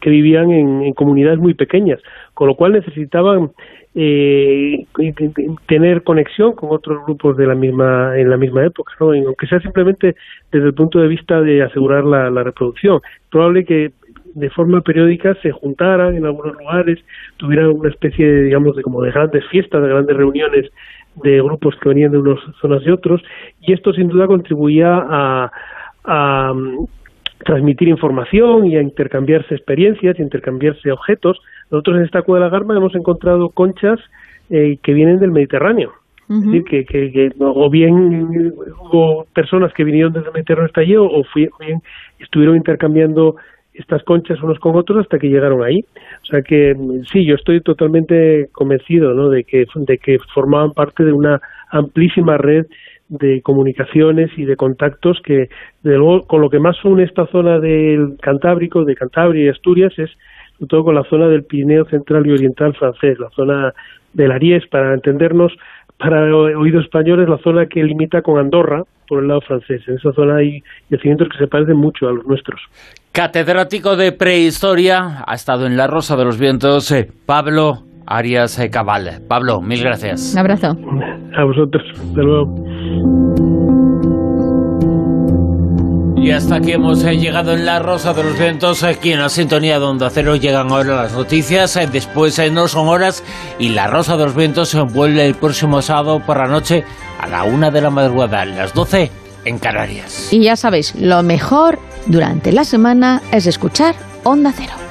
que, vivían en, comunidades muy pequeñas, con lo cual necesitaban eh, tener conexión con otros grupos de la misma en la misma época, ¿no? aunque sea simplemente desde el punto de vista de asegurar la, reproducción. Probable que de forma periódica se juntaran en algunos lugares, tuvieran una especie, de, digamos, de como de grandes fiestas, de grandes reuniones de grupos que venían de unas zonas y otros, y esto sin duda contribuía a, a mm, transmitir información y a intercambiarse experiencias, intercambiarse objetos, nosotros en esta cueva de la Garma hemos encontrado conchas eh, que vienen del Mediterráneo. Es decir, que, que, o bien hubo personas que vinieron desde el Mediterráneo hasta allí, o, bien estuvieron intercambiando estas conchas unos con otros hasta que llegaron ahí. O sea que sí, yo estoy totalmente convencido ¿no? de, que, de que formaban parte de una amplísima red de comunicaciones y de contactos que, de luego, con lo que más une esta zona del Cantábrico, de Cantabria y Asturias, es sobre todo con la zona del Pirineo central y oriental francés, la zona del Ariés, para entendernos, para oídos españoles, la zona que limita con Andorra, por el lado francés. En esa zona hay yacimientos que se parecen mucho a los nuestros. Catedrático de prehistoria, ha estado en La Rosa de los Vientos, eh, Pablo Arias eh, Cabal. Pablo, mil gracias. Un abrazo. A vosotros. Hasta luego. Y hasta aquí hemos eh, llegado en la Rosa de los Vientos, aquí en la sintonía de Onda Cero llegan ahora las noticias, eh, después eh, no son horas y la Rosa de los Vientos vuelve el próximo sábado por la noche a la una de la madrugada, a las doce en Canarias. Y ya sabéis, lo mejor durante la semana es escuchar Onda Cero.